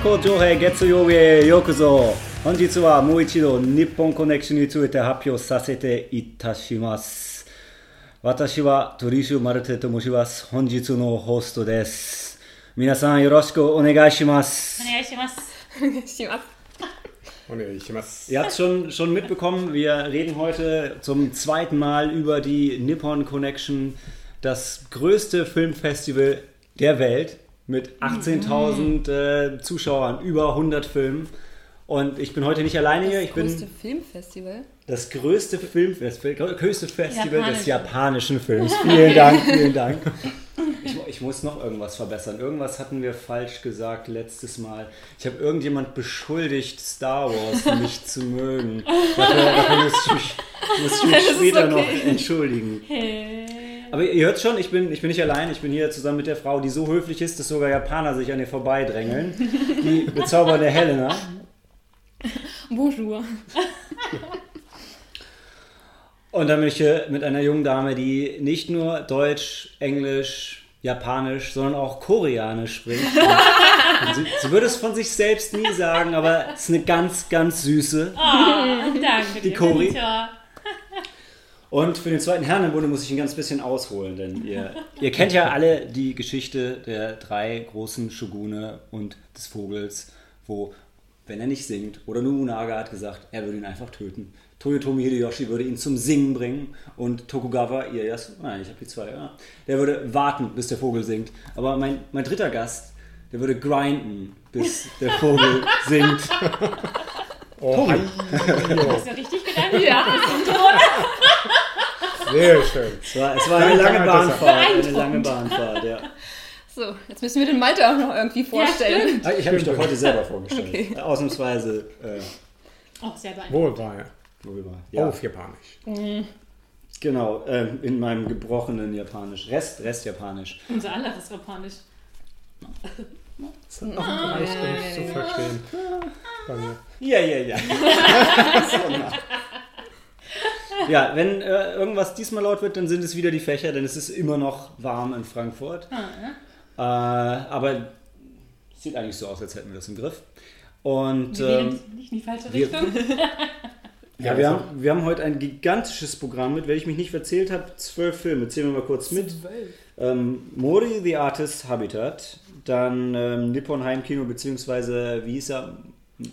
先行上映月曜日へようこそ本日はもう一度日本コネクションについて発表させていたします私はトリシュ・マルテと申します本日のホストです皆さんよろしくお願いしますお願いします。お願いします。 Und ich mach's. Ihr habt schon, schon mitbekommen, wir reden heute zum zweiten Mal über die Nippon Connection, das größte Filmfestival der Welt mit 18.000 äh, Zuschauern, über 100 Filmen. Und ich bin heute nicht alleine hier, ich Das bin größte Filmfestival. das größte Filmfestival, größte Festival des Japanische. japanischen Films. Vielen Dank, vielen Dank. Ich, ich muss noch irgendwas verbessern. Irgendwas hatten wir falsch gesagt letztes Mal. Ich habe irgendjemand beschuldigt, Star Wars nicht zu mögen. Dafür, dafür muss ich mich, muss ich mich Das später okay. noch entschuldigen. Aber ihr hört schon, ich bin, ich bin nicht allein. Ich bin hier zusammen mit der Frau, die so höflich ist, dass sogar Japaner sich an ihr vorbeidrängeln. Die bezaubernde Helena. Bonjour. Und dann bin ich hier mit einer jungen Dame, die nicht nur Deutsch, Englisch, Japanisch, sondern auch Koreanisch spricht. Sie, sie würde es von sich selbst nie sagen, aber es ist eine ganz, ganz süße. Oh, danke Die dir. Cori. Mentor. Und für den zweiten Herrn im Bunde muss ich ein ganz bisschen ausholen, denn ihr, ihr kennt ja alle die Geschichte der drei großen Shogune und des Vogels, wo, wenn er nicht singt, oder Nobunaga hat gesagt, er würde ihn einfach töten. Toyotomi Hideyoshi würde ihn zum Singen bringen und Tokugawa Ieyasu, nein, ich habe die zwei, ja, der würde warten, bis der Vogel singt. Aber mein, mein dritter Gast, der würde grinden, bis der Vogel singt. Oh, hi. Hast du richtig gedacht? Ja. Sehr schön. Es war, es war eine lange. Bahnfahrt, eine lange Bahnfahrt, ja. So, jetzt müssen wir den Malte auch noch irgendwie vorstellen. Ah, Ich habe mich doch heute selber vorgestellt. Okay. Ausnahmsweise. Äh, Oh, sehr beeindruckend. Wo war er? wo wir waren. Ja, Auf Japanisch. genau. ähm, in meinem gebrochenen Japanisch. Rest, Rest Japanisch. Unser aller ist japanisch. Das hat noch leicht genug zu verstehen. Bei mir. Ja, ja, ja. Ja, wenn äh, irgendwas diesmal laut wird, dann sind es wieder die Fächer, denn es ist immer noch warm in Frankfurt. Äh, aber es sieht eigentlich so aus, als hätten wir das im Griff. Und Wir ähm, gehen nicht in die falsche wir- Richtung. Ja, wir haben, wir haben heute ein gigantisches Programm mit, wenn ich mich nicht verzählt habe, zwölf Filme. Zählen wir mal kurz mit. Ähm, Mori, The Artist, Habitat. Dann ähm, Nippon Heimkino, beziehungsweise, wie hieß er?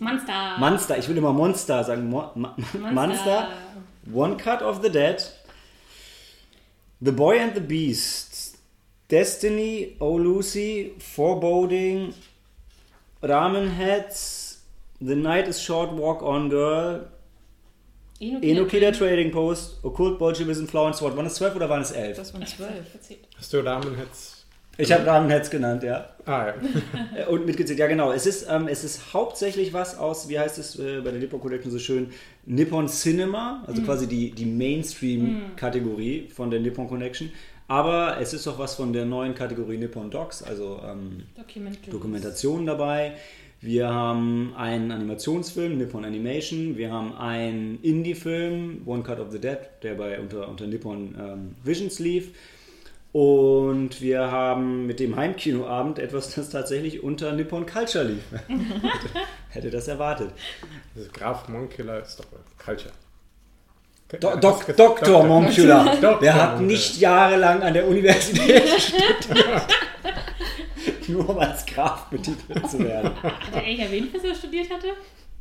Monster. Monster. Ich will immer Monster sagen. Mo Ma Monster. One Cut of the Dead. The Boy and the Beast. Destiny, Oh Lucy, Foreboding, Ramen Heads, The Night is Short, Walk On Girl, Enokida Trading Post, Occult Bolshevism, Flower and Sword. Waren es zwölf oder waren es elf? Das waren zwölf. Hast du Ramen jetzt? Ich habe Ramen Heads genannt, ja. Ah, ja. Und mitgezählt, ja genau. Es ist, ähm, es ist hauptsächlich was aus, wie heißt es äh, bei der Nippon Collection so schön, Nippon Cinema, also quasi die, die Mainstream-Kategorie von der Nippon Connection. Aber es ist auch was von der neuen Kategorie Nippon Docs, also ähm, Dokumentation. Dokumentationen dabei. Wir haben einen Animationsfilm, Nippon Animation. Wir haben einen Indie-Film, One Cut of the Dead, der bei unter, unter Nippon ähm, Visions lief. Und wir haben mit dem Heimkinoabend etwas, das tatsächlich unter Nippon Culture lief. hätte, hätte das erwartet. Das Graf Monkiller ist doch Culture. Do Dok Dr. Dr. der hat nicht jahrelang an der Universität studiert. Nur um als Graf betitelt zu werden. Hat er eigentlich erwähnt, was er studiert hatte?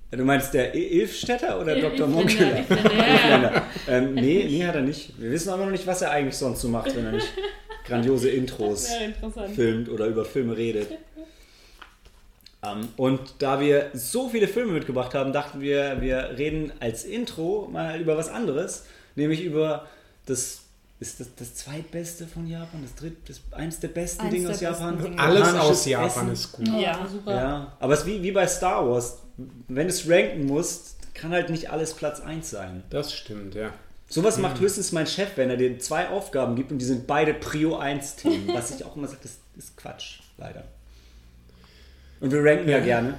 Du meinst der Ilfstädter oder Dr. Ja, ja. ähm, nee, nee, hat er nicht. Wir wissen aber noch nicht, was er eigentlich sonst so macht, wenn er nicht grandiose Intros filmt oder über Filme redet. Ähm, und da wir so viele Filme mitgebracht haben, dachten wir, wir reden als Intro mal über was anderes, nämlich über das. Ist das das zweitbeste von Japan? Das dritt, das eins der besten Eins Dinge der aus Japan? Dinge. Alles aus Japan Essen. ist gut. Ja, super. Ja, aber es ist wie, wie bei Star Wars. Wenn du es ranken musst, kann halt nicht alles Platz 1 sein. Das stimmt, ja. Sowas macht höchstens mein Chef, wenn er dir zwei Aufgaben gibt und die sind beide Prio 1 Themen. Was ich auch immer sage, das ist Quatsch, leider. Und wir ranken ja, Ja. gerne.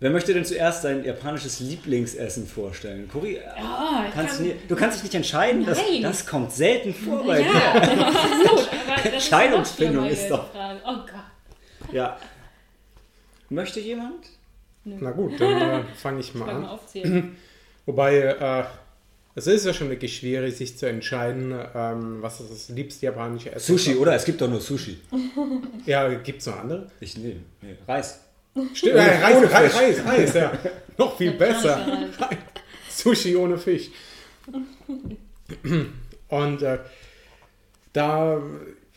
Wer möchte denn zuerst sein japanisches Lieblingsessen vorstellen? Kuri, Ja, ich kannst kann- du, nie- du kannst dich nicht entscheiden. Das, Nein. das kommt selten vor bei dir. Ja, ist Entscheidungsfindung ist doch-. Oh Gott. Ja. Möchte jemand? Na gut, dann äh, fange ich mal Mal an. aufzählen. Wobei, äh, es ist ja schon wirklich schwierig, sich zu entscheiden, ähm, was ist das liebste japanische Essen. Sushi, oder? Es gibt doch nur Sushi. Ja, gibt es noch andere? Ich nehme. Nee, Reis. Stimmt, äh, Reis, ohne Reis, Fisch. Reis, Reis, ja. Noch viel besser. Sushi ohne Fisch. Und äh, da,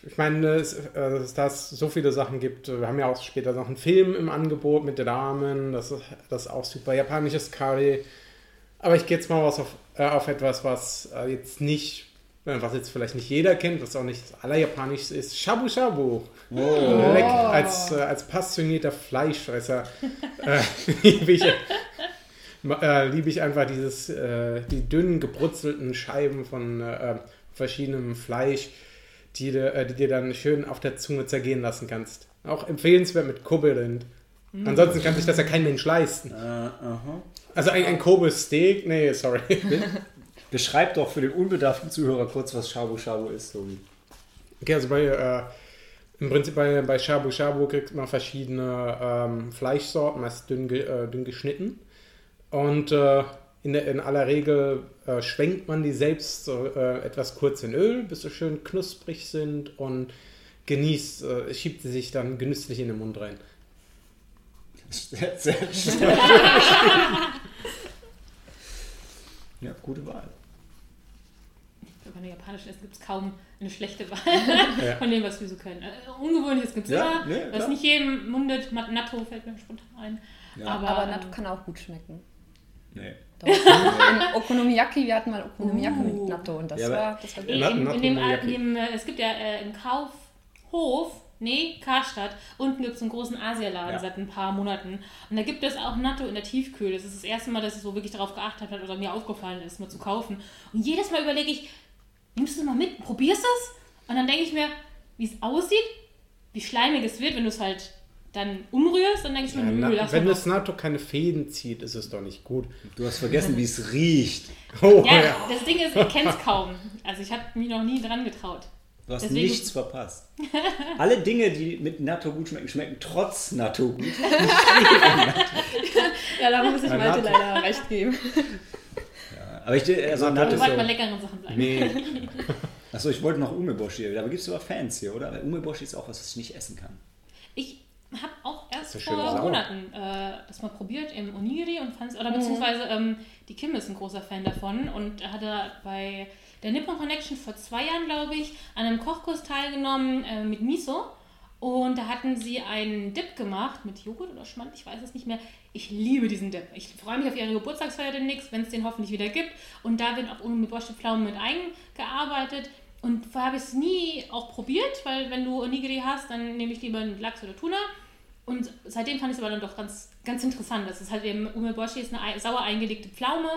ich meine, es, äh, dass das so viele Sachen gibt. Wir haben ja auch später noch einen Film im Angebot mit Ramen. Das ist, das ist auch super. Japanisches Curry. Aber ich gehe jetzt mal was auf, äh, auf etwas, was äh, jetzt nicht, äh, was jetzt vielleicht nicht jeder kennt, was auch nicht das allerjapanischste ist. Shabu Shabu. Oh. Leck, als, äh, als passionierter Fleischfresser äh, liebe ich, liebe ich einfach dieses, die dünnen gebrutzelten Scheiben von verschiedenem Fleisch, die, äh, die dir dann schön auf der Zunge zergehen lassen kannst. Auch empfehlenswert mit Kobe-Rind. Ansonsten kann sich das ja kein Mensch leisten. Äh, aha. Also ein, ein Kobe-Steak, nee, sorry. Beschreib doch für den unbedarften Zuhörer kurz, was Shabu Shabu ist. So. Okay, also bei, äh, im Prinzip bei, bei Shabu Shabu kriegt man verschiedene ähm, Fleischsorten, meist dünn, äh, dünn geschnitten. Und äh, in, der, in aller Regel äh, schwenkt man die selbst so, äh, etwas kurz in Öl, bis sie schön knusprig sind und genießt, äh, schiebt sie sich dann genüsslich in den Mund rein. Sehr, sehr ja, gute Wahl. Bei einer japanischen Essen gibt es kaum eine schlechte Wahl Ja. von dem, was wir so können. Äh, Ungewöhnliches gibt es Ja, immer, nee, was klar. nicht jedem mundet. Natto fällt mir spontan ein. Ja. Aber, Aber ähm, Natto kann auch gut schmecken. Nee. Doch. In Okonomiyaki, wir hatten mal Okonomiyaki Uh. mit Natto und das Ja, war, das war gut. In, in, dem, Moyaki. in dem, äh, es gibt ja äh, im Kaufhof, nee, Karstadt, unten gibt es einen großen Asialaden Ja. seit ein paar Monaten. Und da gibt es auch Natto in der Tiefkühle. Das ist das erste Mal, dass ich so wirklich darauf geachtet habe oder mir aufgefallen ist, mal zu kaufen. Und jedes Mal überlege ich, nimmst du das mal mit, probierst es? Und dann denke ich mir, wie es aussieht, wie schleimig es wird, wenn du es halt dann umrührst, dann denke ich mir, Ja, na, lass wenn das Natto keine Fäden zieht, ist es doch nicht gut. Du hast vergessen, wie es riecht. Oh, Ja, ja. das Ding ist, ich kenne es kaum. Also ich habe mich noch nie dran getraut. Du hast Deswegen- nichts verpasst. Alle Dinge, die mit Natto gut schmecken, schmecken trotz Natto gut. Ja, da muss ich Ja, Malte Natto. leider recht geben. Aber ich, also Natto ist so- mal leckeren Sachen bleiben. Nee. Achso, ich wollte noch Umeboshi. Aber gibt es sogar Fans hier, oder? Weil Umeboshi ist auch was, was ich nicht essen kann. Ich habe auch erst vor sauer. Monaten äh, das mal probiert im Onigiri und fand oder beziehungsweise ähm, die Kim ist ein großer Fan davon und hatte bei der Nippon Connection vor zwei Jahren, glaube ich, an einem Kochkurs teilgenommen äh, mit Miso. Und da hatten sie einen Dip gemacht mit Joghurt oder Schmand, ich weiß es nicht mehr. Ich liebe diesen Dip. Ich freue mich auf ihre Geburtstagsfeier demnächst, wenn es den hoffentlich wieder gibt. Und da wird auch umeboshi Pflaumen mit eingearbeitet. Und vorher habe ich es nie auch probiert, weil wenn du Onigiri hast, dann nehme ich lieber einen Lachs oder Tuna. Und seitdem fand ich es aber dann doch ganz, ganz interessant. Das ist halt eben, Umeboshi ist eine ei- sauer eingelegte Pflaume,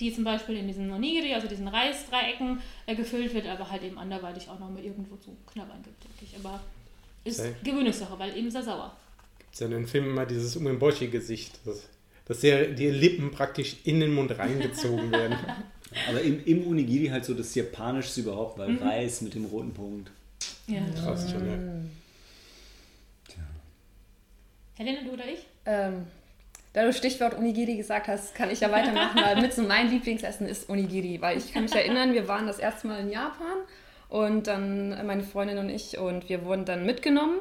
die zum Beispiel in diesen Onigiri, also diesen Reisdreiecken, äh, gefüllt wird, aber halt eben anderweitig auch noch mal irgendwo zu knabbern gibt, denke ich. Aber ist Sehr. Gewöhnungssache, weil eben sehr sauer. Gibt's ja in den Filmen immer dieses Umeboshi-Gesicht, dass, dass die Lippen praktisch in den Mund reingezogen werden. Aber im, im Unigiri halt so das Japanischste überhaupt, weil Reis mit dem roten Punkt. Ja. Krass schon, ja. Helene, du oder ich? Ähm, da du Stichwort Onigiri gesagt hast, kann ich ja weitermachen, weil mit so mein Lieblingsessen ist Onigiri, weil ich kann mich erinnern, wir waren das erste Mal in Japan und dann meine Freundin und ich und wir wurden dann mitgenommen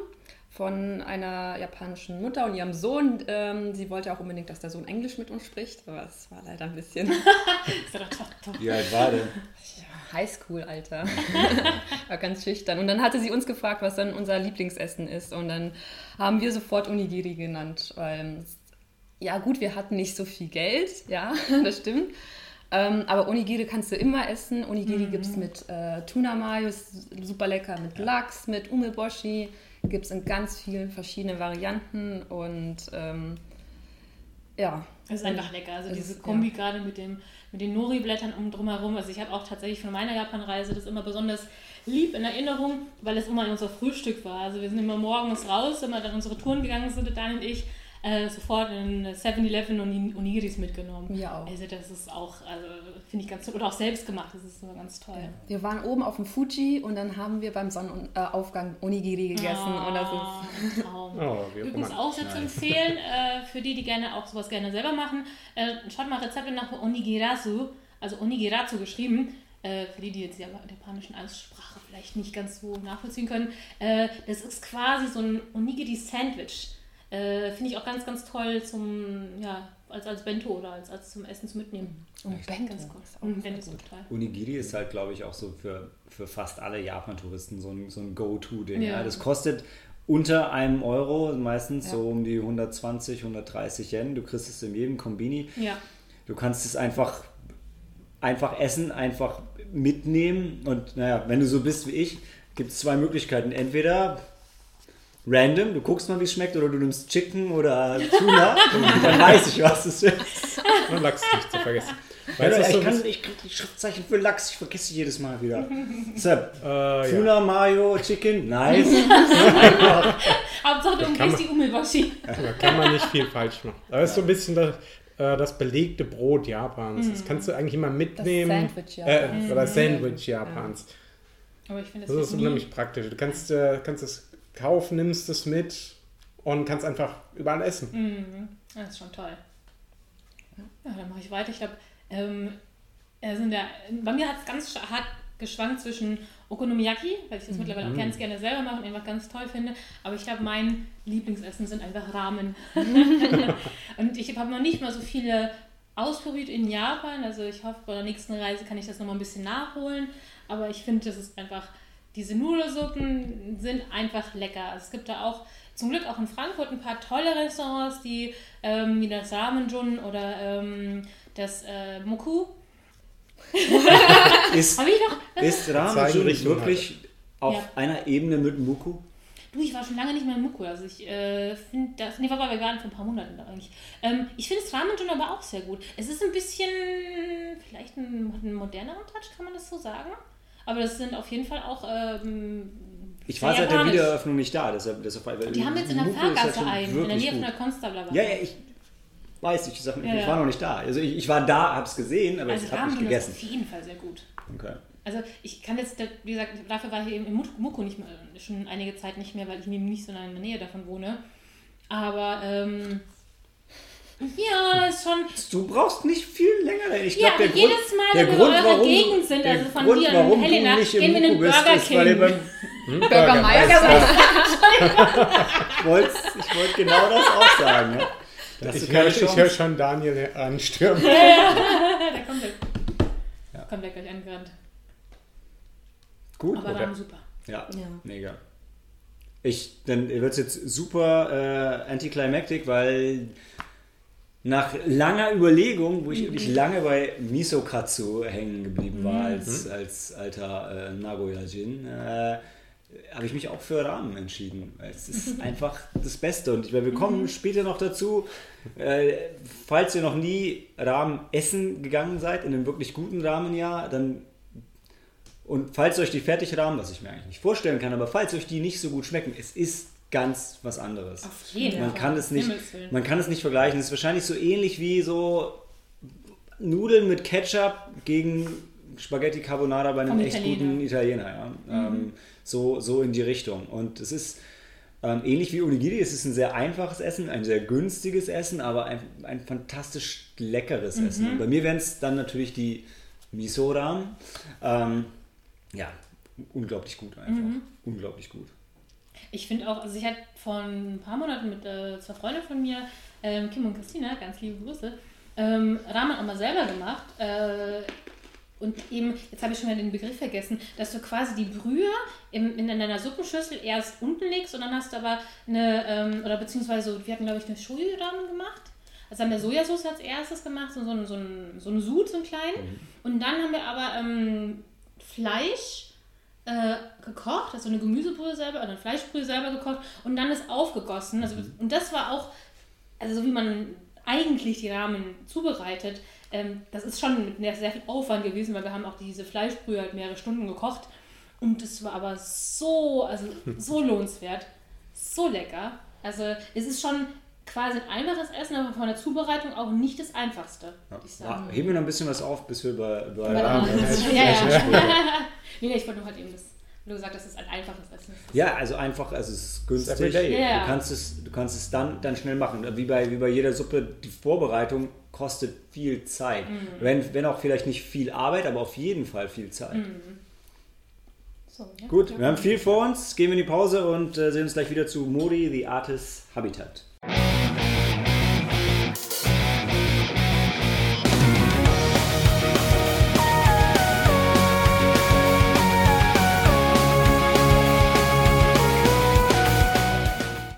von einer japanischen Mutter und ihrem Sohn. Ähm, sie wollte auch unbedingt, dass der Sohn Englisch mit uns spricht, aber es war leider ein bisschen ja. Wie alt war der? Highschool, Alter. war ganz schüchtern. Und dann hatte sie uns gefragt, was dann unser Lieblingsessen ist. Und dann haben wir sofort Onigiri genannt. Weil, ja, gut, wir hatten nicht so viel Geld, ja, das stimmt. Ähm, aber Onigiri kannst du immer essen. Onigiri gibt es mit äh, Tuna-Mayo, ist super lecker, mit Lachs, mit Umeboshi. Gibt es in ganz vielen verschiedenen Varianten. Und ähm, ja, Es ist einfach lecker. Also Es diese ist- Kombi gerade mit, dem, mit den Nori-Blättern um drumherum. Also ich habe auch tatsächlich von meiner Japan-Reise das immer besonders lieb in Erinnerung, weil es immer unser Frühstück war. Also wir sind immer morgens raus, wenn wir dann unsere Touren gegangen sind, Dan und ich, äh, sofort in 7-Eleven und Onigiris mitgenommen. Wir auch. Also das ist auch, also finde ich ganz toll. Oder auch selbst gemacht, das ist immer ganz toll. Wir waren oben auf dem Fuji und dann haben wir beim Sonnenaufgang Onigiri gegessen. und das ist ein Traum. Oh, Übrigens auch sehr zu empfehlen, äh, für die, die gerne auch sowas gerne selber machen. Äh, schaut mal Rezepte nach Onigirasu, also Onigirazu geschrieben. Äh, für die, die jetzt die japanischen Aussprache vielleicht nicht ganz so nachvollziehen können. Äh, das ist quasi so ein Onigiri-Sandwich. Äh, Finde ich auch ganz, ganz toll zum, ja, als, als Bento oder als, als zum Essen zu mitnehmen. Und Bento. Ganz cool. ist auch Und sehr Bento ist total. Onigiri ist halt, glaube ich, auch so für, für fast alle Japan-Touristen so ein, so ein Go-To-Ding. Ja. Ja. Das kostet unter einem Euro, meistens Ja. so um die 120, 130 Yen. Du kriegst es in jedem Kombini. Ja. Du kannst es einfach, einfach essen, einfach mitnehmen. Und naja, wenn du so bist wie ich, gibt es zwei Möglichkeiten. Entweder random, du guckst mal, wie es schmeckt, oder du nimmst Chicken oder Tuna dann weiß ich, was es ist. Und Lachs nicht zu vergessen. Ja, Weißt du, was ich, so kann, ich krieg die Schriftzeichen für Lachs, ich vergesse sie jedes Mal wieder. Bisschen- äh, ja. Tuna, Mayo, Chicken, nice. Hauptsache du umgehst die Umeboshi. Da kann man nicht viel falsch machen. Aber es ist so ein bisschen das, äh, das belegte Brot Japans. Das kannst du eigentlich immer mitnehmen. Sandwich Äh, Japans. oder Sandwich Japans. Aber ich finde Das ist unheimlich praktisch. Du kannst, äh, kannst es kaufen, nimmst es mit und kannst einfach überall essen. Mhm. Das ist schon toll. Ja, dann mache ich weiter. Ich glaube, ähm, in der, bei mir hat es ganz hart geschwankt zwischen Okonomiyaki, weil ich das mittlerweile auch ganz gerne selber mache und einfach ganz toll finde. Aber ich glaube, mein Lieblingsessen sind einfach Ramen. und ich habe noch nicht mal so viele ausprobiert in Japan. Also ich hoffe, bei der nächsten Reise kann ich das nochmal ein bisschen nachholen. Aber ich finde, das ist einfach, diese Nudelsuppen sind einfach lecker. Also es gibt da auch zum Glück auch in Frankfurt ein paar tolle Restaurants, die ähm, wie das Samenjun oder ähm, das äh, Moku. Ist, Habe ich noch? ist Ramen Zeigen schon Richtung wirklich auf Ja. einer Ebene mit Muku? Du, ich war schon lange nicht mehr in Muku. Also ich äh, finde das. Nee, war bei Vegan vor ein paar Monaten da eigentlich. Ähm, ich finde das Ramen-Jun aber auch sehr gut. Es ist ein bisschen. Vielleicht ein, hat einen moderneren Touch, kann man das so sagen? Aber das sind auf jeden Fall auch. Ähm, Ich war seit der. Wiedereröffnung nicht da, deshalb, deshalb Die haben jetzt in der ja Fahrgasse einen, in der Nähe von der Konstabler. Ja, ja, ich weiß, ich, sag, Ja, ich ja. war noch nicht da. Also ich, ich war da, hab's gesehen, aber Also ich habe nicht Ramen-Jun ist gegessen. auf jeden Fall sehr gut. Okay. Also ich kann jetzt, wie gesagt, dafür war ich eben in Muko nicht mehr, schon einige Zeit nicht mehr, weil ich eben nicht so in der Nähe davon wohne. Aber ähm, ja, ist schon. Du brauchst nicht viel länger dahin. Ich Ja, glaub, der Grund, jedes Mal, der wenn wir in eurer warum, Gegend sind, also von Grund, dir und Helena, du nicht im gehen wir in den bist, Burger ist, weil ihr King. beim Hm? Bürgermeister. Ich wollte ich wollt genau das auch sagen. Ja. Da hast du Ich höre hör schon Daniel anstürmen. da kommt er. Ja. Kommt er gleich angerannt. Gut, Aber oder? Rahmen super. Ja, Ja. mega. Ich, dann wird es jetzt super äh, anticlimactic, weil nach langer Überlegung, wo ich wirklich lange bei Miso Katsu hängen geblieben war als, als alter äh, Nagoya-Jin, äh, habe ich mich auch für Ramen entschieden. Es ist einfach das Beste. Und ich, wir kommen später noch dazu, äh, falls ihr noch nie Ramen essen gegangen seid, in einem wirklich guten Ramenjahr, dann und falls euch die Fertigrahmen, was ich mir eigentlich nicht vorstellen kann, aber falls euch die nicht so gut schmecken, es ist ganz was anderes. Auf jeden Man Fall. kann es nicht, man kann es nicht vergleichen. Es ist wahrscheinlich so ähnlich wie so Nudeln mit Ketchup gegen Spaghetti Carbonara bei einem Vom echt Italiener. Mhm. guten Italiener. Ja. Ähm, so, so in die Richtung. Und es ist ähm, ähnlich wie Onigiri. Es ist ein sehr einfaches Essen, ein sehr günstiges Essen, aber ein, ein fantastisch leckeres Mhm. Essen. Und bei mir wären es dann natürlich die Miso-Ramen. Ähm, ja, unglaublich gut einfach. Mhm. Unglaublich gut. Ich finde auch, also ich hatte vor ein paar Monaten mit äh, zwei Freunden von mir, ähm, Kim und Christina, ganz liebe Grüße, ähm, Ramen auch mal selber gemacht. Äh, und eben, jetzt habe ich schon mal den Begriff vergessen, dass du quasi die Brühe im, in deiner Suppenschüssel erst unten legst und dann hast du aber eine, ähm, oder beziehungsweise, wir hatten glaube ich eine Shoyu-Ramen gemacht. Also haben wir Sojasauce als erstes gemacht, so, so, so, ein, so eine Sud, so einen kleinen. Und dann haben wir aber ähm, Fleisch äh, gekocht, also eine Gemüsebrühe selber oder eine Fleischbrühe selber gekocht und dann ist aufgegossen. Also, und das war auch, also so wie man eigentlich die Ramen zubereitet, ähm, das ist schon mit sehr, sehr viel Aufwand gewesen, weil wir haben auch diese Fleischbrühe halt mehrere Stunden gekocht. Und das war aber so, also so lohnenswert, so lecker. Also es ist schon quasi ein einfaches Essen, aber von der Zubereitung auch nicht das einfachste, Ja. würde ich sagen. Ja, heben wir noch ein bisschen was auf, bis wir bei, bei Bei Ja, anderen- ja, ja, ja. ja. nee, nee, ich wollte nur halt eben das, nur gesagt, dass es ein einfaches Essen ist. Ja, also einfach, also es ist günstig. Ja. Du kannst es, du kannst es dann, dann schnell machen. Wie bei, wie bei jeder Suppe, die Vorbereitung kostet viel Zeit. Mhm. Wenn, wenn auch vielleicht nicht viel Arbeit, aber auf jeden Fall viel Zeit. So, ja. Gut, ja. wir haben viel vor uns, gehen wir in die Pause und äh, sehen uns gleich wieder zu Modi, The Artist Habitat.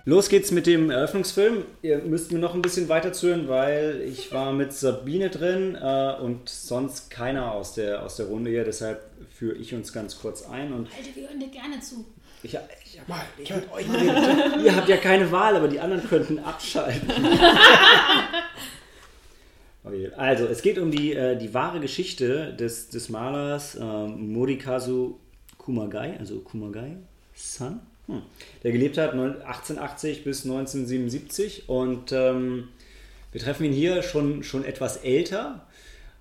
Los geht's mit dem Eröffnungsfilm. Ihr müsst mir noch ein bisschen weiter zuhören, weil ich war mit Sabine drin äh, und sonst keiner aus der, aus der Runde hier. Deshalb führe ich uns ganz kurz ein. Und Alter, wir hören dir gerne zu. ich, ich hab, ich euch. Ihr habt ja keine Wahl, aber die anderen könnten abschalten. Okay, also, es geht um die, äh, die wahre Geschichte des, des Malers ähm, Morikazu Kumagai, also Kumagai-san, hm, der gelebt hat neun- 1880 bis 1977 und ähm, wir treffen ihn hier schon, schon etwas älter.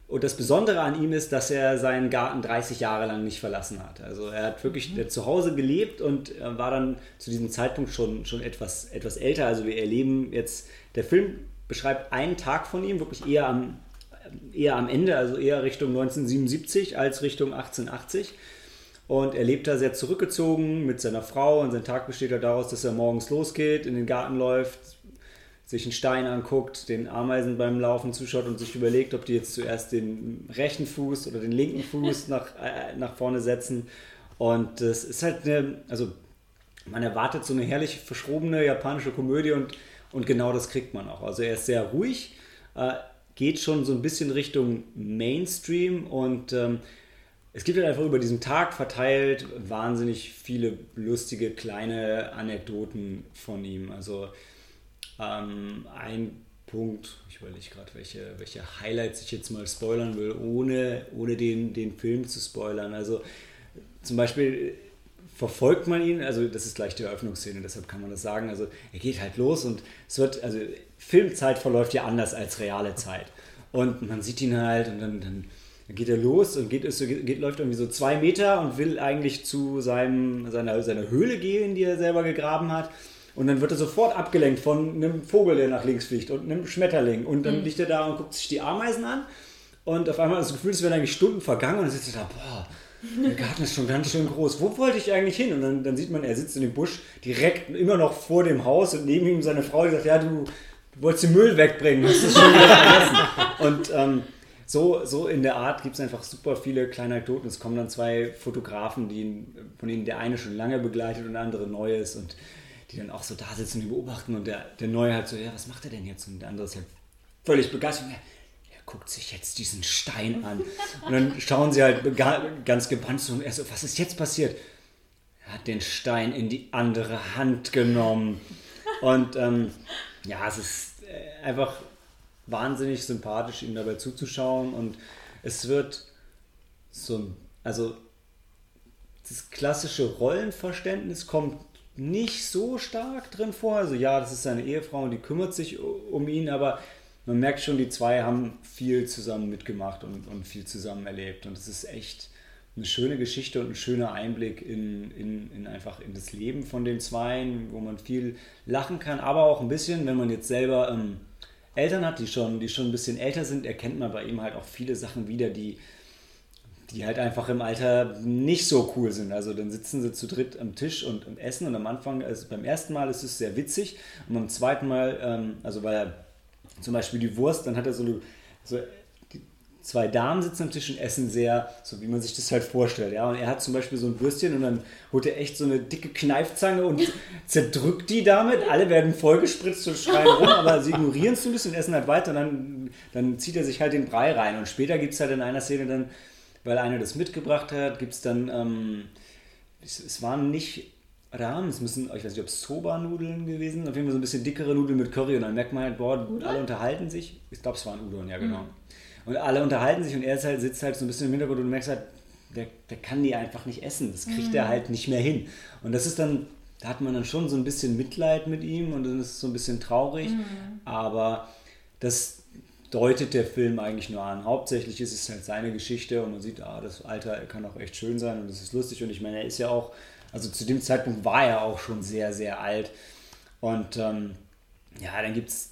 Und das Besondere an ihm ist, dass er seinen Garten 30 Jahre lang nicht verlassen hat. Also er hat wirklich äh, zu Hause gelebt und war dann zu diesem Zeitpunkt schon, schon etwas, etwas älter. Also wir erleben jetzt, der Film beschreibt einen Tag von ihm, wirklich eher am, eher am Ende, also eher Richtung 1977 als Richtung 1880. Und er lebt da sehr zurückgezogen mit seiner Frau und sein Tag besteht ja daraus, dass er morgens losgeht, in den Garten läuft, sich einen Stein anguckt, den Ameisen beim Laufen zuschaut und sich überlegt, ob die jetzt zuerst den rechten Fuß oder den linken Fuß nach, äh, nach vorne setzen. Und das ist halt eine, also man erwartet so eine herrlich verschrobene japanische Komödie und, und genau das kriegt man auch. Also er ist sehr ruhig, äh, geht schon so ein bisschen Richtung Mainstream und ähm, es gibt halt einfach über diesen Tag verteilt wahnsinnig viele lustige kleine Anekdoten von ihm. Also ähm, ein Punkt, ich überlege gerade, welche, welche Highlights ich jetzt mal spoilern will, ohne, ohne den, den Film zu spoilern. Also zum Beispiel verfolgt man ihn, also das ist gleich die Eröffnungsszene, deshalb kann man das sagen. Also er geht halt los und es wird, also Filmzeit verläuft ja anders als reale Zeit. Und man sieht ihn halt und dann, dann geht er los und geht, ist geht, läuft irgendwie so zwei Meter und will eigentlich zu seinem, seiner, seiner Höhle gehen, die er selber gegraben hat. Und dann wird er sofort abgelenkt von einem Vogel, der nach links fliegt und einem Schmetterling. Und dann liegt er da und guckt sich die Ameisen an. Und auf einmal hat er das Gefühl, es wären eigentlich Stunden vergangen. Und dann sitzt er da, boah, der Garten ist schon ganz schön groß. Wo wollte ich eigentlich hin? Und dann, dann sieht man, er sitzt in dem Busch direkt immer noch vor dem Haus und neben ihm seine Frau, die sagt, ja, du, du wolltest den Müll wegbringen, hast du schon wieder vergessen. Und ähm, so, so in der Art gibt es einfach super viele kleine Anekdoten. Es kommen dann zwei Fotografen, die von denen der eine schon lange begleitet und der andere neu ist und die dann auch so da sitzen und die beobachten und der, der Neue halt so, ja, was macht er denn jetzt? Und der andere ist halt völlig begeistert. Er, guckt sich jetzt diesen Stein an. Und dann schauen sie halt ganz gebannt zu und er so, was ist jetzt passiert? Er hat den Stein in die andere Hand genommen. Und ähm, ja, es ist äh, einfach wahnsinnig sympathisch, ihm dabei zuzuschauen. Und es wird so, ein- also das klassische Rollenverständnis kommt nicht so stark drin vor. Also ja, das ist seine Ehefrau und die kümmert sich um ihn, aber man merkt schon, die zwei haben viel zusammen mitgemacht und, und viel zusammen erlebt. Und es ist echt eine schöne Geschichte und ein schöner Einblick in, in, in einfach in das Leben von den Zweien, wo man viel lachen kann, aber auch ein bisschen, wenn man jetzt selber ähm, Eltern hat, die schon, die schon ein bisschen älter sind, erkennt man bei ihm halt auch viele Sachen wieder, die, die halt einfach im Alter nicht so cool sind. Also dann sitzen sie zu dritt am Tisch und, und essen und am Anfang, also beim ersten Mal ist es sehr witzig und beim zweiten Mal, ähm, also weil er zum Beispiel die Wurst, dann hat er so eine, so zwei Damen sitzen am Tisch und essen sehr, so wie man sich das halt vorstellt, ja. Und er hat zum Beispiel so ein Würstchen und dann holt er echt so eine dicke Kneifzange und zerdrückt die damit. Alle werden vollgespritzt und schreien rum, aber sie ignorieren es ein bisschen und essen halt weiter und dann, dann zieht er sich halt den Brei rein. Und später gibt es halt in einer Szene dann, weil einer das mitgebracht hat, gibt es dann, ähm, es, es waren nicht Rahmen, es müssen, ich weiß nicht, ob es Soba-Nudeln gewesen sind, auf jeden Fall so ein bisschen dickere Nudeln mit Curry und dann merkt man halt, boah, alle unterhalten sich. Ich glaube, es waren Udon, ja genau. Und alle unterhalten sich und er ist halt, sitzt halt so ein bisschen im Hintergrund und du merkst halt, der, der kann die einfach nicht essen. Das kriegt er halt nicht mehr hin. Und das ist dann da hat man dann schon so ein bisschen Mitleid mit ihm und dann ist es so ein bisschen traurig. Mhm. Aber das deutet der Film eigentlich nur an. Hauptsächlich ist es halt seine Geschichte und man sieht, ah, das Alter kann auch echt schön sein und es ist lustig. Und ich meine, er ist ja auch, also zu dem Zeitpunkt war er auch schon sehr, sehr alt. Und ähm, ja, dann gibt es,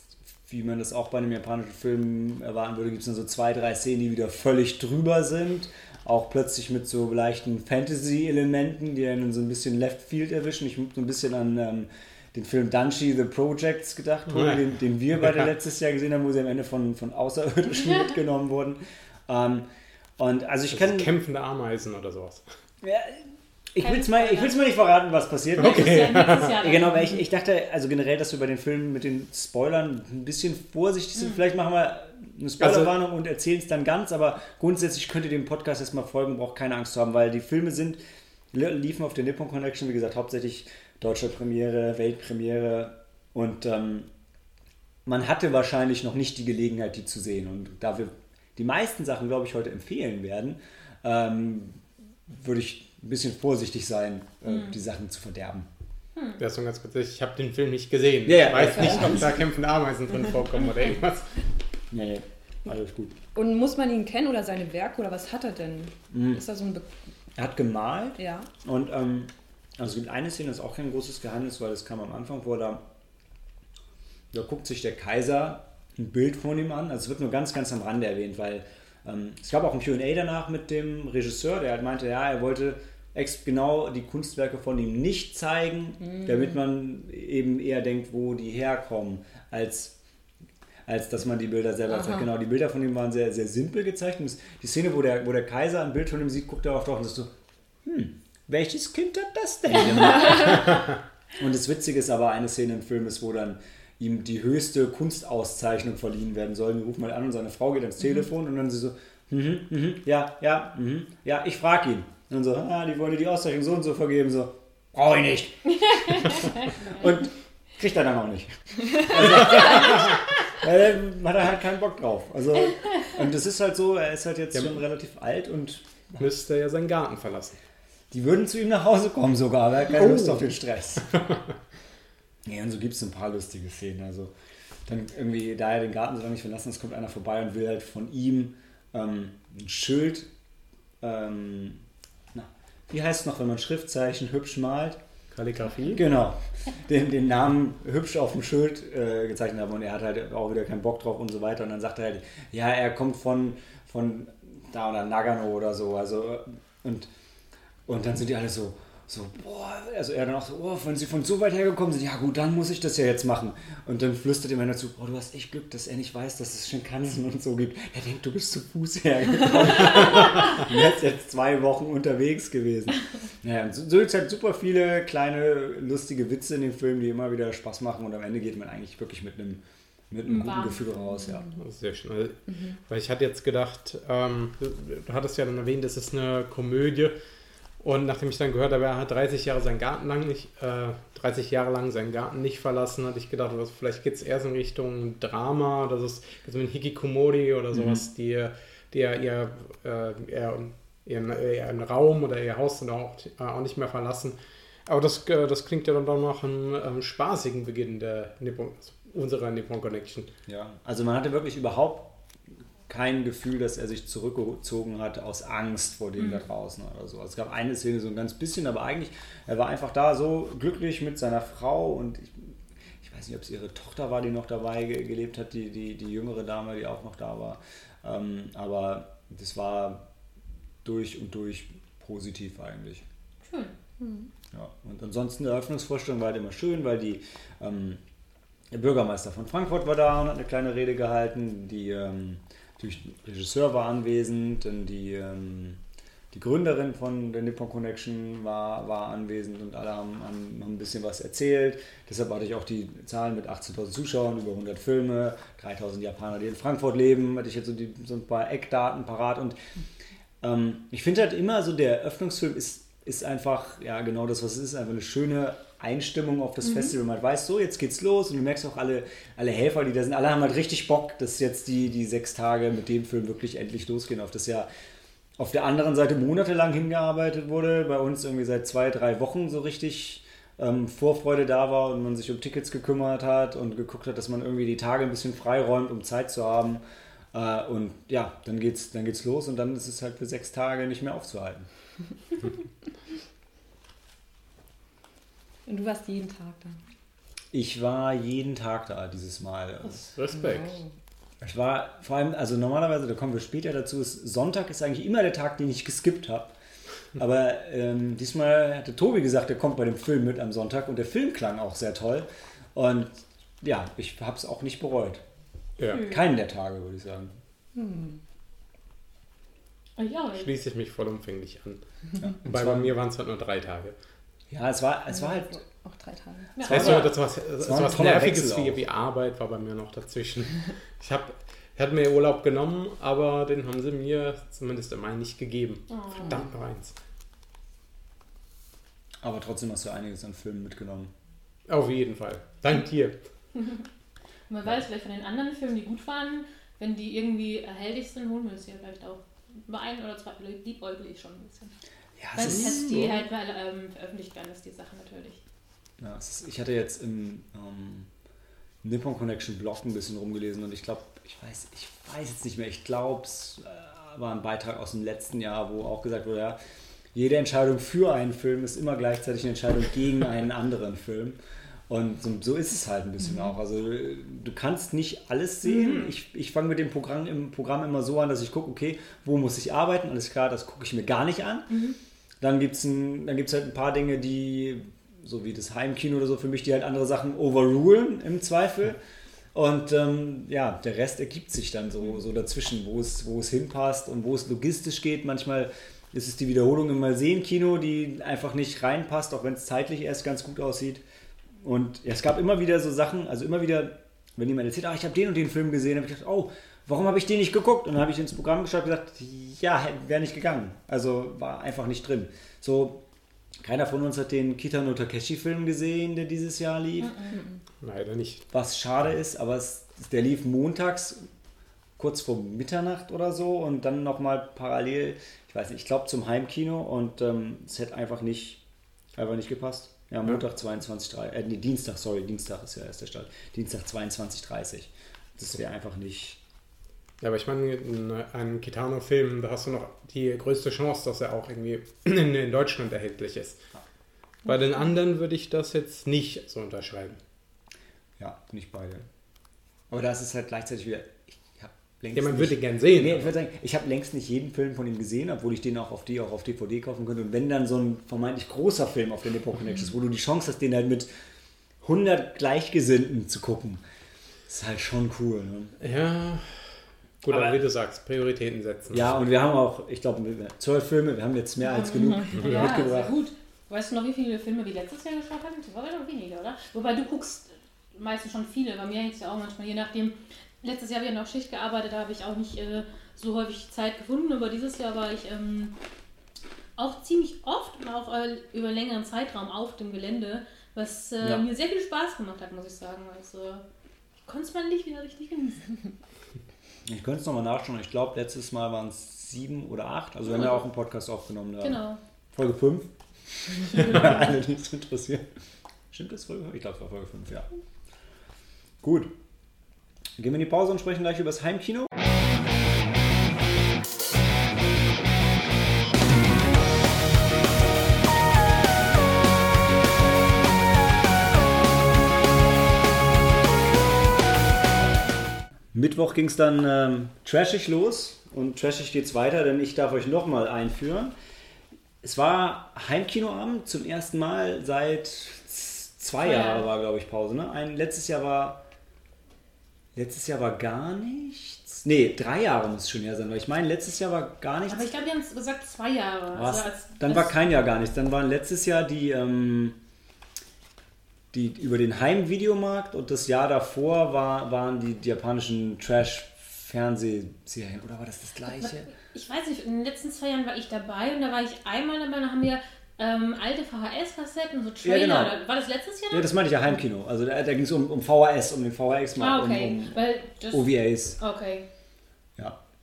wie man das auch bei einem japanischen Film erwarten würde, gibt es dann so zwei, drei Szenen, die wieder völlig drüber sind. Auch plötzlich mit so leichten Fantasy-Elementen, die einen so ein bisschen Left Field erwischen. Ich habe so ein bisschen an ähm, den Film Dunshi The Projects gedacht, Ja. den, den wir beide Ja. letztes Jahr gesehen haben, wo sie am Ende von, von Außerirdischen mitgenommen wurden. Ähm, und also ich kann. Kämpfende Ameisen oder sowas. Ja, ich will es mal, ich Spoiler. will's mal nicht verraten, was passiert. Jahr Ja, genau, weil ich, ich dachte, also generell, dass wir bei den Filmen mit den Spoilern ein bisschen vorsichtig sind. Vielleicht machen wir eine Spoilerwarnung und erzählen es dann ganz, aber grundsätzlich könnt ihr dem Podcast erstmal folgen, braucht keine Angst zu haben, weil die Filme sind, li- liefen auf der Nippon Connection, wie gesagt, hauptsächlich deutsche Premiere, Weltpremiere und ähm, man hatte wahrscheinlich noch nicht die Gelegenheit, die zu sehen. Und da wir die meisten Sachen, glaube ich, heute empfehlen werden, ähm, würde ich ein bisschen vorsichtig sein, äh, die Sachen zu verderben. Das ist so ganz kurz, ich habe den Film nicht gesehen. Ja, ja. ich weiß nicht, ob da kämpfende Ameisen drin vorkommen oder irgendwas. Nee, alles gut. Und muss man ihn kennen oder seine Werke oder was hat er denn? Ist da so ein. Be Er hat gemalt ja. und ähm, also es gibt eine Szene, das ist auch kein großes Geheimnis, weil das kam am Anfang vor, da, da guckt sich der Kaiser ein Bild von ihm an. Also es wird nur ganz, ganz am Rande erwähnt, weil es gab auch ein QA danach mit dem Regisseur, der halt meinte, ja, er wollte ex genau die Kunstwerke von ihm nicht zeigen, damit man eben eher denkt, wo die herkommen, als als dass man die Bilder selber Aha. zeigt. Genau, die Bilder von ihm waren sehr, sehr simpel gezeichnet. Die Szene, wo der, wo der Kaiser ein Bild von ihm sieht, guckt er auch drauf und sagt so, hm, welches Kind hat das denn gemacht? und das Witzige ist aber, eine Szene im Film ist, wo dann ihm die höchste Kunstauszeichnung verliehen werden soll. Wir rufen mal an und seine Frau geht ans Telefon und dann sie so, mhm, mhm, ja, ja, mhm, ja, ich frage ihn. Und dann so, ah, die wollte die Auszeichnung so und so vergeben, so, brauche ich nicht. und kriegt er dann auch nicht. Weil dann hat er halt keinen Bock drauf. Also, und das ist halt so, er ist halt jetzt Ja. schon relativ alt und Müsste ja seinen Garten verlassen. die würden zu ihm nach Hause kommen sogar, aber er hat keine Oh. Lust auf den Stress. ja, und so gibt es ein paar lustige Szenen. Also dann irgendwie, da er den Garten so lange nicht verlassen ist, kommt einer vorbei und will halt von ihm ähm, ein Schild, ähm, na, wie heißt es noch, wenn man Schriftzeichen hübsch malt? Kalligrafie? Genau, den, den Namen hübsch auf dem Schild äh, gezeichnet haben und er hat halt auch wieder keinen Bock drauf und so weiter. Und dann sagt er halt, ja, er kommt von, von da oder Nagano oder so. Also, und, und dann sind die alle so, so, boah, also er dann auch so, oh, wenn sie von so weit hergekommen sind, ja gut, dann muss ich das ja jetzt machen. Und dann flüstert ihm einer zu, oh, du hast echt Glück, dass er nicht weiß, dass es Shinkansen und so gibt. Er denkt, du bist zu Fuß hergekommen. er ist jetzt zwei Wochen unterwegs gewesen. Naja, so so gibt es halt super viele kleine, lustige Witze in dem Film, die immer wieder Spaß machen und am Ende geht man eigentlich wirklich mit einem, mit einem guten. Gefühl raus, ja. Das ist Sehr schnell. Weil ich hatte jetzt gedacht, ähm, du, du hattest ja dann erwähnt, das ist eine Komödie. Und nachdem ich dann gehört habe, er hat 30 Jahre seinen Garten lang nicht, äh, 30 Jahre lang seinen Garten nicht verlassen, hatte ich gedacht, was, vielleicht geht es eher so in Richtung Drama, das ist also mit Hikikomori oder sowas, die, die ja ihr, äh, ihr, ihren, ihren Raum oder ihr Haus dann auch, äh, auch nicht mehr verlassen. Aber das, äh, das klingt ja dann doch nach einem ähm, spaßigen Beginn der Nippon, unserer Nippon Connection. Ja, also man hatte wirklich überhaupt kein Gefühl, dass er sich zurückgezogen hat aus Angst vor dem da draußen oder so. Also es gab eine Szene so ein ganz bisschen, aber eigentlich, er war einfach da so glücklich mit seiner Frau und ich, ich weiß nicht, ob es ihre Tochter war, die noch dabei ge gelebt hat, die, die, die jüngere Dame, die auch noch da war. Ähm, aber das war durch und durch positiv eigentlich. Schön. Ja, und ansonsten die Eröffnungsvorstellung war halt immer schön, weil die, ähm, der Bürgermeister von Frankfurt war da und hat eine kleine Rede gehalten. Die, ähm, natürlich der Regisseur war anwesend, dann die, ähm, die Gründerin von der Nippon Connection war, war anwesend und alle haben, haben, haben ein bisschen was erzählt. Deshalb hatte ich auch die Zahlen mit 18.000 Zuschauern, über 100 Filme, 3.000 Japaner, die in Frankfurt leben. Hatte ich jetzt so, die, so ein paar Eckdaten parat und ähm, ich finde halt immer so, der Eröffnungsfilm ist, ist einfach, ja, genau das, was es ist, einfach eine schöne Einstimmung auf das Festival. Man weiß so, jetzt geht's los und du merkst auch alle, alle Helfer, die da sind, alle haben halt richtig Bock, dass jetzt die, die sechs Tage mit dem Film wirklich endlich losgehen, auf das ja auf der anderen Seite monatelang hingearbeitet wurde, bei uns irgendwie seit zwei, drei Wochen so richtig ähm, Vorfreude da war und man sich um Tickets gekümmert hat und geguckt hat, dass man irgendwie die Tage ein bisschen freiräumt, um Zeit zu haben. Äh, und ja, dann geht's, dann geht's los und dann ist es halt für sechs Tage nicht mehr aufzuhalten. und du warst jeden Tag da. Ich war jeden Tag da dieses Mal. Respekt. Ich war vor allem, also normalerweise, da kommen wir später dazu, ist, Sonntag ist eigentlich immer der Tag, den ich geskippt habe. Aber ähm, diesmal hatte Tobi gesagt, er kommt bei dem Film mit am Sonntag und der Film klang auch sehr toll. Und ja, ich habe es auch nicht bereut. Ja. Keinen der Tage, würde ich sagen. Ja, Schließe ich mich vollumfänglich an. Ja. Wobei bei mir waren es halt nur drei Tage. Ja, es war, es war halt. Auch drei Tage. Das heißt, aber- das was, das war was Nerviges wie, wie Arbeit war bei mir noch dazwischen. Ich habe ich hatte mir Urlaub genommen, aber den haben sie mir zumindest im Mai nicht gegeben. Oh. Verdammt noch eins. Aber trotzdem hast du einiges an Filmen mitgenommen. Auf jeden Fall. Dank dir. man weiß vielleicht von den anderen Filmen, die gut waren, wenn die irgendwie erhältlich sind, holen wir es ja vielleicht auch. Bei ein oder zwei liebäugle ich schon ein bisschen. Ja, Weil es ist, die halt weil, ähm, veröffentlicht werden, ist die Sache natürlich. ja, ist, ich hatte jetzt im ähm, Nippon Connection Blog ein bisschen rumgelesen und ich glaube, ich weiß, ich weiß jetzt nicht mehr, ich glaube, es äh, war ein Beitrag aus dem letzten Jahr, wo auch gesagt wurde, ja, jede Entscheidung für einen Film ist immer gleichzeitig eine Entscheidung gegen einen anderen Film. Und so, so ist es halt ein bisschen auch. Also du kannst nicht alles sehen. Ich, ich fange mit dem Programm, im Programm immer so an, dass ich gucke, okay, wo muss ich arbeiten? Alles klar, das gucke ich mir gar nicht an. Dann gibt es dann gibt's halt ein paar Dinge, die, so wie das Heimkino oder so, für mich, die halt andere Sachen overrulen im Zweifel. Und ähm, ja, der Rest ergibt sich dann so, so dazwischen, wo es, wo es hinpasst und wo es logistisch geht. Manchmal ist es die Wiederholung im Mal-Sehen-Kino, die einfach nicht reinpasst, auch wenn es zeitlich erst ganz gut aussieht. Und ja, es gab immer wieder so Sachen, also immer wieder, wenn jemand erzählt, ah, ich habe den und den Film gesehen, habe ich gedacht, oh, warum habe ich den nicht geguckt? Und dann habe ich ins Programm geschaut und gesagt, ja, wäre nicht gegangen. Also war einfach nicht drin. So, keiner von uns hat den Kitano Takeshi-Film gesehen, der dieses Jahr lief. Leider nicht. Was schade ist, aber es, der lief montags kurz vor Mitternacht oder so und dann nochmal parallel, ich weiß nicht, ich glaube zum Heimkino und ähm, es hätte einfach nicht, einfach nicht gepasst. Ja, Montag 22.30 äh, nee, Dienstag, sorry, Dienstag ist ja erst der Start. Dienstag 22.30 Das wäre einfach nicht. Ja, aber ich meine, in einem Kitano-Film, da hast du noch die größte Chance, dass er auch irgendwie in, in Deutschland erhältlich ist. Bei den anderen würde ich das jetzt nicht so unterschreiben. Ja, nicht beide. Aber das ist halt gleichzeitig wieder. Ich Ja, man nicht- würde ihn gern sehen. Nee, ich würde sagen, ich habe längst nicht jeden Film von ihm gesehen, obwohl ich den auch auf, die, auch auf DVD kaufen könnte. Und wenn dann so ein vermeintlich großer Film auf der Nippon Connection ist, wo du die Chance hast, den halt mit 100 Gleichgesinnten zu gucken, ist halt schon cool. Ne? Ja, gut, aber, Aber- wie du sagst, Prioritäten setzen. Ja, und wir haben auch, ich glaube, zwölf Filme, wir haben jetzt mehr als genug Ja, mitgebracht. sehr gut. Weißt du noch, wie viele Filme wir letztes Jahr geschaut haben? Das war doch weniger, oder? Wobei du guckst meistens schon viele. Bei mir hängt es ja auch manchmal, je nachdem. Letztes Jahr habe ich noch Schicht gearbeitet, da habe ich auch nicht äh, so häufig Zeit gefunden. Aber dieses Jahr war ich ähm, auch ziemlich oft und auch äh, über längeren Zeitraum auf dem Gelände, was äh, Ja. mir sehr viel Spaß gemacht hat, muss ich sagen. Also, ich konnte es mal nicht wieder richtig genießen. Ich könnte es nochmal nachschauen. Ich glaube, letztes Mal waren es sieben oder acht. Also wir haben ja auch einen Podcast aufgenommen. Da. Genau. Folge 5. Alle, die es interessieren. Stimmt das Folge 5? Ich glaube, es war Folge 5, ja. Gut. Gehen wir in die Pause und sprechen gleich über das Heimkino. Mittwoch ging es dann ähm, trashig los und trashig geht's weiter, denn ich darf euch nochmal einführen. Es war Heimkinoabend zum ersten Mal seit zwei Jahren Jahre. war, glaube ich, Pause. Ne? Ein, letztes Jahr war letztes Jahr war gar nichts. Nee, drei Jahre muss es schon her sein, weil ich meine, letztes Jahr war gar nichts. Aber ich glaube, wir haben es gesagt, zwei Jahre. Also als- dann als- war kein Jahr gar nichts. Dann waren letztes Jahr die, ähm, die über den Heimvideomarkt und das Jahr davor war, waren die, die japanischen Trash-Fernsehserien. Oder war das das gleiche? Ich weiß nicht, in den letzten zwei Jahren war ich dabei und da war ich einmal dabei, da haben wir ähm, alte VHS-Kassetten, so Trailer. genau. oder- War das letztes Jahr? Ja, das meinte ich ja Heimkino. Also da, da ging es um, um VHS, um den VHS-Markt, ah, okay. um, Weil das, um OVAs. okay.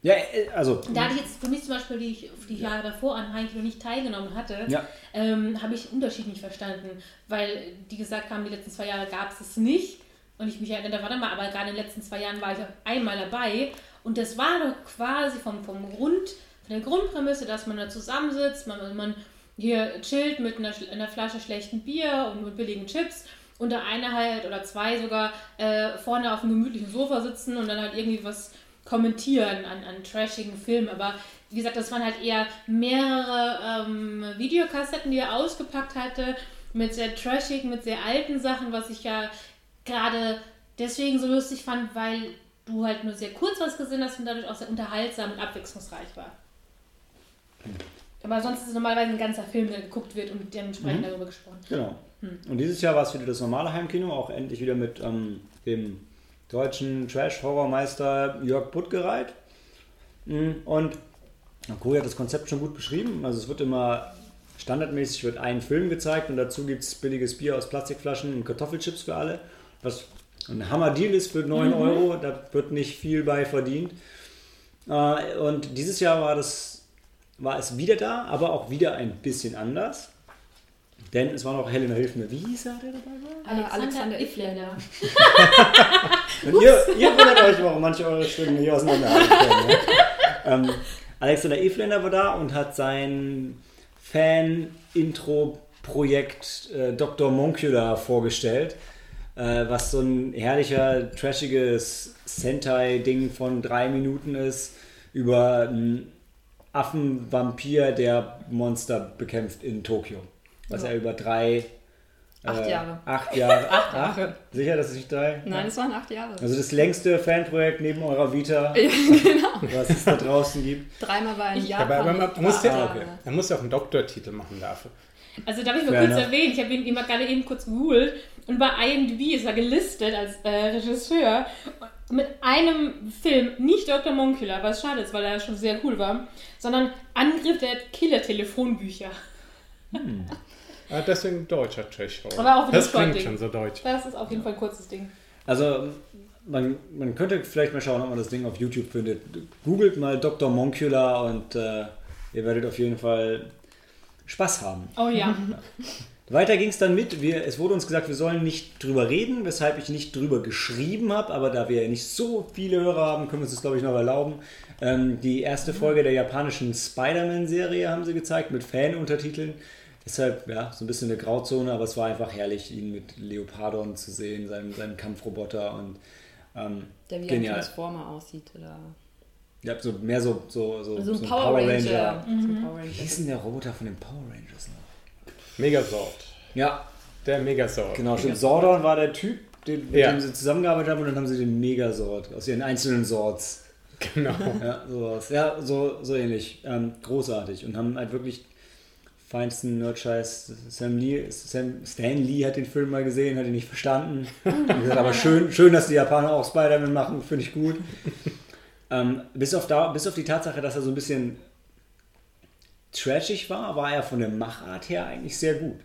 Ja. Ja, äh, also. Da hatte ich jetzt für mich zum Beispiel, die ich die Jahre davor an Heimkino nicht teilgenommen hatte, Ja. ähm, habe ich den Unterschied nicht verstanden. Weil die gesagt haben, die letzten zwei Jahre gab es es nicht. Und ich mich erinnere, warte mal, aber gerade in den letzten zwei Jahren war ich auch einmal dabei. Und das war doch quasi vom, vom Grund, von der Grundprämisse, dass man da zusammensitzt, man, man hier chillt mit einer, einer Flasche schlechten Bier und mit billigen Chips. Und der eine halt oder zwei sogar äh, vorne auf einem gemütlichen Sofa sitzen und dann halt irgendwie was kommentieren an, an trashigen Filmen. Aber wie gesagt, das waren halt eher mehrere ähm, Videokassetten, die er ausgepackt hatte, mit sehr trashigen, mit sehr alten Sachen, was ich ja gerade deswegen so lustig fand, weil du halt nur sehr kurz was gesehen hast und dadurch auch sehr unterhaltsam und abwechslungsreich war. Aber sonst ist es normalerweise ein ganzer Film, der geguckt wird und dementsprechend darüber gesprochen. Genau. Und dieses Jahr war es wieder das normale Heimkino, auch endlich wieder mit ähm, dem deutschen Trash-Horrormeister Jörg Buttgereit. Mm, Und Cory hat das Konzept schon gut beschrieben. Also es wird immer standardmäßig wird ein Film gezeigt und dazu gibt es billiges Bier aus Plastikflaschen und Kartoffelchips für alle. Was ein Hammer-Deal ist für 9 Euro, da wird nicht viel bei verdient. Äh, Und dieses Jahr war, das, war es wieder da, aber auch wieder ein bisschen anders. Denn es war noch Helena Hilf mir. Wie hieß er, der dabei war? Äh, Alexander Ifländer. Und ihr, ihr wundert euch, warum manche eure Stimmen nicht auseinanderhalten können. Ne? ähm, Alexander Efländer war da und hat sein Fan-Intro-Projekt äh, Dr. Moncula vorgestellt, äh, was so ein herrlicher, trashiges Sentai-Ding von drei Minuten ist, über einen Affenvampir, der Monster bekämpft in Tokio. Was Ja. er über drei... Acht äh, Jahre. Acht Jahre. Acht Jahre. Sicher, dass es nicht drei? Nein, es waren acht Jahre. Also das längste Fanprojekt neben eurer Vita, Ja, genau. was es da draußen gibt. Dreimal war in Japan. Aber, aber man, mit muss ja, Ah, okay. Man muss ja auch einen Doktortitel machen dafür. Also darf ich mal Fair kurz erwähnen, ich habe ihn immer gerade eben kurz gegoogelt und bei IMDb ist er gelistet als äh, Regisseur mit einem Film, nicht Dr. Moncula, was schade ist, weil er schon sehr cool war, sondern Angriff der Killer-Telefonbücher. Ah, deswegen deutscher Trash Horror. Aber auch Das klingt schon so deutsch. Das ist auf jeden Fall ein kurzes Ding. Also man, man könnte vielleicht mal schauen, ob man das Ding auf YouTube findet. Googelt mal Dr. Moncula und äh, ihr werdet auf jeden Fall Spaß haben. Oh ja. Weiter ging es dann mit. Wir, es wurde uns gesagt, wir sollen nicht drüber reden, weshalb ich nicht drüber geschrieben habe, aber da wir ja nicht so viele Hörer haben, können wir uns das, glaube ich, noch erlauben. Ähm, die erste Folge der japanischen Spider-Man-Serie haben sie gezeigt mit Fan-Untertiteln. Deshalb, ja, so ein bisschen eine Grauzone, aber es war einfach herrlich, ihn mit Leopardon zu sehen, seinem, seinem Kampfroboter und ähm, Der wie ein genial. Transformer aussieht. Oder Ja, so mehr so, so, so, so ein so Power, Ranger. Mhm. Ein Power Wie Ranger. hieß denn der Roboter von den Power Rangers noch? Megasort. Ja, Der Megasort. Genau, stimmt. Sordon war der Typ, den, mit Ja. dem sie zusammengearbeitet haben und dann haben sie den Megasort aus ihren einzelnen Sorts. Genau. Ja, sowas. Ja, so, so ähnlich. Ähm, großartig. Und haben halt wirklich feinsten Nerdscheiß. Sam Lee, Sam, Stan Lee hat den Film mal gesehen, hat ihn nicht verstanden. Hat gesagt, aber schön, schön, dass die Japaner auch Spider-Man machen, finde ich gut. Ähm, bis, auf da, bis auf die Tatsache, dass er so ein bisschen trashig war, war er von der Machart her eigentlich sehr gut.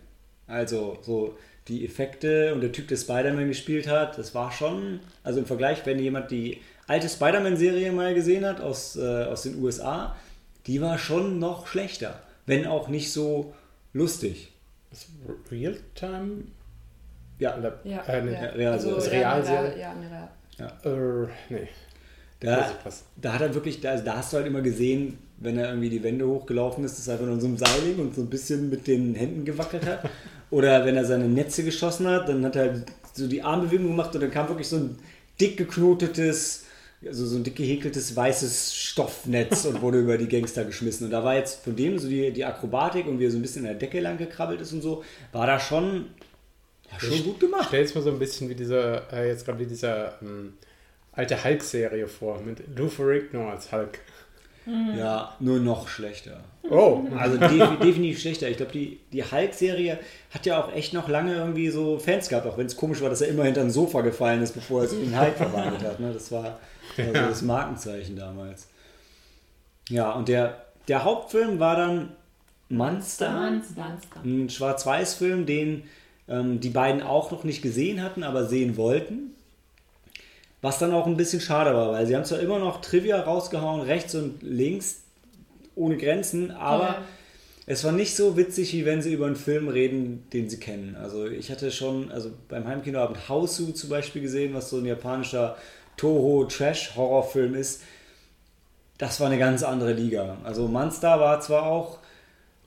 Also so die Effekte und der Typ, der Spider-Man gespielt hat, das war schon, also im Vergleich, wenn jemand die alte Spider-Man-Serie mal gesehen hat aus, äh, aus den USA, die war schon noch schlechter, wenn auch nicht so lustig. Ist Realtime? Ja, Oder, Ja, äh, nee. ja. Real- also, ist ja, Realserie? eine Real- Ja, eine Real. Äh, nee. da, da hat er wirklich, da, da hast du halt immer gesehen, wenn er irgendwie die Wände hochgelaufen ist, dass er einfach nur so einem Seil hing und so ein bisschen mit den Händen gewackelt hat. Oder wenn er seine Netze geschossen hat, dann hat er halt so die Armbewegung gemacht und dann kam wirklich so ein dick geknotetes, also so ein dick gehäkeltes weißes Stoffnetz und wurde über die Gangster geschmissen. Und da war jetzt von dem so die, die Akrobatik und wie er so ein bisschen in der Decke lang gekrabbelt ist und so, war da schon, ja, schon gut gemacht. Stell's mir so ein bisschen wie dieser, äh, jetzt gerade wie dieser ähm, alte Hulk-Serie vor, mit Lou Ferrigno als Hulk. Ja, nur noch schlechter. Oh, Also def definitiv schlechter. Ich glaube, die, die Hulk-Serie hat ja auch echt noch lange irgendwie so Fans gehabt, auch wenn es komisch war, dass er immer hinter ein Sofa gefallen ist, bevor er sich in Hulk verwandelt hat. Ne? Das war also das Markenzeichen damals. Ja, und der, der Hauptfilm war dann Monster. Monster. Monster. Ein Schwarz-Weiß-Film, den ähm, die beiden auch noch nicht gesehen hatten, aber sehen wollten. Was dann auch ein bisschen schade war, weil sie haben zwar immer noch Trivia rausgehauen, rechts und links, ohne Grenzen, aber Ja. es war nicht so witzig, wie wenn sie über einen Film reden, den sie kennen. Also ich hatte schon, also beim Heimkinoabend Hausu zum Beispiel gesehen, was so ein japanischer Toho-Trash-Horrorfilm ist. Das war eine ganz andere Liga. Also Monster war zwar auch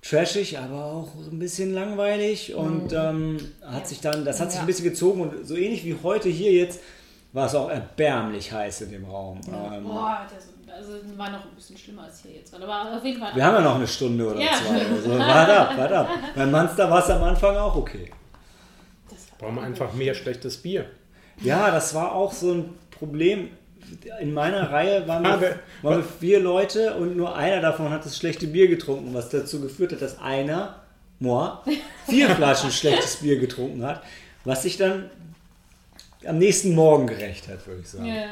trashig, aber auch ein bisschen langweilig und ähm, hat sich dann, das hat sich Ja. ein bisschen gezogen und so ähnlich wie heute hier jetzt war es auch erbärmlich heiß in dem Raum. Ähm, Boah, das also, war noch ein bisschen schlimmer als hier jetzt. Aber auf jeden Fall. wir haben ja noch eine Stunde oder Ja. zwei. Also, warte ab, warte ab. Beim Monster war es am Anfang auch okay. Das war Brauchen wir einfach mehr schlechtes Bier. Ja, das war auch so ein Problem. In meiner Reihe waren wir, waren wir vier Leute und nur einer davon hat das schlechte Bier getrunken, was dazu geführt hat, dass einer, moi, vier Flaschen schlechtes Bier getrunken hat, was sich dann am nächsten Morgen gerecht hat, würde ich sagen. Ja.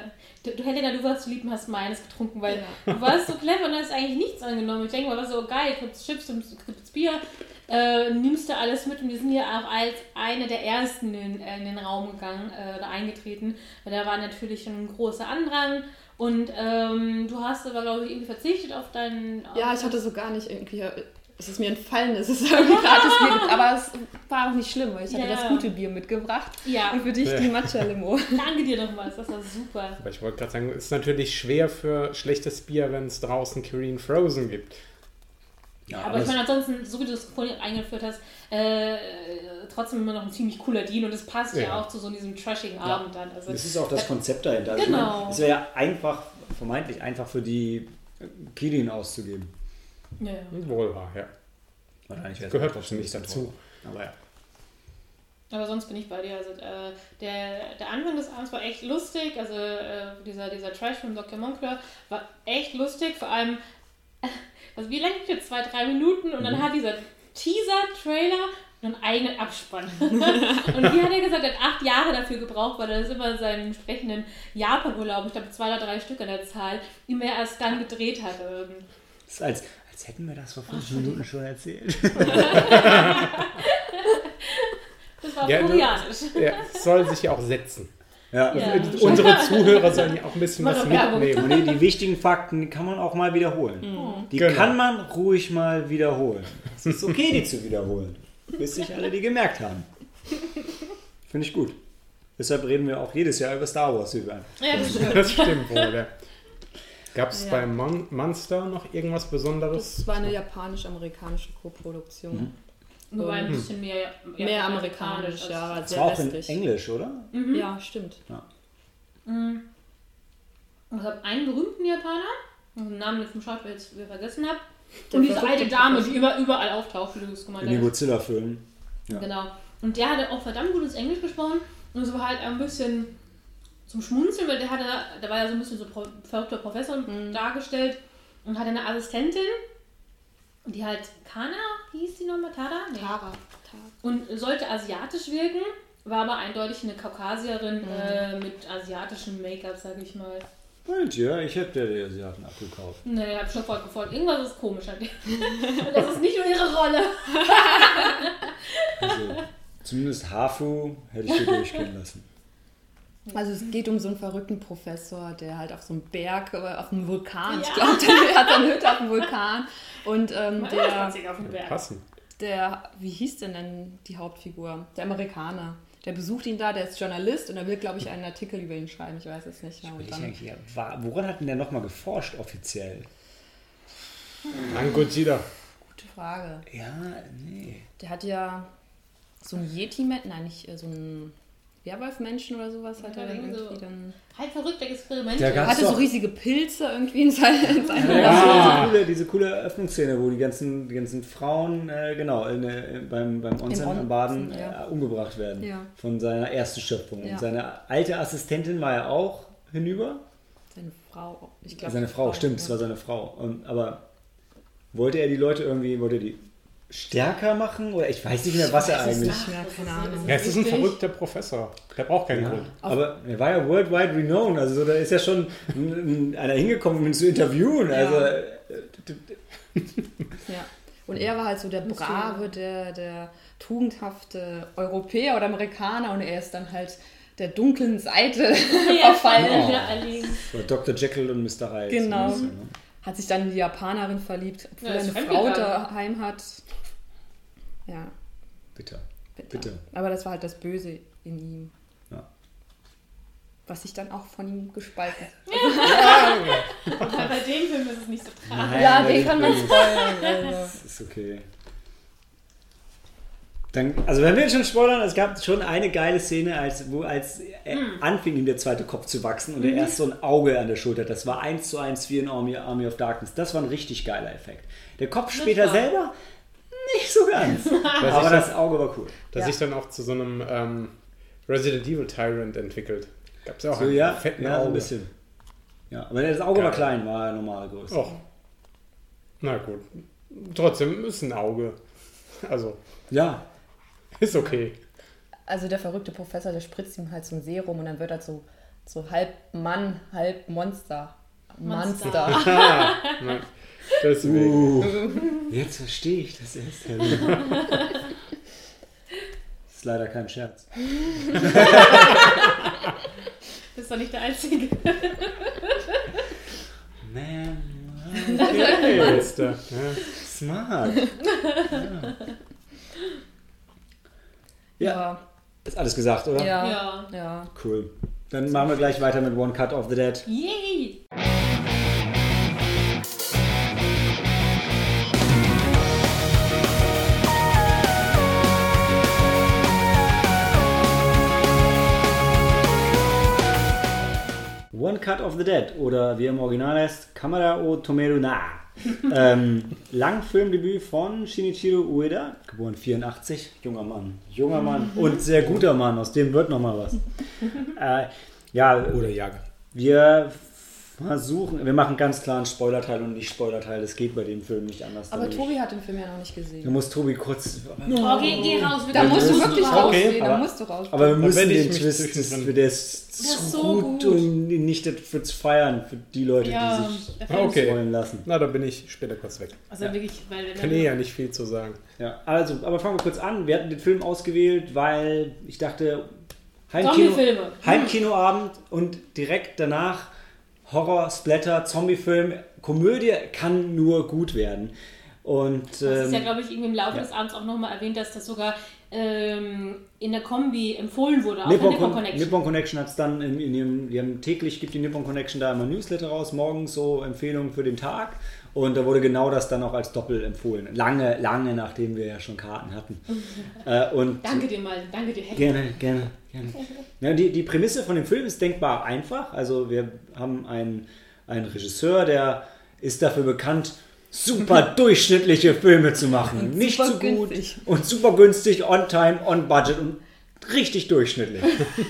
Du, du Helena, du warst so lieb und hast meines getrunken, weil du warst so clever und hast eigentlich nichts angenommen. Ich denke mal, was so geil, kurz Chips und kurz Bier, äh, nimmst du alles mit und wir sind ja auch als eine der ersten in, in den Raum gegangen äh, oder eingetreten, weil da war natürlich schon ein großer Andrang und ähm, du hast aber, glaube ich, irgendwie verzichtet auf deinen... Ja, ich hatte so gar nicht irgendwie. Es ist mir entfallen, es ist irgendwie gratis Bier gibt, aber es war auch nicht schlimm, weil ich hatte Ja. das gute Bier mitgebracht. Ja. Und für dich die Matcha Limo. Danke dir nochmals, das war super. Aber ich wollte gerade sagen, es ist natürlich schwer für schlechtes Bier, wenn es draußen Kirin Frozen gibt. Ja, Aber ich meine, ansonsten, so wie du das vorhin eingeführt hast, äh, trotzdem immer noch ein ziemlich cooler Deal und es passt ja, Ja. auch zu so diesem trashigen Abend dann. Also, Das ist auch das Konzept dahinter. Also Genau. Ich meine, es wäre ja einfach, vermeintlich einfach für die Kirin auszugeben. ja, ja. Wohl wahr, ja. Wahrscheinlich Gehört trotzdem bisschen dazu. Aber ja. Aber sonst bin ich bei dir. Also, äh, der, der Anfang des Abends war echt lustig. Also äh, dieser, dieser Trash-Film Dr. Moncler war echt lustig. Vor allem, also wie lange jetzt? Zwei, drei Minuten und dann hat dieser Teaser-Trailer einen eigenen Abspann. und wie hat er gesagt, er hat acht Jahre dafür gebraucht, weil er das immer seinen entsprechenden Japan-Urlaub, ich glaube zwei oder drei Stück an der Zahl, immer erst dann gedreht hat. Ähm, Das ist als, als hätten wir das vor fünf Minuten schon erzählt. Das war Ja, koreanisch. Ja, es soll sich ja auch setzen. Ja. Ja. Unsere Zuhörer sollen ja auch ein bisschen was mitnehmen. Und die, wichtigen Fakten kann man auch mal wiederholen. Die Genau. kann man ruhig mal wiederholen. Es ist okay, die zu wiederholen. Bis sich alle die gemerkt haben. Finde ich gut. Deshalb reden wir auch jedes Jahr über Star Wars. Über. Ja, das stimmt. Das stimmt wohl. Ja. Gab es Ja. bei Mon Monster noch irgendwas Besonderes? Das war eine japanisch-amerikanische Koproduktion. Nur ein bisschen mehr, Mehr amerikanisch, als- ja, Das sehr war auch in westlich. Englisch, oder? Ja, stimmt. Ich habe einen berühmten Japaner, den Namen vom Schauspieler jetzt wieder vergessen habe. Der Und diese alte Dame, die über, überall auftaucht, wie du es gemeint In den hast. Godzilla-Filmen. Ja. Genau. Und der hatte auch verdammt gutes Englisch gesprochen. Und es war halt ein bisschen zum Schmunzeln, weil der hatte, der war ja so ein bisschen so pro, verrückter Professor dargestellt und hatte eine Assistentin, die halt Kana hieß die nochmal, Tada? Nee. Tara. Und sollte asiatisch wirken, war aber eindeutig eine Kaukasierin Mhm. äh, mit asiatischem Make-up, sag ich mal. Und ja, ich hätte dir die Asiaten abgekauft. Nee, hab schon voll gefolgt. Irgendwas ist komisch an dem. Und das ist nicht nur ihre Rolle. Also, zumindest Hafu hätte ich hier durchgehen lassen. Also es geht um so einen verrückten Professor, der halt auf so einem Berg, äh, auf einem Vulkan, ich Ja. glaube, der hat eine Hütte auf dem Vulkan. Und ähm, der, auf dem Berg. Passen. der, wie hieß denn denn die Hauptfigur? Der Amerikaner. Der besucht ihn da, der ist Journalist und er will, glaube ich, einen Artikel über ihn schreiben. Ich weiß es nicht. Ich dann, ja, wa- woran hat denn der nochmal geforscht offiziell? An Gojira. gute Frage. Ja, nee. Der hat ja so ein Yeti-Mensch, nein, nicht äh, so ein Werwolf-Menschen oder sowas hat Ja, er dann irgendwie so. dann. Halt verrückte Experimente. Der Er hatte so riesige Pilze irgendwie in seinem. In Ja, Labor. diese, coole, diese coole Eröffnungsszene, wo die ganzen, die ganzen Frauen äh, genau in, äh, beim, beim Onsen On- am Baden ja. äh, umgebracht werden Ja. von seiner ersten Schöpfung. Ja. Und seine alte Assistentin war ja auch hinüber. Seine Frau. Ich glaube. seine Frau, stimmt, es war seine Frau. Und, aber wollte er die Leute irgendwie, wollte er die stärker machen? Oder ich weiß nicht mehr, was er weiß es eigentlich. nicht mehr, keine Ahnung. Ja, es ist ein verrückter Professor. Der braucht keinen Ja, Grund. aber er war ja worldwide renowned, also so, da ist ja schon ein- ein- einer hingekommen, um ihn zu interviewen. Also, äh, Ja. Und er war halt so der brave, der, der tugendhafte Europäer oder Amerikaner und er ist dann halt der dunklen Seite Ja, verfallen. Oder Dr. Jekyll und Mr. Hyde. Genau. Ne? Hat sich dann in die Japanerin verliebt, obwohl Ja, er eine Frau daheim hat. Ja, Bitter. bitter. Bitte. Aber das war halt das Böse in ihm. Ja. Was sich dann auch von ihm gespalten hat. Aber bei dem Film ist es nicht so tragisch. Ja, den dem kann man spoilern. Das ist okay. Dann, also wenn wir jetzt schon spoilern, es gab schon eine geile Szene, als, wo als er anfing, ihm der zweite Kopf zu wachsen und er erst so ein Auge an der Schulter hat. Das war eins zu eins wie in Army, Army of Darkness. Das war ein richtig geiler Effekt. Der Kopf später war- selber nicht so ganz. Aber das Auge war cool. Das Ja. sich dann auch zu so einem ähm, Resident Evil Tyrant entwickelt. Gab es ja auch So, einen ja, fetten ja, Auge. ein bisschen. Ja, aber das Auge war Geil. klein, war normale Größe. Och. Na gut. Trotzdem ist ein Auge. Also, Ja, ist okay. also der verrückte Professor, der spritzt ihm halt so ein Serum und dann wird er so, so halb Mann, halb Monster. Monster. Monster. Deswegen. Uh, jetzt verstehe ich das erst. Das ist leider kein Scherz. Das ist doch nicht der einzige. Man, Okay, jetzt, ja. smart. Ja. Ja. Ist alles gesagt, oder? Ja. Ja. ja. Cool. Dann machen wir gleich weiter mit One Cut of the Dead. Yay! One Cut of the Dead oder wie er im Original heißt, Kamera o Tomeru na. ähm, Langfilmdebüt von Shinichiro Ueda, geboren 84, junger Mann, junger Mann und sehr guter Mann, aus dem wird noch mal was. äh, ja, Oder Jagd. wir versuchen, wir machen ganz klar einen Spoilerteil und nicht Spoilerteil, das geht bei dem Film nicht anders. Aber Da Tobi hat den Film ja noch nicht Da gesehen. muss Tobi kurz. Oh, geh, geh raus. Da musst du wirklich raus. Okay, rausgehen, da aber- musst du raus. Aber wir müssen ich den Twist, das, der ist so gut, gut. und nicht fürs Feiern, für die Leute, Ja, die sich Okay. wollen lassen. Na, da bin ich später kurz weg. Also wirklich, weil Kann eh ja nicht viel zu sagen. Ja, also, aber fangen wir kurz an. Wir hatten den Film ausgewählt, weil ich dachte, Heimkino. Heimkinoabend und direkt danach Horror, Splatter, Zombiefilm, Komödie kann nur gut werden. Und Das ist ja, ähm, glaube ich, irgendwie im Laufe ja. des Abends auch nochmal erwähnt, dass das sogar ähm, in der Kombi empfohlen wurde, auch Nippon, Nippon Con Connection. Nippon Connection hat es dann in, in ihrem, die haben täglich gibt die Nippon Connection da immer Newsletter raus, morgens so Empfehlungen für den Tag. Und da wurde genau das dann auch als Doppel empfohlen. Lange, lange nachdem wir ja schon Karten hatten. äh, und Danke dir mal, danke dir. Gerne, gerne, gerne. Ja, die, die Prämisse von dem Film ist denkbar einfach. Also wir haben einen, einen Regisseur, der ist dafür bekannt, super durchschnittliche Filme zu machen. Nicht super zu gut günstig. und super günstig, on time, on budget und richtig durchschnittlich.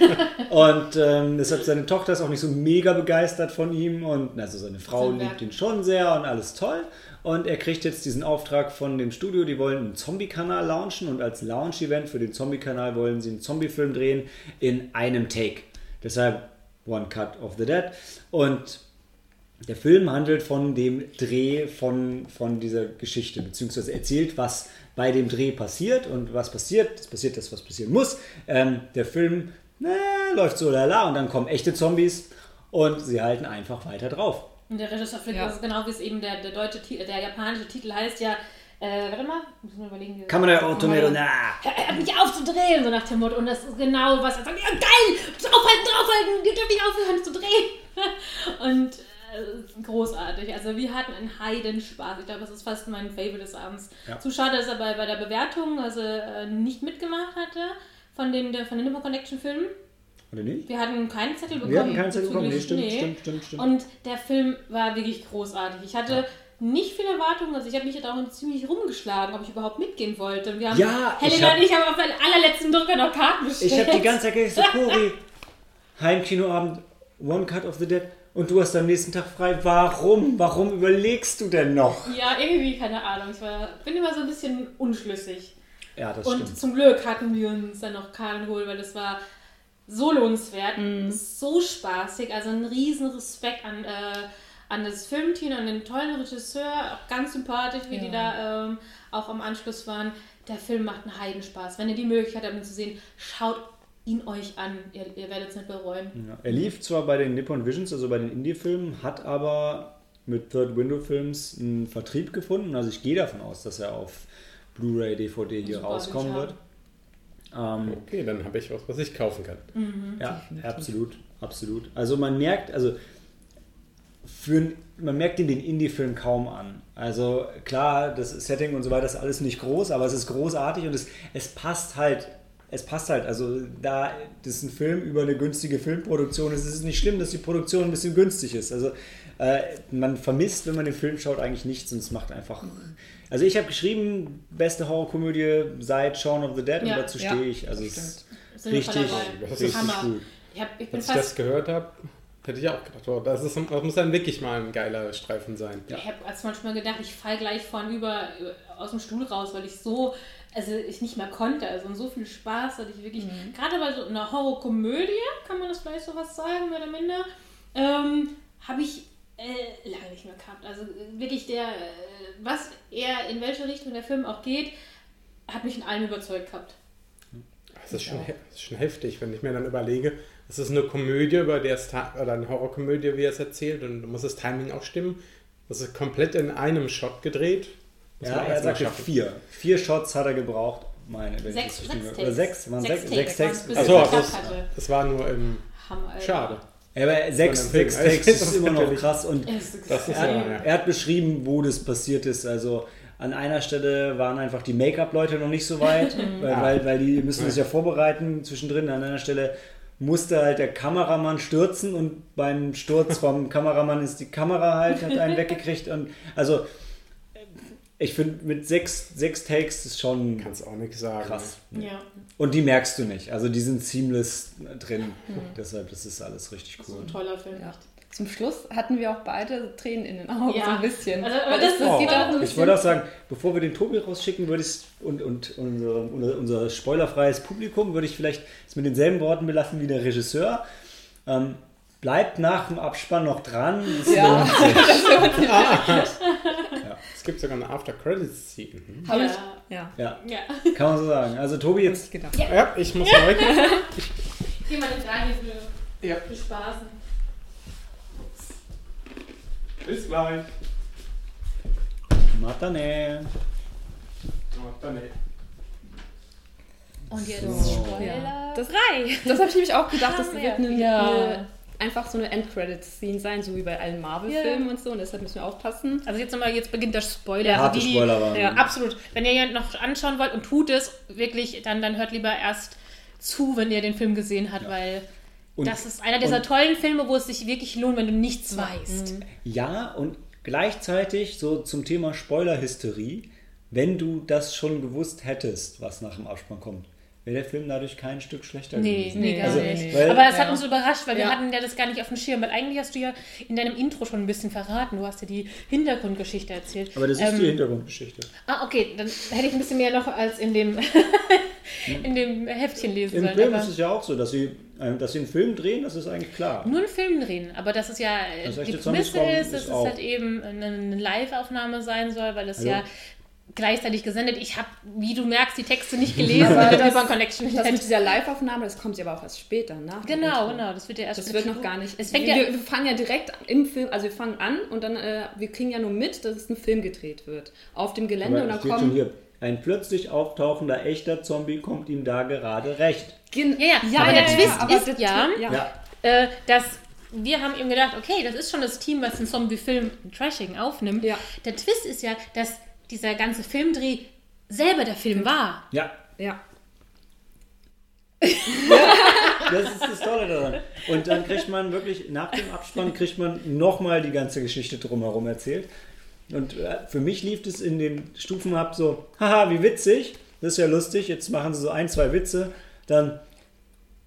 und ähm, deshalb seine Tochter ist auch nicht so mega begeistert von ihm und also seine Frau liebt ihn schon sehr und alles toll. Und er kriegt jetzt diesen Auftrag von dem Studio, die wollen einen Zombie-Kanal launchen und als Launch-Event für den Zombie-Kanal wollen sie einen Zombie-Film drehen in einem Take. Deshalb One Cut of the Dead. Und der Film handelt von dem Dreh von, von dieser Geschichte, beziehungsweise erzählt, was bei dem Dreh passiert und was passiert. Es passiert das, was passieren muss. Ähm, der Film na, läuft so lala und dann kommen echte Zombies und sie halten einfach weiter drauf. Und der Regisseur fliegt, Ja. das ist genau wie es eben der, der deutsche Ti- der japanische Titel heißt ja, äh, warte mal, muss man überlegen. Kamera Automero, na. Hör mich auf zu drehen, so nach dem Motto. Und das ist genau, was er sagt. Ja, geil! Draufhalten, draufhalten! Ihr dürft nicht aufhören zu drehen! Und äh, großartig. Also wir hatten einen Heidenspaß. Ich glaube, das ist fast mein Favorite des Abends. Ja. Zu schade, dass er bei, bei der Bewertung also, äh, nicht mitgemacht hatte von, dem, der, von den Nippon Connection Filmen. Oder nicht? Wir hatten keinen Zettel bekommen. Wir hatten keinen Zettel bekommen. Nee, stimmt, nee. stimmt, stimmt, stimmt. Und der Film war wirklich großartig. Ich hatte nicht viele Erwartungen. Also ich habe mich jetzt auch ziemlich rumgeschlagen, ob ich überhaupt mitgehen wollte. Und wir haben, Ja, ich Helena hab- und ich haben auf den allerletzten Drücker noch Karten bestellt. Ich habe die ganze Zeit gesagt, Cori, Heimkinoabend, One Cut of the Dead und du hast am nächsten Tag frei. Warum? Warum überlegst du denn noch? Ja, irgendwie, keine Ahnung. Ich war, bin immer so ein bisschen unschlüssig. Ja, das Und stimmt. zum Glück hatten wir uns dann noch Karten geholt, weil das war so lohnenswert, so spaßig. Also ein riesen Respekt an, äh, an das Filmteam, an den tollen Regisseur, auch ganz sympathisch, wie Ja. die da ähm, auch am Anschluss waren. Der Film macht einen Heidenspaß. Wenn ihr die Möglichkeit habt, ihn zu sehen, schaut ihn euch an. Ihr, ihr werdet es nicht bereuen. Ja. Er lief zwar bei den Nippon Visions, also bei den Indie-Filmen, hat aber mit Third Window Films einen Vertrieb gefunden. Also ich gehe davon aus, dass er auf Blu-ray, DVD hier Super, rauskommen wird. Ähm, Okay, dann habe ich was, was ich kaufen kann. ja, absolut, absolut. Also man merkt, also für, man merkt in den Indie-Film kaum an. Also klar, das Setting und so weiter ist alles nicht groß, aber es ist großartig und es, es passt halt. Es passt halt, also da das ein Film über eine günstige Filmproduktion ist, ist es nicht schlimm, dass die Produktion ein bisschen günstig ist. Also äh, man vermisst, wenn man den Film schaut, eigentlich nichts und es macht einfach. Also ich habe geschrieben, beste Horrorkomödie seit Shaun of the Dead Ja. und dazu Ja, stehe ich. Also es ist richtig, dabei. Das ist richtig Hammer. gut. Ich, hab, ich bin Als ich das fast. gehört habe, hätte ich auch gedacht, oh, das, ist, das muss dann wirklich mal ein geiler Streifen sein. Ich habe als manchmal gedacht, ich fall gleich vornüber äh, aus dem Stuhl raus, weil ich so, also ich nicht mehr konnte. Also und so viel Spaß hatte ich wirklich. Gerade bei so einer Horrorkomödie, kann man das vielleicht so was sagen, mehr oder minder, ähm, habe ich äh, lange nicht mehr gehabt. Also äh, wirklich der, äh, was er, in welche Richtung der Film auch geht, hat mich in allem überzeugt gehabt. Das ist, schon, das ist schon heftig, wenn ich mir dann überlege, es ist eine Komödie, über der es oder eine Horrorkomödie, wie er es erzählt, und da muss das Timing auch stimmen. Das ist komplett in einem Shot gedreht. Muss Ja, er sagte vier. Vier Shots hat er gebraucht. Meine, Sechs, das sechs oder Takes. sechs, waren sechs, sechs, Takes, Takes. Achso, also es, war nur im. Hammer. Schade. Ja, aber sechs. Takes Das ist ist immer noch krass. Und er, ja, hat, ja. er hat beschrieben, wo das passiert ist. Also an einer Stelle waren einfach die Make-up-Leute noch nicht so weit, weil, weil, weil die müssen sich ja vorbereiten zwischendrin. An einer Stelle musste halt der Kameramann stürzen und beim Sturz vom Kameramann ist die Kamera halt, hat einen weggekriegt. Und also ich finde, mit sechs, sechs Takes ist schon Kannst auch nichts sagen. krass. Ja, Und die merkst du nicht. Also die sind seamless drin. Deshalb, das ist alles richtig so cool. ein toller Film. Ja. Zum Schluss hatten wir auch beide Tränen in den Augen, Ja. so ein bisschen. Also, aber Weil das- das das geht auch ein Ich wollte auch sagen, bevor wir den Tobi rausschicken, würde ich und, und unser, unser, unser spoilerfreies Publikum würde ich vielleicht es mit denselben Worten belassen wie der Regisseur. Ähm, bleibt nach dem Abspann noch dran. Das Ja. lohnt sich. Es gibt sogar eine After-Credits-Scene. Mhm. Hab ja. ich, ja. Ja, ja. kann man so sagen. Also Tobi jetzt ich gedacht. Ja, ich muss zurück. Geh mal den Daniel für, ja. für Spaßen. Bis gleich. Matane. Ey. Und jetzt So. Spoiler. Ja. Das- drei. Das habe ich nämlich auch gedacht, das wird wir. eine, Ja. eine, einfach so eine End-Credit-Scene sein, so wie bei allen Marvel-Filmen und so. Und deshalb müssen wir aufpassen. Also jetzt nochmal, jetzt beginnt der Spoiler. Harte also die, Spoiler. Ja. Absolut. Wenn ihr ihn noch anschauen wollt und tut es wirklich, dann, dann hört lieber erst zu, wenn ihr den Film gesehen habt, weil Und- das ist einer dieser und- tollen Filme, wo es sich wirklich lohnt, wenn du nichts weißt. Ja, und gleichzeitig so zum Thema Spoilerhysterie, wenn du das schon gewusst hättest, was nach dem Abspann kommt, wäre der Film dadurch kein Stück schlechter Nee, gewesen. nee, gar Also, nicht. weil- Aber es hat Ja. uns überrascht, weil wir Ja. hatten ja das gar nicht auf dem Schirm, weil eigentlich hast du ja in deinem Intro schon ein bisschen verraten. Du hast ja die Hintergrundgeschichte erzählt. Aber das ist Ähm, die Hintergrundgeschichte. Ah, okay, dann hätte ich ein bisschen mehr noch als in dem, in dem Heftchen lesen Im sollen. Film aber ist es ja auch so, dass sie, äh, dass sie einen Film drehen, das ist eigentlich klar. nur einen Film drehen, aber dass es ja Das die Prämisse ist, dass ist es halt eben eine, Live-Aufnahme sein soll, weil es Hallo? ja gleichzeitig gesendet. Ich habe, wie du merkst, die Texte nicht gelesen, weil das- über Connection Das mit dieser Live-Aufnahme, das kommt ja aber auch erst später, nach Genau, genau, das wird ja erst Das wird noch gar nicht. Es fängt wir, ja, wir fangen ja direkt im Film, also wir fangen an und dann, äh, wir kriegen ja nur mit, dass es ein Film gedreht wird. Auf dem Gelände Aber und es dann steht schon hier, ein plötzlich auftauchender echter Zombie kommt ihm da gerade recht. Gen- Ja, ja, aber der Twist aber ist ja- ja. Ja, äh, dass wir haben eben gedacht, okay, das ist schon das Team, was den Zombie-Film Trashing aufnimmt. Ja. Der Twist ist ja, dass dieser ganze Filmdreh selber der Film war. ja, ja. das ist das Tolle daran. Und dann kriegt man wirklich, nach dem Abspann kriegt man nochmal die ganze Geschichte drumherum erzählt. Und äh, für mich lief es in den Stufen ab so, haha, wie witzig, das ist ja lustig, jetzt machen sie so ein, zwei Witze, dann,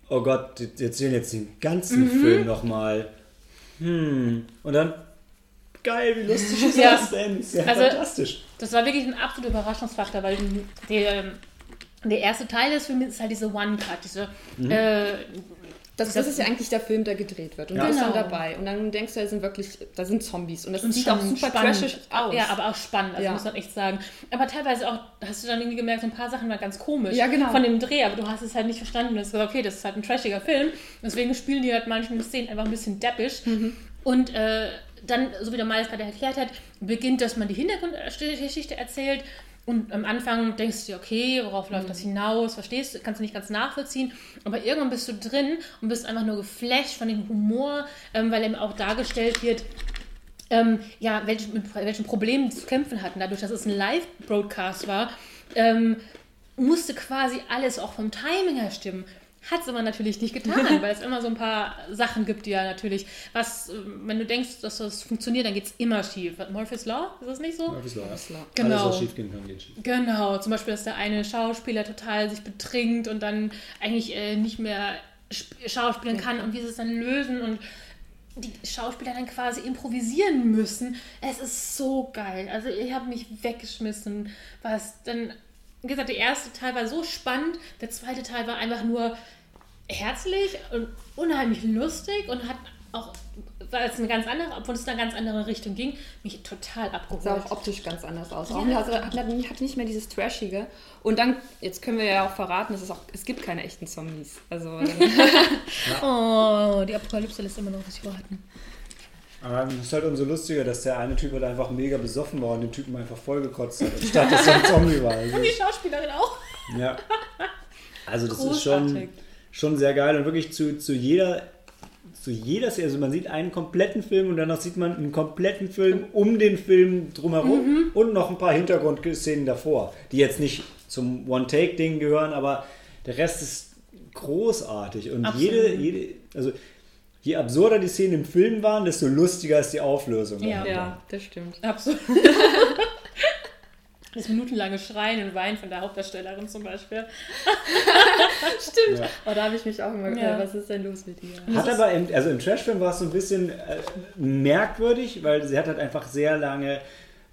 oh Gott, die erzählen jetzt den ganzen Film nochmal. Hm, und dann, geil, wie lustig ist Ja. das denn? Ist ja Also- fantastisch. Das war wirklich ein absoluter Überraschungsfaktor, weil der, der erste Teil des Films ist halt diese One-Cut, diese Mhm. äh, Das, das, ist ja eigentlich der Film, der gedreht wird. Und ja. du bist dann genau. dabei. Und dann denkst du, da sind wirklich, da sind Zombies. Und das und sieht auch super spannend. trashig aus. Ja, aber auch spannend, also ja. muss man echt sagen. Aber teilweise auch, hast du dann irgendwie gemerkt, so ein paar Sachen waren ganz komisch ja, genau. von dem Dreh, aber du hast es halt nicht verstanden. Du hast gesagt, okay, das ist halt ein trashiger Film. Deswegen spielen die halt manchen Szenen einfach ein bisschen deppisch. Mhm. Und äh, dann, so wie der Miles gerade erklärt hat, beginnt, dass man die Hintergrundgeschichte erzählt und am Anfang denkst du dir, okay, worauf läuft mhm. das hinaus? Verstehst du? Kannst du nicht ganz nachvollziehen. Aber irgendwann bist du drin und bist einfach nur geflasht von dem Humor, ähm, weil eben auch dargestellt wird, ähm, ja, welch, mit welchen Problemen die zu kämpfen hatten. Dadurch, dass es ein Live-Broadcast war, ähm, musste quasi alles auch vom Timing her stimmen. Hat es aber natürlich nicht getan, weil es immer so ein paar Sachen gibt, die ja natürlich, was, wenn du denkst, dass das funktioniert, dann geht es immer schief. Murphy's Law, ist das nicht so? Murphy's Law, ja. Genau. Alles, was schief gehen kann, geht schief. Genau, zum Beispiel, dass der eine Schauspieler total sich betrinkt und dann eigentlich äh, nicht mehr schauspielen kann und wie sie es dann lösen und die Schauspieler dann quasi improvisieren müssen. Es ist so geil. Also ich habe mich weggeschmissen, was dann wie gesagt, der erste Teil war so spannend, der zweite Teil war einfach nur herzlich und unheimlich lustig und hat auch, weil es eine ganz andere, obwohl es in eine ganz andere Richtung ging, mich total abgeholt. Sah auch optisch ganz anders aus. Ja. Auch also, hat nicht mehr dieses Trashige. Und dann, jetzt können wir ja auch verraten, es, auch, es gibt keine echten Zombies. Also, oh, die Apokalypse lässt immer noch was warten. Aber es ist halt umso lustiger, dass der eine Typ halt einfach mega besoffen war und den Typen einfach vollgekotzt hat, anstatt dass er ein Zombie war. Also und die Schauspielerin auch. Ja. Also das Großartig. ist schon, schon sehr geil und wirklich zu, zu jeder zu jeder Szene, also man sieht einen kompletten Film und danach sieht man einen kompletten Film um den Film drumherum mhm. und noch ein paar Hintergrundszenen davor, die jetzt nicht zum One-Take-Ding gehören, aber der Rest ist großartig und Absolut. jede, jede, also je absurder die Szenen im Film waren, desto lustiger ist die Auflösung. Ja, ja das stimmt. Absolut. Das minutenlange Schreien und Weinen von der Hauptdarstellerin zum Beispiel. Stimmt. Ja. Oh, da habe ich mich auch immer gefragt, ja. was ist denn los mit ihr? Hat aber, im, also im Trashfilm war es so ein bisschen äh, merkwürdig, weil sie hat halt einfach sehr lange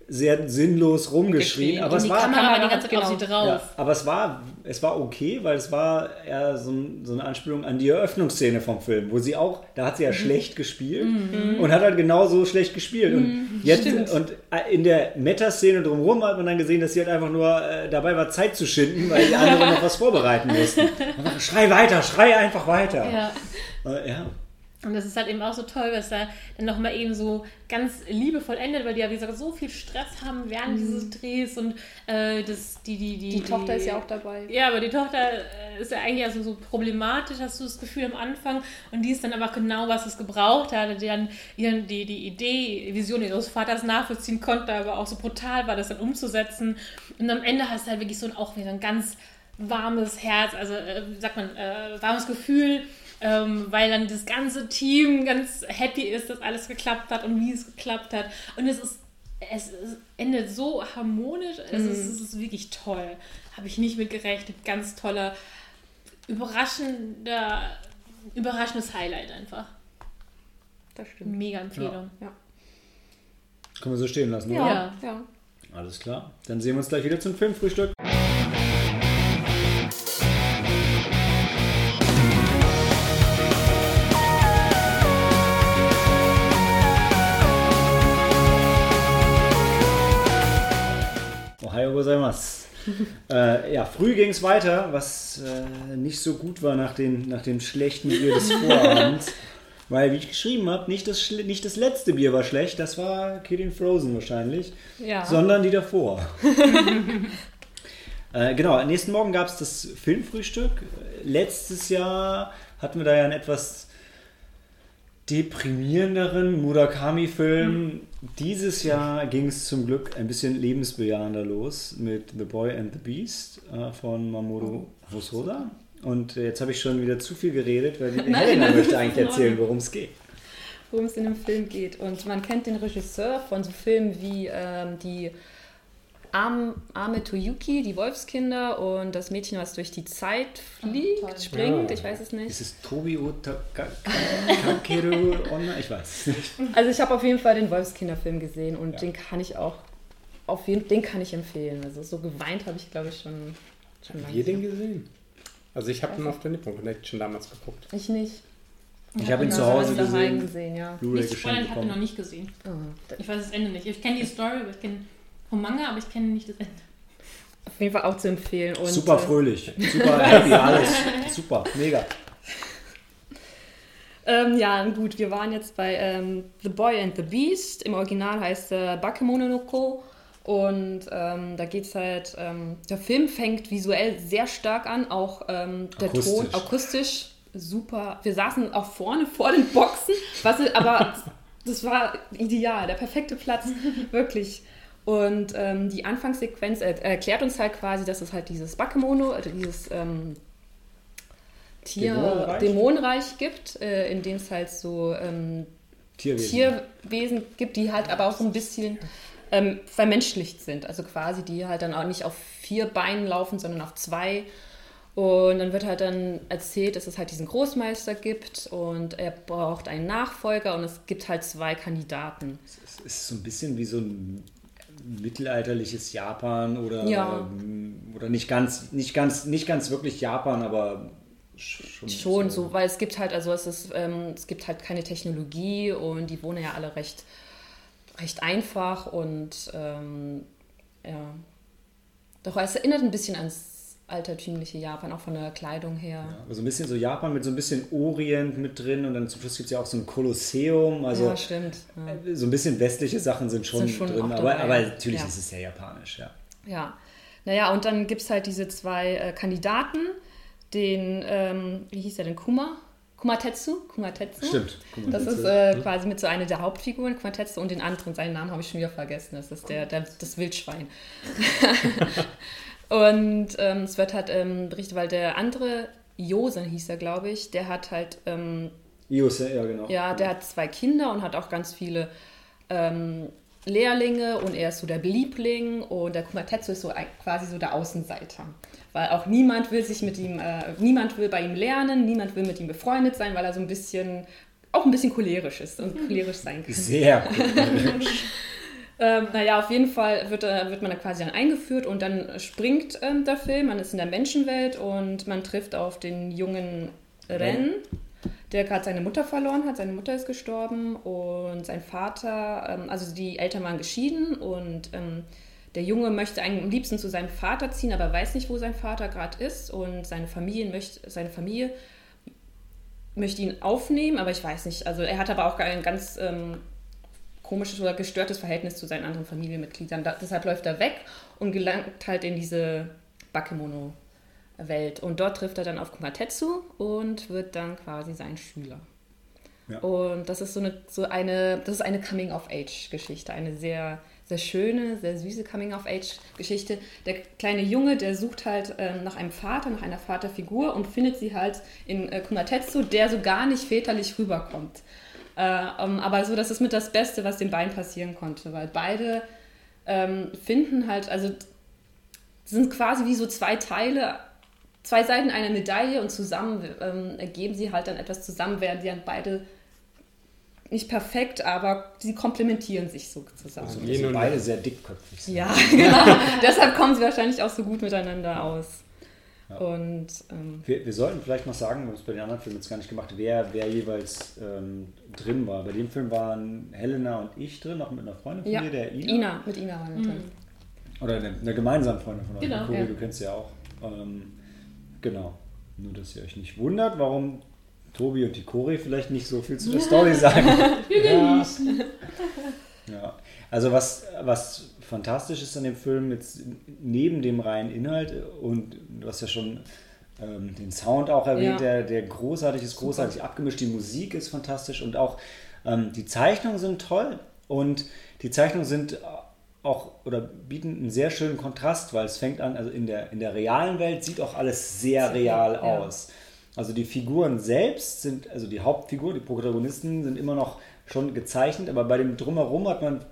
sehr sinnlos rumgeschrien. Aber es war Kamera die ganze Zeit genau. auf sie drauf. Ja, aber es war, es war okay, weil es war eher so, so, eine Anspielung an die Eröffnungsszene vom Film, wo sie auch, da hat sie ja mhm. schlecht gespielt mhm. und hat halt genauso schlecht gespielt. Und mhm. jetzt Stimmt. und in der Meta-Szene drumherum hat man dann gesehen, dass sie halt einfach nur äh, dabei war, Zeit zu schinden, weil die anderen noch was vorbereiten mussten. Schrei weiter, schrei einfach weiter. Ja. Äh, ja. Und das ist halt eben auch so toll, dass er dann nochmal eben so ganz liebevoll endet, weil die ja, wie gesagt, so viel Stress haben während mhm. dieses Drehs und äh, das, die, die, die, die Tochter ist ja auch dabei. Ja, aber die Tochter äh, ist ja eigentlich also so problematisch, hast du das Gefühl am Anfang. Und die ist dann aber genau, was es gebraucht hat, die dann ihren, die, die Idee, Vision ihres Vaters nachvollziehen konnte, aber auch so brutal war, das dann umzusetzen. Und am Ende hast du halt wirklich so ein, auch wieder ein ganz warmes Herz, also äh, sagt man, äh, warmes Gefühl ähm, weil dann das ganze Team ganz happy ist, dass alles geklappt hat und wie es geklappt hat. Und es ist, es endet so harmonisch, es, mhm. ist, es ist wirklich toll. Habe ich nicht mit gerechnet. Ganz toller, überraschender, überraschendes Highlight einfach. Das stimmt. Mega Empfehlung. Ja. ja. Können wir so stehen lassen, ja, oder? Ja. ja. Alles klar. Dann sehen wir uns gleich wieder zum Filmfrühstück. Gozaimasu. äh, ja, früh ging es weiter, was äh, nicht so gut war nach dem, nach dem schlechten Bier des Vorabends. Weil, wie ich geschrieben habe, nicht das, nicht das letzte Bier war schlecht, das war Kidding Frozen wahrscheinlich, ja. sondern die davor. äh, genau, nächsten Morgen gab es das Filmfrühstück. Letztes Jahr hatten wir da ja ein etwas deprimierenderen Murakami-Film. Mhm. Dieses Jahr ging es zum Glück ein bisschen lebensbejahender los mit The Boy and the Beast äh, von Mamoru Hosoda. Und jetzt habe ich schon wieder zu viel geredet, weil die Helena möchte eigentlich erzählen, worum es geht. Worum es in dem Film geht. Und man kennt den Regisseur von so Filmen wie ähm, die Arm, Arme Toyuki, die Wolfskinder und das Mädchen, was durch die Zeit fliegt, oh, springt, ja. ich weiß es nicht. Ist es Tobi Kakeru Ich weiß nicht. Also ich habe auf jeden Fall den Wolfskinder-Film gesehen und ja. den kann ich auch, auf jeden, den kann ich empfehlen. Also so geweint habe ich, glaube ich, schon, schon Habt ihr den gesehen? Also ich habe den auf der Nippon Connection damals geguckt. Ich nicht. Ich habe ihn Ja, zu Hause gesehen. gesehen ja. Blu-ray geschenkt ich habe ihn noch nicht gesehen. Oh, Ich weiß das Ende nicht. Ich kenne die Story, aber ich kenne vom Manga, aber ich kenne nicht das Ende. auf jeden Fall auch zu empfehlen. Und, Super äh, fröhlich, super happy, alles. Super, mega. Ähm, ja, gut, wir waren jetzt bei ähm, The Boy and the Beast. Im Original heißt er Bakemono no Ko. Und ähm, da geht es halt, ähm, der Film fängt visuell sehr stark an, auch ähm, der Akustisch. Ton akustisch super. Wir saßen auch vorne vor den Boxen, was, aber das war ideal, der perfekte Platz, wirklich. Und ähm, die Anfangssequenz er, erklärt uns halt quasi, dass es halt dieses Bakemono, also dieses ähm, Tier, Dämonenreich? Dämonenreich gibt, äh, in dem es halt so ähm, Tierwesen. Tierwesen gibt, die halt aber auch so ein bisschen ähm, vermenschlicht sind. Also quasi, die halt dann auch nicht auf vier Beinen laufen, sondern auf zwei. Und dann wird halt dann erzählt, dass es halt diesen Großmeister gibt und er braucht einen Nachfolger und es gibt halt zwei Kandidaten. Es ist so ein bisschen wie so ein mittelalterliches Japan oder, Ja. ähm, oder nicht ganz, nicht ganz, nicht ganz wirklich Japan, aber schon, Schon so, weil es gibt halt, also es ist, ähm, es gibt halt keine Technologie und die wohnen ja alle recht, recht einfach und ähm, ja. Doch es erinnert ein bisschen ans altertümliche Japan, auch von der Kleidung her. Aber so ein bisschen so Japan mit so ein bisschen Orient mit drin und dann zum Schluss gibt es ja auch so ein Kolosseum. Also ja, stimmt. Ja. so ein bisschen westliche Sachen sind schon, Sind schon drin, aber, aber ja. natürlich Ja. ist es sehr japanisch, ja. Ja, naja, und dann gibt es halt diese zwei äh, Kandidaten, den, ähm, wie hieß der denn, Kuma? Kumatetsu? Kumatetsu? Stimmt. Mal, Das ist äh, quasi mit so einer der Hauptfiguren, Kumatetsu, und den anderen, seinen Namen habe ich schon wieder vergessen, das ist der, der das Wildschwein. und ähm, es wird halt ähm, berichtet, weil der andere, Josen hieß er, glaube ich, der hat halt ähm, Ios, ja, genau. ja, der hat zwei Kinder und hat auch ganz viele ähm, Lehrlinge und er ist so der Liebling und der Kumatetsu ist so ein, quasi so der Außenseiter. Weil auch niemand will sich mit ihm, äh, niemand will bei ihm lernen, niemand will mit ihm befreundet sein, weil er so ein bisschen, auch ein bisschen cholerisch ist und cholerisch sein kann. Sehr cool. Ähm, naja, auf jeden Fall wird, äh, wird man da quasi dann eingeführt und dann springt ähm, der Film, man ist in der Menschenwelt und man trifft auf den jungen Ren, der gerade seine Mutter verloren hat. Seine Mutter ist gestorben und sein Vater, ähm, also die Eltern waren geschieden und ähm, der Junge möchte am liebsten zu seinem Vater ziehen, aber weiß nicht, wo sein Vater gerade ist und seine Familie möchte, seine Familie möchte ihn aufnehmen, aber ich weiß nicht. Also er hat aber auch ein ganz ähm, komisches oder gestörtes Verhältnis zu seinen anderen Familienmitgliedern. Da, deshalb läuft er weg und gelangt halt in diese Bakemono-Welt. Und dort trifft er dann auf Kumatetsu und wird dann quasi sein Schüler. Ja. Und das ist so eine, so eine, das ist eine Coming-of-Age-Geschichte, eine sehr, sehr schöne, sehr süße Coming-of-Age-Geschichte. Der kleine Junge, der sucht halt ähm, nach einem Vater, nach einer Vaterfigur und findet sie halt in äh, Kumatetsu, der so gar nicht väterlich rüberkommt. Äh, ähm, aber so, das ist mit das Beste, was den beiden passieren konnte, weil beide ähm, finden halt, also sind quasi wie so zwei Teile, zwei Seiten einer Medaille und zusammen ähm, ergeben sie halt dann etwas zusammen, werden sie dann beide nicht perfekt, aber sie komplementieren sich sozusagen. Also, wir sind beide sehr dickköpfig. sind. Ja, genau. Deshalb kommen sie wahrscheinlich auch so gut miteinander aus. Ja. Und ähm, Wir, wir sollten vielleicht noch sagen, wir haben es bei den anderen Filmen jetzt gar nicht gemacht, wer, wer jeweils ähm, drin war. Bei dem Film waren Helena und ich drin, auch mit einer Freundin von ja, mir, der Ina. Ina, mit Ina waren wir drin. Oder eine, eine gemeinsame Freundin von euch, Genau, Cory, ja. du kennst sie ja auch. Ähm, genau. Nur, dass ihr euch nicht wundert, warum Tobi und die Cory vielleicht nicht so viel zu der Story sagen. ja. ja. Also was, was fantastisch ist an dem Film, jetzt neben dem reinen Inhalt und du hast ja schon ähm, den Sound auch erwähnt, Ja. der, der großartig ist, großartig abgemischt, die Musik ist fantastisch und auch ähm, die Zeichnungen sind toll und die Zeichnungen sind auch oder bieten einen sehr schönen Kontrast, weil es fängt an, also in der, in der realen Welt sieht auch alles sehr real ja. aus. Also die Figuren selbst sind, also die Hauptfigur, die Protagonisten sind immer noch schon gezeichnet, aber bei dem Drumherum hat man,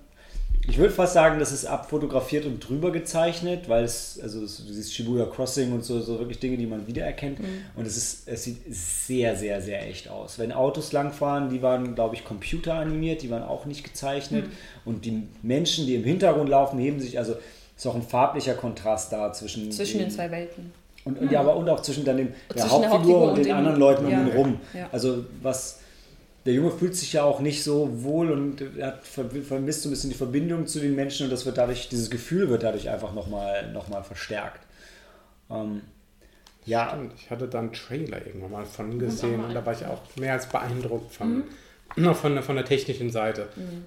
ich würde fast sagen, das ist abfotografiert und drüber gezeichnet, weil es, also es, du siehst Shibuya Crossing und so, so wirklich Dinge, die man wiedererkennt. Und es ist, es sieht sehr, sehr, sehr echt aus. Wenn Autos langfahren, die waren, glaube ich, computeranimiert, die waren auch nicht gezeichnet. Und die Menschen, die im Hintergrund laufen, heben sich, also ist auch ein farblicher Kontrast da zwischen, Zwischen den zwei Welten. und, und, ja, aber und auch zwischen dann dem, der Zwischen der Hauptfigur Hauptfigur und, und den anderen Leuten um ja. ihn rum. Ja. Also was, der Junge fühlt sich ja auch nicht so wohl und hat vermisst so ein bisschen die Verbindung zu den Menschen und das wird dadurch, dieses Gefühl wird dadurch einfach nochmal noch mal verstärkt. Ähm, ja. Stimmt, ich hatte da einen Trailer irgendwann mal von gesehen und da war ich auch mehr als beeindruckt von, mhm. von, der, von der technischen Seite. Mhm.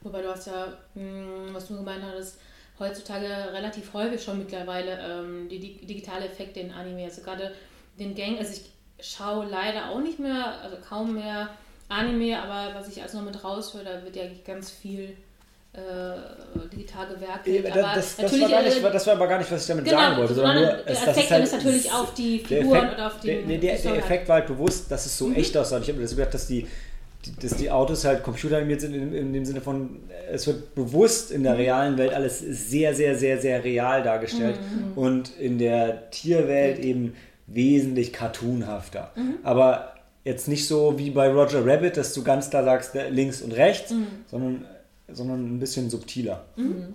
Wobei du hast ja, mh, hm, was du gemeint hast, heutzutage relativ häufig schon mittlerweile ähm, die, die digitale Effekte in Anime. Also gerade den Gang, also ich schaue leider auch nicht mehr, also kaum mehr Anime, aber was ich also noch mit raushöre, da wird ja ganz viel äh, digital gewerkelt. Ja, aber das, das, war gar nicht, das war aber gar nicht, was ich damit genau, sagen wollte. Sondern nur, der es, Effekt halt, ist natürlich auf die Figuren Effekt, oder auf die. Der, der, der Effekt war halt bewusst, dass es so mhm. echt aussah. Ich habe mir das gedacht, dass die, dass die Autos halt computeranimiert sind in, in, dem Sinne von, es wird bewusst in der mhm. realen Welt alles sehr, sehr, sehr, sehr real dargestellt mhm. und in der Tierwelt mhm. eben wesentlich cartoonhafter. Mhm. Aber jetzt nicht so wie bei Roger Rabbit, dass du ganz klar sagst links und rechts, mhm. sondern, sondern ein bisschen subtiler. Mhm.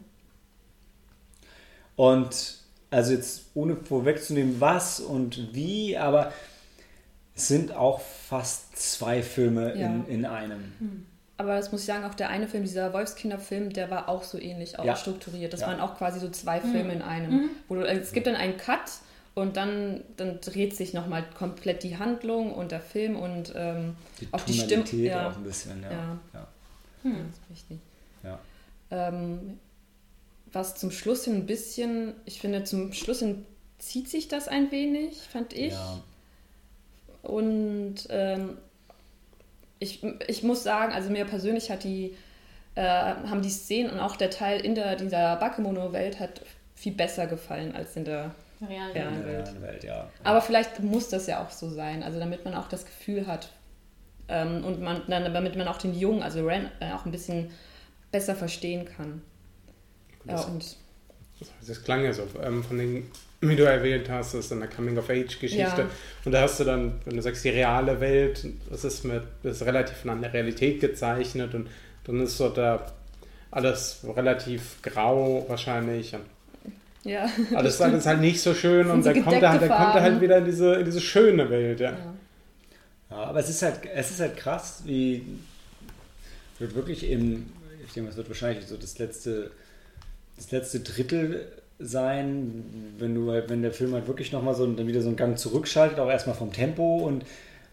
Und also jetzt ohne vorwegzunehmen, was und wie, aber es sind auch fast zwei Filme ja. in, in einem. Mhm. Aber das muss ich sagen, auch der eine Film, dieser Wolfskinderfilm, der war auch so ähnlich auch ja. strukturiert. Das ja. waren auch quasi so zwei mhm. Filme in einem. Mhm. Wo du, es gibt dann einen Cut und dann, dann dreht sich nochmal komplett die Handlung und der Film und ähm, die auch die Stimme. Ja. auch ein bisschen, ja. ja. ja. Hm. Das ist wichtig. Ja. Ähm, was zum Schluss hin ein bisschen, ich finde, zum Schluss hin zieht sich das ein wenig, fand ich. Ja. Und ähm, ich, ich muss sagen, also mir persönlich hat die, äh, haben die Szenen und auch der Teil in der, dieser Bakemono-Welt hat viel besser gefallen als in der realen Welt. Realen Welt ja. Aber vielleicht muss das ja auch so sein, also damit man auch das Gefühl hat ähm, und man, dann, damit man auch den Jungen, also Ren, äh, auch ein bisschen besser verstehen kann. Das, ja, und das klang ja so ähm, von den wie du erwähnt hast, das ist eine Coming-of-Age-Geschichte. Ja. Und da hast du dann, wenn du sagst, die reale Welt, das ist, mit, das ist relativ von der Realität gezeichnet und dann ist so da alles relativ grau wahrscheinlich. Und ja. Alles, alles halt nicht so schön und, und so dann, kommt er, halt, dann kommt er halt wieder in diese, in diese schöne Welt. Ja. ja. ja aber es ist halt, es ist halt krass, wie wird wirklich im, ich denke, es wird wahrscheinlich so das letzte, das letzte Drittel sein, wenn du halt, wenn der Film halt wirklich nochmal so dann wieder so einen Gang zurückschaltet, auch erstmal vom Tempo und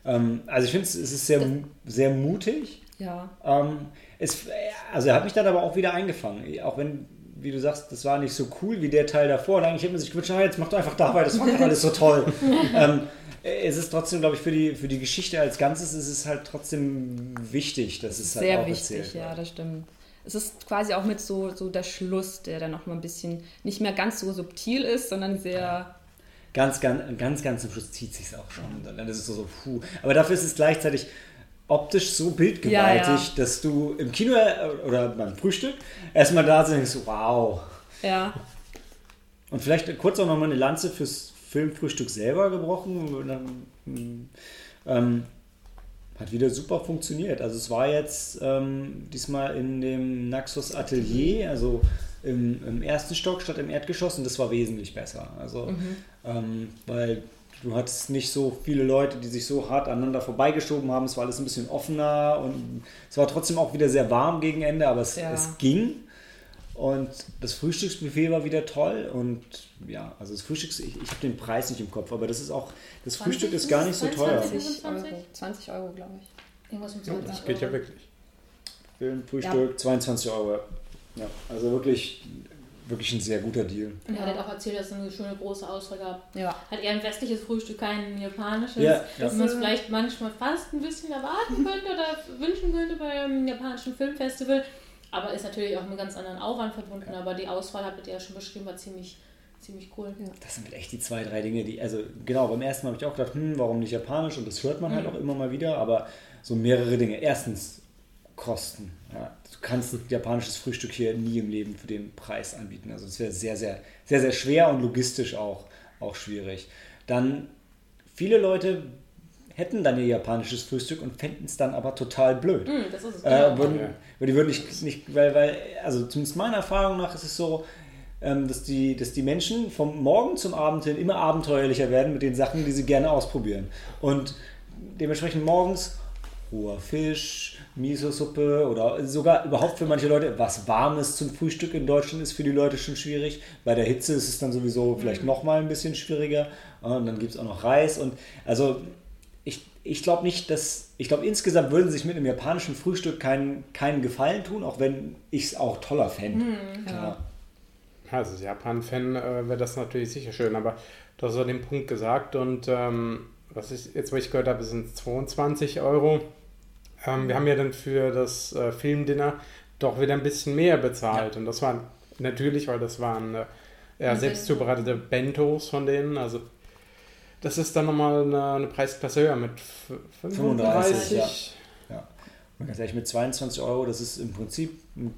ähm, also ich finde es ist sehr, sehr mutig. Ja. Ähm, es, also er hat mich dann aber auch wieder eingefangen, auch wenn wie du sagst, das war nicht so cool wie der Teil davor. Und eigentlich hätte man sich gewünscht, ah, jetzt mach doch einfach da weiter, das war alles so toll. ähm, es ist trotzdem, glaube ich, für die, für die Geschichte als Ganzes ist es halt trotzdem wichtig, dass es halt Sehr auch wichtig, erzählt ja, das stimmt es ist quasi auch mit so, so der Schluss, der dann noch mal ein bisschen nicht mehr ganz so subtil ist, sondern sehr. Ja. Ganz, ganz, ganz, ganz zum Schluss zieht sich auch schon. Dann ist es so, so, puh. Aber dafür ist es gleichzeitig optisch so bildgewaltig, ja, ja. dass du im Kino äh, oder beim Frühstück erstmal da denkst, wow. Ja. Und vielleicht kurz auch nochmal eine Lanze fürs Filmfrühstück selber gebrochen. Ähm, hat wieder super funktioniert. Also es war jetzt ähm, diesmal in dem Naxos Atelier, also im, im, ersten Stock statt im Erdgeschoss und das war wesentlich besser. Also mhm. ähm, weil du hattest nicht so viele Leute, die sich so hart aneinander vorbeigeschoben haben. Es war alles ein bisschen offener und es war trotzdem auch wieder sehr warm gegen Ende, aber es, ja. es ging. Und das Frühstücksbuffet war wieder toll und ja, also das Frühstück, ich, ich habe den Preis nicht im Kopf, aber das ist auch, das 20, Frühstück ist gar nicht so teuer. 20 Euro, 20 Euro glaube ich. Irgendwas mit 20 Das geht ja wirklich. Frühstück, ja. 22 Euro. Ja, also wirklich, wirklich ein sehr guter Deal. Und er hat auch erzählt, dass es eine schöne große Auswahl gab. Ja. Hat eher ein westliches Frühstück, kein japanisches. Ja, dass man es vielleicht manchmal fast ein bisschen erwarten könnte oder wünschen könnte beim japanischen Filmfestival. Aber ist natürlich auch mit ganz anderen Aufwand verbunden. Ja. Aber die Auswahl, habt ihr ja schon beschrieben, war ziemlich, ziemlich cool. Ja. Das sind echt die zwei, drei Dinge, die, also genau, beim ersten Mal habe ich auch gedacht, hm, warum nicht japanisch? Und das hört man halt mhm. halt auch immer mal wieder. Aber so mehrere Dinge. Erstens, Kosten. Ja. Du kannst ein japanisches Frühstück hier nie im Leben für den Preis anbieten. Also es wäre sehr, sehr, sehr, sehr schwer und logistisch auch, auch schwierig. Dann viele Leute hätten dann ihr japanisches Frühstück und fänden es dann aber total blöd. Mm, das ist es. Äh, würden, ja. Die würden nicht, nicht weil, weil, also zumindest meiner Erfahrung nach ist es so, ähm, dass, die, dass die Menschen vom Morgen zum Abend hin immer abenteuerlicher werden mit den Sachen, die sie gerne ausprobieren. Und dementsprechend morgens roher Fisch, Miso-Suppe oder sogar überhaupt für manche Leute was Warmes zum Frühstück in Deutschland ist für die Leute schon schwierig. Bei der Hitze ist es dann sowieso vielleicht noch mal ein bisschen schwieriger. Und dann gibt es auch noch Reis. Und also ich, ich glaube nicht, dass. Ich glaube, insgesamt würden sie sich mit einem japanischen Frühstück keinen, keinen Gefallen tun, auch wenn ich es auch toller fände. Klar. Ja, also als Japan-Fan äh, wäre das natürlich sicher schön, aber du hast ja den Punkt gesagt und ähm, was ich jetzt, wo ich gehört habe, sind 22 Euro. Ähm, wir haben ja dann für das äh, Filmdinner doch wieder ein bisschen mehr bezahlt. Und das war natürlich, weil das waren äh, ja, selbst zubereitete Bentos von denen, also das ist dann nochmal eine, eine Preisklasse höher mit f- 35. 35, ja. Und ganz ehrlich, mit 22 Euro, das ist im Prinzip ein,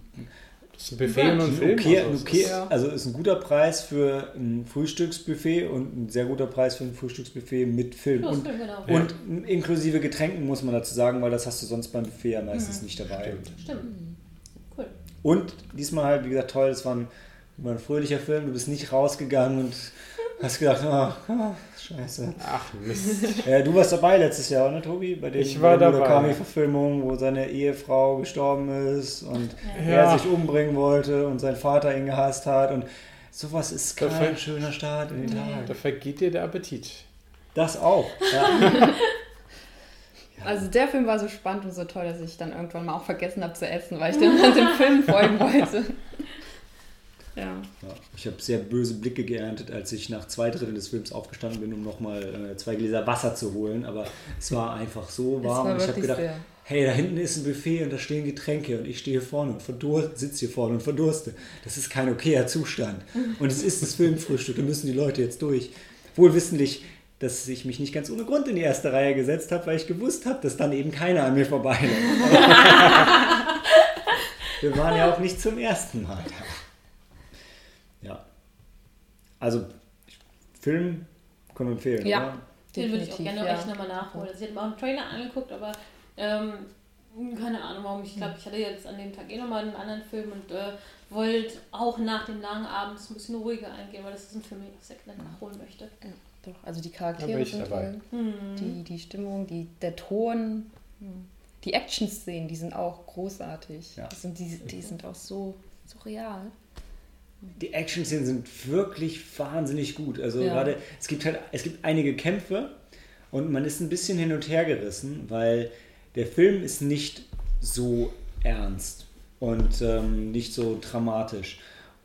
Das ist ein Buffet und ein Film. okay, also okay, ist- ja. also ist ein guter Preis für ein Frühstücksbuffet und ein sehr guter Preis für ein Frühstücksbuffet mit Film. Und, genau. Ja. und inklusive Getränken muss man dazu sagen, weil das hast du sonst beim Buffet ja meistens nicht dabei. Stimmt. Cool. Und diesmal halt, wie gesagt, toll, das war ein, war ein fröhlicher Film, du bist nicht rausgegangen und hast gedacht, oh, oh, scheiße. Ach Mist. Ja, du warst dabei letztes Jahr, ne, Tobi? Bei, dem, Ich war bei der dabei. Murakami-Verfilmung, wo seine Ehefrau gestorben ist und Ja. er sich umbringen wollte und sein Vater ihn gehasst hat. Und sowas ist kein Perfekt. schöner Start in den Tag. Da vergeht dir der Appetit. Das auch. Ja. Also der Film war so spannend und so toll, dass ich dann irgendwann mal auch vergessen habe zu essen, weil ich dem, dem Film folgen wollte. Ja. Ja, ich habe sehr böse Blicke geerntet, als ich nach zwei Dritteln des Films aufgestanden bin, um nochmal äh, zwei Gläser Wasser zu holen. Aber es war einfach so warm. war und ich habe gedacht, sehr. hey, da hinten ist ein Buffet und da stehen Getränke und ich stehe hier vorne und verdurste, sitze hier vorne und verdurste. Das ist kein okayer Zustand. Und es ist das Filmfrühstück, da müssen die Leute jetzt durch. Wohlwissentlich, dass ich mich nicht ganz ohne Grund in die erste Reihe gesetzt habe, weil ich gewusst habe, dass dann eben keiner an mir vorbeiläuft. Wir waren ja auch nicht zum ersten Mal da. Also, Film können wir empfehlen. Ja. Oder? Den würde ich auch gerne ja. echt nochmal nachholen. Also ich hätte mir auch einen Trailer angeguckt, aber ähm, keine Ahnung warum. Ich glaube, ich hatte jetzt an dem Tag eh nochmal einen anderen Film und äh, wollte auch nach dem langen Abend ein bisschen ruhiger eingehen, weil das ist ein Film, den ich sehr gerne nachholen möchte. Ja, doch. Also die Charaktere sind dabei. toll. Die, die Stimmung, die, der Ton, die Action-Szenen, die sind auch großartig. Ja. Die, sind, die, die sind auch so, so real. Die Action-Szenen sind wirklich wahnsinnig gut. Also Ja. gerade, es gibt halt, es gibt einige Kämpfe und man ist ein bisschen hin und her gerissen, weil der Film ist nicht so ernst und ähm, nicht so dramatisch.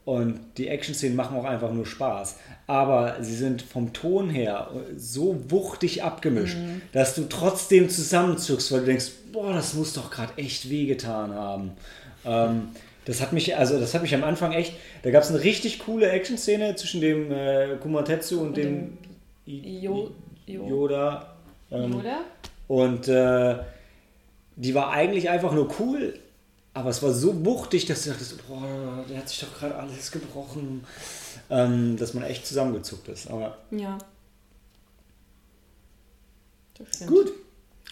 Und die Action-Szenen machen auch einfach nur Spaß. Aber sie sind vom Ton her so wuchtig abgemischt, dass du trotzdem zusammenzuckst, weil du denkst, boah, das muss doch gerade echt wehgetan haben. Ähm, das hat mich, also das hat mich am Anfang echt, da gab es eine richtig coole Action-Szene zwischen dem äh, Kumatetsu und, dem, I- Jo- Jo- Yoda. Ähm, Oder? und äh, die war eigentlich einfach nur cool, aber es war so wuchtig, dass du dachtest, boah, der hat sich doch gerade alles gebrochen, ähm, dass man echt zusammengezuckt ist. Aber Ja. Gut.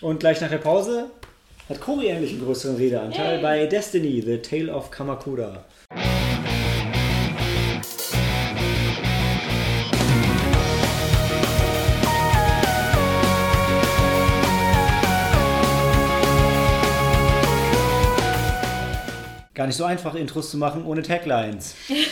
Und gleich nach der Pause hat Cory endlich einen größeren Redeanteil Yay. bei Destiny, The Tale of Kamakura. Gar nicht so einfach, Intros zu machen ohne Taglines.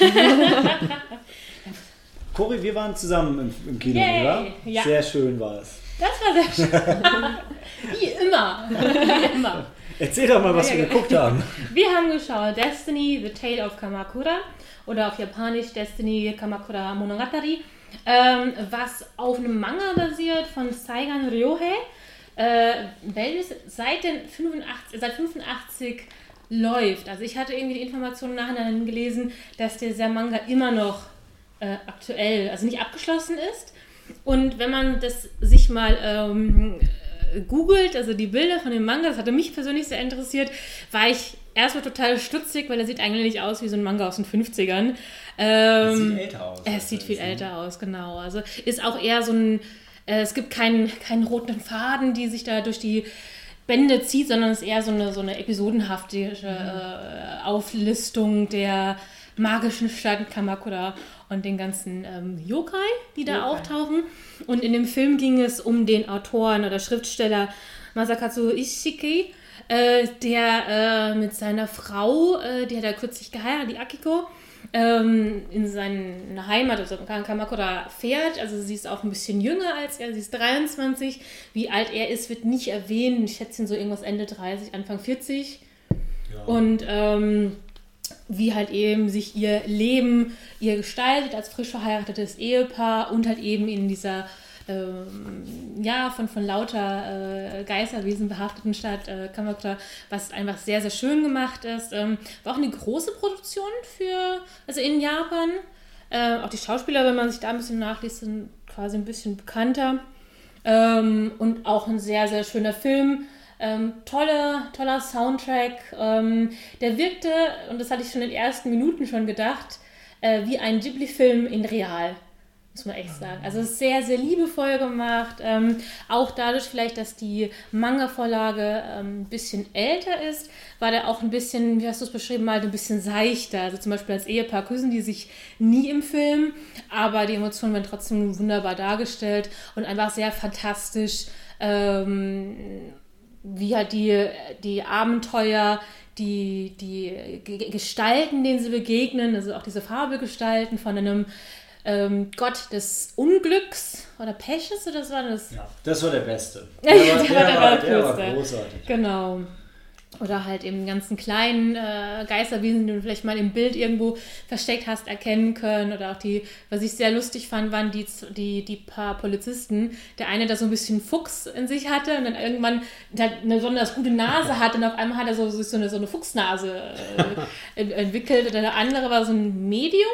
Cory, wir waren zusammen im, im Kino, Yay, oder? ja. Sehr schön war es. Das war sehr schön. Wie immer. Wie immer. Erzähl doch mal, was wir geguckt haben. Wir haben geschaut Destiny, The Tale of Kamakura oder auf Japanisch Destiny Kamakura Monogatari, ähm, was auf einem Manga basiert von Saigan Ryohei, äh, welches seit, den 85, seit 85 läuft. Also ich hatte irgendwie die Informationen nachher gelesen, dass dieser Manga immer noch äh, aktuell, also nicht abgeschlossen ist. Und wenn man das sich mal ähm, äh, googelt, also die Bilder von dem Manga, das hatte mich persönlich sehr interessiert, war ich erstmal total stutzig, weil er sieht eigentlich aus wie so ein Manga aus den 50ern. Ähm, sieht älter aus. es sieht viel älter aus, genau. Also ist auch eher so ein, äh, es gibt keinen, keinen roten Faden, die sich da durch die Bände zieht, sondern es ist eher so eine, so eine episodenhafte äh, Auflistung der magischen Stadt Kamakura und den ganzen ähm, Yokai, die da Yokai. auftauchen. Und in dem Film ging es um den Autoren oder Schriftsteller Masakatsu Ishiki, äh, der äh, mit seiner Frau, äh, die hat er kürzlich geheiratet, die Akiko, ähm, in seine Heimat, also Kamakura, fährt. Also sie ist auch ein bisschen jünger als er, sie ist 23. Wie alt er ist, wird nicht erwähnt. Ich schätze ihn so irgendwas Ende 30, Anfang 40. Ja. Und ähm, wie halt eben sich ihr Leben ihr gestaltet als frisch verheiratetes Ehepaar und halt eben in dieser ähm, ja, von, von lauter äh, Geisterwesen behafteten Stadt äh, Kamakura, was einfach sehr, sehr schön gemacht ist. Ähm, war auch eine große Produktion für, also in Japan. Äh, auch die Schauspieler, wenn man sich da ein bisschen nachliest, sind quasi ein bisschen bekannter. Ähm, und auch ein sehr, sehr schöner Film. Ähm, toller, toller Soundtrack. Ähm, der wirkte, und das hatte ich schon in den ersten Minuten schon gedacht, äh, wie ein Ghibli-Film in real. Muss man echt sagen. Also sehr, sehr liebevoll gemacht. Ähm, auch dadurch vielleicht, dass die Manga-Vorlage ähm, ein bisschen älter ist, war der auch ein bisschen, wie hast du es beschrieben, mal ein bisschen seichter. Also zum Beispiel als Ehepaar küssen die sich nie im Film, aber die Emotionen werden trotzdem wunderbar dargestellt und einfach sehr fantastisch. Wie halt die, die Abenteuer, die, die Gestalten, denen sie begegnen, also auch diese Farbegestalten von einem ähm, Gott des Unglücks oder Peches oder was war das? Ja, das war der Beste. Der, war, der, der, war, der, war, großartig. Genau. Oder halt eben ganzen kleinen äh, Geisterwesen, die du vielleicht mal im Bild irgendwo versteckt hast, erkennen können. Oder auch die, was ich sehr lustig fand, waren die, die, die paar Polizisten. Der eine, der so ein bisschen Fuchs in sich hatte und dann irgendwann eine besonders gute Nase hatte und auf einmal hat er so, so, eine, so eine Fuchsnase äh, entwickelt. Oder der andere war so ein Medium.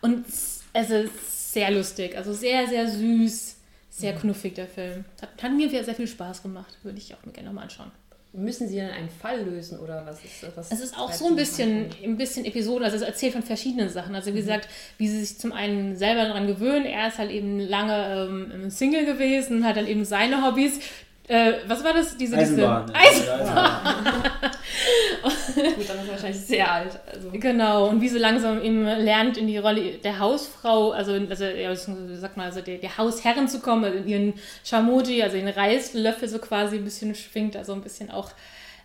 Und es ist sehr lustig, also sehr, sehr süß, sehr knuffig der Film. Hat, hat mir sehr viel Spaß gemacht, würde ich auch mir gerne nochmal anschauen. Müssen Sie dann einen Fall lösen oder was ist das? Es ist auch so ein bisschen, ein bisschen Episode, also es erzählt von verschiedenen Sachen. Also wie mhm. gesagt, wie sie sich zum einen selber daran gewöhnen. Er ist halt eben lange ähm, Single gewesen, hat dann eben seine Hobbys, äh, was war das? Diese, Eisenbahn. Diese Eisenbahn. Gut, dann ist er wahrscheinlich sehr alt. Also. Genau, und wie sie langsam eben lernt, in die Rolle der Hausfrau, also, also ja, sag mal, also der, der Hausherrin zu kommen, also in ihren Shamoji, also den Reislöffel so quasi ein bisschen schwingt, also ein bisschen auch,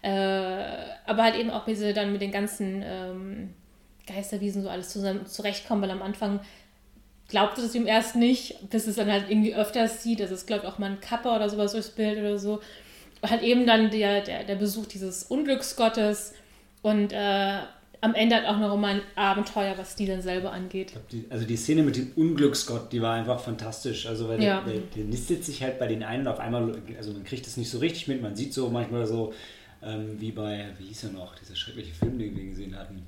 äh, aber halt eben auch, wie sie dann mit den ganzen ähm, Geisterwiesen so alles zusammen zurechtkommen, weil am Anfang glaubte es ihm erst nicht, bis es dann halt irgendwie öfters sieht. Also es glaubt auch mal ein Kappa oder sowas durchs Bild oder so. Halt eben dann der, der, der Besuch dieses Unglücksgottes und äh, am Ende hat auch noch mal ein Abenteuer, was die dann selber angeht. Die, also die Szene mit dem Unglücksgott, die war einfach fantastisch. Also weil ja. der, der, der, nistet sich halt bei den einen und auf einmal, also man kriegt es nicht so richtig mit, man sieht so manchmal so, ähm, wie bei, wie hieß er noch, dieser schreckliche Film, den wir gesehen hatten,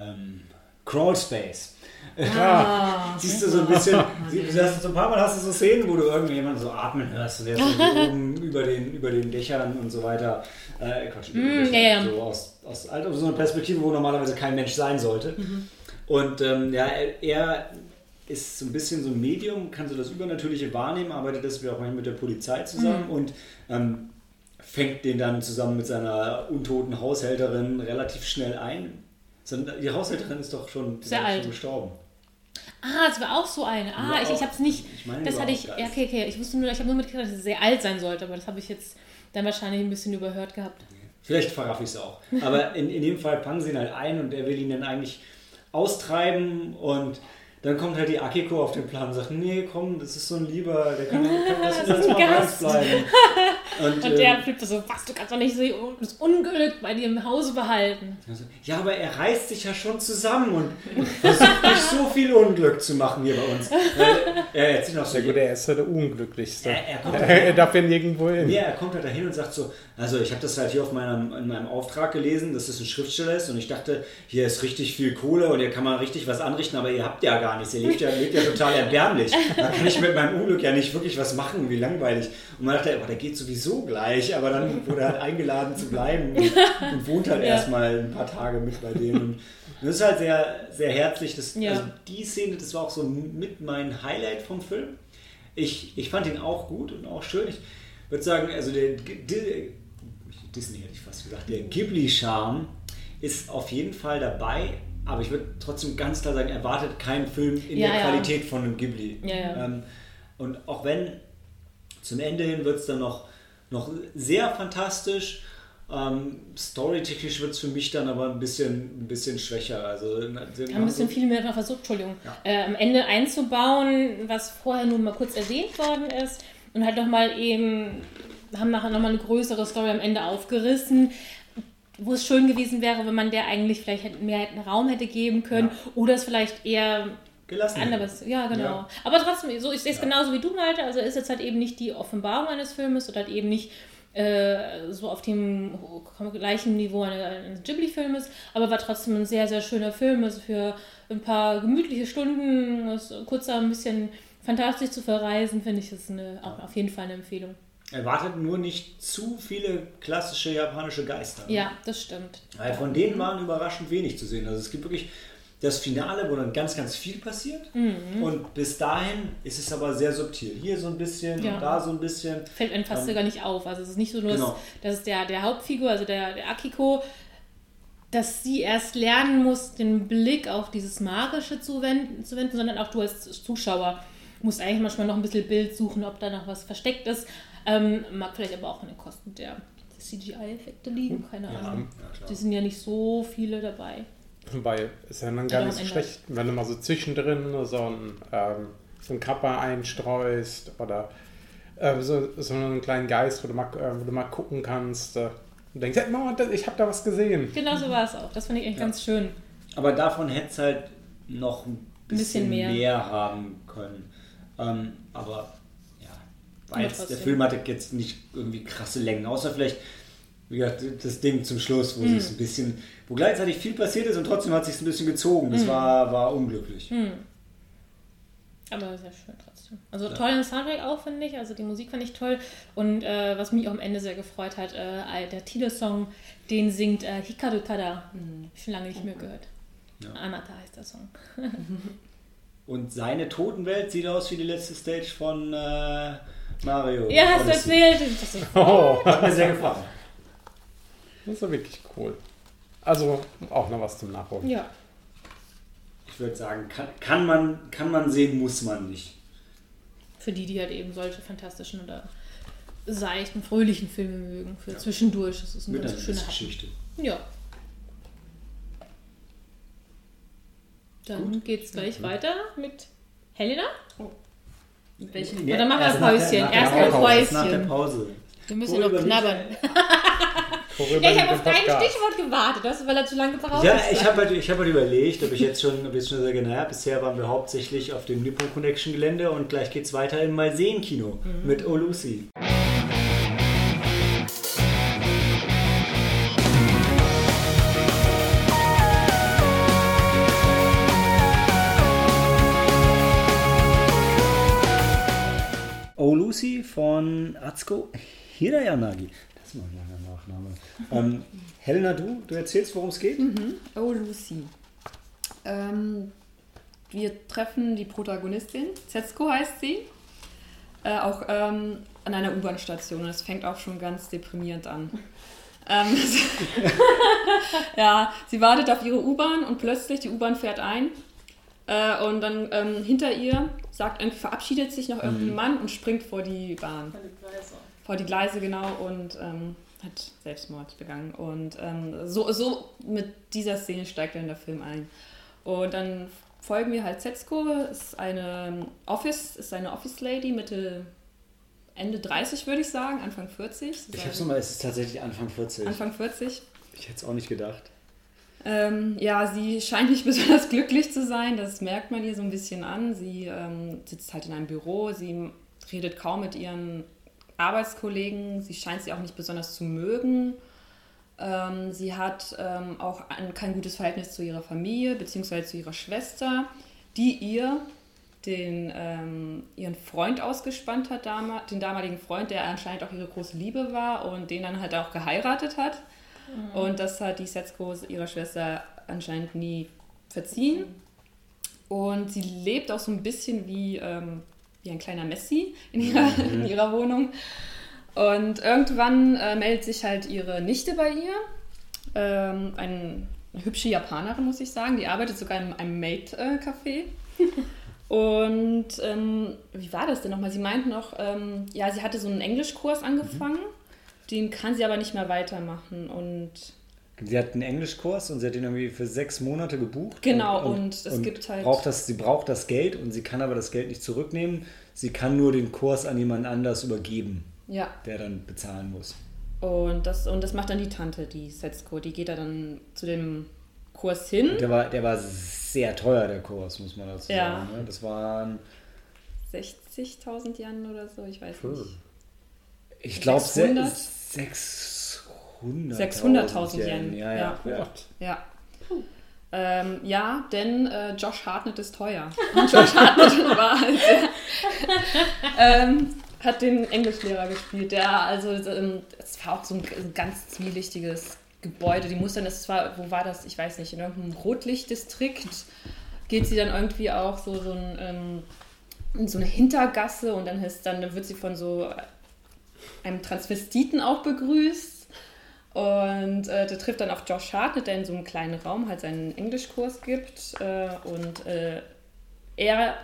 ähm, Crawl Space. Ah, Siehst du so ein bisschen, hast, so ein paar Mal hast du so Szenen, wo du irgendjemanden so atmen hörst und der so oben über den, über den Dächern und so weiter. Äh, Quatsch, mm, Dächern, ja, So aus, aus also so einer Perspektive, wo normalerweise kein Mensch sein sollte. Mhm. Und ähm, ja, er, er ist so ein bisschen so ein Medium, kann so das Übernatürliche wahrnehmen, arbeitet deswegen auch manchmal mit der Polizei zusammen mhm. und ähm, fängt den dann zusammen mit seiner untoten Haushälterin relativ schnell ein. Die Haushälterin ist doch schon, Sehr alt. schon gestorben. Ah, es war auch so eine. Ah, ich, ich habe es nicht. Ich meine, das hatte ich. Ja, okay, okay. Ich wusste nur, ich habe nur mitgekriegt, dass es sehr alt sein sollte, aber das habe ich jetzt dann wahrscheinlich ein bisschen überhört gehabt. Vielleicht verraff ich es auch. Aber in, in dem Fall packen sie ihn halt ein und er will ihn dann eigentlich austreiben und dann kommt halt die Akiko auf den Plan und sagt, nee, komm, das ist so ein Lieber, der kann, kann das, das jetzt mal ganz bleiben. Und, und der ähm, flippt so, was, du kannst doch nicht so das Unglück bei dir im Hause behalten. Ja, aber er reißt sich ja schon zusammen und versucht nicht so viel Unglück zu machen hier bei uns. er, jetzt noch so, ja, gut, er ist ja der Unglücklichste. Er, er, kommt er, er darf ja nirgendwo hin. Nee, er kommt halt dahin und sagt so, also ich habe das halt hier auf meinem, in meinem Auftrag gelesen, dass das ein Schriftsteller ist und ich dachte, hier ist richtig viel Kohle und hier kann man richtig was anrichten, aber ihr habt ja gar nichts. Ihr lebt ja, lebt ja total erbärmlich. Da kann ich mit meinem Unglück ja nicht wirklich was machen, wie langweilig. Und man dachte, oh, der geht sowieso gleich, aber dann wurde er halt eingeladen zu bleiben und, und wohnt halt ja. erstmal ein paar Tage mit bei denen. Und das ist halt sehr, sehr herzlich. Das, ja. Also die Szene, das war auch so mit mein Highlight vom Film. Ich, ich fand ihn auch gut und auch schön. Ich würde sagen, also der, der Disney hätte ich fast gesagt, der Ghibli-Charme ist auf jeden Fall dabei, aber ich würde trotzdem ganz klar sagen, erwartet keinen Film in ja, der ja. Qualität von einem Ghibli. Ja, ähm, und auch wenn zum Ende hin wird es dann noch noch sehr fantastisch. Ähm, Storytechnisch wird es für mich dann aber ein bisschen, ein bisschen schwächer. Also, ein bisschen viel mehr versucht, Entschuldigung, äh, am Ende einzubauen, was vorher nur mal kurz erwähnt worden ist und halt nochmal eben, haben nachher nochmal eine größere Story am Ende aufgerissen wo es schön gewesen wäre, wenn man der eigentlich vielleicht mehr Raum hätte geben können ja. oder es vielleicht eher gelassen. Anderes, ja, genau. Ja. Aber trotzdem, so, ich sehe es ja. genauso wie du, Malte. Also ist jetzt halt eben nicht die Offenbarung eines Filmes oder halt eben nicht äh, so auf dem gleichen Niveau eines Ghibli-Filmes, aber war trotzdem ein sehr, sehr schöner Film. Also für ein paar gemütliche Stunden, kurz ein bisschen fantastisch zu verreisen, finde ich das eine, auch auf jeden Fall eine Empfehlung. Erwartet nur nicht zu viele klassische japanische Geister. Ja, das stimmt. Weil von denen waren überraschend wenig zu sehen. Also es gibt wirklich das Finale, wo dann ganz, ganz viel passiert. Mhm. Und bis dahin ist es aber sehr subtil. Hier so ein bisschen ja. und da so ein bisschen. Fällt einem fast ähm, gar nicht auf. Also es ist nicht so nur, genau. dass, dass der, der Hauptfigur, also der, der Akiko, dass sie erst lernen muss, den Blick auf dieses Magische zu wenden, zu wenden, sondern auch du als Zuschauer musst eigentlich manchmal noch ein bisschen Bild suchen, ob da noch was versteckt ist. Ähm, mag vielleicht aber auch an den Kosten der CGI-Effekte liegen, keine Ahnung. Ja, Die sind ja nicht so viele dabei. Weil es ja dann gar nicht so schlecht, wenn du mal so zwischendrin so ein, ähm, so ein Kappa einstreust oder äh, so, so einen kleinen Geist, wo du mal, äh, wo du mal gucken kannst äh, und denkst, hey, Mama, ich habe da was gesehen. Genau so war es auch. Das finde ich echt ja. ganz schön. Aber davon hätte es halt noch ein bisschen, ein bisschen mehr. mehr. haben können. Ähm, aber weil der Film hatte jetzt nicht irgendwie krasse Längen, außer vielleicht wie gesagt, das Ding zum Schluss, wo mhm. sich ein bisschen, wo gleichzeitig viel passiert ist und trotzdem hat sich ein bisschen gezogen. Das mhm. war, war unglücklich. Mhm. Aber sehr schön trotzdem. Also ja. tollen Soundtrack auch, finde ich. Also die Musik fand ich toll. Und äh, was mich auch am Ende sehr gefreut hat, äh, der Titelsong, den singt äh, Hikaru Tada. Mhm. Schon lange nicht mehr gehört. Ja. Anata heißt der Song. und seine Totenwelt sieht aus wie die letzte Stage von äh, Mario. Ja, hast du erzählt. Das oh, hat mir sehr gefallen. Das ist ja wirklich cool. Also auch noch was zum Nachholen. Ja. Ich würde sagen, kann, kann, man, kann man sehen, muss man nicht. Für die, die halt eben solche fantastischen oder seichten, fröhlichen Filme mögen. Für ja. zwischendurch. Das ist eine ganz schöne Geschichte. Ja. Dann Gut. geht's gleich mhm. weiter mit Helena. Welche? Ja, Oder machen wir ein Päuschen. Erst ein Päuschen. Nach der Pause. Wir müssen noch knabbern. ja, ich habe auf dein Stichwort gewartet, das, weil er zu lange gebraucht Ja, ich habe halt, hab halt überlegt, ob ich jetzt schon, ob ich schon sage, naja, bisher waren wir hauptsächlich auf dem Nippon Connection Gelände und gleich geht es weiter im Malseen-Kino mhm. mit Lucy. Oh Lucy von Atsuko Hirayanagi. Das ist mal ein langer Nachname. Ähm, Helena, du, du erzählst, worum es geht? Mhm. Oh, Lucy. Ähm, wir treffen die Protagonistin, Zetsuko heißt sie, äh, auch ähm, an einer U-Bahn-Station. Es fängt auch schon ganz deprimierend an. Ähm, ja, sie wartet auf ihre U-Bahn und plötzlich die U-Bahn fährt ein. Äh, und dann ähm, hinter ihr sagt, verabschiedet sich noch irgendein mhm. Mann und springt vor die Bahn vor die Gleise genau und ähm, hat Selbstmord begangen. Und ähm, so, so mit dieser Szene steigt dann der Film ein. Und dann folgen wir halt Setsko, ist eine Office, ist eine Office Lady Mitte Ende 30 würde ich sagen, Anfang 40. Ich habe so mal, es ist tatsächlich Anfang 40. Anfang 40. Ich hätte es auch nicht gedacht. Ähm, ja, sie scheint nicht besonders glücklich zu sein, das merkt man ihr so ein bisschen an. Sie ähm, sitzt halt in einem Büro, sie redet kaum mit ihren Arbeitskollegen. Sie scheint sie auch nicht besonders zu mögen. Ähm, sie hat ähm, auch ein, kein gutes Verhältnis zu ihrer Familie bzw. zu ihrer Schwester, die ihr den, ähm, ihren Freund ausgespannt hat, den damaligen Freund, der anscheinend auch ihre große Liebe war und den dann halt auch geheiratet hat. Mhm. Und das hat die Setsko ihrer Schwester anscheinend nie verziehen. Und sie lebt auch so ein bisschen wie ähm, wie ein kleiner Messi in ihrer, mhm. in ihrer Wohnung. Und irgendwann äh, meldet sich halt ihre Nichte bei ihr. Ähm, ein, eine hübsche Japanerin, muss ich sagen. Die arbeitet sogar in einem Maid-Café. Und ähm, wie war das denn nochmal? Sie meint noch, ähm, ja, sie hatte so einen Englischkurs angefangen. Mhm den kann sie aber nicht mehr weitermachen und Sie hat einen Englischkurs und sie hat ihn irgendwie für sechs Monate gebucht. Genau, und, und, und es gibt halt. Braucht das, sie braucht das Geld und sie kann aber das Geld nicht zurücknehmen. Sie kann nur den Kurs an jemand anders übergeben, ja. der dann bezahlen muss. Und das, und das macht dann die Tante, die Setsko. Die geht da dann zu dem Kurs hin. Und der war, der war sehr teuer, der Kurs, muss man dazu Ja. sagen. ne? Das waren, 60.000 Yen oder so, ich weiß Hm. nicht. Ich glaube, 600? 600. 600.000 Yen, Ja, ja. ja. ja. Ja. Ähm, ja, denn äh, Josh Hartnett ist teuer. Und Josh Hartnett war halt der, ähm, hat den Englischlehrer gespielt, der also ähm, es war auch so ein, ein ganz zwielichtiges Gebäude. Die muss dann, das war, wo war das? Ich weiß nicht, in irgendeinem Rotlichtdistrikt geht sie dann irgendwie auch so, so ein, ähm, in so eine Hintergasse und dann, ist, dann wird sie von so einem Transvestiten auch begrüßt. Und äh, der trifft dann auf Josh Hartnett, der in so einem kleinen Raum halt seinen Englischkurs gibt. Äh, und äh, er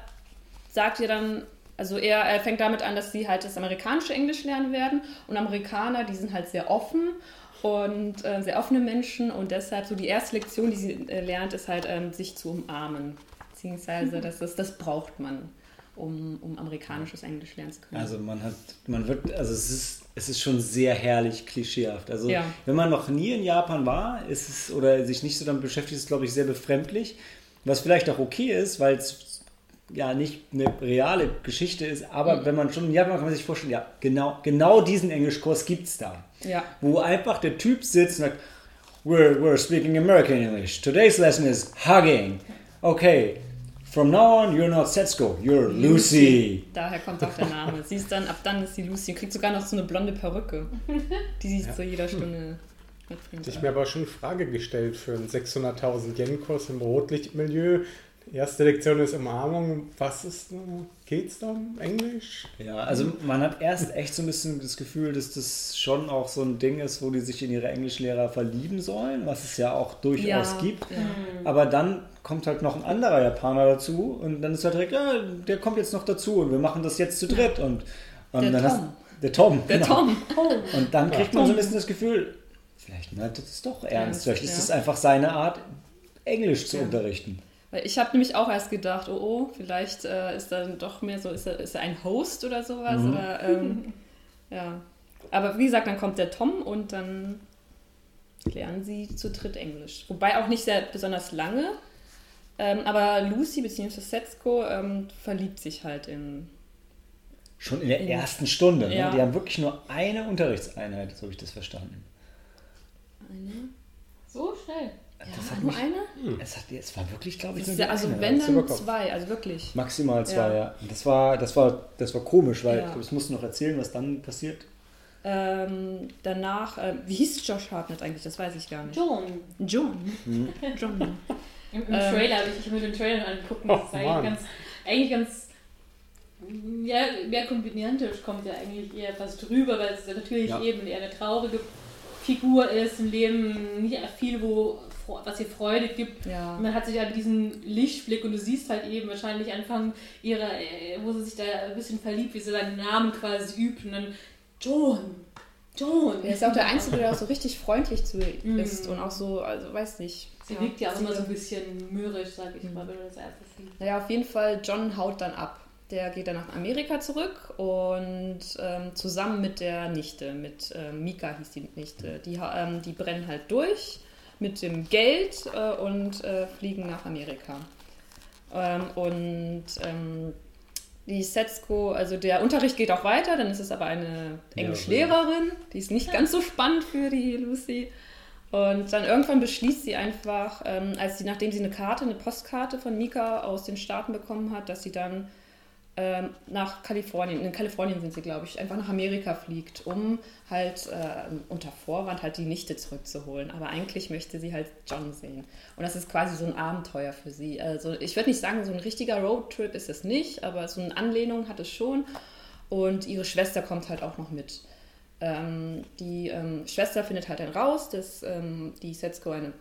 sagt ihr dann, also er, er fängt damit an, dass sie halt das amerikanische Englisch lernen werden. Und Amerikaner, die sind halt sehr offen und äh, sehr offene Menschen. Und deshalb so die erste Lektion, die sie äh, lernt, ist halt, ähm, sich zu umarmen. Beziehungsweise, das, ist, das braucht man, um, um amerikanisches Englisch lernen zu können. Also man hat, man wird, also es ist, es ist schon sehr herrlich klischeehaft. Also Ja. wenn man noch nie in Japan war, ist es oder sich nicht so damit beschäftigt, ist es glaube ich sehr befremdlich. Was vielleicht auch okay ist, weil es ja nicht eine reale Geschichte ist, aber Mhm. wenn man schon in Japan kann man sich vorstellen, ja, genau, genau diesen Englischkurs gibt es da. ja. Wo einfach der Typ sitzt und sagt, we're, we're speaking American English. Today's lesson is hugging. Okay, from now on you're not Setsuko, you're Lucy. Daher kommt auch der Name. Sie ist dann, ab dann ist sie Lucy und kriegt sogar noch so eine blonde Perücke, die sie zu jeder Stunde mitbringt. Hätte ich mir aber schon eine Frage gestellt für einen 600.000 Yen-Kurs im Rotlichtmilieu. Erste Lektion ist Umarmung. Was ist da? Geht's da um Englisch? Ja, also man hat erst echt so ein bisschen das Gefühl, dass das schon auch so ein Ding ist, wo die sich in ihre Englischlehrer verlieben sollen, was es ja auch durchaus Ja, gibt. ja. Aber dann kommt halt noch ein anderer Japaner dazu und dann ist halt direkt, ja, der kommt jetzt noch dazu und wir machen das jetzt zu dritt. Und, und Der dann Tom. Hast, der Tom. Der genau. Tom. Und dann kriegt man so ein bisschen das Gefühl, vielleicht meint er das doch ernst. Ernst, Vielleicht ist ja. es einfach seine Art, Englisch zu Ja. unterrichten. Weil ich habe nämlich auch erst gedacht, oh oh, vielleicht äh, ist er doch mehr so, ist er, ist er ein Host oder sowas. Mhm. Oder, ähm, ja. Aber wie gesagt, dann kommt der Tom und dann lernen sie zu dritt Englisch. Wobei auch nicht sehr besonders lange. Ähm, aber Lucy bzw. Setsuko ähm, verliebt sich halt in. Schon in der In- ersten Stunde. Ne? Ja. Die haben wirklich nur eine Unterrichtseinheit, so habe ich das verstanden. Eine? So schnell. Das Ja, hat nur mich, eine? es, hat, es war wirklich, glaube ich, nur ja, also eine. wenn dann zwei, also wirklich. Maximal zwei, Ja. ja. Das war, das war, das war komisch, weil Ja. ich glaube, das musst du noch erzählen, was dann passiert. Ähm, danach, äh, wie hieß Josh Hartnett eigentlich? Das weiß ich gar nicht. John. John. Mhm. John. Im, im Ähm. Trailer habe ich, mir den Trailer angeguckt und das ist eigentlich Mann. ganz, eigentlich ganz, ja, mehr komödiantisch kommt ja eigentlich eher fast drüber, weil es ja natürlich Ja. eben eher eine traurige Figur ist, im Leben nicht viel, wo, was ihr Freude gibt. Ja. Man hat sich halt diesen Lichtblick und du siehst halt eben wahrscheinlich Anfang ihrer, äh, wo sie sich da ein bisschen verliebt, wie sie seinen Namen quasi übt und dann John, John. Er ist auch der Einzige, der auch so richtig freundlich zu ihr Mhm. ist und auch so, also weiß nicht. Sie wirkt ja auch immer so ein bisschen mürrisch, sag ich mal, wenn du das erste siehst. Naja, auf jeden Fall, John haut dann ab. Der geht dann nach Amerika zurück und ähm, zusammen mit der Nichte, mit ähm, Mika hieß die Nichte, die, ähm, die brennen halt durch mit dem Geld äh, und äh, fliegen nach Amerika. Ähm, und ähm, die Setsuko, also der Unterricht geht auch weiter, dann ist es aber eine Englischlehrerin, die ist nicht ganz so spannend für die Lucy. Und dann irgendwann beschließt sie einfach, ähm, als sie, nachdem sie eine Karte, eine Postkarte von Mika aus den Staaten bekommen hat, dass sie dann ähm, nach Kalifornien, in Kalifornien sind sie, glaube ich, einfach nach Amerika fliegt, um halt äh, unter Vorwand halt die Nichte zurückzuholen. Aber eigentlich möchte sie halt John sehen. Und das ist quasi so ein Abenteuer für sie. Also ich würde nicht sagen, so ein richtiger Roadtrip ist es nicht, aber so eine Anlehnung hat es schon. Und ihre Schwester kommt halt auch noch mit. Ähm, die ähm, Schwester findet halt dann raus, dass ähm, die Setsuko eine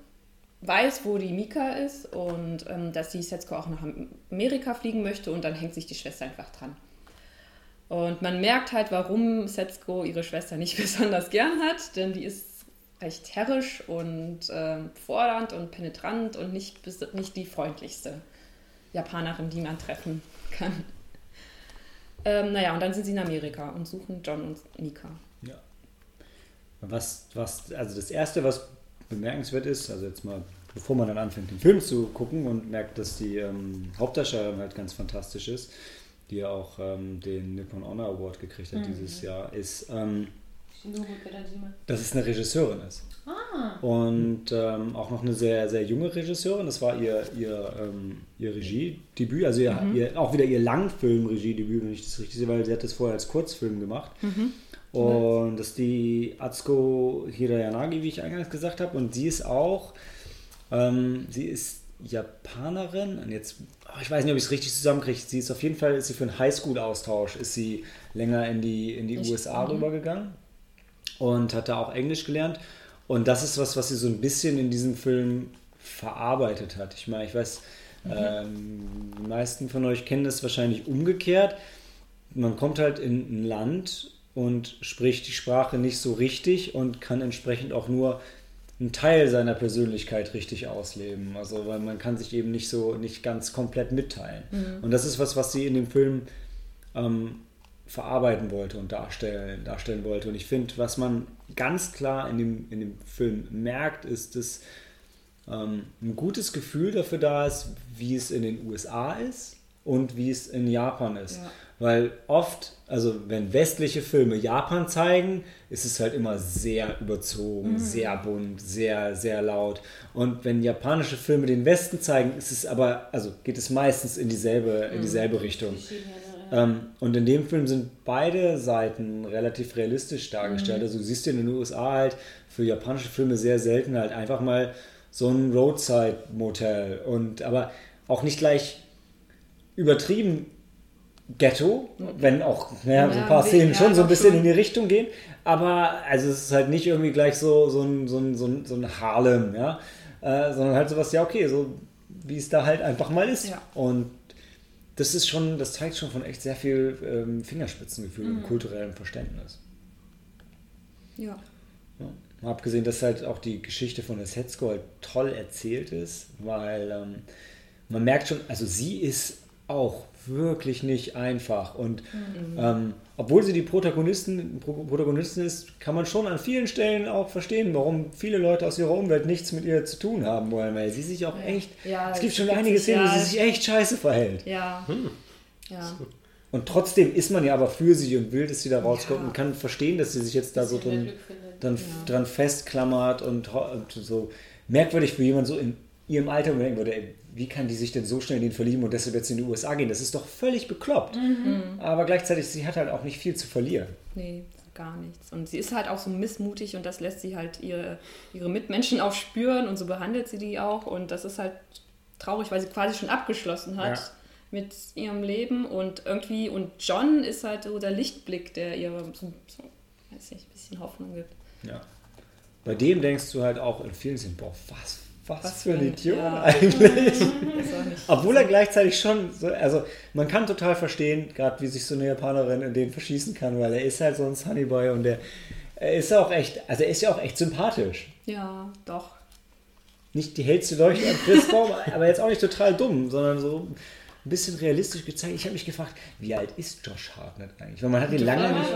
weiß, wo die Mika ist und ähm, dass die Setsuko auch nach Amerika fliegen möchte und dann hängt sich die Schwester einfach dran. Und man merkt halt, warum Setsuko ihre Schwester nicht besonders gern hat, denn die ist recht herrisch und äh, fordernd und penetrant und nicht, nicht die freundlichste Japanerin, die man treffen kann. Ähm, naja, und dann sind sie in Amerika und suchen John und Nika. Ja. Was, was, also das Erste, was bemerkenswert ist, also jetzt mal, bevor man dann anfängt, den Film zu gucken und merkt, dass die ähm, Hauptdarstellerin halt ganz fantastisch ist, die ja auch ähm, den Nippon Honor Award gekriegt hat mhm. dieses Jahr, ist, ähm, dass es eine Regisseurin ist. Ah. Und ähm, auch noch eine sehr, sehr junge Regisseurin. Das war ihr, ihr, ähm, ihr Regiedebüt, also ihr, mhm. ihr, auch wieder ihr Langfilm-Regiedebüt, wenn ich das richtig sehe, weil sie hat das vorher als Kurzfilm gemacht. Mhm. Und das ist die Atsuko Hirayanagi, wie ich eingangs gesagt habe. Und sie ist auch, ähm, sie ist Japanerin. Und jetzt, oh, ich weiß nicht, ob ich es richtig zusammenkriege. Sie ist auf jeden Fall, ist sie für einen Highschool-Austausch, ist sie länger in die, in die USA mhm. rübergegangen und hat da auch Englisch gelernt. Und das ist was, was sie so ein bisschen in diesem Film verarbeitet hat. Ich meine, ich weiß, mhm. ähm, die meisten von euch kennen das wahrscheinlich umgekehrt. Man kommt halt in ein Land und spricht die Sprache nicht so richtig und kann entsprechend auch nur einen Teil seiner Persönlichkeit richtig ausleben. Also weil man kann sich eben nicht so nicht ganz komplett mitteilen. Mhm. Und das ist was, was sie in dem Film ähm, verarbeiten wollte und darstellen, darstellen wollte. Und ich finde, was man ganz klar in dem, in dem Film merkt, ist, dass ähm, ein gutes Gefühl dafür da ist, wie es in den USA ist und wie es in Japan ist. Ja. Weil oft, also wenn westliche Filme Japan zeigen, ist es halt immer sehr überzogen, mhm. sehr bunt, sehr, sehr laut. Und wenn japanische Filme den Westen zeigen, ist es aber, also geht es meistens in dieselbe, in dieselbe mhm. Richtung. Ähm, und in dem Film sind beide Seiten relativ realistisch dargestellt. Mhm. Also du siehst in den USA halt für japanische Filme sehr selten halt einfach mal so ein Roadside-Motel. Und aber auch nicht gleich übertrieben Ghetto, wenn auch naja, so ein paar Szenen schon so ein bisschen in die Richtung gehen. Aber also es ist halt nicht irgendwie gleich so, so, ein, so, ein, so, ein, so ein Harlem, ja. Äh, sondern halt sowas, ja, okay, so wie es da halt einfach mal ist. Ja. Und das ist schon, das zeigt schon von echt sehr viel ähm, Fingerspitzengefühl mhm. und kulturellem Verständnis. Ja. ja. Mal abgesehen, dass halt auch die Geschichte von der Setsko halt toll erzählt ist, weil ähm, man merkt schon, also sie ist auch wirklich nicht einfach. Und mhm. ähm, obwohl sie die Protagonistin, Protagonistin ist, kann man schon an vielen Stellen auch verstehen, warum viele Leute aus ihrer Umwelt nichts mit ihr zu tun haben wollen, weil sie sich auch echt. Ja, es gibt schon einige Szenen, wo sie sich echt scheiße verhält. Ja. Hm. ja. Und trotzdem ist man ja aber für sie und will, dass sie da rauskommt ja. und kann verstehen, dass sie sich jetzt da so drin, dann, ja. dran festklammert und, und, so merkwürdig für jemanden so in ihrem Alter, wo man denken würde, ey, wie kann die sich denn so schnell in den verlieben und deshalb jetzt in die USA gehen? Das ist doch völlig bekloppt. Mhm. Aber gleichzeitig, sie hat halt auch nicht viel zu verlieren. Nee, gar nichts. Und sie ist halt auch so missmutig und das lässt sie halt ihre, ihre Mitmenschen auch spüren und so behandelt sie die auch. Und das ist halt traurig, weil sie quasi schon abgeschlossen hat. Ja. mit ihrem Leben und irgendwie, und John ist halt so der Lichtblick, der ihr so, so weiß nicht, ein bisschen Hoffnung gibt. Ja. Bei dem denkst du halt auch in vielen Sinn, boah, was was, was für ein Idiot ja. eigentlich. Obwohl er gleichzeitig schon, so, also man kann total verstehen, gerade wie sich so eine Japanerin in den verschießen kann, weil er ist halt so ein Sunnyboy und der er ist auch echt, also er ist ja auch echt sympathisch. Ja, doch. Nicht die hellste Leuchte am Christbaum, aber jetzt auch nicht total dumm, sondern so ein bisschen realistisch gezeigt. Ich habe mich gefragt, wie alt ist Josh Hartnett eigentlich? Weil man hat, den lange nicht,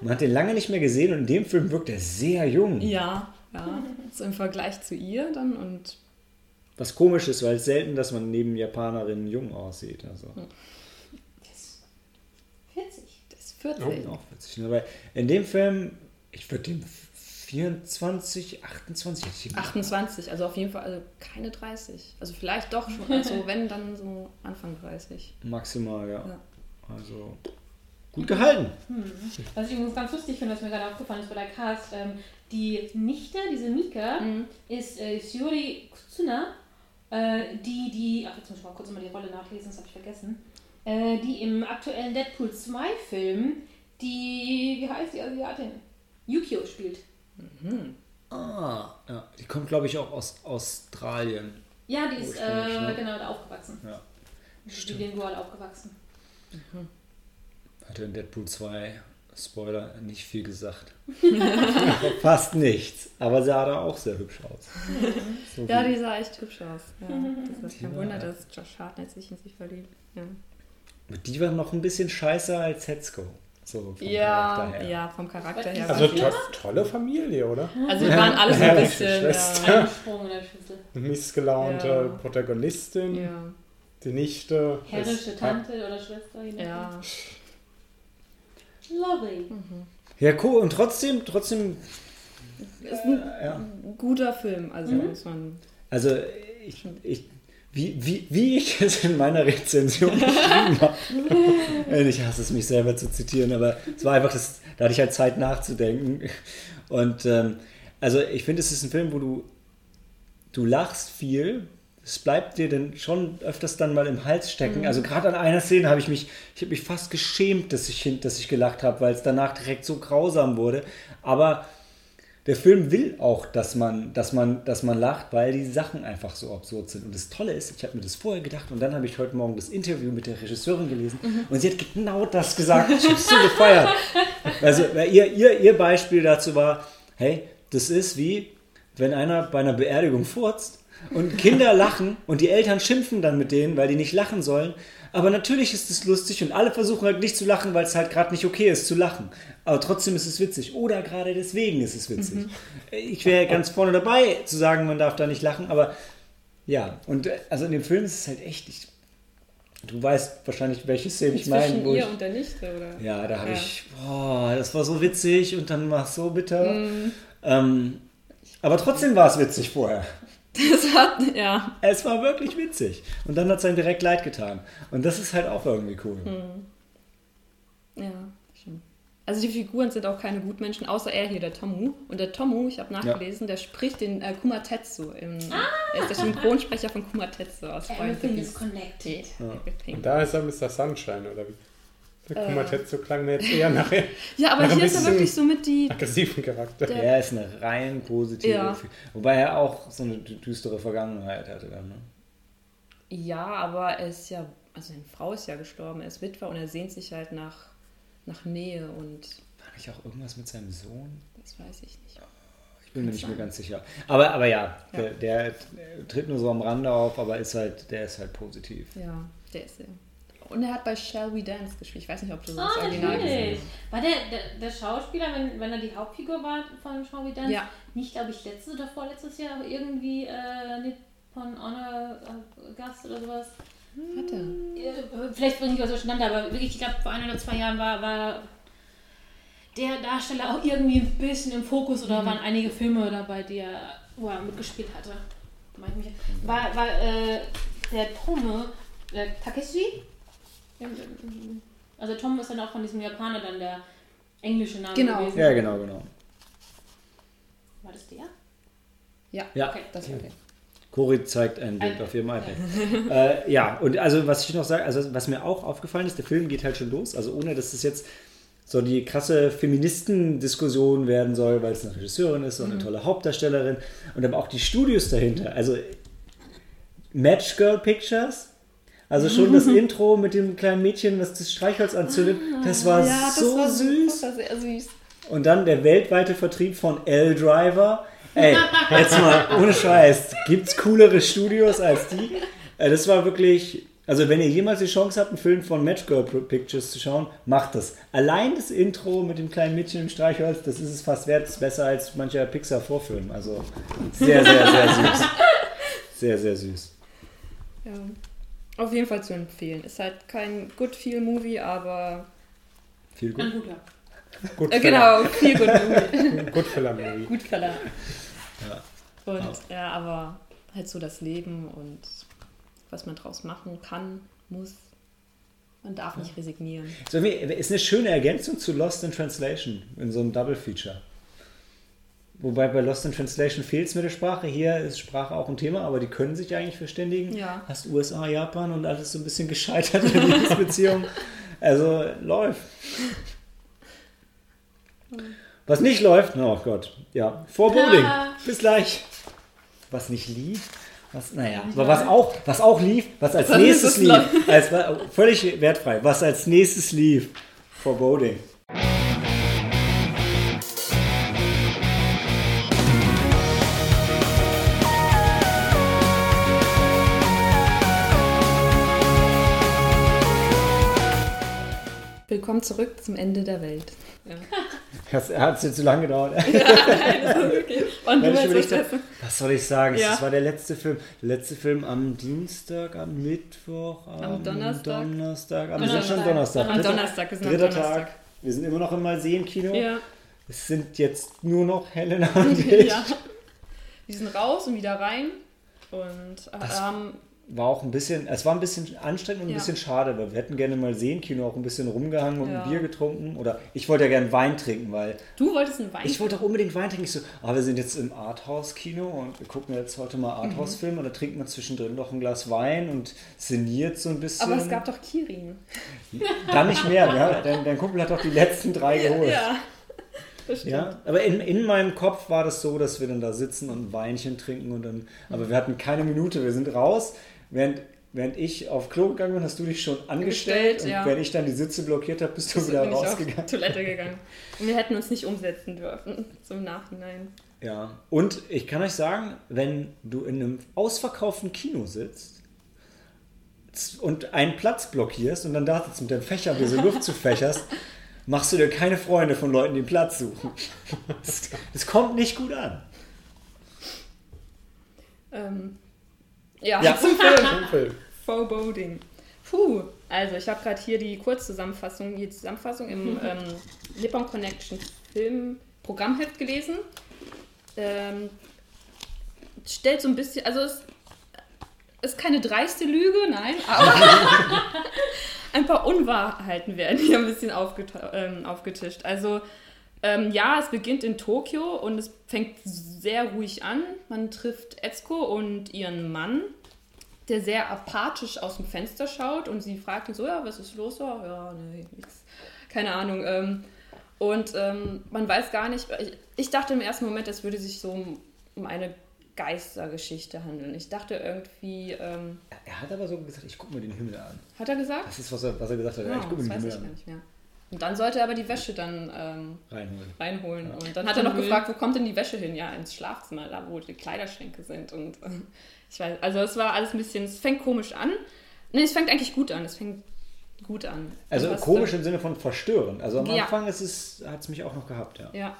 man hat den lange nicht mehr gesehen und in dem Film wirkt er sehr jung. Ja, ja, so im Vergleich zu ihr dann und. Was komisch ist, weil es selten, dass man neben Japanerinnen jung aussieht. Also. Hm. Das 40. Das ist 40. Oh, auch 40. Aber in dem Film, ich würde dem 24, 28. 28, also auf jeden Fall also keine 30. Also vielleicht doch schon, also wenn dann so Anfang 30. Maximal, ja. ja. Also gut gehalten. Hm. Was ich übrigens ganz lustig finde, was mir gerade aufgefallen ist bei der Cast, ähm, die Nichte, diese Mika, mhm. ist äh, Shiori Kutsuna, äh, die, die, ach jetzt muss ich mal kurz mal die Rolle nachlesen, das habe ich vergessen, äh, die im aktuellen Deadpool 2 Film, die, wie heißt die Asiatin? Yukio spielt. Mhm. Ah, ja. Die kommt, glaube ich, auch aus Australien. Ja, die ist äh, ne? genau da aufgewachsen. Ja. Die ist bilingual aufgewachsen. Mhm. Hat in Deadpool 2, Spoiler, nicht viel gesagt. Fast nichts. Aber sah da auch sehr hübsch aus. So Ja, die sah echt hübsch aus. Ja, das ist kein Ja. Wunder, dass Josh Hartnett sich in sie verliebt. Ja, die war noch ein bisschen scheißer als Hetzko. So vom ja, Charakter her. ja, vom Charakter her. Also to tolle Familie, oder? also wir waren alle so ein Ja, bisschen. Schwester. Ja, Sprung in der Schüssel. Missgelaunte Ja. Protagonistin, ja, die Nichte. Herrische Tante oder Schwester. je ja. Lovely. Ja, cool. Und trotzdem, trotzdem, Ist ein ja. guter Film, also muss man. Also, ich, ich, wie, wie, wie ich es in meiner Rezension geschrieben habe. ich hasse es, mich selber zu zitieren, aber es war einfach, das, da hatte ich halt Zeit nachzudenken. Und ähm, also, ich finde, es ist ein Film, wo du, du lachst viel. Es bleibt dir dann schon öfters dann mal im Hals stecken. Also gerade an einer Szene habe ich mich, ich habe mich fast geschämt, dass ich, dass ich gelacht habe, weil es danach direkt so grausam wurde. Aber der Film will auch, dass man, dass man, dass man lacht, weil die Sachen einfach so absurd sind. Und das Tolle ist, ich habe mir das vorher gedacht und dann habe ich heute Morgen das Interview mit der Regisseurin gelesen und sie hat genau das gesagt. Ich habe so gefeiert. Also ihr, ihr, ihr Beispiel dazu war, hey, das ist wie, wenn einer bei einer Beerdigung furzt und Kinder lachen und die Eltern schimpfen dann mit denen, weil die nicht lachen sollen. Aber natürlich ist es lustig und alle versuchen halt nicht zu lachen, weil es halt gerade nicht okay ist zu lachen. Aber trotzdem ist es witzig. Oder gerade deswegen ist es witzig. Ich wäre ganz vorne dabei zu sagen, man darf da nicht lachen, aber ja. Und äh, also in dem Film ist es halt echt. Ich, du weißt wahrscheinlich, welche Szene ich meine. Zwischen ihr ich- und der Nichte, oder? ja, da habe Ja. ich, boah, das war so witzig und dann war es so bitter. Mhm. Ähm, aber trotzdem war es witzig vorher. Das hat, ja. Es war wirklich witzig. Und dann hat es einem direkt leid getan. Und das ist halt auch irgendwie cool. Mhm. Ja, schon. Also die Figuren sind auch keine Gutmenschen, außer er hier, der Tomu. Und der Tomu, ich habe nachgelesen, der spricht den äh, Kumatetsu. Im, Er ist der Synchronsprecher von Kumatetsu aus Everything is connected. Everything. Und da ist er Mr. Sunshine, oder wie? Der Äh. Kumatetsu klang mir jetzt eher nach Ja, aber ein hier ist er wirklich so mit die. aggressiven Charakter. Der- Er ist eine rein positive. Ja. Wobei er auch so eine dü- düstere Vergangenheit hatte dann. Ne? Ja, aber er ist ja, also seine Frau ist ja gestorben, er ist Witwer und er sehnt sich halt nach, nach Nähe und War nicht auch irgendwas mit seinem Sohn? das weiß ich nicht. Ich bin mir nicht mehr ganz sicher. Aber, aber ja, Ja. Der, der, der tritt nur so am Rande auf, aber ist halt, der ist halt positiv. Ja, der ist ja. Und er hat bei Shall We Dance gespielt. Ich weiß nicht, ob du das Ah, Original gesehen natürlich. War der, der, der Schauspieler, wenn, wenn er die Hauptfigur war von Shall We Dance, Ja. nicht, glaube ich, letztes oder vorletztes Jahr, aber irgendwie äh, Nippon Honor äh, Gast oder sowas. hast. Hat er? Äh, Vielleicht bringe ich was durcheinander, aber wirklich, ich glaube, vor ein oder zwei Jahren war, war der Darsteller auch irgendwie ein bisschen im Fokus oder waren einige Filme dabei, die er, wo er mitgespielt hatte. Mich- War, war äh, der Tome, äh, Takeshi? Also Tom ist dann auch von diesem Japaner dann der englische Name Genau. gewesen. Ja, genau, genau. War das der? Ja, Ja, Okay. das war der. Cori zeigt ein Bild auf ihrem iPad. äh, ja, und also was ich noch sage, also was mir auch aufgefallen ist, der Film geht halt schon los, also ohne dass es jetzt so die krasse Feministendiskussion werden soll, weil es eine Regisseurin ist und eine tolle Hauptdarstellerin und aber auch die Studios dahinter. Also Match Girl Pictures, also schon das Intro mit dem kleinen Mädchen, das das Streichholz anzündet, das war so süß. Das war sehr süß. Und dann der weltweite Vertrieb von L-Driver. Ey, jetzt mal, ohne Scheiß, gibt's coolere Studios als die? Äh, Das war wirklich, also wenn ihr jemals die Chance habt, einen Film von Match Girl Pictures zu schauen, macht das. Allein das Intro mit dem kleinen Mädchen im Streichholz, das ist es fast wert, das ist besser als mancher Pixar-Vorfilm. Also sehr, sehr, sehr süß. Sehr, sehr süß. Ja. Auf jeden Fall zu empfehlen. Ist halt kein Good Feel Movie, aber Viel Ein gut. guter. Gut äh, genau, viel Good Movie. Goodfeller Movie. Goodfeller. Ja. Und ja, aber halt so das Leben und was man draus machen kann, muss. Man darf nicht resignieren. So, ist eine schöne Ergänzung zu Lost in Translation in so einem Double Feature. Wobei bei Lost in Translation fehlt es mit der Sprache. Hier ist Sprache auch ein Thema, aber die können sich eigentlich verständigen. Ja. Hast USA, Japan und alles so ein bisschen gescheitert in der Liebesbeziehung. Also läuft. Was nicht läuft, oh Gott, ja, Foreboding. Ah. Bis gleich. Was nicht lief, was, naja, aber was auch, was auch lief, was als nächstes das lief, als, völlig wertfrei, was als nächstes lief. Foreboding. Willkommen zurück zum Ende der Welt. Ja. Hat es jetzt zu lange gedauert? Nein, das ist okay. Und du willst was was soll ich sagen? Ja. Das war der letzte Film. Der letzte Film am Dienstag, am Mittwoch, am, Donnerstag? Donnerstag. Am Donnerstag. ist ja schon Donnerstag. Am Dritter- Donnerstag, wir sind am Dritter Donnerstag. Tag. Wir sind immer noch im Malsehen-Kino. Ja. Es sind jetzt nur noch Helena und ich. ja. Die sind raus und wieder rein. Und Das- ähm, War auch ein bisschen, es war ein bisschen anstrengend und ein Ja. bisschen schade, weil wir hätten gerne mal sehen, Kino auch ein bisschen rumgehangen und Ja. ein Bier getrunken. Oder ich wollte ja gerne Wein trinken, weil du wolltest einen Wein. ich wollte auch unbedingt Wein trinken. Ich so, ah, wir sind jetzt im Arthouse-Kino und wir gucken jetzt heute mal Arthouse-Film und da trinken wir zwischendrin noch ein Glas Wein und sinniert so ein bisschen. aber es gab doch Kirin. Dann nicht mehr, ja. Dein, dein Kumpel hat doch die letzten drei geholt. Ja. Ja, aber in, in meinem Kopf war das so, dass wir dann da sitzen und ein Weinchen trinken und dann, aber wir hatten keine Minute, wir sind raus, während, während ich auf Klo gegangen bin, hast du dich schon angestellt Gestellt, und ja. wenn ich dann die Sitze blockiert habe, bist du So wieder bin ich auf rausgegangen. Toilette gegangen. Und wir hätten uns nicht umsetzen dürfen zum Nachhinein. Ja, und ich kann euch sagen, wenn du in einem ausverkauften Kino sitzt und einen Platz blockierst und dann da sitzt mit dem Fächer dir so Luft zu fächerst, machst du dir keine Freunde von Leuten, die einen Platz suchen. Das kommt nicht gut an. Ähm, ja, Ja. zum Film. Zum Film. Foreboding. Puh, also ich habe gerade hier die Kurzzusammenfassung, die Zusammenfassung im ähm, Nippon Connection Film Programmheft gelesen. Ähm, stellt so ein bisschen, also es ist keine dreiste Lüge, nein, aber ein paar Unwahrheiten werden hier ein bisschen aufgeta- ähm, aufgetischt. Also ähm, ja, es beginnt in Tokio und es fängt sehr ruhig an. Man trifft Etsuko und ihren Mann der sehr apathisch aus dem Fenster schaut und sie fragt ihn so, ja, was ist los? So, ja, nee, nix. Keine Ahnung. Ähm, und ähm, man weiß gar nicht, ich, ich dachte im ersten Moment, es würde sich so um, um eine Geistergeschichte handeln. Ich dachte irgendwie, ähm, Er hat aber so gesagt, ich gucke mir den Himmel an. hat er gesagt? Das ist, was er, was er gesagt hat. Ja, Ja, ich gucke das mir den Himmel an. Und dann sollte er aber die Wäsche dann ähm, Reinholen. reinholen. Ja. Und dann hat er noch gefragt, wo kommt denn die Wäsche hin? Ja, ins Schlafzimmer, da wo die Kleiderschränke sind. Und äh, ich weiß, also es war alles ein bisschen, es fängt komisch an. Nee, es fängt eigentlich gut an. Es fängt gut an. Also Was, komisch im Sinne von verstörend. Also am Ja. Anfang es, hat es mich auch noch gehabt, ja. Ja.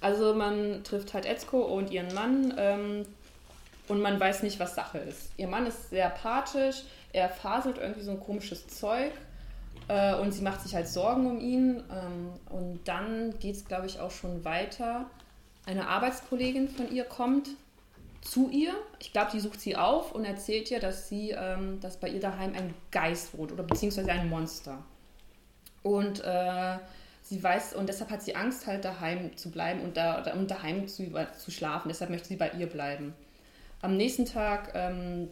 Also man trifft halt Etsuko und ihren Mann ähm, und man weiß nicht, was Sache ist. Ihr Mann ist sehr apathisch, er faselt irgendwie so ein komisches Zeug äh, und sie macht sich halt Sorgen um ihn. Ähm, und dann geht es, glaube ich, auch schon weiter. Eine Arbeitskollegin von ihr kommt zu ihr. Ich glaube, die sucht sie auf und erzählt ihr, dass sie, ähm, dass bei ihr daheim ein Geist wohnt oder beziehungsweise ein Monster. Und äh, sie weiß, und deshalb hat sie Angst, halt daheim zu bleiben und, da, und daheim zu, zu schlafen. Deshalb möchte sie bei ihr bleiben. Am nächsten Tag, ähm,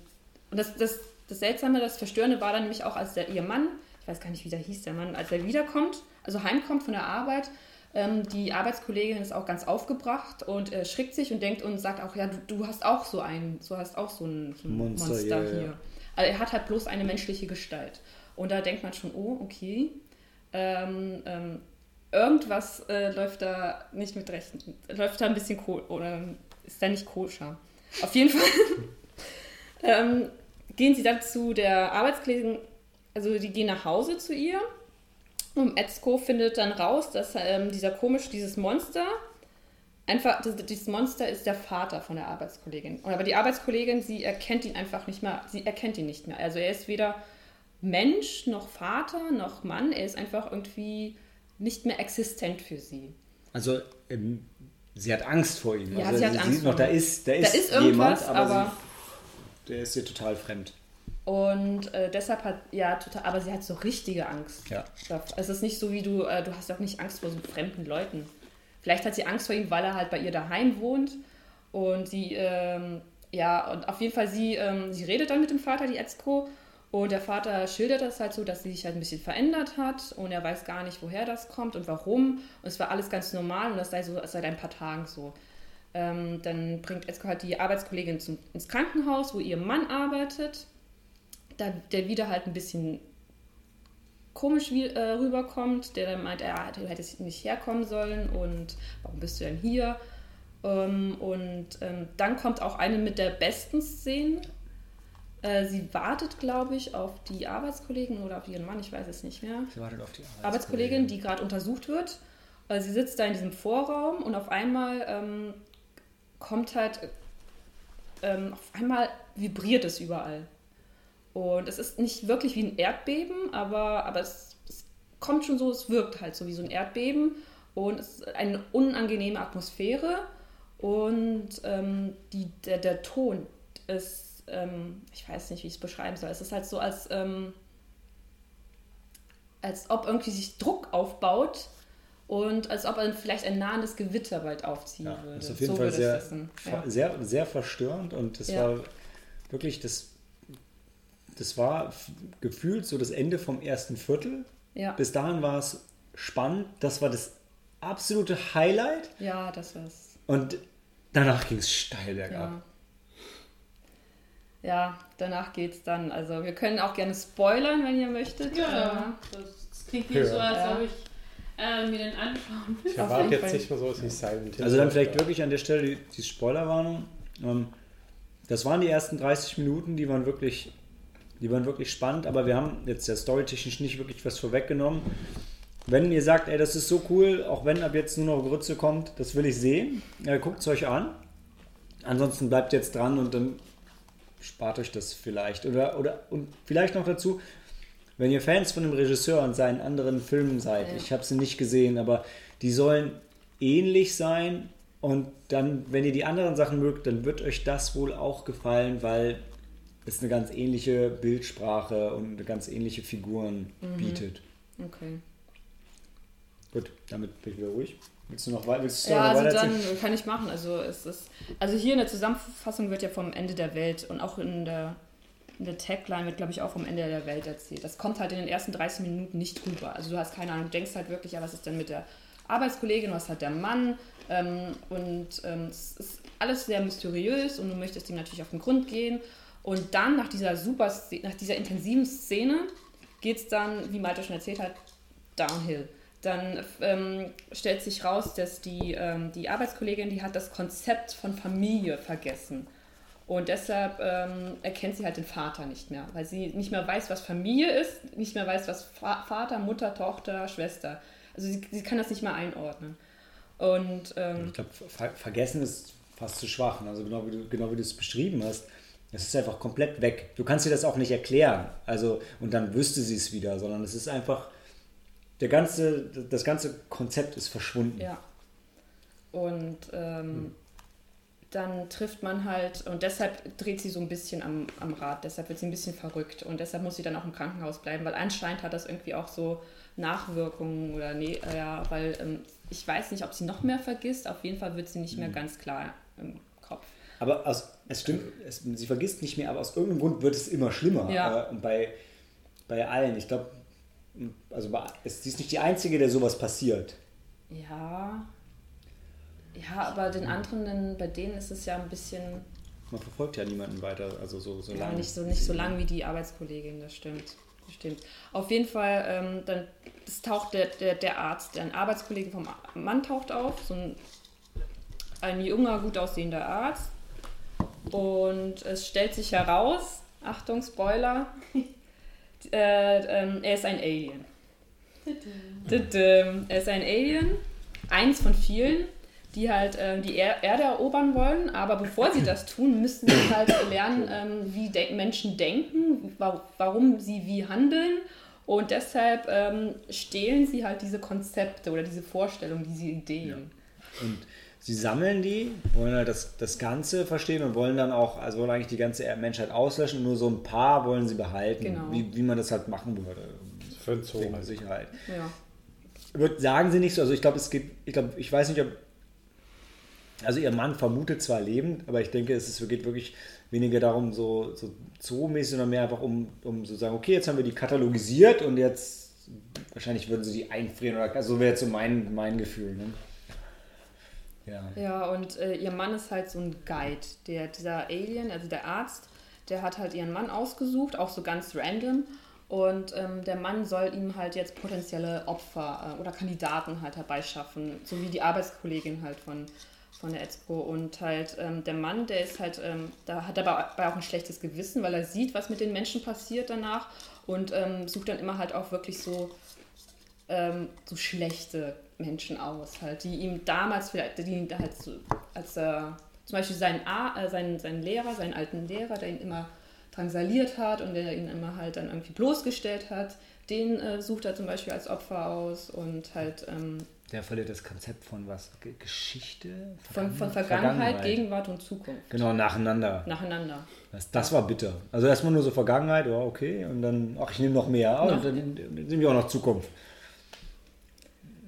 und das, das, das Seltsame, das Verstörende war dann nämlich auch, als der, ihr Mann, ich weiß gar nicht, wie der hieß, der Mann, als er wiederkommt, also heimkommt von der Arbeit, ähm, die Arbeitskollegin ist auch ganz aufgebracht und äh, schrickt sich und denkt und sagt auch, ja, du, du hast auch so ein, du hast auch so ein, so ein Monster, Monster, ja. hier. Also er hat halt bloß eine menschliche Gestalt. Und da denkt man schon, oh, okay, ähm, ähm, irgendwas äh, läuft da nicht mit Rechten, läuft da ein bisschen ko oder ist da nicht koscher. Auf jeden Fall ähm, gehen sie dann zu der Arbeitskollegin, also die gehen nach Hause zu ihr und Etzko findet dann raus, dass ähm, dieser komisch, dieses Monster, einfach, das, dieses Monster ist der Vater von der Arbeitskollegin. Und Aber die Arbeitskollegin, sie erkennt ihn einfach nicht mehr, sie erkennt ihn nicht mehr. Also er ist weder Mensch, noch Vater, noch Mann, er ist einfach irgendwie nicht mehr existent für sie. Also ähm, sie hat Angst vor ihm. Ja, also, sie hat Angst sieht noch, da ist, da Da ist, ist jemand, aber, aber- sie, der ist ihr total fremd. Und äh, deshalb hat, ja, total, aber sie hat so richtige Angst. Ja. Es ist nicht so wie du, äh, du hast auch nicht Angst vor so fremden Leuten. Vielleicht hat sie Angst vor ihm, weil er halt bei ihr daheim wohnt. Und sie, ähm, ja, und auf jeden Fall, sie, ähm, sie redet dann mit dem Vater, die Etzko. Und der Vater schildert das halt so, dass sie sich halt ein bisschen verändert hat. Und er weiß gar nicht, woher das kommt und warum. Und es war alles ganz normal und das sei so seit ein paar Tagen so. Ähm, dann bringt Etzko halt die Arbeitskollegin zum, ins Krankenhaus, wo ihr Mann arbeitet. Da, der wieder halt ein bisschen komisch wie, äh, rüberkommt, der dann meint, er hätte nicht herkommen sollen und warum bist du denn hier? Ähm, und ähm, dann kommt auch eine mit der besten Szenen. Äh, sie wartet, glaube ich, auf die Arbeitskollegin oder auf ihren Mann, ich weiß es nicht mehr. Sie wartet auf die Arbeitskollegin, Arbeitskollegin die gerade untersucht wird. Äh, sie sitzt da in diesem Vorraum und auf einmal ähm, kommt halt, ähm, auf einmal vibriert es überall. Und es ist nicht wirklich wie ein Erdbeben, aber, aber es, es kommt schon so, es wirkt halt so wie so ein Erdbeben. Und es ist eine unangenehme Atmosphäre. Und ähm, die, der, der Ton ist, ähm, ich weiß nicht, wie ich es beschreiben soll. Es ist halt so, als, ähm, als ob irgendwie sich Druck aufbaut und als ob ein, vielleicht ein nahendes Gewitter bald aufziehen ja, würde. Das ist auf jeden so Fall sehr, ja. sehr, sehr verstörend und das Ja. war wirklich das. Das war gefühlt so das Ende vom ersten Viertel. Ja. Bis dahin war es spannend. Das war das absolute Highlight. ja, das war's. Und danach ging es steil bergab. Ja. Ja, danach geht's dann. Also wir können auch gerne spoilern, wenn ihr möchtet. Ja, das, das klingt nicht so, als Ja. ob ich äh, mir den anschauen will. Ich erwarte jetzt Fall. nicht mehr sowas wie Silent Hill. Also dann vielleicht wirklich an der Stelle die, die Spoilerwarnung. Ähm, das waren die ersten 30 Minuten, die waren wirklich, die waren wirklich spannend, aber wir haben jetzt ja storytechnisch nicht wirklich was vorweggenommen. Wenn ihr sagt, ey, das ist so cool, auch wenn ab jetzt nur noch Grütze kommt, das will ich sehen, äh, guckt es euch an. Ansonsten bleibt jetzt dran und dann spart euch das vielleicht. Oder, oder und vielleicht noch dazu, wenn ihr Fans von dem Regisseur und seinen anderen Filmen seid, Ja. ich habe sie nicht gesehen, aber die sollen ähnlich sein und dann, wenn ihr die anderen Sachen mögt, dann wird euch das wohl auch gefallen, weil es eine ganz ähnliche Bildsprache und eine ganz ähnliche Figuren bietet. Okay. Gut, damit bin ich wieder ruhig. Willst du noch, willst du Ja, noch also weiter dann kann ich machen. Also es ist, also hier in der Zusammenfassung wird ja vom Ende der Welt und auch in der, in der Tagline wird, glaube ich, auch vom Ende der Welt erzählt. Das kommt halt in den ersten 30 Minuten nicht rüber. Also du hast keine Ahnung, du denkst halt wirklich, ja, was ist denn mit der Arbeitskollegin, was hat der Mann? Ähm, und ähm, es ist alles sehr mysteriös und du möchtest ihm natürlich auf den Grund gehen. Und dann nach dieser super, nach dieser intensiven Szene geht es dann, wie Malte schon erzählt hat, downhill. Dann ähm, stellt sich raus, dass die, ähm, die Arbeitskollegin, die hat das Konzept von Familie vergessen. Und deshalb ähm, erkennt sie halt den Vater nicht mehr, weil sie nicht mehr weiß, was Familie ist, nicht mehr weiß, was Fa Vater, Mutter, Tochter, Schwester. Also sie, sie kann das nicht mehr einordnen. Und ähm, Ich glaube, ver vergessen ist fast zu schwach. Also genau wie du, genau wie du es beschrieben hast, es ist einfach komplett weg. Du kannst dir das auch nicht erklären. Also, und dann wüsste sie es wieder, sondern es ist einfach, der ganze, das ganze Konzept ist verschwunden. Ja. Und ähm, dann trifft man halt, und deshalb dreht sie so ein bisschen am, am Rad, deshalb wird sie ein bisschen verrückt und deshalb muss sie dann auch im Krankenhaus bleiben, weil anscheinend hat das irgendwie auch so Nachwirkungen oder nee, ja, weil ähm, ich weiß nicht, ob sie noch mehr vergisst, auf jeden Fall wird sie nicht mehr ganz klar im Kopf. Aber aus, es stimmt, es, sie vergisst nicht mehr, aber aus irgendeinem Grund wird es immer schlimmer. Ja. Äh, Und bei, bei allen, ich glaube, also bei, es, sie ist nicht die Einzige, der sowas passiert. Ja. Ja, aber den anderen, den- bei denen ist es ja ein bisschen, Man verfolgt ja niemanden weiter, also so, so Ja, lange. nicht so, nicht so lang wie die Arbeitskollegin, das stimmt. Das stimmt. Auf jeden Fall, ähm, dann es taucht der, der, der Arzt, ein Arbeitskollege vom Mann taucht auf, so ein, ein junger, gut aussehender Arzt. Und es stellt sich heraus, Achtung, Spoiler, äh, ähm, er ist ein Alien. Er ist ein Alien, eins von vielen, die halt ähm, die er Erde erobern wollen, aber bevor sie das tun, müssten sie halt lernen, ähm, wie de Menschen denken, wa warum sie wie handeln. Und deshalb ähm, stehlen sie halt diese Konzepte oder diese Vorstellungen, diese Ideen. Und sie sammeln die, wollen halt das, das Ganze verstehen und wollen dann auch, also wollen eigentlich die ganze Menschheit auslöschen und nur so ein paar wollen sie behalten, Genau. wie, wie man das halt machen würde. Für den Zoo. Halt. Sicherheit. Ja. Wird, sagen sie nicht so, also ich glaube, es geht, ich glaube, ich weiß nicht, ob, also ihr Mann vermutet zwar lebend, aber ich denke, es ist, geht wirklich weniger darum, so, so zoomäßig, sondern mehr einfach um, um zu sagen, okay, jetzt haben wir die katalogisiert und jetzt, wahrscheinlich würden sie die einfrieren oder, also so wäre jetzt so mein, mein Gefühl, ne? Ja. Ja, und äh, ihr Mann ist halt so ein Guide. Der, dieser Alien, also der Arzt, der hat halt ihren Mann ausgesucht, auch so ganz random. Und ähm, der Mann soll ihm halt jetzt potenzielle Opfer äh, oder Kandidaten halt herbeischaffen, so wie die Arbeitskollegin halt von, von der EZPO. Und halt ähm, der Mann, der ist halt, ähm, da hat er aber auch ein schlechtes Gewissen, weil er sieht, was mit den Menschen passiert danach und ähm, sucht dann immer halt auch wirklich so, ähm, so schlechte Menschen aus, halt, die ihm damals vielleicht, die halt so, als er zum Beispiel seinen, A, äh, seinen, seinen Lehrer, seinen alten Lehrer, der ihn immer drangsaliert hat und der ihn immer halt dann irgendwie bloßgestellt hat, den äh, sucht er zum Beispiel als Opfer aus und halt. Ähm, der verliert das Konzept von was? G Geschichte? Vergangen von, von Vergangenheit, Vergangenheit, Gegenwart und Zukunft. Genau, nacheinander. Nacheinander. Das, das war bitter. Also erstmal nur so Vergangenheit, ja, okay, und dann, ach, ich nehme noch mehr, und dann, dann nehme ich auch noch Zukunft.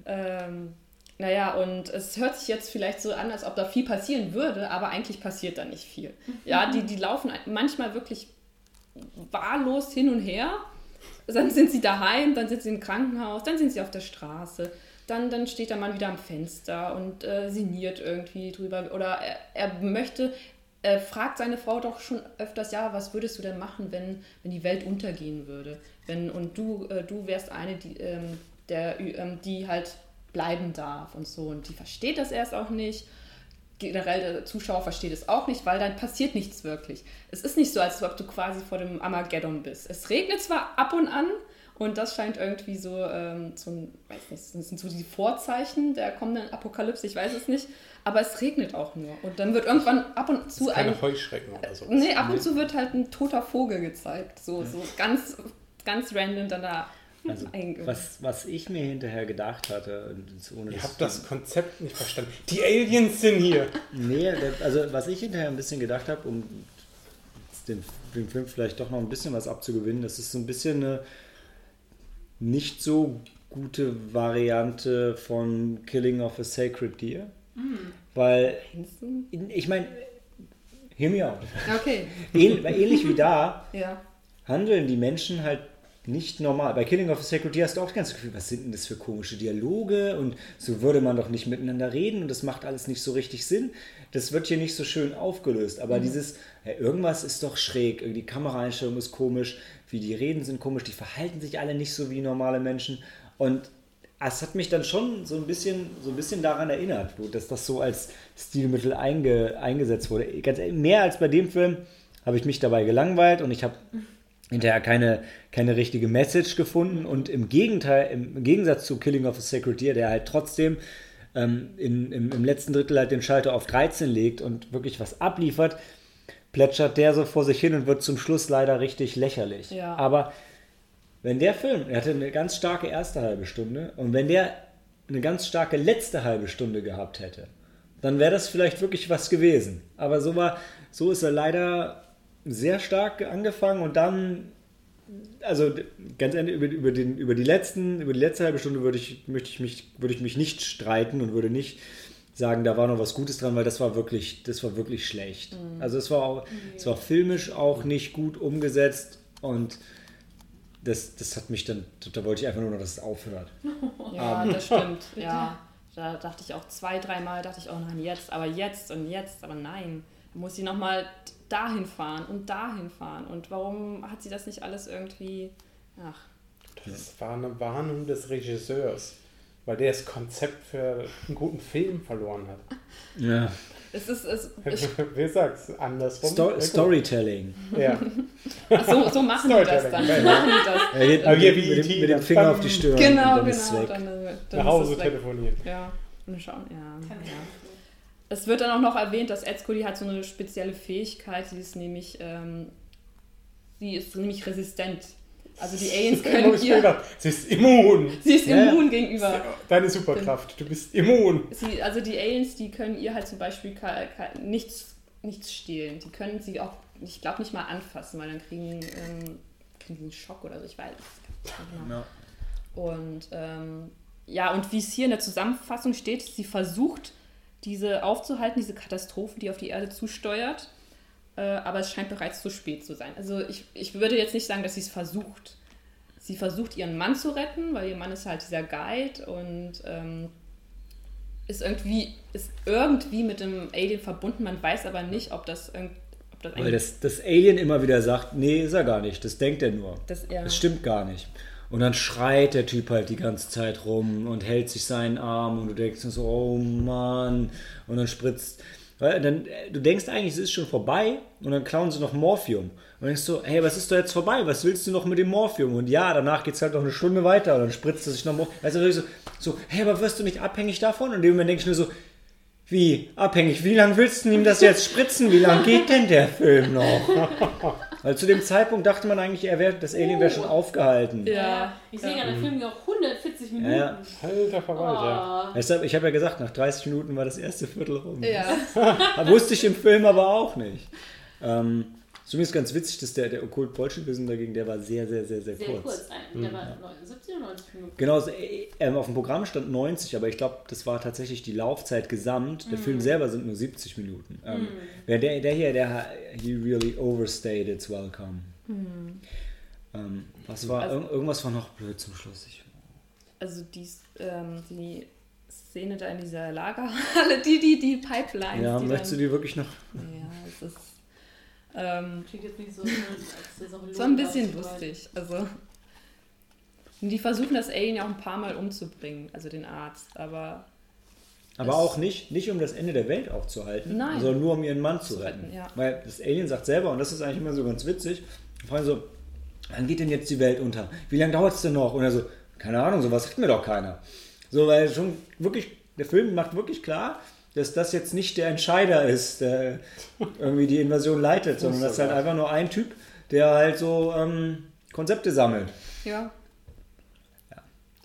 Ähm, naja, und es hört sich jetzt vielleicht so an, als ob da viel passieren würde, aber eigentlich passiert da nicht viel. Ja, die, die laufen manchmal wirklich wahllos hin und her. Dann sind sie daheim, dann sind sie im Krankenhaus, dann sind sie auf der Straße. Dann, dann steht der Mann wieder am Fenster und äh, sinniert irgendwie drüber. Oder er, er möchte, er fragt seine Frau doch schon öfters, ja, was würdest du denn machen, wenn, wenn die Welt untergehen würde? Wenn, und du, äh, du wärst eine, die, ähm, der, ähm, die halt bleiben darf und so. Und die versteht das erst auch nicht. Generell der Zuschauer versteht es auch nicht, weil dann passiert nichts wirklich. Es ist nicht so, als ob du quasi vor dem Armageddon bist. Es regnet zwar ab und an, und das scheint irgendwie so, ähm, so weiß nicht, das sind so die Vorzeichen der kommenden Apokalypse, ich weiß es nicht. Aber es regnet auch nur. Und dann wird irgendwann ab und zu keine ein. Heuschrecken oder so. Nee, ab und zu wird halt ein toter Vogel gezeigt. So, so ganz, ganz random dann da also, was, was ich mir hinterher gedacht hatte, ohne Ihr habt das Konzept nicht verstanden. Die Aliens sind hier. Nee, also was ich hinterher ein bisschen gedacht habe, um den, dem Film vielleicht doch noch ein bisschen was abzugewinnen, das ist so ein bisschen eine nicht so gute Variante von Killing of a Sacred Deer. Mhm. Weil, ich meine, hear me out. Okay. Ähnlich wie da ja. handeln die Menschen halt nicht normal. Bei Killing of a Sacred Deer hast du auch ganz Gefühl, was sind denn das für komische Dialoge und so würde man doch nicht miteinander reden und das macht alles nicht so richtig Sinn. Das wird hier nicht so schön aufgelöst, aber mhm. dieses, ja, irgendwas ist doch schräg, die Kameraeinstellung ist komisch, wie die reden sind komisch, die verhalten sich alle nicht so wie normale Menschen und es hat mich dann schon so ein bisschen, so ein bisschen daran erinnert, dass das so als Stilmittel einge, eingesetzt wurde. Ganz, mehr als bei dem Film habe ich mich dabei gelangweilt und ich habe hinterher keine, keine richtige Message gefunden und im Gegenteil, im Gegensatz zu Killing of a Sacred Deer, der halt trotzdem ähm, in, im, im, letzten Drittel halt den Schalter auf 13 legt und wirklich was abliefert, plätschert der so vor sich hin und wird zum Schluss leider richtig lächerlich. Ja. Aber wenn der Film, er hatte eine ganz starke erste halbe Stunde und wenn der eine ganz starke letzte halbe Stunde gehabt hätte, dann wäre das vielleicht wirklich was gewesen. Aber so war, so ist er leider sehr stark angefangen und dann, also ganz ehrlich, über, über, den, über, die letzten, über die letzte halbe Stunde würde ich, möchte ich mich, würde ich mich nicht streiten und würde nicht sagen, da war noch was Gutes dran, weil das war wirklich, das war wirklich schlecht. Mhm. Also es war auch, es war filmisch auch nicht gut umgesetzt und das, das hat mich dann, da wollte ich einfach nur noch, dass es aufhört. Ja, um. das stimmt. ja, da dachte ich auch zwei, dreimal, dachte ich auch, nein, jetzt, aber jetzt und jetzt, aber nein. Muss ich nochmal dahin fahren und dahin fahren. Und warum hat sie das nicht alles irgendwie. Ach. Das war eine Warnung des Regisseurs, weil der das Konzept für einen guten Film verloren hat. Ja. Es ist, es, ich, Wie sagst du? Andersrum? Sto Storytelling. Ja. so, so machen die das dann. So machen die das. Ja, mit, mit, mit, mit, dem Finger auf die Stirn. Genau, genau. Dann, dann Nach Hause telefonieren. Ja. Und schauen, ja. ja es wird dann auch noch erwähnt, dass Etzkoli hat so eine spezielle Fähigkeit, sie ist nämlich, ähm, sie ist nämlich resistent. Also die Aliens können ihr... Sie ist immun. Sie ist ja. immun gegenüber... Deine Superkraft, du bist immun. Sie, also die Aliens, die können ihr halt zum Beispiel nichts, nichts stehlen. Die können sie auch, ich glaube, nicht mal anfassen, weil dann kriegen, ähm, kriegen sie einen Schock oder so, ich weiß genau. Ja. Und ähm, ja, und wie es hier in der Zusammenfassung steht, sie versucht diese aufzuhalten, diese Katastrophe, die auf die Erde zusteuert. Äh, aber es scheint bereits zu spät zu sein. Also ich, ich würde jetzt nicht sagen, dass sie es versucht. Sie versucht, ihren Mann zu retten, weil ihr Mann ist halt dieser Guide und ähm, ist, irgendwie, ist irgendwie mit dem Alien verbunden. Man weiß aber nicht, ob das, ob das Weil das, das Alien immer wieder sagt, nee, ist er gar nicht, das denkt er nur. Das- ja. Das stimmt gar nicht. Und dann schreit der Typ halt die ganze Zeit rum und hält sich seinen Arm und du denkst so, oh Mann. Und dann spritzt. Dann, äh, du denkst eigentlich, es ist schon vorbei und dann klauen sie noch Morphium. Und denkst du, hey, was ist doch jetzt vorbei? Was willst du noch mit dem Morphium? Und ja, danach geht es halt noch eine Stunde weiter und dann spritzt er sich noch Morphium. Also so, so, hey, aber wirst du nicht abhängig davon? Und in dem Moment denke ich nur so, wie abhängig? Wie lange willst du ihm das jetzt spritzen? Wie lange geht denn der Film noch? Weil zu dem Zeitpunkt dachte man eigentlich, er wär, das Alien wäre schon aufgehalten. Ja. Ich sehe ja, der Film geht auch 140 Minuten. Ja, ja. Alter Verwalter. Oh. Deshalb, ich habe ja gesagt, nach 30 Minuten war das erste Viertel rum. Ja. Wusste ich im Film aber auch nicht. Ähm, zumindest ganz witzig, dass der, der Okkult Bolschewism dagegen, der war sehr, sehr, sehr, sehr, Sehr kurz. kurz. Der war 70 oder 90 Minuten. Genau, so, äh, ähm, auf dem Programm stand 90, aber ich glaube, das war tatsächlich die Laufzeit gesamt. Der Film selber sind nur 70 Minuten. Ähm, wer der, der hier, der he really overstayed its welcome. Ähm, was war, Also- irg- irgendwas war noch blöd zum Schluss. Ich, Also die, ähm, die Szene da in dieser Lagerhalle, die, die, die Pipelines. ja, die möchtest du dann, die wirklich noch? Ja, es ist ähm, Klingt jetzt nicht so, als das auch so ein bisschen lustig. Also die versuchen das Alien ja auch ein paar Mal umzubringen, also den Arzt, aber Aber Es- auch nicht, nicht um das Ende der Welt aufzuhalten, Nein. sondern nur um ihren Mann zu retten. retten, ja. Weil das Alien sagt selber, und das ist eigentlich immer so ganz witzig, fragen so, wann geht denn jetzt die Welt unter? Wie lange dauert es denn noch? Und er so, keine Ahnung, sowas sagt mir doch keiner. So, weil schon wirklich, der Film macht wirklich klar, dass das jetzt nicht der Entscheider ist, der irgendwie die Invasion leitet, sondern das ist halt einfach nur ein Typ, der halt so ähm, Konzepte sammelt. ja.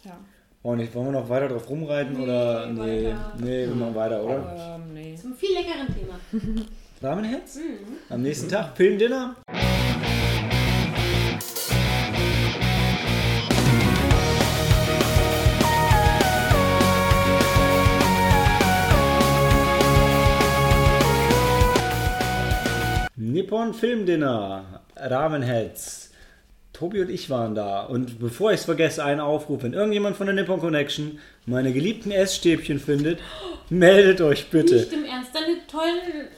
Ja. Und ich, wollen wir noch weiter drauf rumreiten oder? Nee, weiter. nee, wir machen weiter, oder? Ähm, nee. Zum viel leckeren Thema. Ramenherz? Mhm. Am nächsten Tag Filmdinner? Nippon Filmdinner, Ramenheads. Tobi und ich waren da. Und bevor ich es vergesse, einen Aufruf. Wenn irgendjemand von der Nippon Connection meine geliebten Essstäbchen findet, meldet euch bitte. Nicht im Ernst. Deine tollen,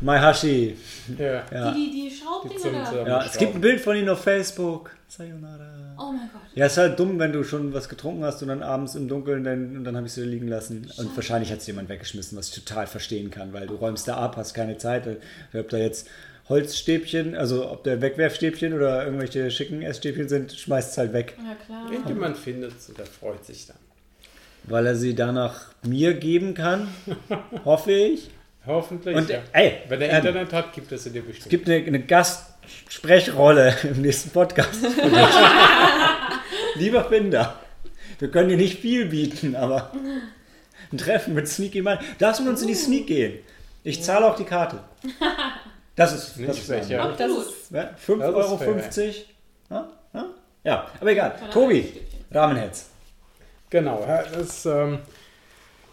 Maihashi. Ja. Ja. die, die, die Schraubdinger da. Ja, es gibt ein Bild von ihnen auf Facebook. Sayonara. Oh mein Gott. Ja, ist halt dumm, wenn du schon was getrunken hast und dann abends im Dunkeln dann, und dann habe ich sie da liegen lassen. Und wahrscheinlich hat es jemand weggeschmissen, was ich total verstehen kann, weil du räumst da ab, hast keine Zeit. Ob da jetzt Holzstäbchen, also ob da Wegwerfstäbchen oder irgendwelche schicken Essstäbchen sind, schmeißt es halt weg. Ja, klar. Irgendjemand findet es und der freut sich dann. Weil er sie danach mir geben kann, hoffe ich. Hoffentlich. Und ja. ey, Wenn er ähm, Internet hat, gibt es sie dir bestimmt. Es gibt eine, eine Gastsprechrolle im nächsten Podcast. Lieber Finder, wir können dir nicht viel bieten, aber ein Treffen mit Sneaky Man. Darfst du mit uns in die Sneak gehen? Ich zahle auch die Karte. Das ist, das Nicht ist schlecht, ja. Das Absolut. ist, Ja, 5,50 Das ist Euro. fair, Ja? Ja? ja, aber egal. Tobi. Ramenherz. Genau, ja, das ähm,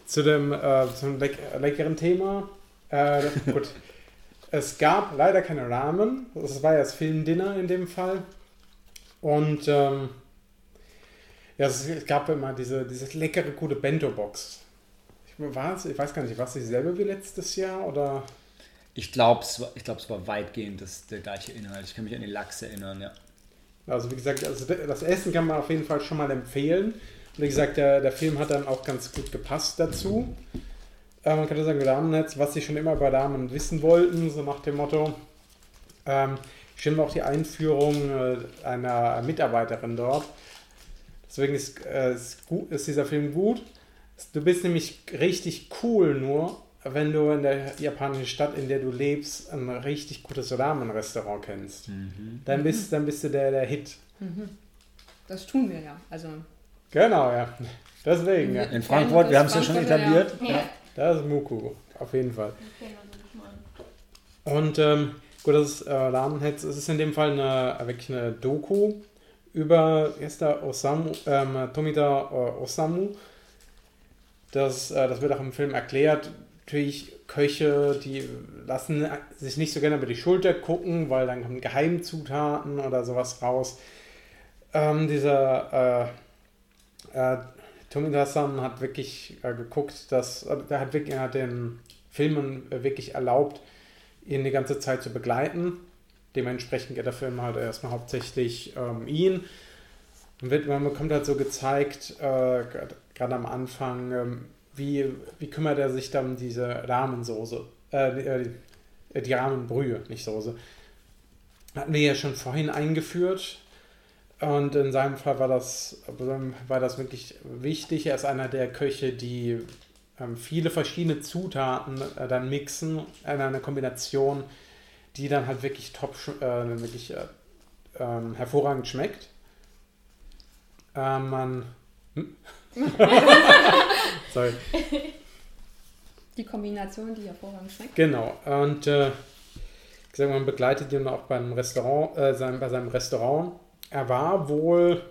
zu dem äh, zum leck leckeren Thema. Äh, gut, es gab leider keine Rahmen. Das war ja das Filmdinner in dem Fall. Und ähm, ja, es gab immer diese, diese leckere, gute Bento-Box. Ich, ich weiß gar nicht, war es dieselbe wie letztes Jahr oder? Ich glaube, es, war- glaub, es war weitgehend das, der gleiche Inhalt. Ich kann mich an den Lachs erinnern, ja. Also wie gesagt, also das Essen kann man auf jeden Fall schon mal empfehlen. Und wie gesagt, der, der Film hat dann auch ganz gut gepasst dazu. Äh, man könnte sagen, Rahmennetz, was sie schon immer bei Rahmen wissen wollten, so nach dem Motto. Ähm, stimmt auch die Einführung äh, einer Mitarbeiterin dort. Deswegen ist, äh, ist, gut, ist dieser Film gut. Du bist nämlich richtig cool nur, wenn du in der japanischen Stadt, in der du lebst, ein richtig gutes Ramen-Restaurant kennst. Dann, bist, dann bist du der, der Hit. das tun wir ja. Also Genau, ja. Deswegen, ja. In Frankfurt, wir haben es ja schon etabliert. Ja. Das ist Muku, auf jeden Fall. Und ähm, gut, das ist äh, Rahmenhetz. Es ist in dem Fall eine, wirklich eine Doku über der Osamu, ähm, Tomita äh, Osamu. Das, äh, das wird auch im Film erklärt. Natürlich Köche, die lassen sich nicht so gerne über die Schulter gucken, weil dann kommen Geheimzutaten oder sowas raus. Ähm, dieser äh, äh, Tomita-san hat wirklich äh, geguckt, dass äh, der hat wirklich er hat den Filmen äh, wirklich erlaubt, ihn die ganze Zeit zu begleiten. Dementsprechend geht der Film halt erstmal hauptsächlich ähm, ihn. Und wird, man bekommt halt so gezeigt, äh, gerade am Anfang, ähm, wie, wie kümmert er sich dann um diese Rahmensoße, äh, die, die Rahmenbrühe, nicht Soße. Hatten wir ja schon vorhin eingeführt. Und in seinem Fall war das, war das wirklich wichtig. Er ist einer der Köche, die ähm, viele verschiedene Zutaten äh, dann mixen in einer Kombination, die dann halt wirklich top, äh, wirklich äh, ähm, hervorragend schmeckt. Ähm, man. Hm? Sorry. Die Kombination, die hervorragend schmeckt. Genau. Und äh, gesagt, man begleitet ihn auch beim Restaurant, äh, sein, bei seinem Restaurant. Er war wohl,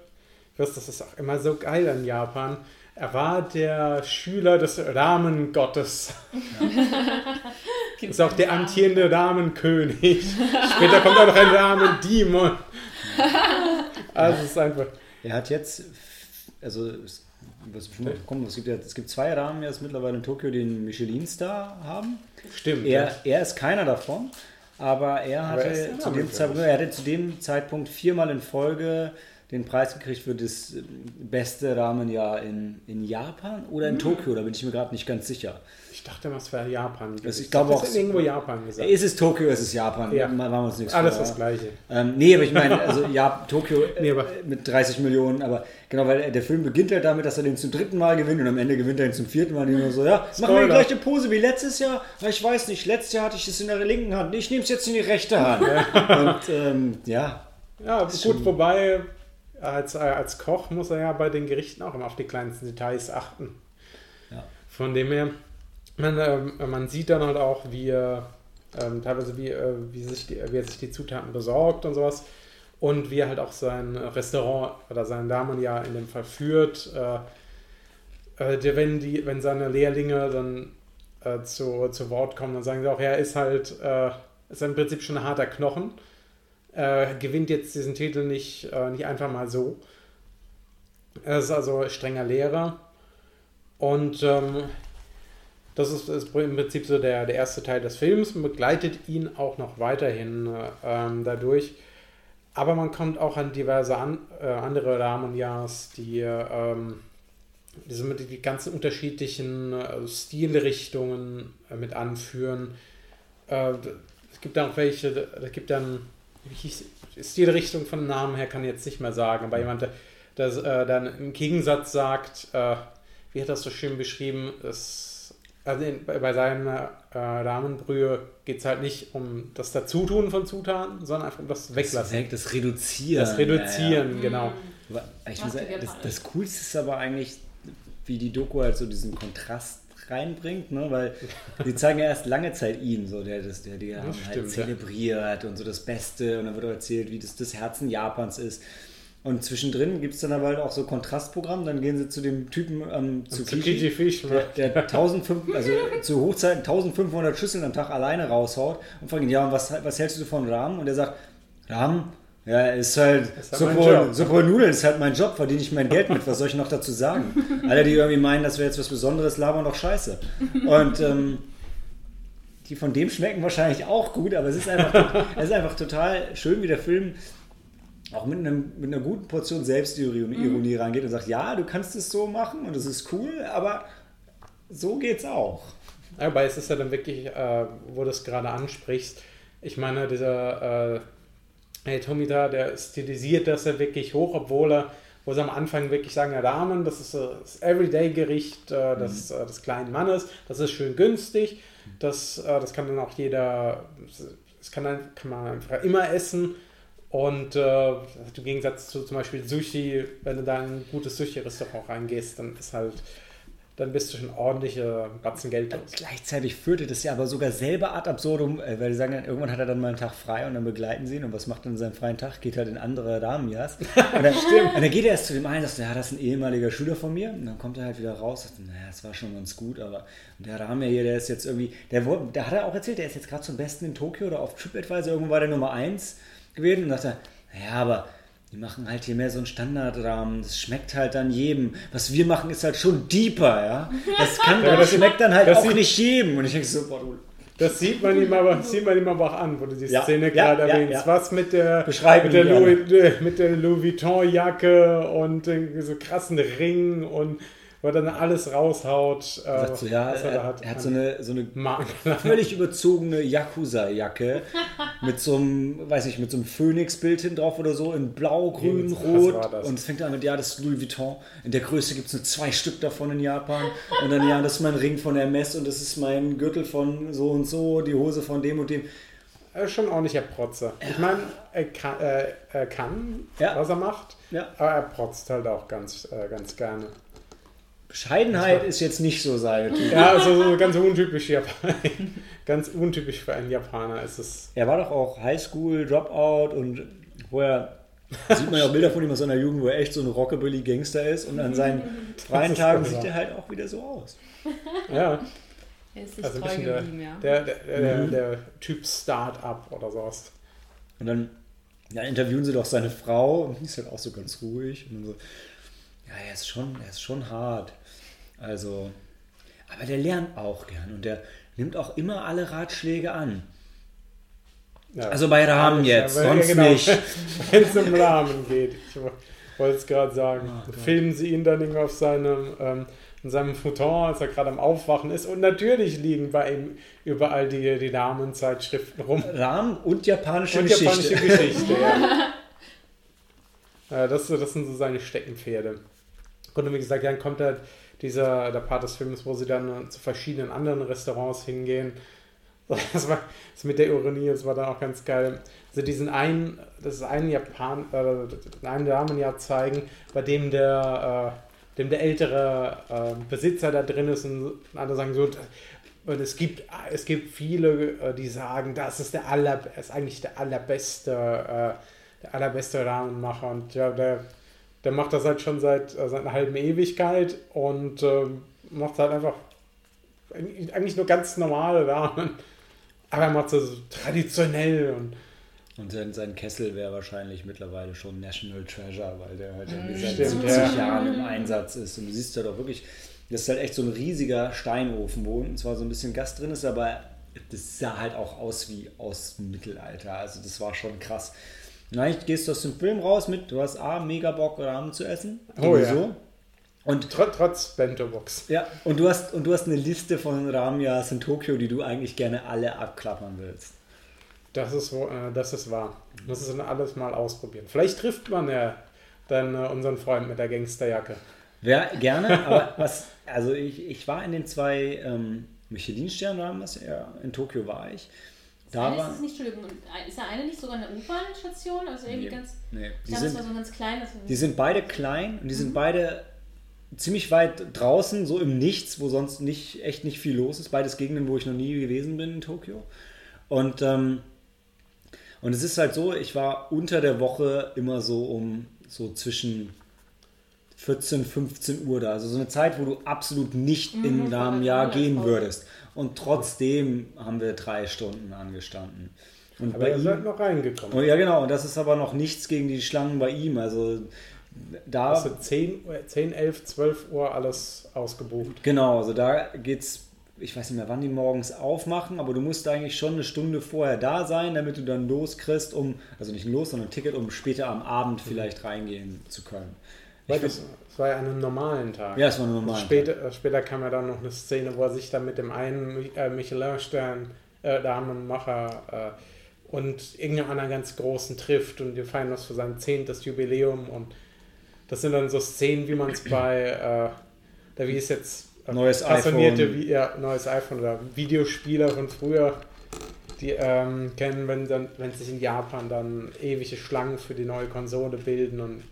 das ist auch immer so geil in Japan, er war der Schüler des Rahmengottes. Ja. ist auch der amtierende Rahmenkönig. Später kommt auch noch ein Rahmen-Demon. Also es ist einfach. Er hat jetzt, also was kommt, es gibt ja, es gibt zwei Ramen jetzt mittlerweile in Tokio, die einen Michelin-Star haben. Stimmt. Er, ja. er ist keiner davon, aber er hatte, aber zu, dem Zeitpunkt, er hatte zu dem Zeitpunkt viermal in Folge den Preis gekriegt für das beste Rahmenjahr in, in Japan oder in mhm. Tokio, da bin ich mir gerade nicht ganz sicher. Ich dachte, was wäre Japan. Also ich glaube auch. Ist irgendwo Japan gesagt. Ist es Tokio, ist es Japan. Ja. Machen wir uns nichts Alles vor. das Gleiche. Ähm, nee, aber ich meine, also ja, Tokio nee, mit 30 Millionen, aber genau, weil der Film beginnt halt damit, dass er den zum dritten Mal gewinnt und am Ende gewinnt er ihn zum vierten Mal. Und so, ja, machen wir die gleiche Pose wie letztes Jahr. Ich weiß nicht, letztes Jahr hatte ich es in der linken Hand. Ich nehme es jetzt in die rechte Hand. und ähm, ja. Ja, gut, wobei als, äh, als Koch muss er ja bei den Gerichten auch immer auf die kleinsten Details achten. Ja. Von dem her, man, äh, man sieht dann halt auch, wie er ähm, teilweise wie, äh, wie, sich die, wie er sich die Zutaten besorgt und sowas. Und wie er halt auch sein Restaurant oder seinen Damen ja in dem Fall führt. Äh, äh wenn, die, wenn seine Lehrlinge dann äh, zu, zu Wort kommen, dann sagen sie auch, er ist halt ist im Prinzip schon ein harter Knochen äh, gewinnt jetzt diesen Titel nicht, äh, nicht einfach mal so. Er ist also strenger Lehrer. Und ähm, das ist, ist, im Prinzip so der, der erste Teil des Films und begleitet ihn auch noch weiterhin ähm, dadurch. Aber man kommt auch an diverse an, äh, andere Rahmenjahrs, die, ähm, die, mit die ganzen unterschiedlichen äh, Stilrichtungen äh, mit anführen. Äh, es gibt dann auch welche, es gibt dann Stilrichtung von Namen her kann ich jetzt nicht mehr sagen, aber jemand, der, der äh, dann im Gegensatz sagt, äh, wie hat das so schön beschrieben, es, also in, bei seinen äh, Rahmenbrühe geht es halt nicht um das Dazutun von Zutaten, sondern einfach um das Weglassen. Das, das Reduzieren. Das Reduzieren, ja, ja. genau. Ich muss sagen, das, das Coolste ist aber eigentlich, wie die Doku halt so diesen Kontrast reinbringt, ne? weil die zeigen ja erst lange Zeit ihn, so der das, der die haben halt zelebriert ja. und so das Beste und dann wird auch erzählt, wie das das Herzen Japans ist. Und zwischendrin gibt es dann aber halt auch so Kontrastprogramm, dann gehen sie zu dem Typen ähm, zu Tsukiji, Fisch, der, der 1500, also zu Hochzeiten 1500 Schüsseln am Tag alleine raushaut und fragen, ja, und was, was hältst du von Rahmen? Und er sagt, Rahmen, ja, ist halt, ist halt Suppe, Nudeln ist halt mein Job, verdiene ich mein Geld mit, was soll ich noch dazu sagen? Alle, die irgendwie meinen, das wäre jetzt was Besonderes, labern doch scheiße. Und ähm, die von dem schmecken wahrscheinlich auch gut, aber es ist einfach, es ist einfach total schön, wie der Film auch mit, einem, mit einer guten Portion Selbstironie mhm. rangeht und sagt, ja, du kannst es so machen und es ist cool, aber so geht's auch. Aber es ist ja dann wirklich, äh, wo du es gerade ansprichst, ich meine, dieser äh, hey, Tomita, der stilisiert das ja wirklich hoch, obwohl er, wo sie am Anfang wirklich sagen, ja, Ramen, das ist das Everyday-Gericht äh, des, mhm. des kleinen Mannes, das ist schön günstig, das, äh, das kann dann auch jeder, das kann, dann, kann man einfach immer essen. Und äh, im Gegensatz zu zum Beispiel Sushi, wenn du da in ein gutes Sushi-Restaurant reingehst, dann ist halt dann bist du schon ordentliche Batzen Geld los. Gleichzeitig führte das ja aber sogar selber ad absurdum, äh, weil die sagen, irgendwann hat er dann mal einen Tag frei und dann begleiten sie ihn und was macht er in seinem freien Tag? Geht halt in andere Damenjas. Und dann, Stimmt. und dann geht er erst zu dem einen, sagt, ja, das ist ein ehemaliger Schüler von mir und dann kommt er halt wieder raus und sagt, naja, das war schon ganz gut, aber der Rahmen hier, der ist jetzt irgendwie, der, der hat er auch erzählt, der ist jetzt gerade zum Besten in Tokio oder auf TripAdvisor, irgendwo war der Nummer 1 gewesen und sagt er, naja, aber die machen halt hier mehr so einen Standardrahmen. Das schmeckt halt dann jedem. Was wir machen, ist halt schon deeper, ja. Das kann, ja, das schmeckt dann halt auch nicht jedem. Und ich denke so, boah, du Das sieht man ihm aber, sieht man ihm aber auch an, wo du die Ja, Szene ja, gerade erwähnst. Was mit der, mit der, Louis, mit der Louis Vuitton-Jacke und äh, so krassen Ring und wo er dann alles raushaut. Äh, Sagt so, ja, was er, er, hat. er hat so eine, so eine völlig überzogene Yakuza-Jacke mit so einem, weiß nicht, mit so einem Phönix-Bild hinten drauf oder so in blau, grün, Was rot. Und es fängt an mit, ja, das ist Louis Vuitton. In der Größe gibt es nur zwei Stück davon in Japan. Und dann, ja, das ist mein Ring von Hermes und das ist mein Gürtel von so und so, die Hose von dem und dem. Schon ordentlicher Protzer. Ich meine, er kann, äh, er kann Ja. was er macht, Ja. aber er protzt halt auch ganz, äh, ganz gerne. Bescheidenheit ist jetzt nicht so sein. Ja, also so ganz untypisch Japan. ganz untypisch für einen Japaner ist es. Er war doch auch Highschool, Dropout und vorher sieht man ja auch Bilder von ihm aus seiner Jugend, wo er echt so ein Rockabilly-Gangster ist und an seinen freien Tagen sieht er halt auch wieder so aus. Ja, Er ist sich also ein treu bisschen der, geblieben, ja. der, der, der, Mhm. der Typ Start-up oder sowas. Und dann ja, interviewen sie doch seine Frau und die ist halt auch so ganz ruhig und so, ja, er ist schon, er ist schon hart. Also, aber der lernt auch gern und der nimmt auch immer alle Ratschläge an. Ja. Also bei Rahmen jetzt, aber- sonst ja, genau. nicht. Wenn es um Rahmen geht. Ich wollte es gerade sagen. Oh. Filmen sie ihn dann irgendwie auf seinem, ähm, in seinem Futon, als er gerade am Aufwachen ist. Und natürlich liegen bei ihm überall die, die Damenzeitschriften rum. Rahmen und japanische Und Geschichte. japanische Geschichte, ja. ja das, das sind so seine Steckenpferde. Und wie gesagt, dann kommt halt dieser, der Part des Films, wo sie dann zu verschiedenen anderen Restaurants hingehen. Das war das mit der Ironie, das war dann auch ganz geil. Also diesen einen, das ist einen Japan, äh, einen Damen ja zeigen, bei dem der, äh, dem der ältere äh, Besitzer da drin ist und andere sagen so, und es gibt, es gibt viele, äh, die sagen, das ist der aller, ist eigentlich der allerbeste, äh, der allerbeste Rahmenmacher. Und ja, der, der macht das halt schon seit, äh, seit einer halben Ewigkeit und ähm, macht halt einfach eigentlich nur ganz normale Rahmen. Aber er macht es so traditionell und Und sein, sein Kessel wäre wahrscheinlich mittlerweile schon National Treasure, weil der halt irgendwie seit Stimmt, 70 ja. Jahren im Einsatz ist. Und du siehst ja doch wirklich, das ist halt echt so ein riesiger Steinofen, wo unten zwar so ein bisschen Gas drin ist, aber das sah halt auch aus wie aus dem Mittelalter. Also das war schon krass. Eigentlich gehst du aus dem Film raus mit, du hast A, mega Bock, Rahmen zu essen. Oh ja. Sowieso. Und tr trotz Bento-Box. ja, und du hast und du hast eine Liste von Ramyas in Tokio, die du eigentlich gerne alle abklappern willst. Das ist, äh, das ist wahr. Muss es dann alles mal ausprobieren. Vielleicht trifft man ja dann äh, unseren Freund mit der Gangsterjacke. Wäre gerne, aber was, also ich, ich war in den zwei ähm, das ja, in Tokio war ich. Da ist war. es nicht, Entschuldigung, ist da eine nicht sogar eine U-Bahn-Station? Also irgendwie Nee, ganz. nee, Ich die sind, war so ganz klein. Das die sind beide klein und die sind beide ziemlich weit draußen, so im Nichts, wo sonst nicht, echt nicht viel los ist. Beides Gegenden, wo ich noch nie gewesen bin in Tokio. Und, ähm, und es ist halt so, ich war unter der Woche immer so um so zwischen 14, 15 Uhr da. Also so eine Zeit, wo du absolut nicht in Mhm, einem voll, Jahr gehen würdest. Und trotzdem haben wir drei Stunden angestanden. Und Aber bei ihr seid ihm, noch reingekommen. oh, ja genau, und das ist aber noch nichts gegen die Schlangen bei ihm. Also da, Also 10, Uhr- 10, 11, 12 Uhr alles ausgebucht. genau, also da geht's, ich weiß nicht mehr, wann die morgens aufmachen, aber du musst eigentlich schon eine Stunde vorher da sein, damit du dann loskriegst, um, also nicht ein Los, sondern ein Ticket, um später am Abend vielleicht reingehen zu können. Weil das, war ja an einem normalen Tag. ja, es war normal. Später, äh, später kam ja dann noch eine Szene, wo er sich dann mit dem einen äh, Michelin-Stern äh, Damenmacher äh, und irgendeinem anderen ganz großen trifft und die feiern das für sein zehntes Jubiläum und das sind dann so Szenen, wie man es bei, äh, da wie es jetzt äh, Neues iPhone. Wie, ja, neues iPhone oder Videospieler von früher, die ähm, kennen, wenn dann, wenn sich in Japan dann ewige Schlangen für die neue Konsole bilden und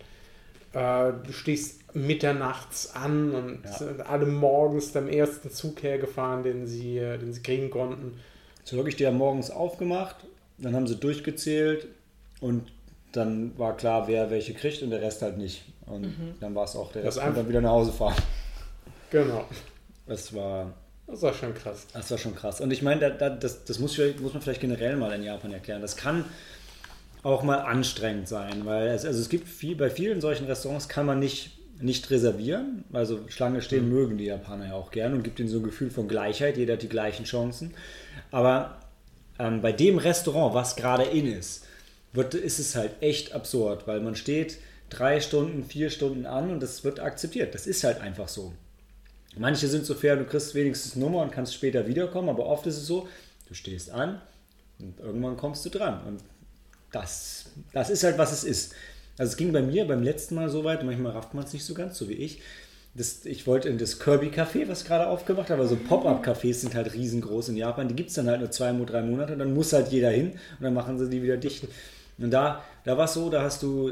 äh, du stehst mitternachts an und Ja. sind alle morgens dem ersten Zug hergefahren, den sie, äh, den sie kriegen konnten. So wirklich, die haben morgens aufgemacht, dann haben sie durchgezählt und dann war klar, wer welche kriegt und der Rest halt nicht. Und dann war es auch, der Das Rest konnte einfach- dann wieder nach Hause fahren. Genau. Das war, Das war schon krass. das war schon krass. Und ich meine, da, da, das, das muss, vielleicht- muss man vielleicht generell mal in Japan erklären. Das kann auch mal anstrengend sein, weil es, also es gibt viel, bei vielen solchen Restaurants kann man nicht nicht reservieren. Also Schlange stehen mögen die Japaner ja auch gern und gibt ihnen so ein Gefühl von Gleichheit. Jeder hat die gleichen Chancen. Aber ähm, bei dem Restaurant, was gerade in ist, wird, ist es halt echt absurd, weil man steht drei Stunden, vier Stunden an und das wird akzeptiert. Das ist halt einfach so. Manche sind so fair, du kriegst wenigstens Nummer und kannst später wiederkommen, aber oft ist es so, du stehst an und irgendwann kommst du dran. Und das, das ist halt, was es ist. Also es ging bei mir beim letzten Mal so weit, manchmal rafft man es nicht so ganz, so wie ich. Das, ich wollte in das Kirby Café, was gerade aufgemacht hat, aber so Pop-Up-Cafés sind halt riesengroß in Japan. Die gibt es dann halt nur zwei, drei Monate, dann muss halt jeder hin und dann machen sie die wieder dicht. Und da, da war es so, da hast du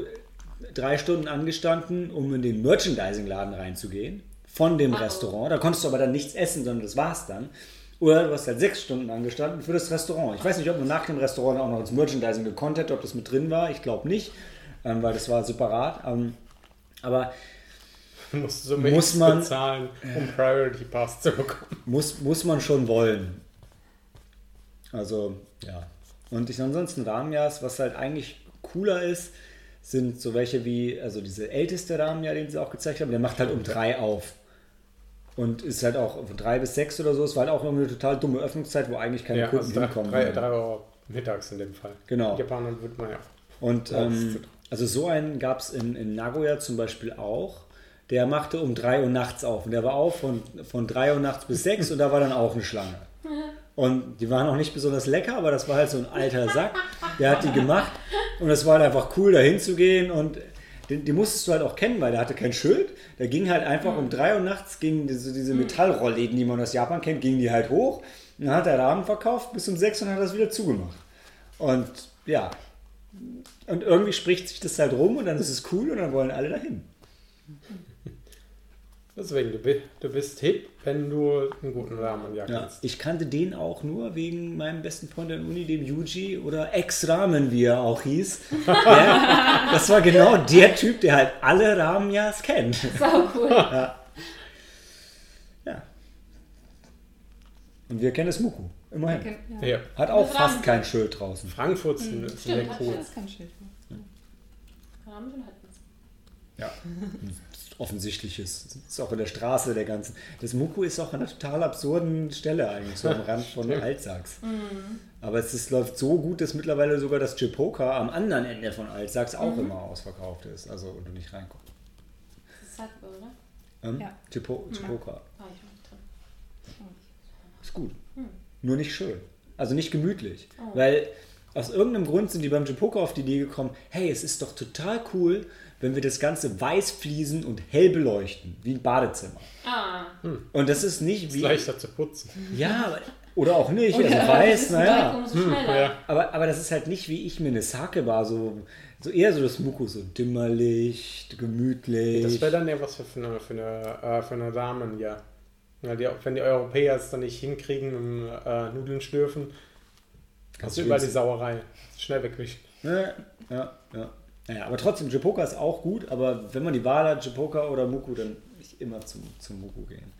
drei Stunden angestanden, um in den Merchandising-Laden reinzugehen von dem Restaurant. Da konntest du aber dann nichts essen, sondern das war's dann. Oder du hast halt sechs Stunden angestanden für das Restaurant. Ich weiß nicht, ob man nach dem Restaurant auch noch ins Merchandising gekonnt hätte, ob das mit drin war. Ich glaube nicht, ähm, weil das war separat. Ähm, aber so Muss man- bezahlen, um Priority Pass zu bekommen. muss, muss man schon wollen. Also, ja. Und ich, ansonsten Ramyas, was halt eigentlich cooler ist, sind so welche wie, also diese älteste Ramya, den sie auch gezeigt haben, der macht halt um drei auf. Und ist halt auch von drei bis sechs oder so. Es war halt auch eine total dumme Öffnungszeit, wo eigentlich keine Ja, Kunden also drei, hinkommen. drei, drei Euro mittags in dem Fall. Genau. In Japan wird man ja. Und ähm, also so einen gab es in, in Nagoya zum Beispiel auch. Der machte um 3 Uhr nachts auf. Und der war auf von, von 3 Uhr nachts bis 6 und da war dann auch eine Schlange. Und die waren auch nicht besonders lecker, aber das war halt so ein alter Sack. Der hat die gemacht und es war halt einfach cool, da hinzugehen und den, den musstest du halt auch kennen, weil der hatte kein Schild. Der ging halt einfach um 3 Uhr nachts, gingen diese, diese Metallrollläden, die man aus Japan kennt, gingen die halt hoch. Und dann hat er Rahmen verkauft bis um 6 und hat das wieder zugemacht. Und ja, und irgendwie spricht sich das halt rum und dann ist es cool und dann wollen alle dahin. Deswegen, du, bi- du bist hip, wenn du einen guten Ramen ja Ja, kannst. ich kannte den auch nur wegen meinem besten Freund der Uni, dem Yuji oder Ex-Ramen, wie er auch hieß. Der, das war genau der Typ, der halt alle Ramyas kennt. Sau cool. Ja. Und wir kennen das Muku, immerhin. Ja. Ja. Hat auch fast Ramen- kein Schild draußen. Frankfurt ist Stimmt, sehr hat cool. Das kann Schild. Rahmen schon es. Ja. Offensichtliches. Ist auch in der Straße der ganzen. Das Muku ist auch an einer total absurden Stelle eigentlich, so am Rand von Altsachs. Aber es ist, läuft so gut, dass mittlerweile sogar das Chipoka am anderen Ende von Altsachs auch immer ausverkauft ist. Also und du nicht reinkommst. Das ist Sakura, oder? Ähm, Ja. Chipo, Chipoka. Nicht drin. Ist gut. Nur nicht schön. Also nicht gemütlich. Weil aus irgendeinem Grund sind die beim Chipoka auf die Idee gekommen, hey, es ist doch total cool, wenn wir das Ganze weiß fließen und hell beleuchten, wie ein Badezimmer. Ah, Und das ist nicht Ist wie. leichter zu putzen. Ja, aber- oder auch nicht. Also das weiß, ist naja. Ja. Aber, aber das ist halt nicht wie ich mir eine Sake-Bar, so, so eher so das Muku, so Dimmerlicht, gemütlich. Das wäre dann ja was für eine, für eine, äh, für eine Ramen, ja. ja die, wenn die Europäer es dann nicht hinkriegen im äh, Nudeln schlürfen, hast du überall die Sauerei. Schnell wegwischen. Ja, ja, ja. Naja, aber trotzdem, Jipoka ist auch gut, aber wenn man die Wahl hat, Jipoka oder Muku, dann nicht immer zum, zum Muku gehen.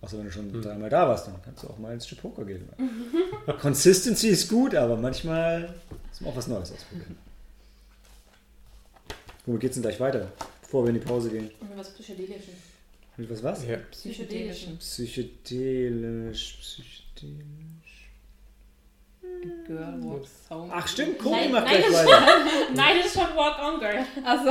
Außer wenn du schon dreimal da warst, dann kannst du auch mal ins Jipoka gehen. Consistency ist gut, aber manchmal muss man auch was Neues ausprobieren. Womit geht's denn gleich weiter, bevor wir in die Pause gehen? Und was Psychedelisches. Mit was was? Ja. Psychedelischen. Psychedelisch, psychedelisch. Girl walks home. Ach stimmt, Nein, macht nein, gleich weiter. Nein, das ist schon Walk On Girl. Also,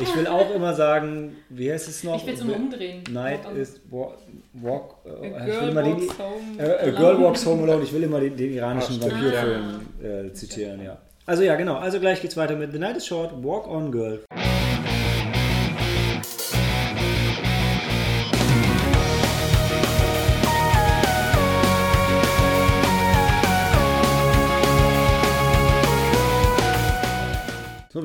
Ich will auch immer sagen, wie heißt es noch? Ich will es immer umdrehen. Night Walk is walk, walk a äh, ich will girl immer den, walks home. äh, A Girl Walks Home Alone. Ich will immer den, den iranischen Ah, Vampirfilm äh, zitieren, ja. Also ja, genau. Also gleich geht's weiter mit The Night is Short, Walk On Girl.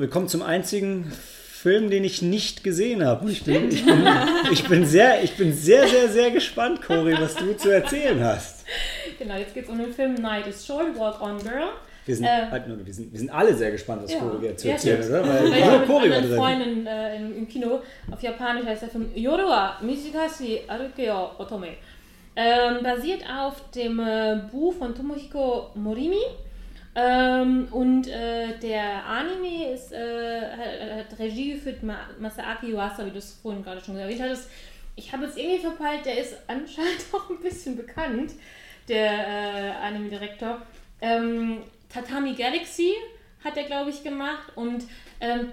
Wir kommen zum einzigen Film, den ich nicht gesehen habe. Und Ich bin, ich, bin, ich, bin sehr, ich bin sehr, sehr, sehr gespannt, Cory, was du zu erzählen hast. Genau, jetzt geht es um den Film Night is Short, Walk On Girl. Wir sind, Ähm, halt nur, wir, sind, wir sind alle sehr gespannt, was Ja. Cory zu Ja, erzählen oder? Weil Weil ich nur mit Cory war drin. Freunden äh, im, im Kino, auf Japanisch heißt der Film Yoru wa Mijikashi Arukeo Otome. Ähm, basiert auf dem äh, Buch von Tomohiko Morimi Ähm, und äh, der Anime ist, äh, hat, hat Regie geführt Ma Masaaki Yuasa, wie du es vorhin gerade schon erwähnt hattest. Ich habe jetzt irgendwie verpeilt, der ist anscheinend auch ein bisschen bekannt, der äh, Anime-Direktor. Ähm, Tatami Galaxy hat er, glaube ich, gemacht und ähm,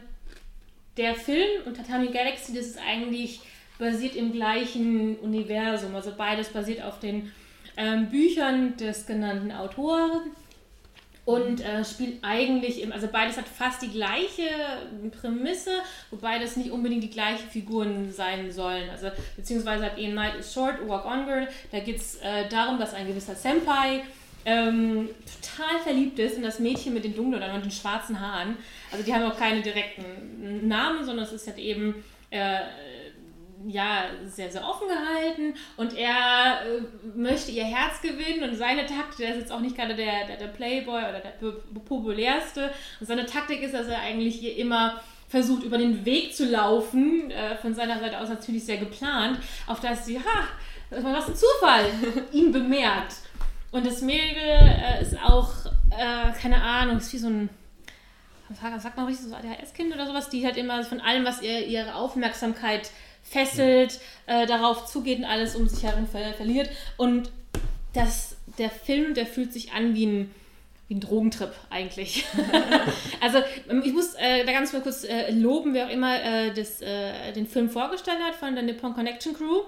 der Film und Tatami Galaxy, das ist eigentlich basiert im gleichen Universum. Also beides basiert auf den ähm, Büchern des genannten Autoren und äh, spielt eigentlich, im, also beides hat fast die gleiche Prämisse, wobei das nicht unbedingt die gleichen Figuren sein sollen. Also beziehungsweise hat Ian Knight is Short, Walk On Girl, da geht es äh, darum, dass ein gewisser Senpai ähm, total verliebt ist in das Mädchen mit den dunklen oder den schwarzen Haaren. Also die haben auch keine direkten Namen, sondern es ist halt eben äh, ja, sehr, sehr offen gehalten und er äh, möchte ihr Herz gewinnen und seine Taktik, der ist jetzt auch nicht gerade der, der, der Playboy oder der populärste und seine Taktik ist, dass er eigentlich ihr immer versucht, über den Weg zu laufen, äh, von seiner Seite aus natürlich sehr geplant, auf dass sie, ha, was ein Zufall, ihn bemerkt. Und das Mädel äh, ist auch, äh, keine Ahnung, ist wie so ein, was sagt man richtig, so ADHS-Kind oder sowas, die halt immer von allem, was ihr ihre Aufmerksamkeit fesselt, äh, darauf zugeht und alles um sich herum ver verliert. Und das, der Film, der fühlt sich an wie ein, wie ein Drogentrip eigentlich. also ich muss äh, da ganz mal kurz äh, loben, wer auch immer äh, das, äh, den Film vorgestellt hat von der Nippon Connection Crew.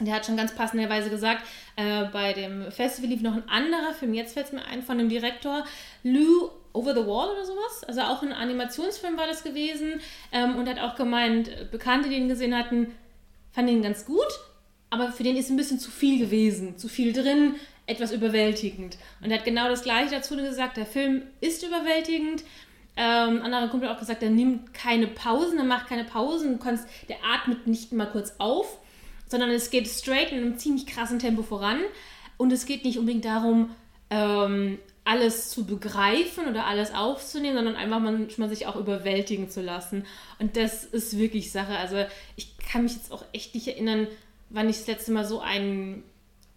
Der hat schon ganz passenderweise gesagt, äh, bei dem Festival lief noch ein anderer Film, jetzt fällt es mir ein, von dem Direktor Lou Over the Wall oder sowas. Also auch ein Animationsfilm war das gewesen. Ähm, und hat auch gemeint, Bekannte, die ihn gesehen hatten, fanden ihn ganz gut, aber für den ist ein bisschen zu viel gewesen, zu viel drin, etwas überwältigend. Und er hat genau das gleiche dazu gesagt, der Film ist überwältigend. Ähm, anderer Kumpel hat auch gesagt, er nimmt keine Pausen, er macht keine Pausen, du kannst, der atmet nicht mal kurz auf, sondern es geht straight in einem ziemlich krassen Tempo voran. Und es geht nicht unbedingt darum, ähm, alles zu begreifen oder alles aufzunehmen, sondern einfach manchmal sich auch überwältigen zu lassen. Und das ist wirklich Sache. Also ich kann mich jetzt auch echt nicht erinnern, wann ich das letzte Mal so einen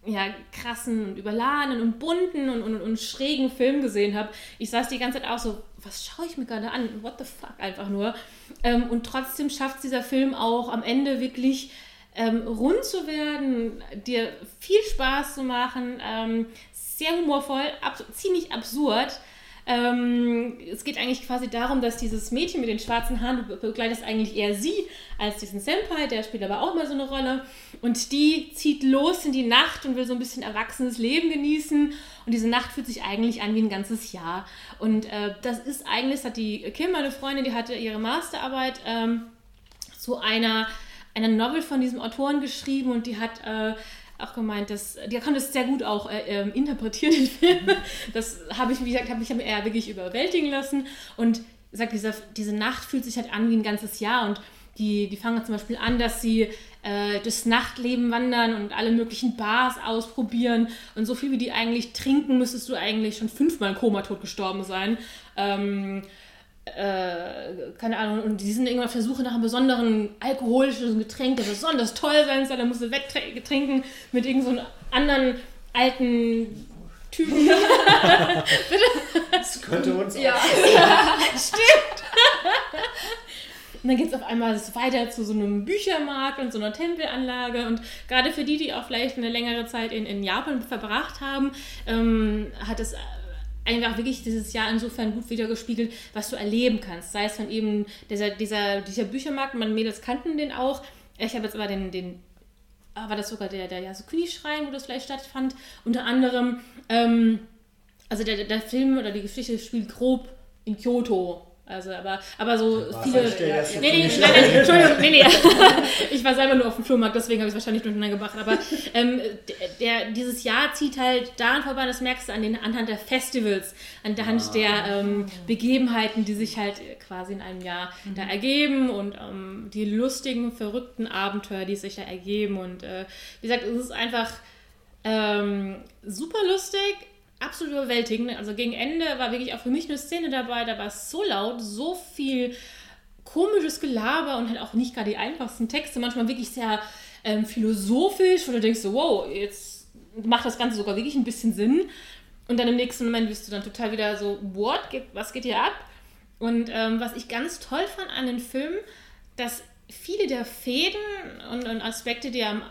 ja, krassen und überladenen und bunten und, und, und schrägen Film gesehen habe. Ich saß die ganze Zeit auch so, was schaue ich mir gerade an? What the fuck einfach nur. Ähm, und trotzdem schafft dieser Film auch am Ende wirklich ähm, rund zu werden, dir viel Spaß zu machen, ähm, sehr humorvoll, ab, ziemlich absurd. Ähm, es geht eigentlich quasi darum, dass dieses Mädchen mit den schwarzen Haaren, du begleitest eigentlich eher sie als diesen Senpai, der spielt aber auch mal so eine Rolle. Und die zieht los in die Nacht und will so ein bisschen erwachsenes Leben genießen. Und diese Nacht fühlt sich eigentlich an wie ein ganzes Jahr. Und äh, das ist eigentlich, das hat die Kim, meine Freundin, die hatte ihre Masterarbeit ähm, zu einer, einer Novel von diesem Autoren geschrieben und die hat. Äh, auch gemeint, dass die kann das sehr gut auch äh, ähm, interpretieren, den Film. Das habe ich, wie gesagt, habe ich eher wirklich überwältigen lassen. Und sagt, diese, diese Nacht fühlt sich halt an wie ein ganzes Jahr. Und die, die fangen zum Beispiel an, dass sie äh, das Nachtleben wandern und alle möglichen Bars ausprobieren. Und so viel wie die eigentlich trinken, müsstest du eigentlich schon fünfmal komatot gestorben sein. Ähm, äh, keine Ahnung, und die sind irgendwann auf der Suche nach einem besonderen alkoholischen Getränk, der besonders toll sein soll, dann musst du wegtrinken mit irgendeinem so anderen alten Typen. das könnte uns ja. ja, stimmt. Und dann geht es auf einmal weiter zu so einem Büchermarkt und so einer Tempelanlage. Und gerade für die, die auch vielleicht eine längere Zeit in, in Japan verbracht haben, ähm, hat es einfach wirklich dieses Jahr insofern gut wiedergespiegelt, was du erleben kannst. Sei es von eben dieser, dieser, dieser Büchermarkt, meine Mädels kannten den auch. Ich habe jetzt aber den, den ah, war das sogar der, der Yasukuni-Schrein, wo das vielleicht stattfand, unter anderem. Ähm, also der, der Film oder die Geschichte spielt grob in Kyoto also, aber, aber so Was viele. Nee, nee, nein, nein, Entschuldigung, nee, nee. ich war selber nur auf dem Flohmarkt, deswegen habe ich es wahrscheinlich durcheinander gebracht. Aber ähm, der, dieses Jahr zieht halt daran vorbei, das merkst du an den, anhand der Festivals, anhand ah. der ähm, Begebenheiten, die sich halt quasi in einem Jahr mhm. da ergeben und ähm, die lustigen, verrückten Abenteuer, die sich da ergeben. Und äh, wie gesagt, es ist einfach ähm, super lustig absolut überwältigend. Also gegen Ende war wirklich auch für mich eine Szene dabei, da war es so laut, so viel komisches Gelaber und halt auch nicht gerade die einfachsten Texte, manchmal wirklich sehr ähm, philosophisch, wo du denkst so, wow, jetzt macht das Ganze sogar wirklich ein bisschen Sinn. Und dann im nächsten Moment bist du dann total wieder so, what? Was geht hier ab? Und ähm, was ich ganz toll fand an den Film, dass viele der Fäden und, und Aspekte, die am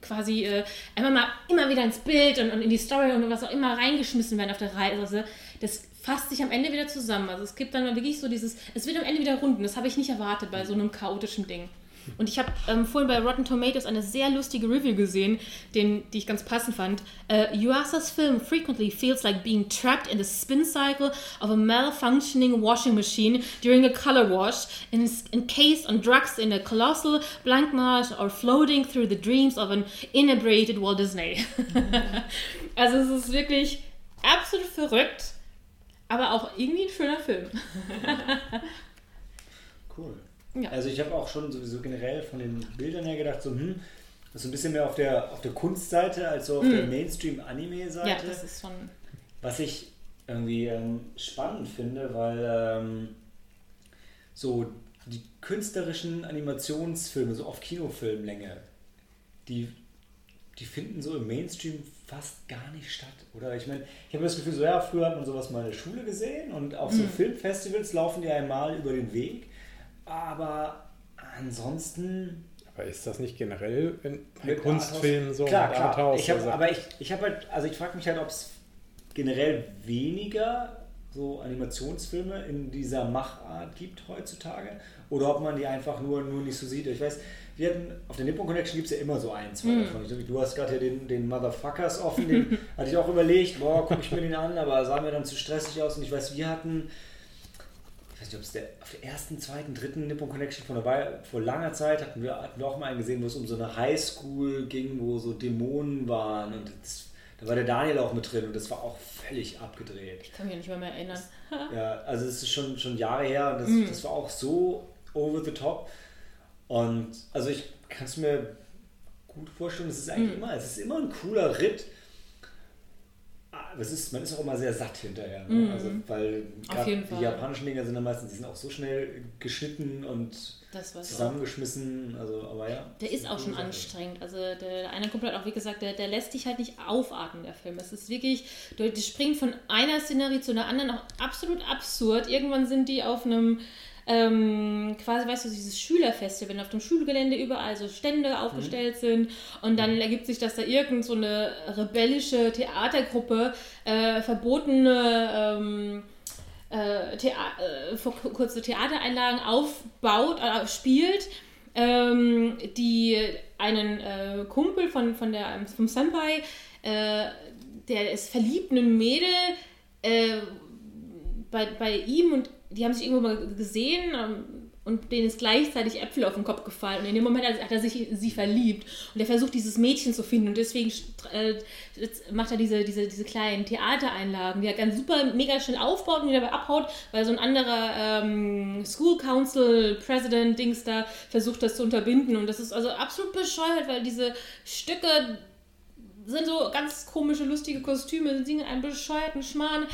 quasi äh, einfach mal immer wieder ins Bild und, und, in die Story und was auch immer reingeschmissen werden auf der Reise, das fasst sich am Ende wieder zusammen. Also es gibt dann wirklich so dieses, es wird am Ende wieder runden. Das habe ich nicht erwartet bei so einem chaotischen Ding. Und ich habe ähm, vorhin bei Rotten Tomatoes eine sehr lustige Review gesehen, den, die ich ganz passend fand. Uh, Yuasa's film frequently feels like being trapped in the spin cycle of a malfunctioning washing machine during a color wash, encased on drugs in a colossal blank marsh or floating through the dreams of an inebriated Walt Disney. also es ist wirklich absolut verrückt, aber auch irgendwie ein schöner Film. cool. Ja. Also ich habe auch schon sowieso generell von den Bildern her gedacht, so, hm, das ist ein bisschen mehr auf der, auf der Kunstseite als so auf mhm. der Mainstream-Anime-Seite. Ja, das ist schon... Was ich irgendwie ähm, spannend finde, weil ähm, so die künstlerischen Animationsfilme, so auf Kinofilmlänge, die, die finden so im Mainstream fast gar nicht statt. Oder ich meine, ich habe das Gefühl, so ja, früher hat man sowas mal in der Schule gesehen und auf so mhm. Filmfestivals laufen die einmal über den Weg. Aber ansonsten. Aber ist das nicht generell in, bei Kunstfilmen so? Klar, klar. Arthouse, ich hab, also. Aber ich, ich habe halt, also ich frage mich halt, ob es generell weniger so Animationsfilme in dieser Machart gibt heutzutage oder ob man die einfach nur, nur nicht so sieht. Ich weiß, wir hatten, auf der Nippon Connection gibt es ja immer so ein, zwei mm. davon. Du hast gerade hier den, den Motherfuckers offen, den hatte ich auch überlegt, boah, gucke ich mir den an, aber sah mir dann zu stressig aus und ich weiß, wir hatten ich weiß nicht, ob es der, auf der ersten, zweiten, dritten Nippon Connection von dabei, vor langer Zeit hatten wir, hatten wir auch mal einen gesehen, wo es um so eine Highschool ging, wo so Dämonen waren und das, da war der Daniel auch mit drin und das war auch völlig abgedreht. Ich kann mich nicht mehr, mehr erinnern. ja, also es ist schon, schon Jahre her und das, mm. das war auch so over the top. Und also ich kann es mir gut vorstellen, es ist eigentlich mm. immer, es ist immer ein cooler Ritt das ist, man ist auch immer sehr satt hinterher. Ne? Mhm. Also, weil die japanischen Dinger sind dann meistens, die sind auch so schnell geschnitten und zusammengeschmissen. Also, aber ja. Der ist auch schon Sache. anstrengend. Also der, der eine Kumpel hat auch wie gesagt, der, der lässt dich halt nicht aufatmen, der Film. Es ist wirklich, du, die springen von einer Szenerie zu einer anderen, auch absolut absurd. Irgendwann sind die auf einem ähm, quasi, weißt du, dieses Schülerfestival, wenn auf dem Schulgelände überall so Stände aufgestellt mhm. sind und dann mhm. ergibt sich, dass da irgend so eine rebellische Theatergruppe äh, verbotene ähm, äh, Thea äh, kurze Theatereinlagen aufbaut, äh, spielt, ähm, die einen äh, Kumpel von, von der, vom Senpai, äh, der ist verliebt in ein Mädel, äh, bei, bei ihm und die haben sich irgendwo mal gesehen ähm, und denen ist gleichzeitig Äpfel auf den Kopf gefallen. Und in dem Moment hat er sich sie verliebt. Und er versucht, dieses Mädchen zu finden. Und deswegen äh, macht er diese, diese, diese kleinen Theatereinlagen, die er ganz super mega schnell aufbaut und wieder abhaut, weil so ein anderer ähm, School Council President Dings da versucht, das zu unterbinden. Und das ist also absolut bescheuert, weil diese Stücke sind so ganz komische, lustige Kostüme, singen einen bescheuerten Schmarrn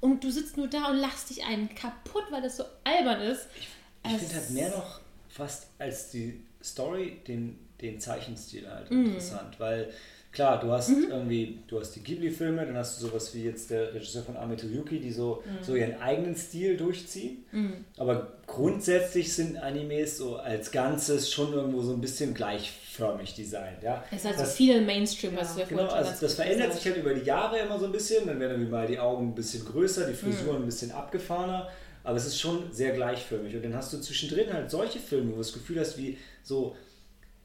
und du sitzt nur da und lachst dich einen kaputt, weil das so albern ist. Ich, ich finde halt mehr noch fast als die Story den, den Zeichenstil halt mm. interessant, weil klar, du hast mhm. irgendwie, du hast die Ghibli-Filme, dann hast du sowas wie jetzt der Regisseur von Ame Yuki, die so, mhm. so ihren eigenen Stil durchziehen. Mhm. Aber grundsätzlich sind Animes so als Ganzes schon irgendwo so ein bisschen gleichförmig designt. Ja? Es ist halt das, so viel Mainstream, was ja genau, also Das verändert sich halt über die Jahre immer so ein bisschen. Dann werden irgendwie mal die Augen ein bisschen größer, die Frisuren mhm. ein bisschen abgefahrener. Aber es ist schon sehr gleichförmig. Und dann hast du zwischendrin halt solche Filme, wo du das Gefühl hast, wie so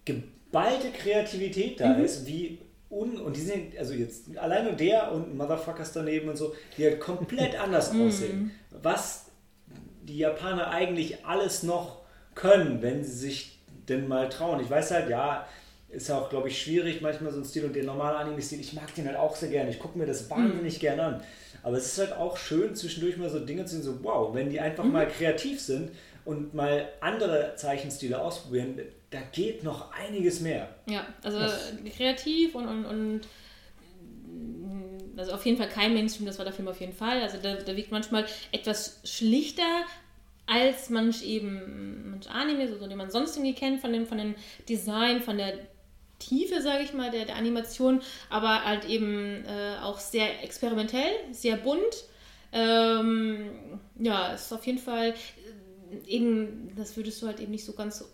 geballte Kreativität da mhm. ist, wie un und die sind, also jetzt alleine der und Motherfuckers daneben und so, die halt komplett anders mhm. aussehen. Was die Japaner eigentlich alles noch können, wenn sie sich denn mal trauen. Ich weiß halt, ja, ist ja auch, glaube ich, schwierig, manchmal so ein Stil und der normale Anime-Stil, ich mag den halt auch sehr gerne, ich gucke mir das wahnsinnig mhm. gerne an. Aber es ist halt auch schön, zwischendurch mal so Dinge zu sehen, so wow, wenn die einfach mhm. mal kreativ sind und mal andere Zeichenstile ausprobieren, da geht noch einiges mehr. Ja, also das kreativ und, und, und also auf jeden Fall kein Mainstream, das war der Film auf jeden Fall. Also da, da wirkt manchmal etwas schlichter als manch eben manch Anime, so, den man sonst irgendwie kennt, von dem, von dem Design, von der Tiefe, sage ich mal, der, der Animation, aber halt eben äh, auch sehr experimentell, sehr bunt. Ähm, ja, ist auf jeden Fall äh, eben, das würdest du halt eben nicht so ganz so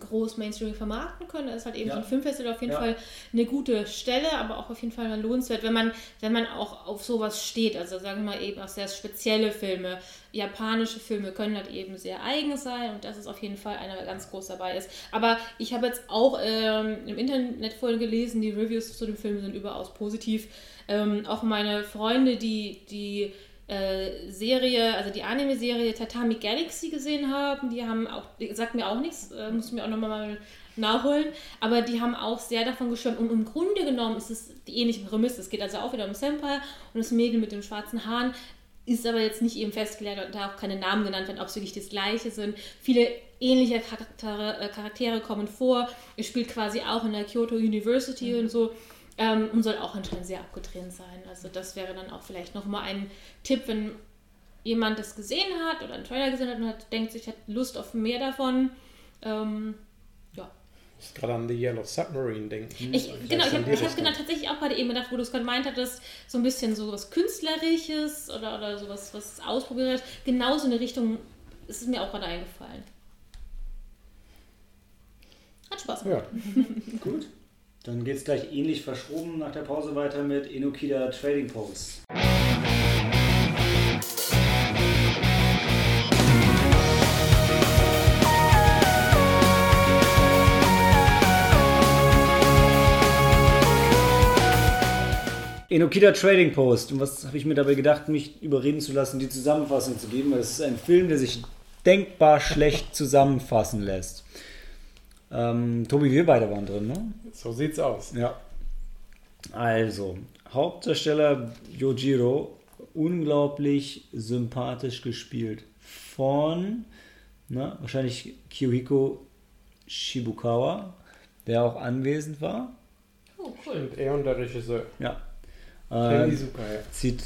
groß Mainstream vermarkten können. Das ist halt eben Ja. so ein Filmfestival auf jeden Ja. Fall eine gute Stelle, aber auch auf jeden Fall mal lohnenswert, wenn man, wenn man auch auf sowas steht. Also sagen wir mal eben auch sehr spezielle Filme. Japanische Filme können halt eben sehr eigen sein und das ist auf jeden Fall einer, der ganz groß dabei ist. Aber ich habe jetzt auch ähm, im Internet vorhin gelesen, die Reviews zu dem Film sind überaus positiv. Ähm, auch meine Freunde, die die äh, Serie, also die Anime-Serie Tatami Galaxy gesehen haben, die haben auch, die sagt mir auch nichts, äh, muss ich mir auch nochmal mal nachholen, aber die haben auch sehr davon geschwärmt und im Grunde genommen ist es die ähnliche Prämisse. Es geht also auch wieder um Senpai und das Mädel mit den schwarzen Haaren ist aber jetzt nicht eben festgelegt und da auch keine Namen genannt werden, ob es wirklich das gleiche sind. Viele ähnliche Charaktere, äh, Charaktere kommen vor. Es spielt quasi auch in der Kyoto University und so ähm, und soll auch anscheinend sehr abgetrennt sein. Also das wäre dann auch vielleicht nochmal ein Tipp, wenn jemand das gesehen hat oder einen Trailer gesehen hat und hat, denkt sich, hat Lust auf mehr davon. Ähm, ja. Ich muss gerade an The Yellow Submarine denken. Ich, genau, ich habe hab genau tatsächlich auch gerade eben gedacht, wo du es gerade meint hattest, so ein bisschen so was Künstlerisches oder, oder sowas, was ausprobiert hat. Genau so eine Richtung ist es mir auch gerade eingefallen. Hat Spaß gemacht. Ja, Gut. Dann geht es gleich ähnlich verschoben nach der Pause weiter mit Enokida Trading Post. Enokida Trading Post. Und was habe ich mir dabei gedacht, mich überreden zu lassen, die Zusammenfassung zu geben? Es ist ein Film, der sich denkbar schlecht zusammenfassen lässt. Ähm, Tobi, wir beide waren drin, ne? so sieht's aus. Ja. Also, Hauptdarsteller Yojiro, unglaublich sympathisch gespielt von, na, wahrscheinlich Kiyohiko Shibukawa, der auch anwesend war. Oh, cool. Und er und der Regisseur. Ja. Ähm, Izuka, ja. sieht,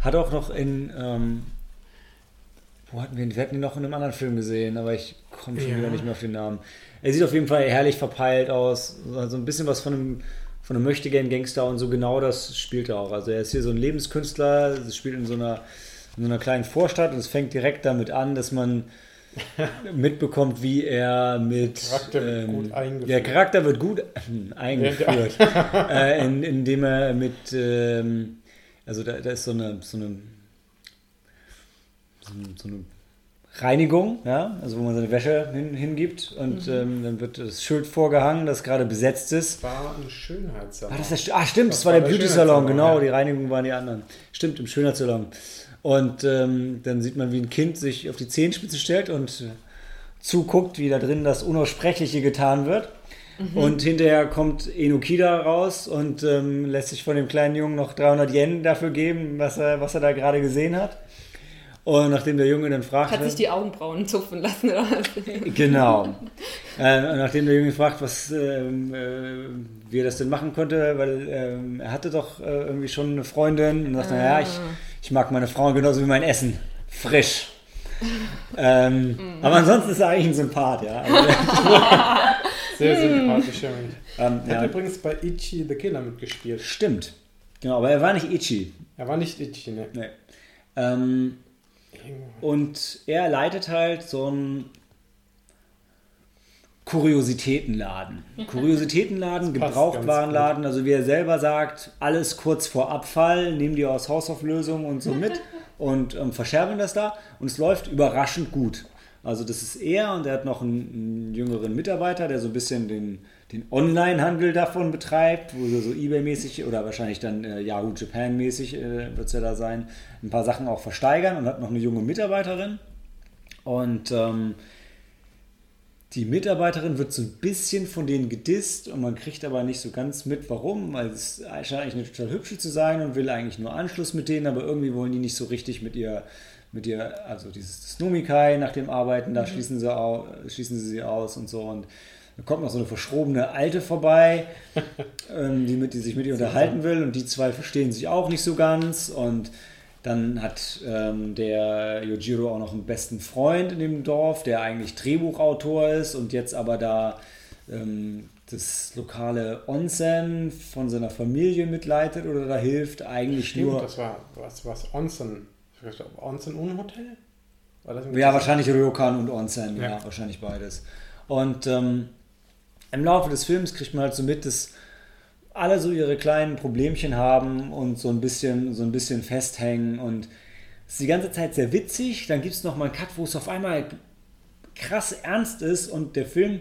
hat auch noch in, ähm, wo hatten wir ihn? Wir hatten ihn noch in einem anderen Film gesehen, aber ich komme schon Ja. wieder nicht mehr auf den Namen. Er sieht auf jeden Fall herrlich verpeilt aus, so ein bisschen was von einem, von einem Möchtegern-Gangster und so genau das spielt er auch. Also er ist hier so ein Lebenskünstler, es spielt in so einer, in so einer kleinen Vorstadt und es fängt direkt damit an, dass man mitbekommt, wie er mit Charakter wird ähm, gut eingeführt. Der Charakter wird gut eingeführt, äh, in, indem er mit ähm, also da, da ist so eine so eine so, eine- Reinigung, ja, also wo man seine Wäsche hin, hingibt und ähm, dann wird das Schild vorgehangen, das gerade besetzt ist. War ein Schönheitssalon. Ah, das ist der, ah stimmt, das, war war der der Beauty-Salon, genau, ja. die Reinigung waren die anderen. Stimmt, im Schönheitssalon. Und ähm, dann sieht man, wie ein Kind sich auf die Zehenspitze stellt und zuguckt, wie da drin das Unaussprechliche getan wird. Und hinterher kommt Enokida raus und ähm, lässt sich von dem kleinen Jungen noch 300 Yen dafür geben, was er, was er da gerade gesehen hat. Und nachdem der Junge dann fragt, Hat sich die Augenbrauen zupfen lassen oder was? Genau. äh, und nachdem der Junge fragt, was, ähm, äh, wie er das denn machen konnte, weil ähm, er hatte doch äh, irgendwie schon eine Freundin und sagt, naja, ich, ich mag meine Frauen genauso wie mein Essen. Frisch. ähm, Aber ansonsten ist er eigentlich ein Sympath, ja. Also, Sehr sympathischer Mensch. ähm, Er hat ja. übrigens bei Ichi the Killer mitgespielt. Stimmt. Genau, aber er war nicht Ichi. Er war nicht Ichi, ne? Nee. Ähm, und er leitet halt so einen Kuriositätenladen. Kuriositätenladen, Gebrauchtwarenladen, also wie er selber sagt, alles kurz vor Abfall, nehmen die aus Hausauflösung und so mit und ähm, verscherben das da und es läuft überraschend gut. Also das ist er und er hat noch einen, einen jüngeren Mitarbeiter, der so ein bisschen den, den Online-Handel davon betreibt, wo so Ebay-mäßig oder wahrscheinlich dann äh, Yahoo Japan-mäßig äh, wird es ja da sein, ein paar Sachen auch versteigern und hat noch eine junge Mitarbeiterin. Und ähm, die Mitarbeiterin wird so ein bisschen von denen gedisst und man kriegt aber nicht so ganz mit, warum. Weil es scheint eigentlich eine total hübsche zu sein und will eigentlich nur Anschluss mit denen, aber irgendwie wollen die nicht so richtig mit ihr, mit ihr, also dieses Snomikai nach dem Arbeiten, da schließen, sie au, schließen sie sie aus und so. Und da kommt noch so eine verschrobene Alte vorbei, ähm, die, mit, die sich mit ihr unterhalten will und die zwei verstehen sich auch nicht so ganz und dann hat ähm, der Yojiro auch noch einen besten Freund in dem Dorf, der eigentlich Drehbuchautor ist und jetzt aber da ähm, das lokale Onsen von seiner Familie mitleidet oder da hilft eigentlich Stimmt, nur. das war was, was Onsen. Onsen und Hotel? War das Ja, wahrscheinlich Ryokan und Onsen, ja, Ja. wahrscheinlich beides. Und ähm, im Laufe des Films kriegt man halt so mit, dass alle so ihre kleinen Problemchen haben und so ein bisschen, so ein bisschen festhängen und es ist die ganze Zeit sehr witzig. Dann gibt es nochmal einen Cut, wo es auf einmal krass ernst ist und der Film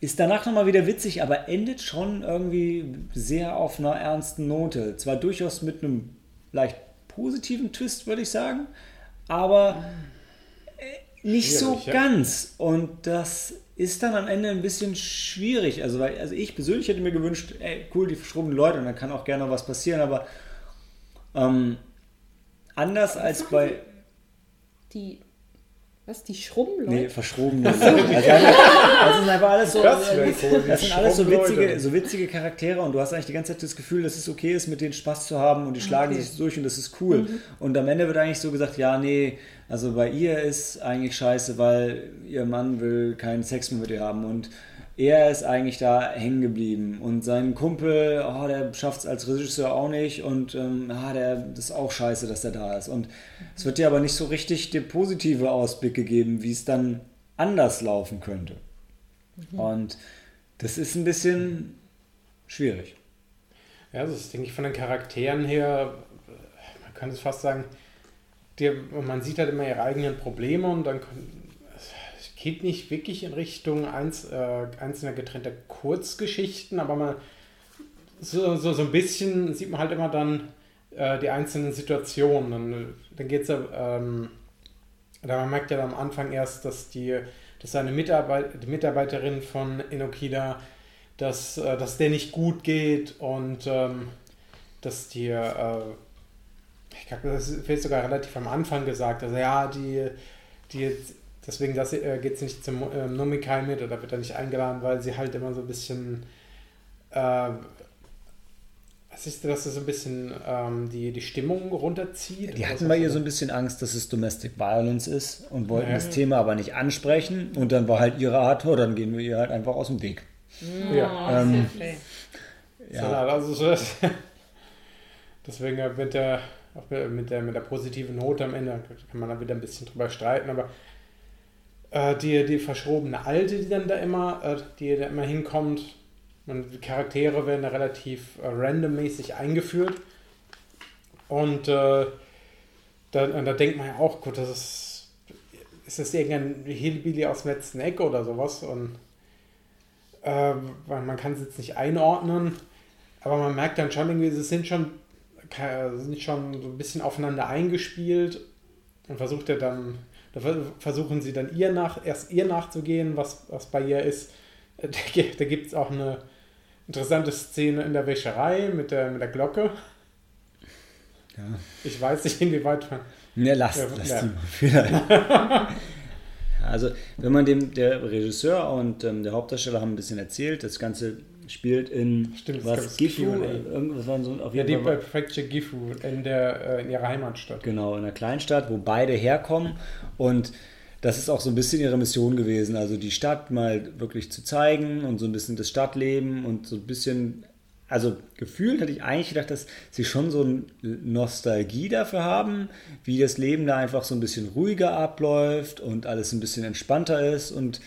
ist danach nochmal wieder witzig, aber endet schon irgendwie sehr auf einer ernsten Note. Zwar durchaus mit einem leicht positiven Twist, würde ich sagen, aber äh, nicht so ja. ganz. Und das ist dann am Ende ein bisschen schwierig. Also, weil, also ich persönlich hätte mir gewünscht, ey, cool, die verschrobenen Leute und dann kann auch gerne noch was passieren, aber ähm, anders als bei. Die, was, die Schrubbenleute? Nee, verschrobene Leute. Also, also sind einfach alles so. Das Das sind alles so witzige, so witzige Charaktere und du hast eigentlich die ganze Zeit das Gefühl, dass es okay ist, mit denen Spaß zu haben und die schlagen Okay. sich durch und das ist cool. Und am Ende wird eigentlich so gesagt, ja, nee, also bei ihr ist eigentlich scheiße, weil ihr Mann will keinen Sex mehr mit ihr haben und er ist eigentlich da hängen geblieben und sein Kumpel, oh, der schafft es als Regisseur auch nicht und ähm, ah, der, das ist auch scheiße, dass der da ist. Und es wird dir aber nicht so richtig der positive Ausblick gegeben, wie es dann anders laufen könnte. Und das ist ein bisschen schwierig. Ja, das ist, denke ich, von den Charakteren her, man könnte es fast sagen, die, man sieht halt immer ihre eigenen Probleme und dann geht nicht wirklich in Richtung eins, äh, einzelner getrennter Kurzgeschichten, aber man so, so, so ein bisschen sieht man halt immer dann äh, die einzelnen Situationen. Dann, dann geht es ja, ähm, man merkt ja am Anfang erst, dass die, dass seine Mitarbeit, die Mitarbeiterin von Enokida, dass, äh, dass der nicht gut geht und ähm, dass die, äh, ich glaube, das wird sogar relativ am Anfang gesagt, also ja, die, die deswegen das, äh, geht sie nicht zum ähm, Nomikai mit oder wird er nicht eingeladen, weil sie halt immer so ein bisschen, äh, was ist das, dass sie so ein bisschen ähm, die, die Stimmung runterzieht? Die hatten bei ihr das? so ein bisschen Angst, dass es Domestic Violence ist und wollten Ja. das Thema aber nicht ansprechen. Und dann war halt ihre Art, oh, dann gehen wir ihr halt einfach aus dem Weg. Ja. Ähm, Okay. Ja. ja. Also so das, deswegen mit der, auch mit der, mit der positiven Note am Ende kann man da wieder ein bisschen drüber streiten, aber äh, die, die verschrobene Alte, die dann da immer, äh, die da immer hinkommt, und die Charaktere werden da relativ äh, randommäßig eingeführt. Und äh, da, da denkt man ja auch, gut, das ist, ist das irgendein Hillbilly aus dem letzten Eck oder sowas? Und äh, man kann es jetzt nicht einordnen, aber man merkt dann schon irgendwie, sie sind schon, sind schon so ein bisschen aufeinander eingespielt und versucht er dann, da ver- versuchen sie dann ihr nach, erst ihr nachzugehen, was, was bei ihr ist. Da gibt es auch eine interessante Szene in der Wäscherei mit der, mit der Glocke. Ja. Ich weiß nicht, inwieweit man. Ne, lasst, Ja, lasst ja. die mal vielleicht. Also, wenn man dem, der Regisseur und ähm, der Hauptdarsteller haben ein bisschen erzählt, das Ganze spielt in Stimmt, was Gifu, irgendwas war so auf Ja, jeden die Fall. Prefecture Gifu in, der, äh, in ihrer Heimatstadt. Genau, in einer Kleinstadt, wo beide herkommen. Und das ist auch so ein bisschen ihre Mission gewesen. Also die Stadt mal wirklich zu zeigen und so ein bisschen das Stadtleben und so ein bisschen. Also gefühlt hatte ich eigentlich gedacht, dass sie schon so eine Nostalgie dafür haben, wie das Leben da einfach so ein bisschen ruhiger abläuft und alles ein bisschen entspannter ist und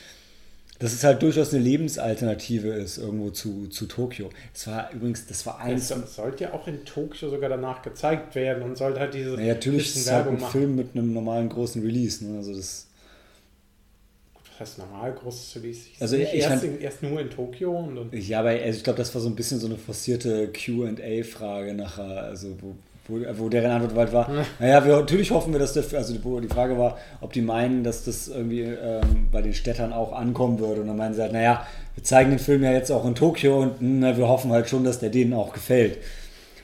dass es halt durchaus eine Lebensalternative ist irgendwo zu, zu Tokio. Das war übrigens, das war eins so- sollte ja auch in Tokio sogar danach gezeigt werden und sollte halt diese Ja, natürlich ist es halt ein machen. Film mit einem normalen großen Release. Ne? Also das, Das heißt normal großes Release. Also Nicht ich erst, fand- in, erst nur in Tokio und dann. ja, aber also ich glaube, das war so ein bisschen so eine forcierte QA-Frage nachher. Also wo, wo, wo deren Antwort halt war, naja, wir, natürlich hoffen wir, dass der, also wo die Frage war, ob die meinen, dass das irgendwie ähm, bei den Städtern auch ankommen würde. Und dann meinen sie halt, naja, wir zeigen den Film ja jetzt auch in Tokio und na, wir hoffen halt schon, dass der denen auch gefällt.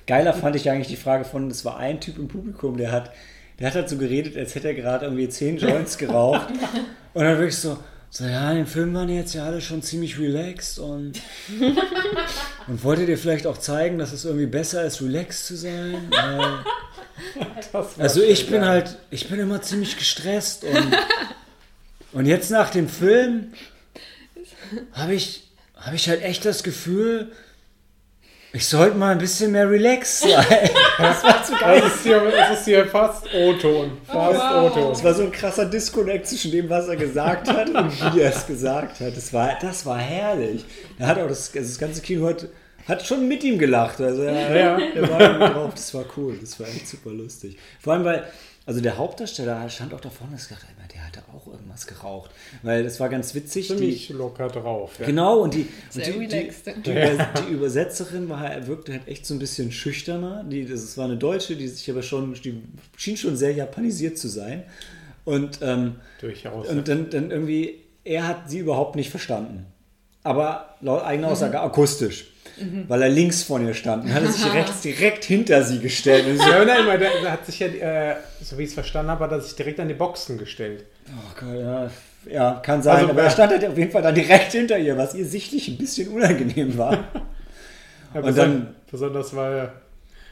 Geiler fand ich eigentlich die Frage von, es war ein Typ im Publikum, der hat, der hat halt so geredet, als hätte er gerade irgendwie zehn Joints geraucht. Und dann wirklich so, so, ja, in dem Film waren jetzt ja alle schon ziemlich relaxed und, und wolltet ihr vielleicht auch zeigen, dass es irgendwie besser ist, relaxed zu sein? Also ich bin geil. halt, ich bin immer ziemlich gestresst und, und jetzt nach dem Film habe ich, habe ich halt echt das Gefühl, ich sollte mal ein bisschen mehr relaxed sein. Das war zu geil. Das ist hier, das ist hier fast O-Ton. Fast Oh, wow. O-Ton. Es war so ein krasser Disconnect zwischen dem, was er gesagt hat und wie er es gesagt hat. Das war, das war herrlich. Er hat auch das, also das ganze Kino hat, hat schon mit ihm gelacht. Also er, Ja. er war drauf. Das war cool. Das war echt super lustig. Vor allem, weil, also der Hauptdarsteller stand auch da vorne und hat gedacht, hatte auch irgendwas geraucht. Weil das war ganz witzig. Die, Ziemlich locker drauf. Ja. Genau, und die, und die, die, die, Über- die Übersetzerin war, wirkte halt echt so ein bisschen schüchterner. Die, das war eine Deutsche, die sich aber schon, die schien schon sehr japanisiert zu sein. Und, ähm, Durchaus. und dann, dann irgendwie, er hat sie überhaupt nicht verstanden. Aber laut eigener Aussage akustisch. Weil er links von ihr stand und hat er sich rechts direkt hinter sie gestellt. Und sie, Ja, nein, weil der, der hat sich ja, äh, so wie ich es verstanden habe, hat er sich direkt an die Boxen gestellt. oh Gott, ja, ja, kann sein. Also, aber er stand halt auf jeden Fall dann direkt hinter ihr, was ihr sichtlich ein bisschen unangenehm war. Ja, Und dann- besonders weil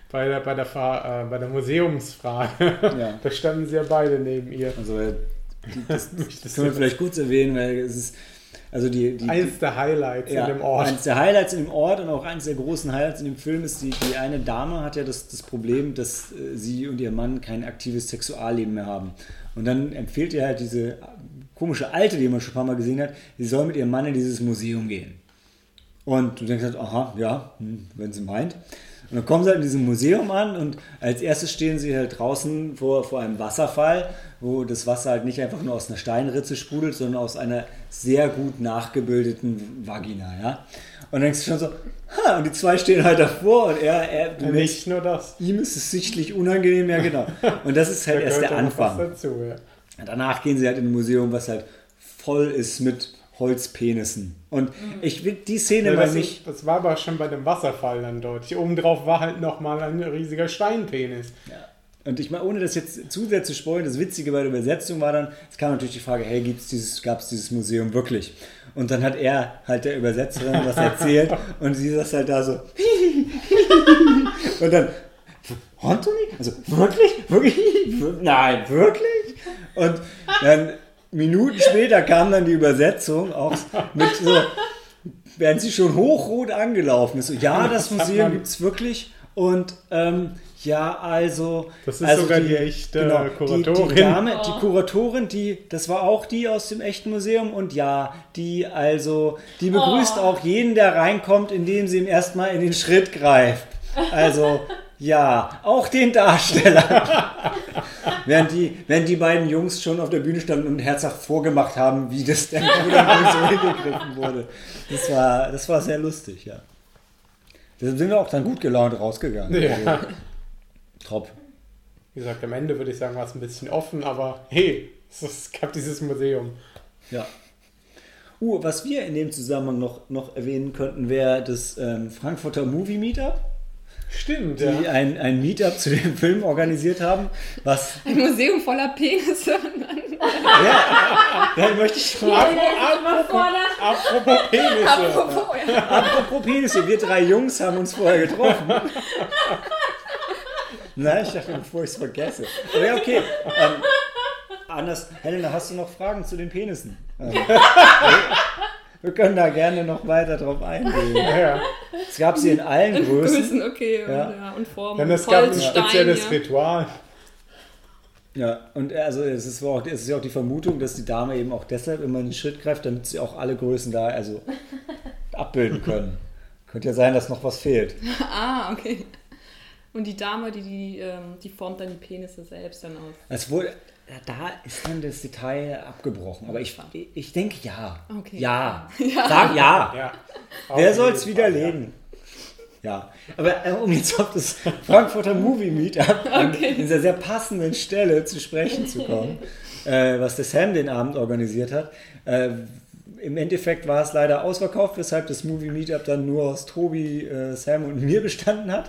bei der, bei der, Fahr, äh, bei der Museumsfrage, Ja. da standen sie ja beide neben ihr. Also äh, das, Möchtest das können wir vielleicht kurz erwähnen, weil es ist also die, die, Eins der Highlights ja, in dem Ort. eines der Highlights in dem Ort und auch eines der großen Highlights in dem Film ist die, die eine Dame hat ja das, das Problem, dass äh, sie und ihr Mann kein aktives Sexualleben mehr haben. Und dann empfiehlt ihr halt diese komische Alte, die man schon ein paar Mal gesehen hat, sie soll mit ihrem Mann in dieses Museum gehen. Und du denkst halt, aha, ja, hm, wenn sie meint. Und dann kommen sie halt in diesem Museum an und als erstes stehen sie halt draußen vor, vor einem Wasserfall, wo das Wasser halt nicht einfach nur aus einer Steinritze sprudelt, sondern aus einer sehr gut nachgebildeten Vagina, ja. Und dann denkst du schon so, ha, und die zwei stehen halt davor und er, er merkst, Nicht nur das. ihm ist es sichtlich unangenehm, ja genau. Und das ist halt Da erst der Anfang. Dazu, ja. Danach gehen sie halt in ein Museum, was halt voll ist mit Holzpenissen. Und ich will die Szene Ja, mal das, nicht. das war aber schon bei dem Wasserfall dann deutlich. Obendrauf war halt nochmal ein riesiger Steinpenis. Und ich meine, ohne das jetzt zusätzlich zu spoilern, das Witzige bei der Übersetzung war dann, es kam natürlich die Frage, hey, gibt's dieses, gab es dieses Museum wirklich? Und dann hat er halt der Übersetzerin was erzählt und sie saß halt da so. und dann, Anthony? Also wirklich? Wirklich? Nein, wirklich? Und dann Minuten später kam dann die Übersetzung auch mit so, während sie schon hochrot angelaufen ist. So, ja, das Museum gibt es wirklich. Und ähm, ja, also. Das ist also sogar die echte Kuratorin. Die, die Dame, Oh. die Kuratorin, die, das war auch die aus dem echten Museum. Und ja, die also, die begrüßt Oh. auch jeden, der reinkommt, indem sie ihm erstmal in den Schritt greift. Also, ja, auch den Darsteller. während, die, während die beiden Jungs schon auf der Bühne standen und herzhaft vorgemacht haben, wie das denn so hingegriffen wurde. Das war, das war sehr lustig, ja. Deshalb sind wir auch dann gut gelaunt rausgegangen. Ja. Also, top. Wie gesagt, am Ende würde ich sagen, war es ein bisschen offen, aber hey, es gab dieses Museum. Ja. Uh, was wir in dem Zusammenhang noch, noch erwähnen könnten, wäre das ähm, Frankfurter Movie Meetup, Stimmt, die ja. ein, ein Meetup zu dem Film organisiert haben. Was, Ein Museum voller Penisse. ja, ja, möchte ich fragen. Überfordert. Apropos Penisse. Apropos, ja. Apropos Penisse, wir drei Jungs haben uns vorher getroffen. Nein, ich dachte, bevor ich es vergesse. Aber ja, okay. Ähm, anders, Helena, hast du noch Fragen zu den Penissen? Ähm, wir können da gerne noch weiter drauf eingehen. Ja, ja. Es gab sie in allen Größen. Größen, okay. Und, Ja. ja. und Formen. Denn es gab ein spezielles ja. Ritual. Ja, und also es ist, auch, es ist ja auch die Vermutung, dass die Dame eben auch deshalb immer einen Schritt greift, damit sie auch alle Größen da also abbilden können. Könnte ja sein, dass noch was fehlt. Ah, okay. Und die Dame, die, die, ähm, die formt dann die Penisse selbst dann aus. Es wurde, da ist dann das Detail abgebrochen. Aber ich, ich denke ja. Okay. Ja. Sag ja. Ja. Wer soll es widerlegen? Ja. Aber äh, um jetzt auf das Frankfurter Movie Meetup an dieser sehr passenden Stelle zu sprechen zu kommen, äh, was der Sam den Abend organisiert hat. Äh, Im Endeffekt war es leider ausverkauft, weshalb das Movie Meetup dann nur aus Tobi, äh, Sam und mir bestanden hat.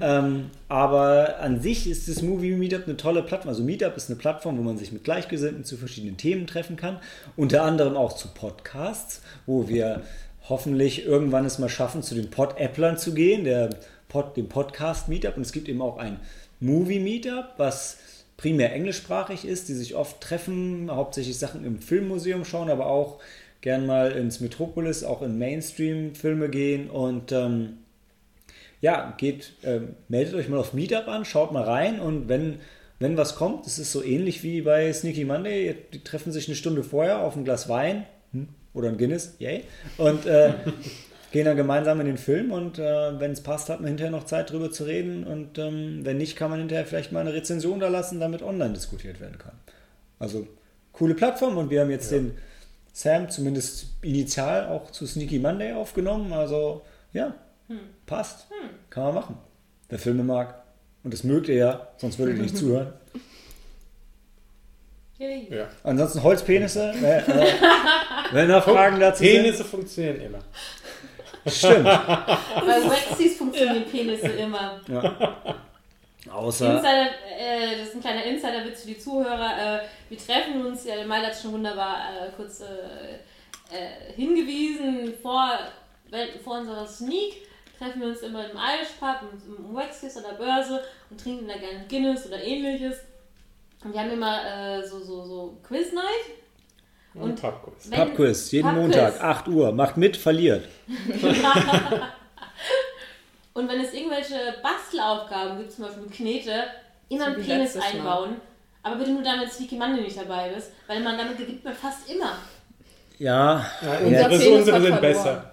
ähm, aber an sich ist das Movie Meetup eine tolle Plattform. Also Meetup ist eine Plattform, wo man sich mit Gleichgesinnten zu verschiedenen Themen treffen kann. Unter anderem auch zu Podcasts, wo wir hoffentlich irgendwann es mal schaffen, zu den Pod-Applern zu gehen, der Pod, dem Podcast-Meetup. Und es gibt eben auch ein Movie-Meetup, was primär englischsprachig ist, die sich oft treffen, hauptsächlich Sachen im Filmmuseum schauen, aber auch gern mal ins Metropolis, auch in Mainstream-Filme gehen und ähm, ja, geht, ähm, meldet euch mal auf Meetup an, schaut mal rein und wenn, wenn was kommt, das ist so ähnlich wie bei Sneaky Monday, die treffen sich eine Stunde vorher auf ein Glas Wein hm, oder ein Guinness, yay, und äh, gehen dann gemeinsam in den Film und äh, wenn es passt, hat man hinterher noch Zeit drüber zu reden und ähm, wenn nicht, kann man hinterher vielleicht mal eine Rezension da lassen, damit online diskutiert werden kann. Also coole Plattform und wir haben jetzt ja. den Sam zumindest initial auch zu Sneaky Monday aufgenommen, also ja, hm. passt, hm. kann man machen. Wer Filme mag und das mögt ihr ja, sonst würdet ihr nicht zuhören. Ja. Ansonsten Holzpenisse. Äh, äh, wenn noch Fragen dazu Penisse sind. funktionieren immer. Stimmt. Bei Waxys funktionieren Penisse immer. Ja. Außer. Insider, äh, das ist ein kleiner Insider-Witz für die Zuhörer. Äh, wir treffen uns, ja, Mal hat schon wunderbar äh, kurz äh, äh, hingewiesen, vor, vor unserer Sneak treffen wir uns immer im Irish Pub, im Waxys oder Börse und trinken da gerne Guinness oder ähnliches. Und wir haben immer äh, so, so, so Quiz Night. Und Pubquiz. Pubquiz, jeden Pub Montag, 8 Uhr. Macht mit, verliert. und wenn es irgendwelche Bastelaufgaben gibt, zum Beispiel Knete, immer einen Penis einbauen. Mal. Aber bitte nur damit Sneaky Monday nicht dabei ist, weil man damit gewinnt man fast immer. Ja, ja unsere, ja. unsere sind besser.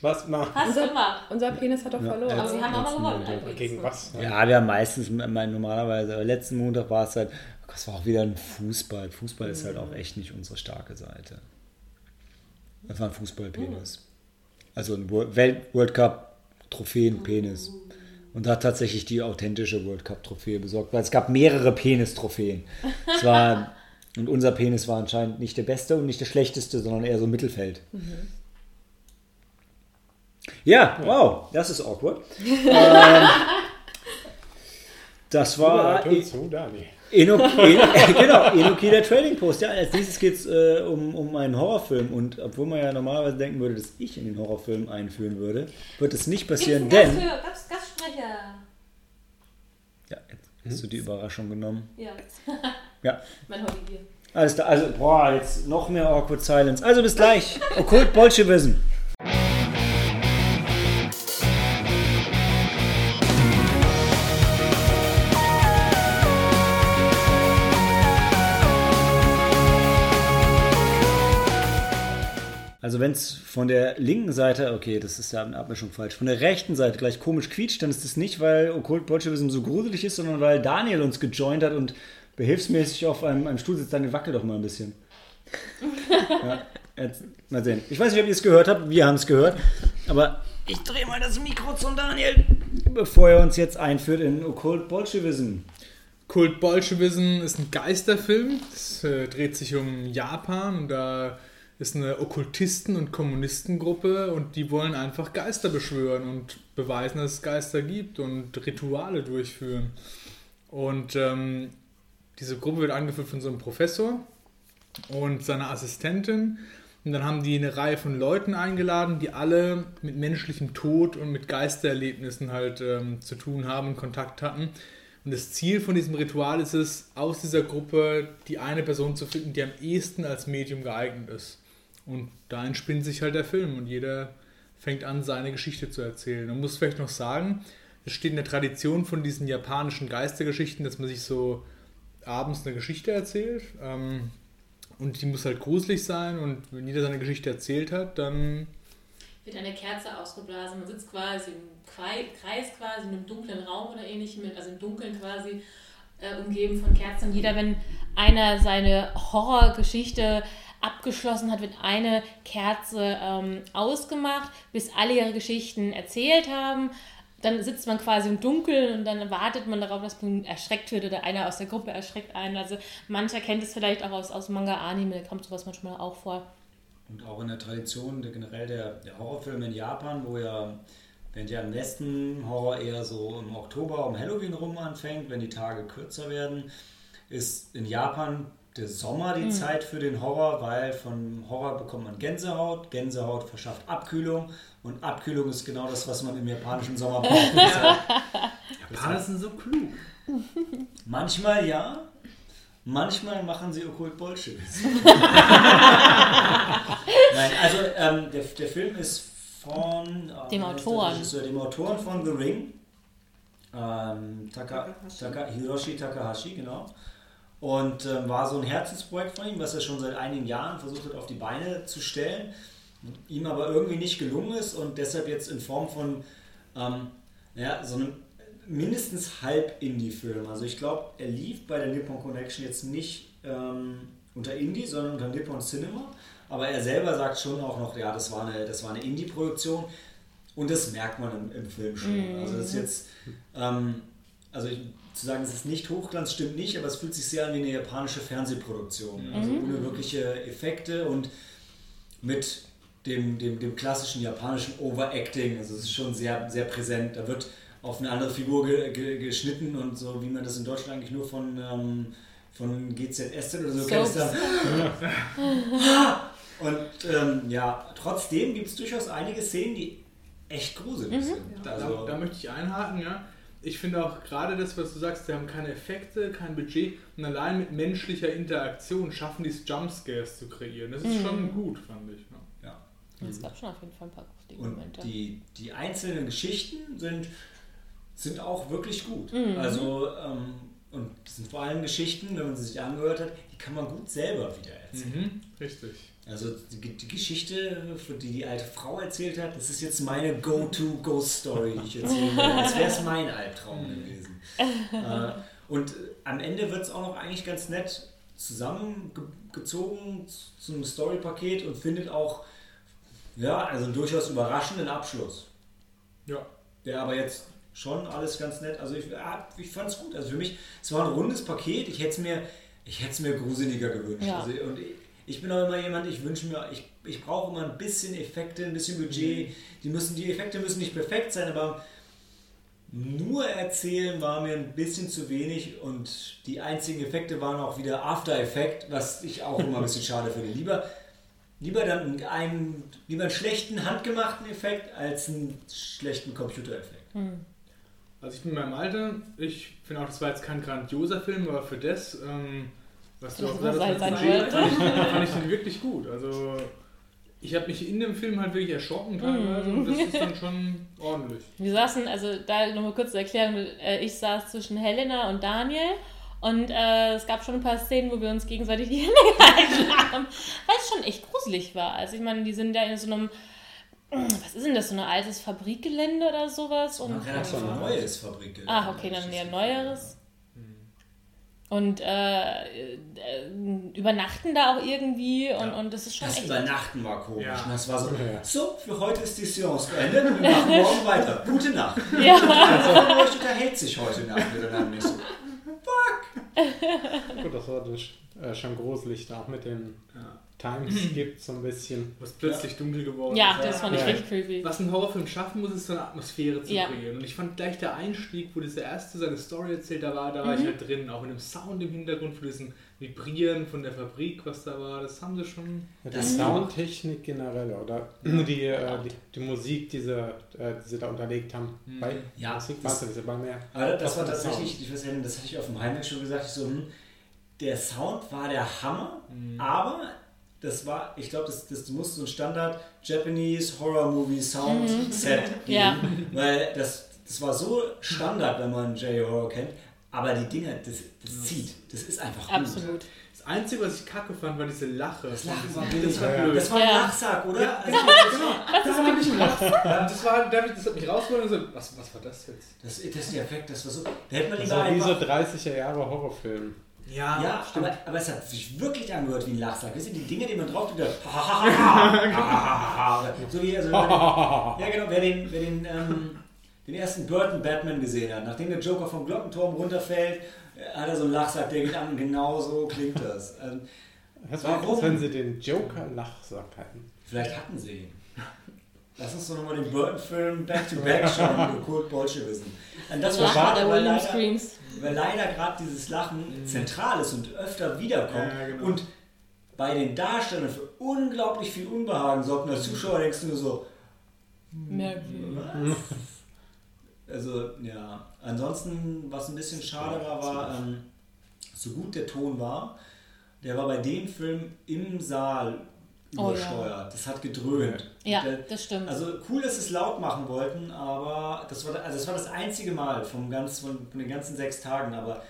Was? Na. Fast unser, immer. Unser Penis hat doch ja, verloren. Aber wir haben auch gewonnen. Gegen was? Ja, wir haben meistens, normalerweise, letzten Montag war es halt das war auch wieder ein Fußball. Fußball ist halt auch echt nicht unsere starke Seite. Das war ein Fußballpenis. Also ein Welt World Cup Trophäenpenis. Und da hat tatsächlich die authentische World Cup Trophäe besorgt, weil es gab mehrere Penis-Trophäen. und unser Penis war anscheinend nicht der beste und nicht der schlechteste, sondern eher so Mittelfeld. Mhm. Ja, wow, das ist awkward. ähm, das war. Ja, zu, Dani. Enoki, en, genau, Enoki der Trading Post. Ja, als nächstes geht es äh, um, um einen Horrorfilm. Und obwohl man ja normalerweise denken würde, dass ich in den Horrorfilm einführen würde, wird es nicht passieren, denn. Gab's Gastsprecher? Ja, jetzt hast du die Überraschung genommen. Ja. ja. Mein Hobby hier. Alles da, also, boah, jetzt noch mehr Awkward Silence. Also bis gleich. Okkult Bolschewism. Also wenn es von der linken Seite, okay, das ist ja eine Abmischung falsch, von der rechten Seite gleich komisch quietscht, dann ist das nicht, weil Okkult Bolschewism so gruselig ist, sondern weil Daniel uns gejoint hat und behilfsmäßig auf einem, einem Stuhl sitzt. Daniel, wackel doch mal ein bisschen. ja, jetzt, mal sehen. Ich weiß nicht, ob ihr es gehört habt, wir haben es gehört, aber ich drehe mal das Mikro zum Daniel, bevor er uns jetzt einführt in Okkult Bolschewism. Kult Bolschewism ist ein Geisterfilm. Es äh, dreht sich um Japan und da ist eine Okkultisten- und Kommunistengruppe und die wollen einfach Geister beschwören und beweisen, dass es Geister gibt und Rituale durchführen. Und ähm, diese Gruppe wird angeführt von so einem Professor und seiner Assistentin. Und dann haben die eine Reihe von Leuten eingeladen, die alle mit menschlichem Tod und mit Geistererlebnissen halt ähm, zu tun haben und Kontakt hatten. Und das Ziel von diesem Ritual ist es, aus dieser Gruppe die eine Person zu finden, die am ehesten als Medium geeignet ist. Und da entspinnt sich halt der Film und jeder fängt an, seine Geschichte zu erzählen. Man muss vielleicht noch sagen, es steht in der Tradition von diesen japanischen Geistergeschichten, dass man sich so abends eine Geschichte erzählt. Ähm, und die muss halt gruselig sein und wenn jeder seine Geschichte erzählt hat, dann wird eine Kerze ausgeblasen. Man sitzt quasi im Kreis quasi in einem dunklen Raum oder ähnlichem, also im Dunkeln quasi äh, umgeben von Kerzen. Jeder, wenn einer seine Horrorgeschichte abgeschlossen hat, wird eine Kerze ähm, ausgemacht, bis alle ihre Geschichten erzählt haben. Dann sitzt man quasi im Dunkeln und dann wartet man darauf, dass man erschreckt wird oder einer aus der Gruppe erschreckt einen. Also mancher kennt es vielleicht auch aus, aus Manga-Anime, da kommt sowas manchmal auch vor. Und auch in der Tradition der, generell der, der Horrorfilme in Japan, wo ja, während ja im Westen Horror eher so im Oktober um Halloween rum anfängt, wenn die Tage kürzer werden, ist in Japan der Sommer die mhm. Zeit für den Horror, weil von Horror bekommt man Gänsehaut. Gänsehaut verschafft Abkühlung und Abkühlung ist genau das, was man im japanischen Sommer braucht. Japaner sind so klug. Manchmal ja, manchmal machen sie okkult Bullshit. Nein, also ähm, der, der Film ist von äh, Dem wer ist der Autoren. Regisseur? dem Autoren von The Ring. Ähm, Taka. Taka, Hiroshi Takahashi, genau. Und ähm, war so ein Herzensprojekt von ihm, was er schon seit einigen Jahren versucht hat auf die Beine zu stellen, ihm aber irgendwie nicht gelungen ist und deshalb jetzt in Form von ähm, ja, so einem mindestens halb Indie-Film. Also ich glaube, er lief bei der Nippon Connection jetzt nicht ähm, unter Indie, sondern unter Nippon Cinema. Aber er selber sagt schon auch noch, ja, das war eine, das war eine Indie-Produktion. Und das merkt man im, im Film schon. Also das ist jetzt, ähm, also ich, zu sagen, es ist nicht Hochglanz, stimmt nicht, aber es fühlt sich sehr an wie eine japanische Fernsehproduktion. Also ohne wirkliche Effekte und mit dem, dem, dem klassischen japanischen Overacting. Also es ist schon sehr, sehr präsent. Da wird auf eine andere Figur ge, ge, geschnitten und so, wie man das in Deutschland eigentlich nur von, ähm, von GZSZ oder so dann- Und ähm, ja, trotzdem gibt es durchaus einige Szenen, die echt gruselig sind. Da, Also, da, da möchte ich einhaken, ja. Ich finde auch gerade das, was du sagst, die haben keine Effekte, kein Budget und allein mit menschlicher Interaktion schaffen die es, Jumpscares zu kreieren. Das ist schon gut, fand ich. Ja. ja. Es gab schon auf jeden Fall ein paar Und Momente. die, die einzelnen Geschichten sind, sind auch wirklich gut. Mhm. Also, ähm, und das sind vor allem Geschichten, wenn man sie sich angehört hat, die kann man gut selber wieder erzählen. Mhm, richtig. Also die, die Geschichte, für die die alte Frau erzählt hat, das ist jetzt meine Go-To-Ghost-Story, die ich erzählen will. Als wäre es mein Albtraum gewesen. äh, und am Ende wird es auch noch eigentlich ganz nett zusammengezogen zu einem Story-Paket und findet auch ja, also einen durchaus überraschenden Abschluss. Ja. Der aber jetzt schon alles ganz nett. Also ich, ja, ich fand es gut. Also für mich, es war ein rundes Paket. Ich hätte es mir, ich hätte es mir gruseliger gewünscht. Ja. Also, und ich, bin auch immer jemand, ich wünsche mir, ich, ich brauche immer ein bisschen Effekte, ein bisschen Budget. Die, müssen, die Effekte müssen nicht perfekt sein, aber nur erzählen war mir ein bisschen zu wenig und die einzigen Effekte waren auch wieder After Effect, was ich auch immer ein bisschen schade finde. Lieber, lieber dann einen, lieber einen schlechten handgemachten Effekt als einen schlechten Computereffekt. Also ich bin in meinem Alter, ich finde auch, das war jetzt kein grandioser Film, aber für das, ähm, was du Das auch gesagt halt hast, sein fand ich, fand ich den wirklich gut. Also ich habe mich in dem Film halt wirklich erschrocken teilweise und das ist dann schon ordentlich. Wir saßen, also da nochmal kurz zur Erklärung, äh, ich saß zwischen Helena und Daniel und äh, es gab schon ein paar Szenen, wo wir uns gegenseitig die Hände gehalten haben, weil es schon echt gruselig war. Also ich meine, die sind da in so einem, was ist denn das, so ein altes Fabrikgelände oder sowas? Und, Ein relativ Ja. neues Fabrik. Ah, okay, dann eher neueres. Und äh, äh, übernachten da auch irgendwie und, Ja. und das ist schon Das echt. Übernachten war komisch. Ja. Und Das war so, Ja. so, für heute ist die Seance beendet und wir machen morgen weiter. Gute Nacht. Ja. Also euch unterhält sich heute Nacht miteinander nicht so. Gut, das war das, äh, schon gruselig, da auch mit den Ja. Timeskip so ein bisschen. Was plötzlich dunkel geworden Ja, ist. das fand ich Ja. richtig creepy. Was ein Horrorfilm schaffen muss, ist so eine Atmosphäre zu Ja. kreieren. Und ich fand gleich der Einstieg, wo dieser erste seine Story erzählt, da war, da war ich halt drin, auch mit dem Sound im Hintergrund, für diesen Vibrieren von der Fabrik, was da war, das haben sie schon. Ja, die Das- Soundtechnik generell oder die, äh, die, die Musik, die sie, äh, die sie da unterlegt haben. Bei Ja, Musik das- war es ja bei mehr. Aber das war tatsächlich, ich weiß nicht, das hatte ich auf dem Heimweg schon gesagt, ich so, hm, der Sound war der Hammer, aber das war, ich glaube, das, das muss so ein Standard Japanese Horror Movie Sound Set geben, Ja. weil das, das war so Standard, wenn man J-Horror kennt, aber die Dinger, das, das zieht, das ist einfach gut. Absolut. Das Einzige, was ich kacke fand, war diese Lache. Das Lachen war das billig. war Ja. blöd. Das war ein Ja. Lachsack, oder? Also, Da habe ich gelacht. Das, war, da hab ich- das hat mich rausgeholt und so, was, was war das jetzt? das, das ist der Effekt, das war so, da hätte man Das war wie so einfach... 30er Jahre Horrorfilm. Ja, Ja, stimmt. aber, aber es hat sich wirklich angehört wie ein Lachsack. Wisst ihr, die Dinge, die man drauf tut, so wie, also, ja genau, wer den, wer den, ähm, den ersten Burton Batman gesehen hat, nachdem der Joker vom Glockenturm runterfällt, äh, hat er so einen Lachsack, der geht an, genau so klingt das. Ähm, Das Warum? war, wenn sie den Joker-Lachsack hatten. vielleicht hatten sie ihn. Lass uns doch nochmal den Burton-Film Back-to-Back schauen, über Kult Bolschewism. Und das war Lachen schade, der William Screams. Weil leider gerade dieses Lachen zentral ist und öfter wiederkommt. Ja, genau. Und bei den Darstellern für unglaublich viel Unbehagen sorgt. Und als Zuschauer denkst du nur so, Merkwürdig. was? Also, ja. Ansonsten, was ein bisschen schade war, war, ähm, so gut der Ton war, der war bei dem Film im Saal Oh, übersteuert. Das hat gedröhnt. Ja, Der- das stimmt. Also cool, dass sie es laut machen wollten, aber das war, also das war das einzige Mal vom ganz, von, den ganzen sechs Tagen, aber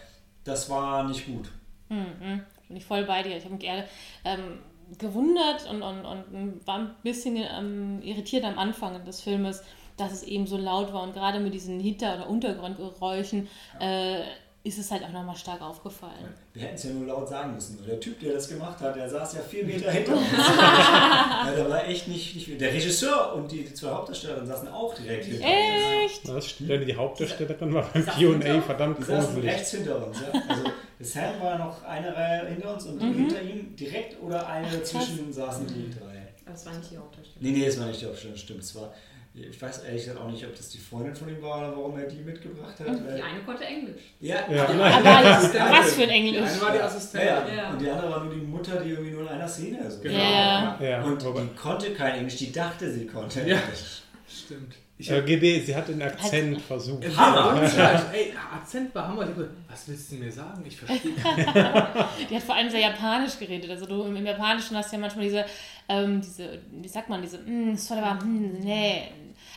das war nicht gut. Mhm. Bin ich voll bei dir. Ich habe mich eher ähm, gewundert und, und, und war ein bisschen ähm, irritiert am Anfang des Filmes, dass es eben so laut war. Und gerade mit diesen Hinter- oder Untergrundgeräuschen äh, ist es halt auch nochmal stark aufgefallen. Wir hätten es ja nur laut sagen müssen. Der Typ, der das gemacht hat, der saß ja vier Meter hinter uns. ja, der war echt nicht, nicht. Der Regisseur und die, die zwei Hauptdarstellerinnen saßen auch direkt hinter uns. Echt? Das stimmt. Ja, Die Hauptdarstellerin war beim QA verdammt Die saßen gruselig. rechts hinter uns. Ja? Also Sam war noch eine Reihe hinter uns und hinter ihm direkt oder eine dazwischen saßen die drei. Aber es war nicht die Hauptdarstellung. Nee, nee, es war nicht die Hauptstadt, stimmt. Es war, ich weiß ehrlich gesagt auch nicht, ob das die Freundin von ihm war oder warum er die mitgebracht hat. Die eine konnte Englisch. ja, Ja. die- Aber was für ein Englisch. Eine war die Assistentin. ja, Ja. Und die andere war nur die Mutter, die irgendwie nur in einer Szene so. Genau. Ja. Ja, Und wobei- die konnte kein Englisch, die dachte, sie konnte Ja. Englisch. Stimmt. Ich Äh, GD, sie hat den Akzent versucht. Es Hammer. Ey, Akzent war Hammer. Hab was willst du mir sagen? Ich verstehe. Die hat vor allem sehr japanisch geredet. Also du im, im Japanischen hast ja manchmal diese, ähm, diese, wie sagt man, diese, mm, so, aber, mm, nee.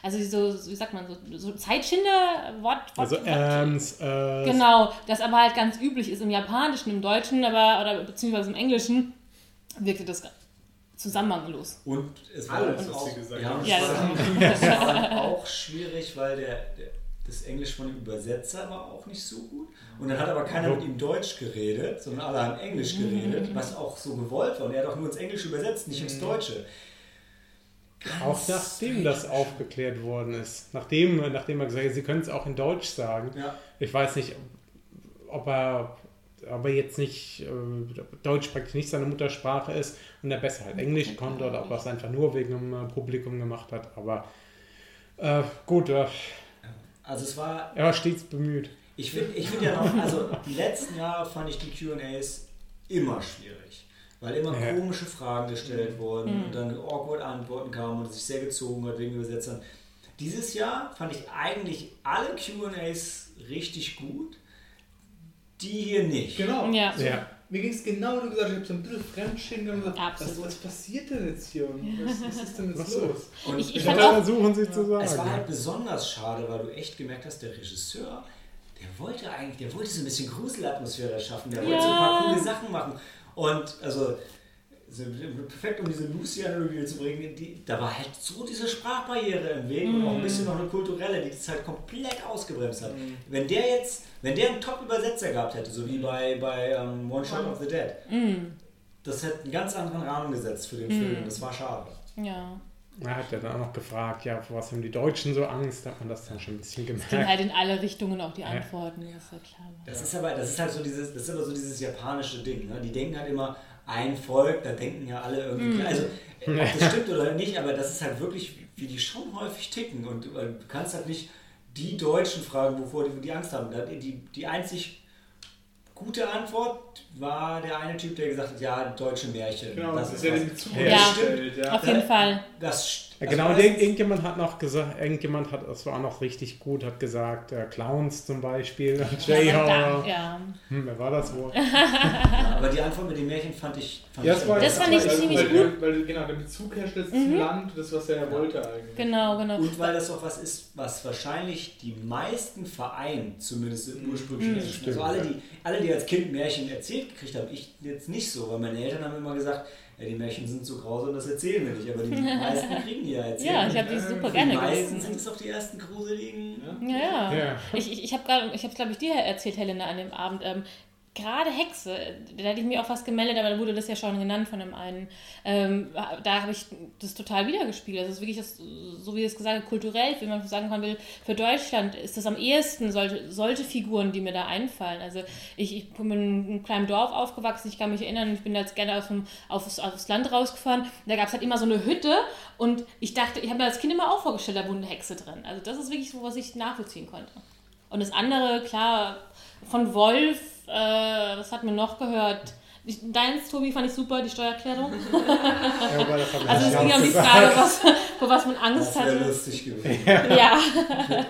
Also so, wie sagt man, so, so Zeitschinder, Wort, Wort Also Ernst, äh, Genau, das aber halt ganz üblich ist im Japanischen, im Deutschen, aber oder beziehungsweise im Englischen wirkte das zusammenhanglos. Und es war Alles, auch, was sie gesagt ja, haben. Ja, es war, es war auch schwierig, weil der, der, das Englisch von dem Übersetzer war auch nicht so gut. Und dann hat aber keiner mit ihm Deutsch geredet, sondern alle haben Englisch geredet, was auch so gewollt war. Und er hat auch nur ins Englische übersetzt, nicht ins Deutsche. Auch nachdem das aufgeklärt worden ist. Nachdem, nachdem er gesagt hat, sie können es auch in Deutsch sagen. Ja. Ich weiß nicht, ob er, ob er jetzt nicht, äh, Deutsch praktisch nicht seine Muttersprache ist und er besser halt Englisch konnte oder ob er es einfach nur wegen dem äh, Publikum gemacht hat. Aber äh, gut, äh, Also es war er war stets bemüht. Ich finde ich find ja noch, also die letzten Jahre fand ich die QAs immer schwierig. Weil immer Ja. komische Fragen gestellt wurden und dann awkward Antworten kamen und es sich sehr gezogen hat wegen Übersetzern. Dieses Jahr fand ich eigentlich alle QAs richtig gut. Die hier nicht. Genau. Ja. Ja. Mir ging es genau, wie du gesagt ich habe so ein bisschen Fremdschämen und gesagt, was, was passiert denn jetzt hier und was, was ist denn jetzt Was los? Und Ich- ich versuchen sie zu sagen. es war halt besonders schade, weil du echt gemerkt hast, der Regisseur, der wollte eigentlich, der wollte so ein bisschen Gruselatmosphäre schaffen, der wollte so ein paar coole Sachen machen. Und also, so perfekt um diese Lucy-Analogie zu bringen, die, da war halt so diese Sprachbarriere im Weg und auch ein bisschen noch eine kulturelle, die das halt komplett ausgebremst hat. Wenn der jetzt, wenn der einen Top-Übersetzer gehabt hätte, so wie bei, bei ähm, One Shot of the Dead, das hätte einen ganz anderen Rahmen gesetzt für den Film. Das war schade. Ja. Er hat ja dann auch noch gefragt, ja, vor was haben die Deutschen so Angst? Da hat man das dann schon ein bisschen Es ging gemerkt. halt in alle Richtungen auch die Antworten, das ist ja klar. Das ist aber, das ist halt so dieses, das ist aber so dieses japanische Ding. Ne? Die denken halt immer, ein Volk, da denken ja alle irgendwie. Mhm. Also, ob das stimmt oder nicht, aber das ist halt wirklich, wie die schon häufig ticken. Und äh, du kannst halt nicht die Deutschen fragen, wovor die, die Angst haben. Da- Die, die einzig gute Antwort war der eine Typ, der gesagt hat, ja, deutsche Märchen. Genau, das, das ist ja den Bezug Ja. Ja. Auf jeden Fall. Das, Ja, also genau, das- und irgend- irgendjemand hat noch gesagt, irgendjemand hat, das war auch noch richtig gut, hat gesagt, äh, Clowns zum Beispiel, Ja, J-Horror. ja. Hm, wer war das wohl? Ja, aber die Antwort mit den Märchen fand ich. Fand Ja, ich das war, Das fand ich weil, ziemlich weil, gut. Weil, weil genau, der Bezug herstellt zum Land, das, was er wollte eigentlich. Genau, genau. Und weil das auch was ist, was wahrscheinlich die meisten vereint, zumindest im ursprünglichen Englischen. Also alle die, alle, die als Kind Märchen erzählt gekriegt haben, ich jetzt nicht so, weil meine Eltern haben immer gesagt, ja, die Märchen sind so grausam, das erzählen wir nicht, aber die meisten kriegen die ja erzählt. Ja, ich habe die Äh, super gerne Die meisten gelesen. sind es auch die ersten gruseligen. Ja, ja. Ja. Ich, ich, ich habe gerade, ich habe glaube ich dir erzählt, Helena, an dem Abend. Ähm, Gerade Hexe, da hätte ich mir auch was gemeldet, aber da wurde das ja schon genannt von dem einen. Ähm, da habe ich das total wiedergespielt. Also es ist wirklich, das, so wie es gesagt kulturell, wie man sagen kann will, für Deutschland ist das am ehesten solche, solche Figuren, die mir da einfallen. Also ich, ich bin in einem kleinen Dorf aufgewachsen, ich kann mich erinnern, ich bin da jetzt gerne aus dem, aufs, aufs Land rausgefahren. Da gab es halt immer so eine Hütte und ich dachte, ich habe mir als Kind immer auch vorgestellt, da wohnt eine Hexe drin. Also das ist wirklich so, was ich nachvollziehen konnte. Und das andere, klar, von Wolf, äh, was hat man noch gehört? Deins, Tobi, fand ich super, die Steuererklärung. Ja, aber das Also es nicht ging um die. Frage, was, vor was man Angst Das wäre hatte. lustig gewesen. Ja.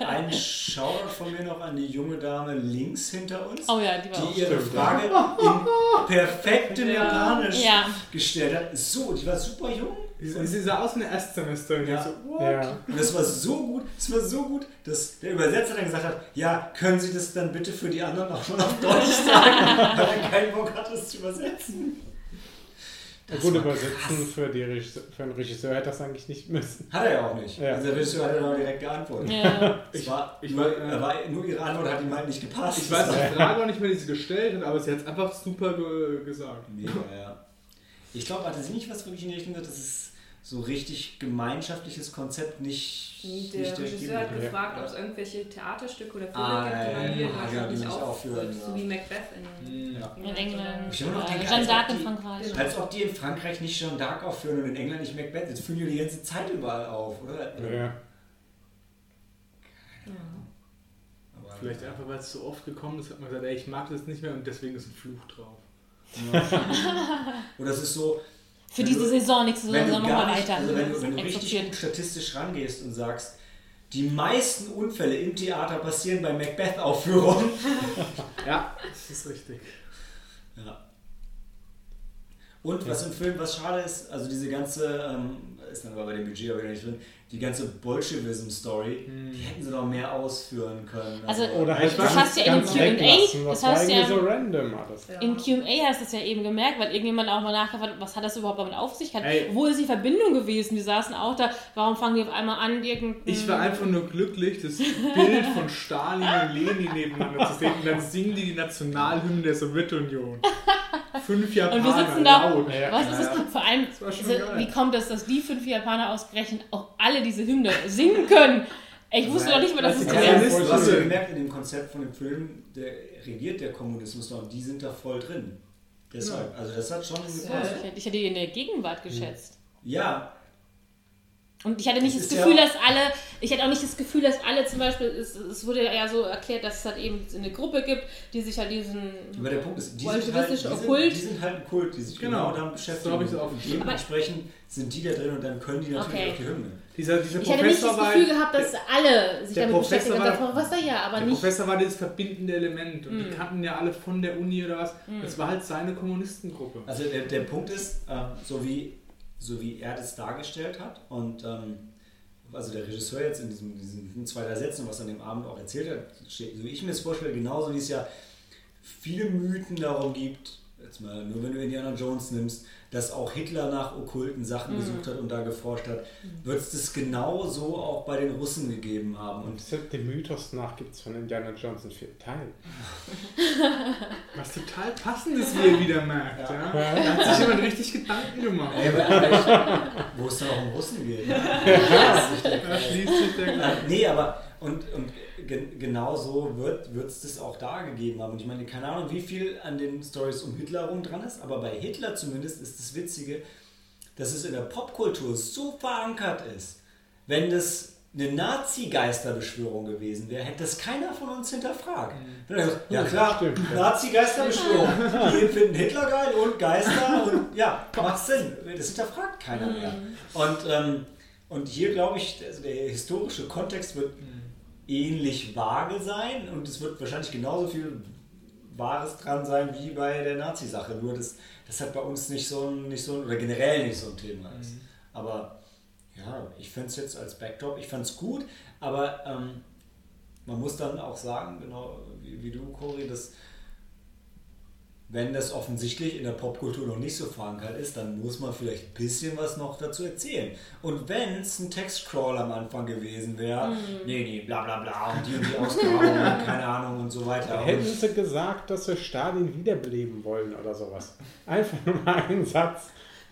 Ein Shoutout von mir noch an die junge Dame links hinter uns, Oh ja, die die ihre stimmt. Frage in perfektem Ja. Japanisch Ja. gestellt hat. So, die war super jung. Sie, sie sah aus wie eine Erstsemester. Und Ja. ich so? Ja. Und das war so gut, das war so gut, dass der Übersetzer dann gesagt hat, ja, können Sie das dann bitte für die anderen auch schon auf Deutsch sagen, weil er keinen Bock hat, das zu übersetzen. Ja, gut übersetzen für, die Regisseur, für einen Regisseur hätte das eigentlich nicht müssen. Hat er ja auch nicht. Ja. Also der Regisseur hat ja dann direkt geantwortet. Ja. Es war, ich- nur, äh, war, nur ihre Antwort hat ihm halt nicht gepasst. Ich weiß die Frage auch nicht mehr, die sie gestellt hat, aber sie hat es einfach super ge gesagt. Mega, ja. Ich glaube, hatte sie nicht was wirklich in die Richtung gesagt, dass es so richtig gemeinschaftliches Konzept nicht, Der nicht Regisseur hat gefragt, ob es irgendwelche Theaterstücke oder Filme Ah, gibt, die ja, man hier in ja, die nicht aufführt. aufführen, So ja. wie Macbeth in, Ja. In England. Ich immer noch äh, denke, Jeanne als d'Arc ob in die- Frankreich. Als ob die in Frankreich nicht Jeanne d'Arc aufführen und in England nicht Macbeth. Jetzt führen die die ganze Zeit überall auf, oder? Ja. Vielleicht einfach, weil es so oft gekommen ist, hat man gesagt, ey, ich mag das nicht mehr und deswegen ist ein Fluch drauf. Oder es ist so, Für Wenn diese du- Saison, nächste wenn Saison du, machen wir weiter. also wenn du, wenn du richtig gut statistisch rangehst und sagst, die meisten Unfälle im Theater passieren bei Macbeth-Aufführungen. Ja, das ist richtig. Ja. Und was im Film, was schade ist, also diese ganze, ähm, ist dann aber bei dem Budget aber wieder nicht drin, die ganze Bolschewism-Story, die hätten sie noch mehr ausführen können. Also, Oder halt Das hast du ja in dem Q&A, das Das war hast ja- so random alles. Ja. Im QA hast du es ja eben gemerkt, weil irgendjemand auch mal nachgefragt hat, was hat das überhaupt damit auf sich? Ey. Wo ist die Verbindung gewesen? Die saßen auch da. Warum fangen die auf einmal an, irgendein. Ich war einfach nur glücklich, das Bild von Stalin und Lenin nebeneinander zu sehen und dann singen die die Nationalhymne der Sowjetunion. Fünf Japaner Und wir sitzen da. laut. Ja. Was ist das? Vor allem, war schon so, geil. wie kommt es, dass die fünf Japaner ausgerechnet auch alle diese Hymne singen können? Ich wusste doch nicht mal, dass es das ja, ist. du hast ja gemerkt in dem Konzept von dem Film, der regiert der Kommunismus noch und die sind da voll drin. Deshalb, also das hat schon gepasst. Ich hätte- die in der Gegenwart geschätzt. Ja, Und ich hatte nicht Das das, Gefühl, ja- dass alle, ich hatte auch nicht das Gefühl, dass alle zum Beispiel, es, es wurde ja so erklärt, dass es halt eben eine Gruppe gibt, die sich halt diesen aber der Punkt ist, die sind, halt, die, sind, die sind halt ein Kult, die sich Genau. genau, damit beschäftigen. So habe ich es auch und dementsprechend sind die da drin und dann können die natürlich Okay. auch die Hymne. Dieser, dieser Ich hätte nicht das war, Gefühl gehabt, dass alle sich der damit Professor beschäftigen. Und war- davor, was da ja, aber der nicht. Professor war das verbindende Element und die Mm. kannten ja alle von der Uni oder was. Das war halt seine Kommunistengruppe. Also der, der Punkt ist, ähm, so, wie, so wie er das dargestellt hat und ähm, also der Regisseur jetzt in diesen, diesen zwei, drei Sätzen, was er an dem Abend auch erzählt hat, steht, so wie ich mir das vorstelle, genauso wie es ja viele Mythen darum gibt, jetzt mal nur wenn du Indiana Jones nimmst, dass auch Hitler nach okkulten Sachen gesucht hat und da geforscht hat, wird es das genau so auch bei den Russen gegeben haben. Und dem Mythos nach gibt es von Indiana Jones einen vierten Teil. Was total passend ist, wie ihr wieder merkt. Ja. Da hat sich jemand richtig Gedanken gemacht. Ey, wo es dann auch um Russen geht. Da schließt sich der Äh, nee, aber und, und gen, genau so wird es das auch da gegeben haben. Und ich meine, keine Ahnung, wie viel an den Stories um Hitler rum dran ist, aber bei Hitler zumindest ist das Witzige, dass es in der Popkultur so verankert ist. Wenn das eine Nazi-Geisterbeschwörung gewesen wäre, hätte das keiner von uns hinterfragt. Wenn er sagt, ja klar. Nazi-Geisterbeschwörung. Die finden Hitler geil und Geister und ja, macht Sinn. Das hinterfragt keiner mehr. Und, ähm, und hier glaube ich, also der historische Kontext wird ähnlich vage sein und es wird wahrscheinlich genauso viel Wahres dran sein wie bei der Nazi-Sache. Nur, dass das halt bei uns nicht so ein, nicht so ein, oder generell nicht so ein Thema ist. Aber ja, ich finde es jetzt als Backdrop, ich fand es gut, aber ähm, man muss dann auch sagen, genau wie, wie du, Cory, dass wenn das offensichtlich in der Popkultur noch nicht so verankert ist, dann muss man vielleicht ein bisschen was noch dazu erzählen. Und wenn es ein Textcrawl am Anfang gewesen wäre, nee, nee, bla bla bla und die und die Ausgrabung und keine Ahnung und so weiter. Hätten sie gesagt, dass wir Stalin wiederbeleben wollen oder sowas. Einfach nur mal einen Satz.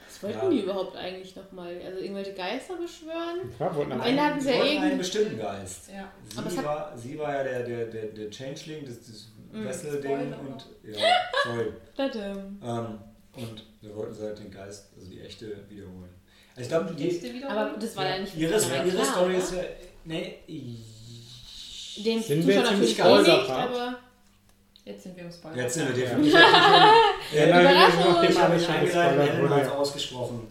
Was wollten Ja. die überhaupt eigentlich nochmal? Also irgendwelche Geister beschwören? Ja, wollten Am Ende hatten sie ja wollten einen irgendwie. bestimmten Geist. Ja. Sie hat- war, sie war ja der, der, der, der Changeling, das, das Wessel-Ding Spoiler. und ja, sorry. Ähm, und da wollten sie halt den Geist, also die echte, wiederholen. Also ich glaube, die, Aber das war ja nicht ihre, ihre klar, Story oder? ist ja. Nee, Dem Sind wir jetzt im Spoiler-Part? aber. Jetzt sind wir im Spoiler. Jetzt sind wir Ja. definitiv. Ja, nein, Überraschung. nachdem Ich habe mich es wurde. ausgesprochen.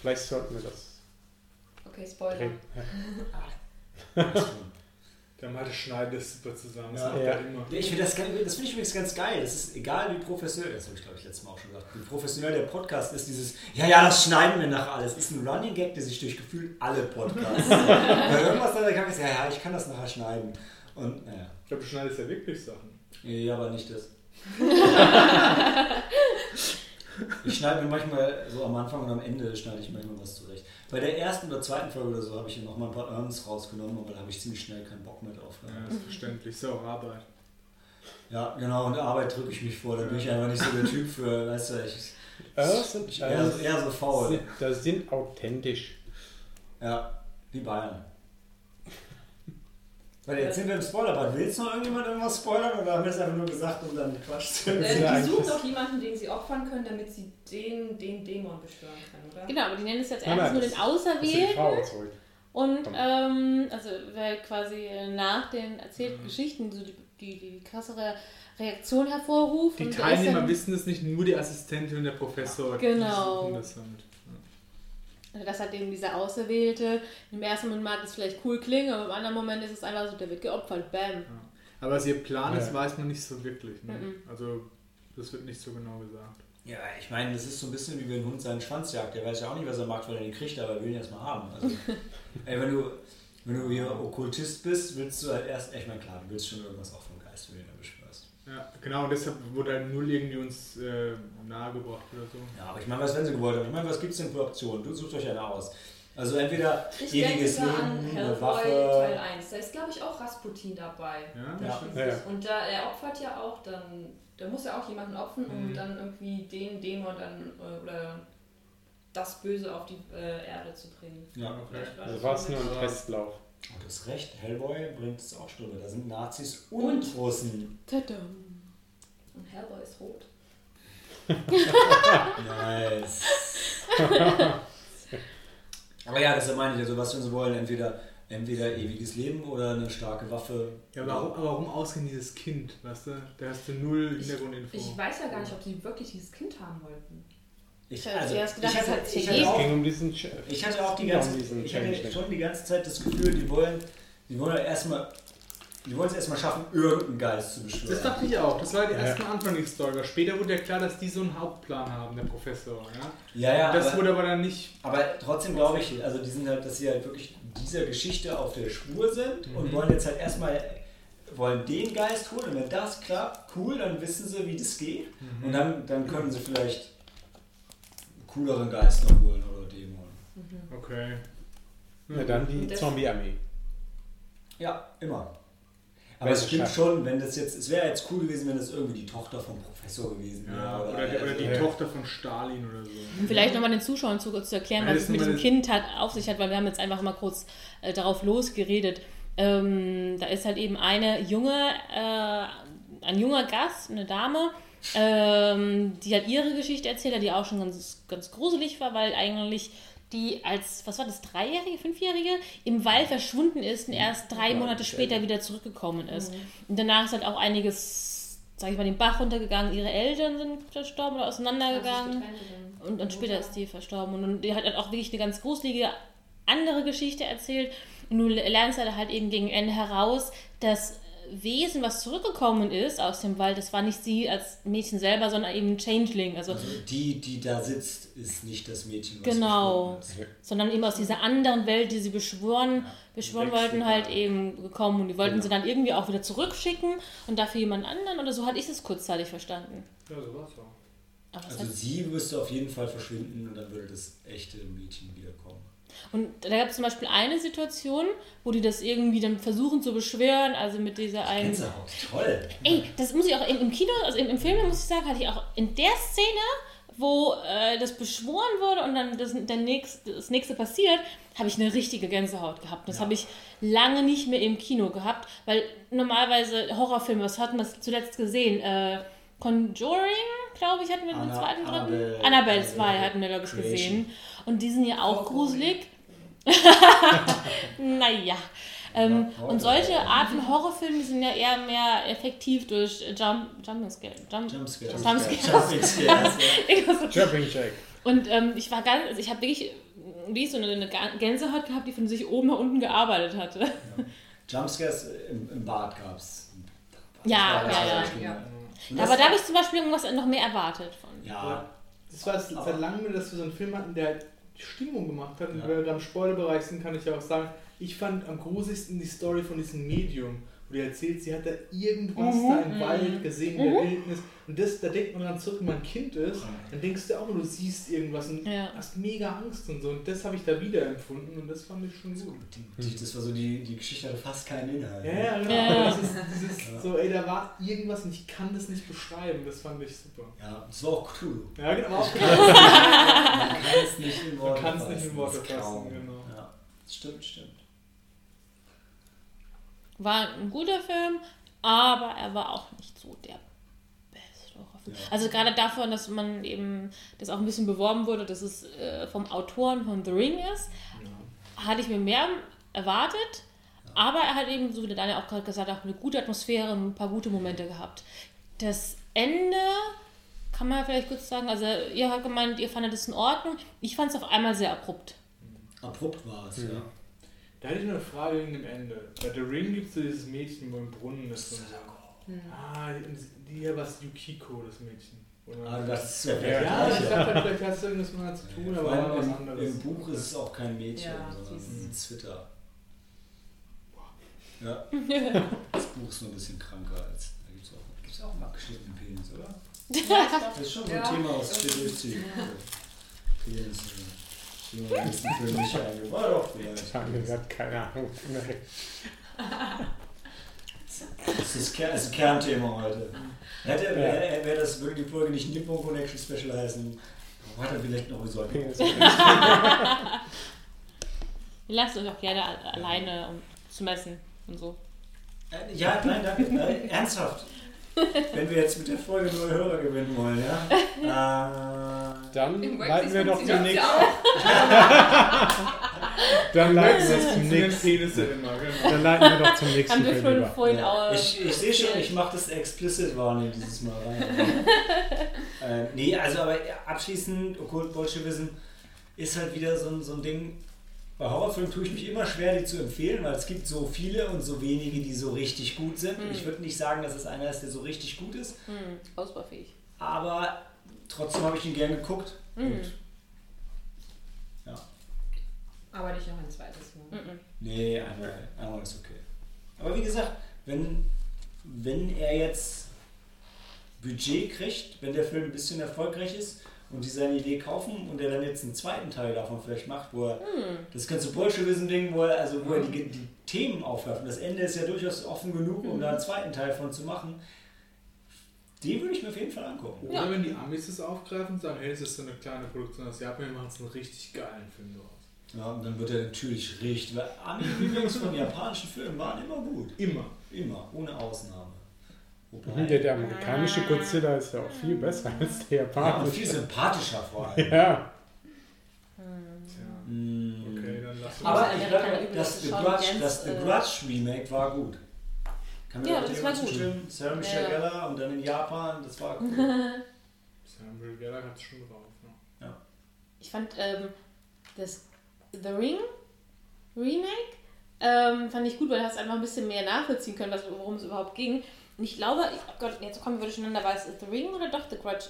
Vielleicht sollten wir das Okay, Spoiler. Mathe schneidet das super zusammen. Das Ja. macht Ja. er immer. Ich finde das, das finde ich übrigens ganz geil. Das ist egal, wie professionell, das habe ich glaube ich letztes Mal auch schon gesagt, wie professionell der Podcast ist, dieses, ja, ja, das schneiden wir nachher alles. Ist ein Running Gag, der sich durch gefühlt alle Podcasts. Weil irgendwas da gegangen ist, ja, ja, ich kann das nachher schneiden. Und naja, Ich glaube, du schneidest ja wirklich Sachen. ja, aber nicht das. Ich schneide mir manchmal so am Anfang und am Ende schneide ich manchmal was zurecht. Bei der ersten oder zweiten Folge oder so habe ich noch mal ein paar Earns rausgenommen, aber da habe ich ziemlich schnell keinen Bock mehr drauf Ja, gehabt. das ist verständlich. So, Arbeit. Ja, genau, und Arbeit drücke ich mich vor, da bin ich einfach nicht so der Typ für, weißt du, ich, Das sind, eher, so- eher so faul. sind, das sind authentisch. Ja, wie Bayern. Weil jetzt sind wir im Spoilerbad. Willst noch irgendjemand irgendwas spoilern oder haben wir es einfach nur gesagt, um dann Quatsch zu Äh, die suchen doch jemanden, den sie opfern können, damit sie den, den Dämon beschwören können, oder? Genau, aber die nennen es jetzt Nein, erst nein, nur den die Auserwählten. Und ähm, also weil quasi nach den erzählten Geschichten so die, die, die krassere Reaktion hervorruft. Die Teilnehmer wissen es nicht, nur die Assistentin und der Professor. die Genau. suchen Das halt. Also das hat eben dieser Auserwählte. Im ersten Moment mag es vielleicht cool klingen, aber im anderen Moment ist es einfach so, der wird geopfert. Bam. Aber was ihr Plan ist, Ja. weiß man nicht so wirklich. Ne? Mhm. Also, das wird nicht so genau gesagt. Ja, ich meine, das ist so ein bisschen wie wenn ein Hund seinen Schwanz jagt. Der weiß ja auch nicht, was er mag, weil er den kriegt, aber er will ihn erstmal haben. Also, ey, wenn du, wenn du hier Okkultist bist, willst du halt erst, ich meine, klar, du willst schon irgendwas auch vom Geist, beschwörst. Ja, genau, und deshalb wurde halt null irgendwie uns äh, nahegebracht oder so. Ja, aber ich meine, was wenn sie gewollt haben? Ich meine, was gibt es denn für Optionen? Du suchst euch eine aus. Also entweder Ich ewiges denke da Leben, an eine Hellboy Teil Waffe. 1. Da ist, glaube ich, auch Rasputin dabei. Ja? Ja. Ja. Und da, er opfert ja auch dann, da muss er auch jemanden opfern, um Mhm. dann irgendwie den Dämon dann äh, oder das Böse auf die äh, Erde zu bringen. Ja, Okay. Also das war es nur ein Testlauf. Und das recht, Hellboy bringt es auch Stunde. Da sind Nazis und, Und? Russen. Tadam. Und Hellboy ist rot. Nice. Aber ja, das meine ich, also was wir so wollen, entweder, entweder ewiges Leben oder eine starke Waffe. Ja, aber warum, aber warum ausgehen dieses Kind, weißt du? Da hast du null Hintergrundinfo. Ich weiß ja gar nicht, ob sie wirklich dieses Kind haben wollten. Ich, also, ich, hatte, ich, hatte auch, ging um ich hatte auch die Ja, um ganze, ich hatte schon die ganze Zeit das Gefühl, die wollen, die wollen erstmal, die wollen es erstmal schaffen, irgendeinen Geist zu beschwören. Das dachte ich auch. Das war die Ja. erste Anfang der Story. Aber später wurde ja klar, dass die so einen Hauptplan haben, der Professor. Ja? ja, ja, das aber, wurde aber dann nicht. aber trotzdem glaube ich, also die sind halt, dass sie halt wirklich dieser Geschichte auf der Spur sind und Mhm. wollen jetzt halt erstmal wollen den Geist holen und wenn das klappt, cool, dann wissen sie, wie das geht Mhm. und dann, dann können sie vielleicht cooleren Geist noch holen oder Dämon. Okay. Ja, dann die Zombie-Armee. Ja, immer. Aber es stimmt schon, wenn das jetzt, es wäre jetzt cool gewesen, wenn das irgendwie die Tochter vom Professor gewesen wäre. Ja, oder, die, oder die Ja. Tochter von Stalin oder so. Um vielleicht nochmal den Zuschauern zu, zu erklären, was es mit diesem mal- Kind hat, auf sich hat, weil wir haben jetzt einfach mal kurz äh, darauf losgeredet. Ähm, da ist halt eben eine junge, äh, ein junger Gast, eine Dame, ähm, die hat ihre Geschichte erzählt die auch schon ganz, ganz gruselig war, weil eigentlich die als, was war das, Dreijährige, Fünfjährige, im Wald verschwunden ist und erst drei Ja, Monate später wieder zurückgekommen ist. Und danach ist halt auch einiges, sag ich mal, den Bach runtergegangen. Ihre Eltern sind verstorben oder auseinandergegangen. Und, und später ist die verstorben. Und, und die hat halt auch wirklich eine ganz gruselige andere Geschichte erzählt. Und du lernst halt, halt eben gegen Ende heraus, dass Wesen, was zurückgekommen ist aus dem Wald, das war nicht sie als Mädchen selber, sondern eben ein Changeling. Also, Also die, die da sitzt, ist nicht das Mädchen, was Genau. ist. sondern eben aus dieser anderen Welt, die sie beschworen, Ja, beschworen wollten, halt eben gekommen. Und die wollten Genau. sie dann irgendwie auch wieder zurückschicken und dafür jemand anderen. Oder so hatte ich es kurzzeitig verstanden. Ja, so auch. Aber es Also hat sie müsste auf jeden Fall verschwinden und dann würde das echte Mädchen wiederkommen. Und da gab es zum Beispiel eine Situation, wo die das irgendwie dann versuchen zu beschwören, also mit dieser einen. Gänsehaut, toll. Ey, das muss ich auch im, im Kino, also im, im Film muss ich sagen, hatte ich auch in der Szene, wo äh, das beschworen wurde und dann das, der nächste, das nächste passiert, habe ich eine richtige Gänsehaut gehabt. Das habe ich lange nicht mehr im Kino gehabt, weil normalerweise Horrorfilme, was hatten wir zuletzt gesehen? Äh, Conjuring, glaube ich, hatten wir den zweiten, dritten. Annabelle- Annabelle 2 Annabelle hatten wir, glaube ich, Creation. gesehen. Und die sind ja auch Oh, gruselig. naja. Ähm, Ja, und solche Art von Horrorfilme sind ja eher mehr effektiv durch Jump, Jumpscare. Jump, Jumpscare. Jumpscare. Jumpscare. Irgendwas so. Jumping Jack. Und ähm, ich war ganz, also ich habe wirklich wie so eine, eine Gänsehaut gehabt, die von sich oben nach unten gearbeitet hatte. Jumpscares im, im Bad gab es. Ja, ja, ja, ja. Aber da habe ich zum Beispiel irgendwas noch mehr erwartet von. Ja, Das war es seit langem, dass wir so einen Film hatten, der die Stimmung gemacht hat. Und wenn wir da im Spoilerbereich sind, kann ich ja auch sagen, ich fand am gruseligsten die Story von diesem Medium, wo die erzählt, sie hat da irgendwas da im Wald gesehen, in der Wildnis. Und das, da denkt man dann zurück, wenn man ein Kind ist, dann denkst du auch, du siehst irgendwas und Ja. hast mega Angst und so. Und das habe ich da wieder empfunden und das fand ich schon gut. die, das war so, die, die Geschichte hatte fast keinen Inhalt. Ja, ja, genau. Ja. Das ist dieses, so, ey, da war irgendwas und ich kann das nicht beschreiben. Das fand ich super. Ja, das war auch Cthulhu. Ja, genau. Man kann es nicht in Worte Man kann es nicht fassen, in Worte fassen, genau. Ja, stimmt, stimmt. War ein guter Film, aber er war auch nicht so der beste Horrorfilm. Ja. Also gerade davon, dass man eben, das auch ein bisschen beworben wurde, dass es äh, vom Autoren von The Ring ist, hatte ich mir mehr erwartet. Aber er hat eben, so wie der Daniel auch gerade gesagt hat, eine gute Atmosphäre und ein paar gute Momente gehabt. Das Ende kann man vielleicht kurz sagen, also ihr habt gemeint, ihr fandet es in Ordnung. Ich fand es auf einmal sehr abrupt. Abrupt war es, ja. Da hätte ich noch eine Frage wegen dem Ende. Bei The Ring gibt es so dieses Mädchen, wo im Brunnen ist und so. Ah, die, die hier war es Yukiko, das Mädchen. Oder? Ah, das ist ja Ja, ja, ich dachte, vielleicht hast du irgendwas mal zu tun, aber Vor war was anderes. im, Buch ist es auch kein Mädchen, Ja, sondern ein Zwitter. Ja. Das Buch ist nur ein bisschen kranker als. Da gibt es auch, gibt's auch einen abgeschnittenen Penis, oder? Das ist schon so ein Ja. Thema aus Tschetschenien. Penis. Ich will den nächsten Film nicht eingehen. War doch vielleicht. Daniel hat keine Ahnung. Das ist das, Ker das ist ein Kernthema heute. Hätte, Ja. wär, wär das, würde die Folge nicht Nippon Connection Special heißen, hat er vielleicht noch so. Lasst euch auch gerne alleine, um zu messen und so. Äh, Ja, nein, danke. Äh, ernsthaft. Wenn wir jetzt mit der Folge neue Hörer gewinnen wollen, ja? Äh, Dann leiten wir doch zum nächsten. Ja, Dann leiten wir Das zum nächsten. Genau. Dann leiten wir doch zum nächsten Film über. vorhin ja. auch. ich ich sehe schon, ich mache das explicit Warning dieses Mal rein. äh, nee, also aber abschließend, Okkult Bolschewism ist halt wieder so ein, so ein Ding. Bei Horrorfilmen tue ich mich immer schwer, die zu empfehlen, weil es gibt so viele und so wenige, die so richtig gut sind. Hm. Ich würde nicht sagen, dass es einer ist, der so richtig gut ist, Hm, ausbaufähig. aber trotzdem habe ich ihn gern geguckt. Mhm. Und ja. Aber nicht noch ein zweites Mal. Mhm. Nee, einmal, einmal ist okay. Aber wie gesagt, wenn, wenn er jetzt Budget kriegt, wenn der Film ein bisschen erfolgreich ist und die seine Idee kaufen und er dann jetzt einen zweiten Teil davon vielleicht macht, wo er das ganze Bolschewism-Ding, wo er, also wo er die, die Themen aufwerfen. Das Ende ist ja durchaus offen genug, um da einen zweiten Teil von zu machen. Den würde ich mir auf jeden Fall angucken. Oder wenn die Amis das aufgreifen und sagen, hey, das ist so eine kleine Produktion aus Japan, wir machen jetzt einen richtig geilen Film draus. Ja, und dann wird er natürlich richtig, weil Ami-Remakes von japanischen Filmen waren immer gut. Immer. Immer, ohne Ausnahme. Wobei, Der, der amerikanische Godzilla ist ja auch viel besser als der ja, und japanische. viel sympathischer vor allem. Ja, Tja, Mm. okay, dann lass uns. Aber ich glaube, das The Grudge, das The äh, Grudge Remake war gut. Kann mir Ja, das war gut. zustimmen? Sarah Michelle Ja. Gellar und dann in Japan, das war cool. Samuel Geller hat es schon drauf. Ne? Ich fand ähm, das The Ring Remake ähm, fand ich gut, weil du hast einfach ein bisschen mehr nachvollziehen können, was, worum es überhaupt ging. Und ich glaube, ich, oh Gott, jetzt kommen wir durcheinander, war es The Ring oder doch The Grudge?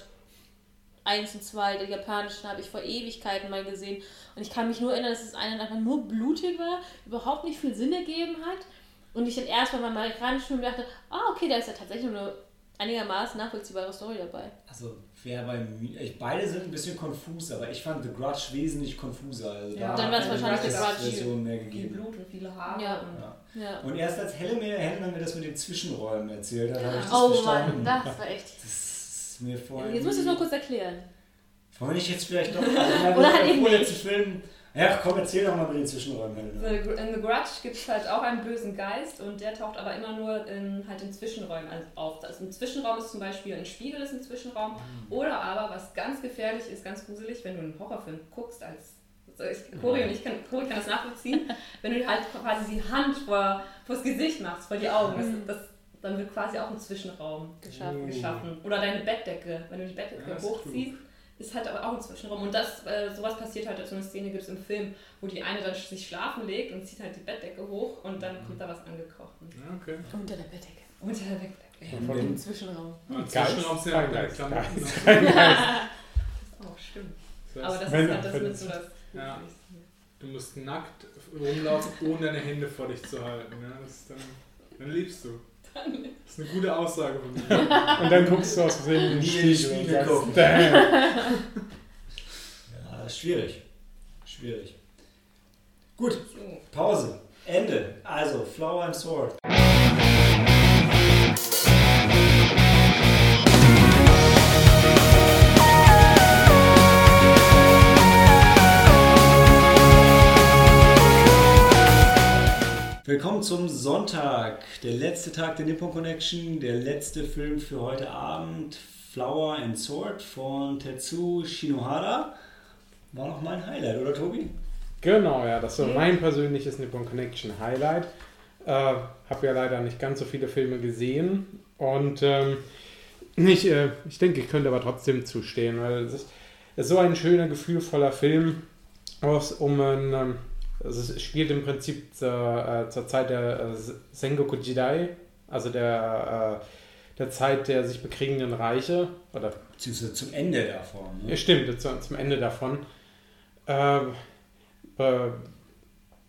Eins und zwei, der japanischen, habe ich vor Ewigkeiten mal gesehen. Und ich kann mich nur erinnern, dass es einen einfach nur blutig war, überhaupt nicht viel Sinn ergeben hat. Und ich dann erst mal beim amerikanischen Film dachte, ah, okay, da ist ja tatsächlich nur eine einigermaßen nachvollziehbare Story dabei. Also, wer bei mir, ich, beide sind ein bisschen konfus, aber ich fand The Grudge wesentlich konfuser. Also Ja, da dann hat mir wahrscheinlich die The Grudge. Version mehr Viel gegeben. Blut und viele Haare. Ja. Ja. Ja. Und erst als Helle mir, Helen mir das mit den Zwischenräumen erzählt hat, habe ich das Oh verstanden. Mann, das war echt. Das ist mir vorhin. Jetzt musst du es mal kurz erklären. Wollen wir nicht jetzt vielleicht doch. Also, ich Oder halt der eben vorletzte Film. Ja, komm, erzähl doch mal mit den Zwischenräumen. Helena. In The Grudge gibt es halt auch einen bösen Geist und der taucht aber immer nur in, halt in Zwischenräumen auf. Das ein Zwischenraum ist zum Beispiel ein Spiegel ist ein Zwischenraum. Oder aber, was ganz gefährlich ist, ganz gruselig, wenn du einen Horrorfilm guckst als Ich, Cori und ich kann, Cori kann das nachvollziehen, wenn du halt quasi die Hand vor, vors Gesicht machst, vor die Augen. Das, das, dann wird quasi auch ein Zwischenraum geschaffen. geschaffen. Oder deine Bettdecke, wenn du die Bettdecke ja, hochziehst, ist halt aber auch ein Zwischenraum. Und das, äh, sowas passiert halt, so eine Szene gibt es im Film, wo die eine dann sich schlafen legt und zieht halt die Bettdecke hoch und dann kommt da was angekocht. Ja, okay. Unter der Bettdecke. Unter der Bettdecke. Ja, Von dem Zwischenraum. Ja, Zwischenraum sind ja keine Klamotten. Oh, stimmt. Das heißt, Aber das ist halt das mit so das. Ja. Du musst nackt rumlaufen, ohne deine Hände vor dich zu halten. Ja, das dann, dann liebst du. Das ist eine gute Aussage von mir. und dann guckst du aus Versehen in den Spiegel und sagst, ja, schwierig. Schwierig. Gut, Pause. Ende. Also, Flower and Sword. Willkommen zum Sonntag, der letzte Tag der Nippon Connection, der letzte Film für heute Abend, Flower and Sword von Tetsu Shinohara. War noch mein Highlight, oder Tobi? Genau, ja, das war mein persönliches Nippon Connection Highlight. Äh, Habe ja leider nicht ganz so viele Filme gesehen und ähm, ich, äh, ich denke, ich könnte aber trotzdem zustehen, weil es ist, ist so ein schöner, gefühlvoller Film, aus, um ein ähm, also es spielt im Prinzip zur, äh, zur Zeit der äh, Sengoku Jidai, also der, äh, der Zeit der sich bekriegenden Reiche. Oder Beziehungsweise zum Ende davon. Ne? Ja, stimmt, zu, zum Ende davon. Ähm, äh,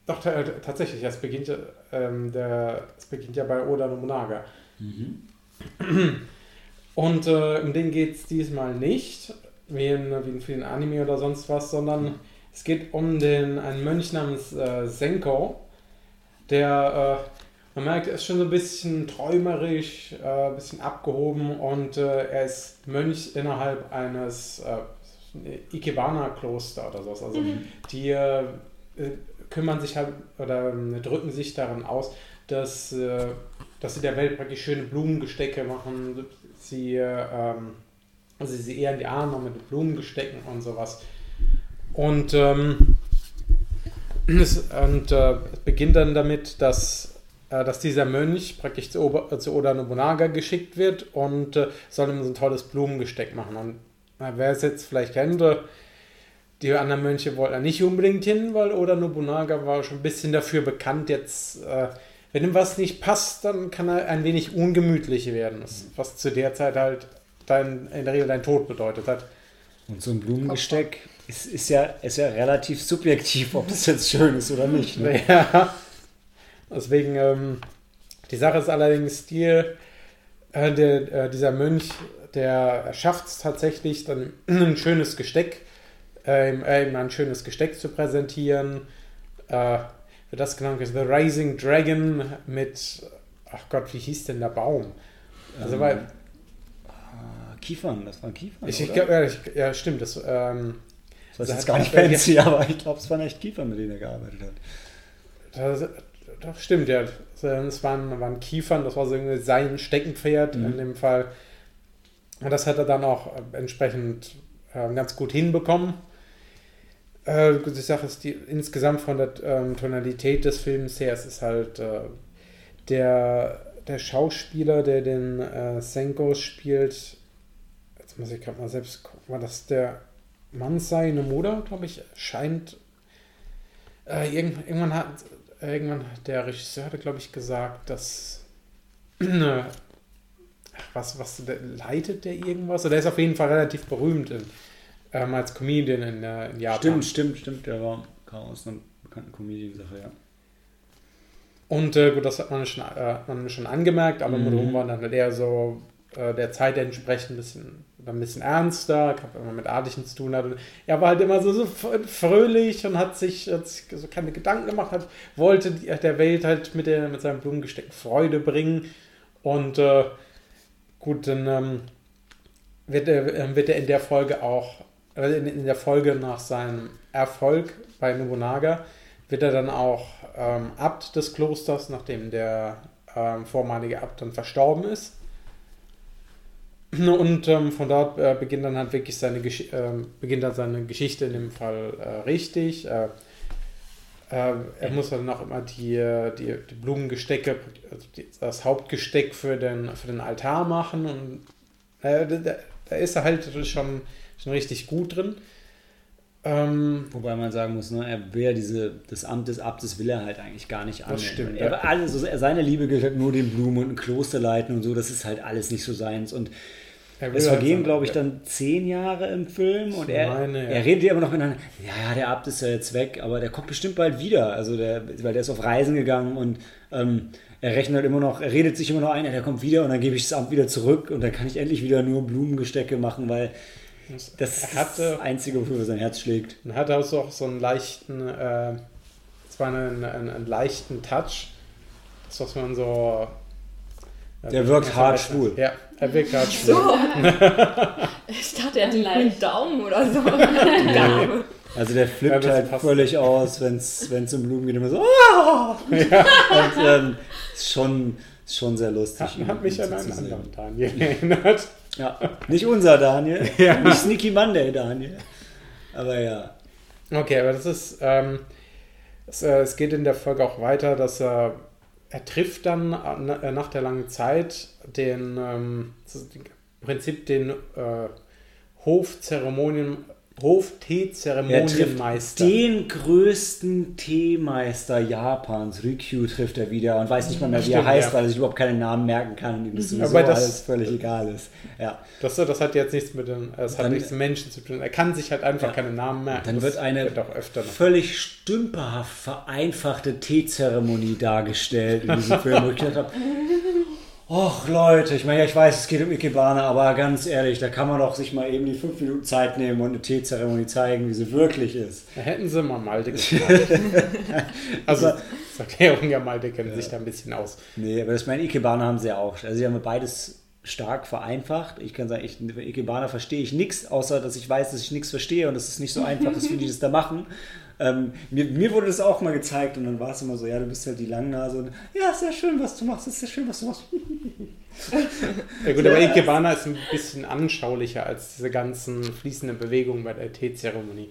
doch, tatsächlich, es beginnt, ähm, der, es beginnt ja bei Oda Nobunaga. Mhm. Und äh, um den geht es diesmal nicht, wie in, wie in vielen Anime oder sonst was, sondern mhm es geht um den, einen Mönch namens äh, Senko, der, äh, man merkt, er ist schon so ein bisschen träumerisch, äh, ein bisschen abgehoben und äh, er ist Mönch innerhalb eines äh, Ikebana-Kloster oder sowas. Also mhm. die kümmern sich halt oder ähm, drücken sich daran aus, dass, dass sie der Welt praktisch schöne Blumengestecke machen. Sie, ähm, also sie eher in die Arme mit Blumengestecken und sowas. Und, ähm, es, und äh, es beginnt dann damit, dass, äh, dass dieser Mönch praktisch zu, Ober, zu Oda Nobunaga geschickt wird und äh, soll ihm so ein tolles Blumengesteck machen. Und wer es jetzt vielleicht kennt, äh, die anderen Mönche wollten da nicht unbedingt hin, weil Oda Nobunaga war schon ein bisschen dafür bekannt, jetzt, äh, wenn ihm was nicht passt, dann kann er ein wenig ungemütlich werden, was zu der Zeit halt dein, in der Regel dein Tod bedeutet hat. Und so ein Blumengesteck ist, ist, ja, ist ja relativ subjektiv, ob das jetzt schön ist oder nicht. Ne? Ja. Deswegen, ähm, die Sache ist allerdings die, äh, der, äh, dieser Mönch, der schafft es tatsächlich, dann ein schönes Gesteck, äh, äh, ein schönes Gesteck zu präsentieren. Äh, wird das genannt? The Rising Dragon mit, ach Gott, wie hieß denn der Baum? Also, ähm, weil, ah, Kiefern, das waren Kiefern. Ich, ich glaub, ja, ich, ja, stimmt. Das, ähm, das ist jetzt gar nicht fancy, aber ich glaube, es waren echt Kiefern, mit denen er gearbeitet hat. Das, das stimmt, ja. Es waren, waren Kiefern, das war so sein Steckenpferd mhm. in dem Fall. Und das hat er dann auch äh, entsprechend äh, ganz gut hinbekommen. Äh, die Sache ist, die, insgesamt von der ähm, Tonalität des Films her, es ist halt äh, der, der Schauspieler, der den äh, Senko spielt, jetzt muss ich gerade mal selbst gucken, war das der Mansai Nomura, glaube ich, scheint. Äh, irgendwann, hat, irgendwann der Regisseur, hatte, glaube ich, gesagt, dass. Äh, was, was leitet der irgendwas? Oder der ist auf jeden Fall relativ berühmt in, ähm, als Comedian in, äh, in, Japan. Stimmt, stimmt, stimmt. Der war aus einer bekannten Comedian-Sache, ja. Und äh, gut, das hat man schon, äh, man schon angemerkt, aber mhm. war dann eher so äh, der Zeit entsprechend ein bisschen, ein bisschen ernster, habe immer mit Adlichen zu tun hat. Und er war halt immer so, so fröhlich und hat sich, hat sich so keine Gedanken gemacht, hat, wollte der Welt halt mit, der, mit seinem Blumengesteck Freude bringen. Und äh, gut, dann ähm, wird, er, ähm, wird er in der Folge auch, in, in der Folge nach seinem Erfolg bei Nobunaga, wird er dann auch ähm, Abt des Klosters, nachdem der ähm, vormalige Abt dann verstorben ist. Und ähm, von dort äh, beginnt dann halt wirklich seine, Gesch äh, beginnt dann seine Geschichte in dem Fall äh, richtig. Äh, äh, er muss dann auch immer die, die, die Blumengestecke, also die, das Hauptgesteck für den, für den Altar machen. Und äh, da, da ist er halt schon, schon richtig gut drin. Ähm, Wobei man sagen muss, ne, er will ja diese, das Amt des Abtes will er halt eigentlich gar nicht annehmen. Das stimmt. Er, ja. alles, seine Liebe gilt halt nur den Blumen und ein Kloster leiten und so, das ist halt alles nicht so seins. Und es vergehen, glaube ich, dann zehn Jahre im Film und er, meine, ja. er redet ja immer noch miteinander, ja, ja, der Abt ist ja jetzt weg, aber der kommt bestimmt bald wieder. Also der, weil der ist auf Reisen gegangen und ähm, er rechnet halt immer noch, er redet sich immer noch ein, ja, der kommt wieder und dann gebe ich das Amt wieder zurück und dann kann ich endlich wieder nur Blumengestecke machen, weil das ist das Einzige, wofür sein Herz schlägt. Und hat also auch so einen leichten, äh, zwar einen, einen, einen, leichten Touch, das was man so. Äh, Der wirkt hart schwul. Ja, er wirkt hart schwul. So. ich dachte, er hat einen kleinen Daumen oder so. Also der flippt ja, halt völlig aus, wenn es um Blumen geht, immer so. Oh! Ja. Und ähm, ist schon, ist schon sehr lustig. Hat, hat mich an einen anderen Daniel erinnert. Ja, nicht unser Daniel. ja. Nicht Sneaky Monday Daniel. Aber ja. Okay, aber das ist. Ähm, es, äh, es, geht in der Folge auch weiter, dass er. Er trifft dann äh, nach der langen Zeit den. Ähm, im Prinzip den äh, Hofzeremonien Hof-Tee-Zeremonienmeister. Den größten Teemeister Japans, Rikyu, trifft er wieder und weiß nicht mal mehr, wie er heißt, ja. weil er sich überhaupt keinen Namen merken kann und ihm das sowieso Aber das, alles völlig egal ist. Ja. Das, das hat jetzt nichts mit dem, es hat nichts mit Menschen zu tun. Er kann sich halt einfach ja. keinen Namen merken. Dann wird eine wird völlig stümperhaft vereinfachte Teezeremonie dargestellt in diesem Film, wo ich gedacht habe, Och Leute, ich meine, ja, ich weiß, es geht um Ikebana, aber ganz ehrlich, da kann man doch sich mal eben die fünf Minuten Zeit nehmen und eine Teezeremonie zeigen, wie sie wirklich ist. Da hätten sie mal Malte Also, das Erklärung ja, Malte kennen ja. sich da ein bisschen aus. Nee, aber das meine Ikebana haben sie ja auch. Also sie haben beides stark vereinfacht. Ich kann sagen, ich, Ikebana verstehe ich nichts, außer dass ich weiß, dass ich nichts verstehe und dass es nicht so einfach ist, wie die das da machen. Ähm, mir, mir, wurde das auch mal gezeigt und dann war es immer so, ja, du bist halt die Langnase und ja, ist ja schön, was du machst, ist ja schön, was du machst. ja gut, aber Ikebana ist ein bisschen anschaulicher als diese ganzen fließenden Bewegungen bei der Teezeremonie.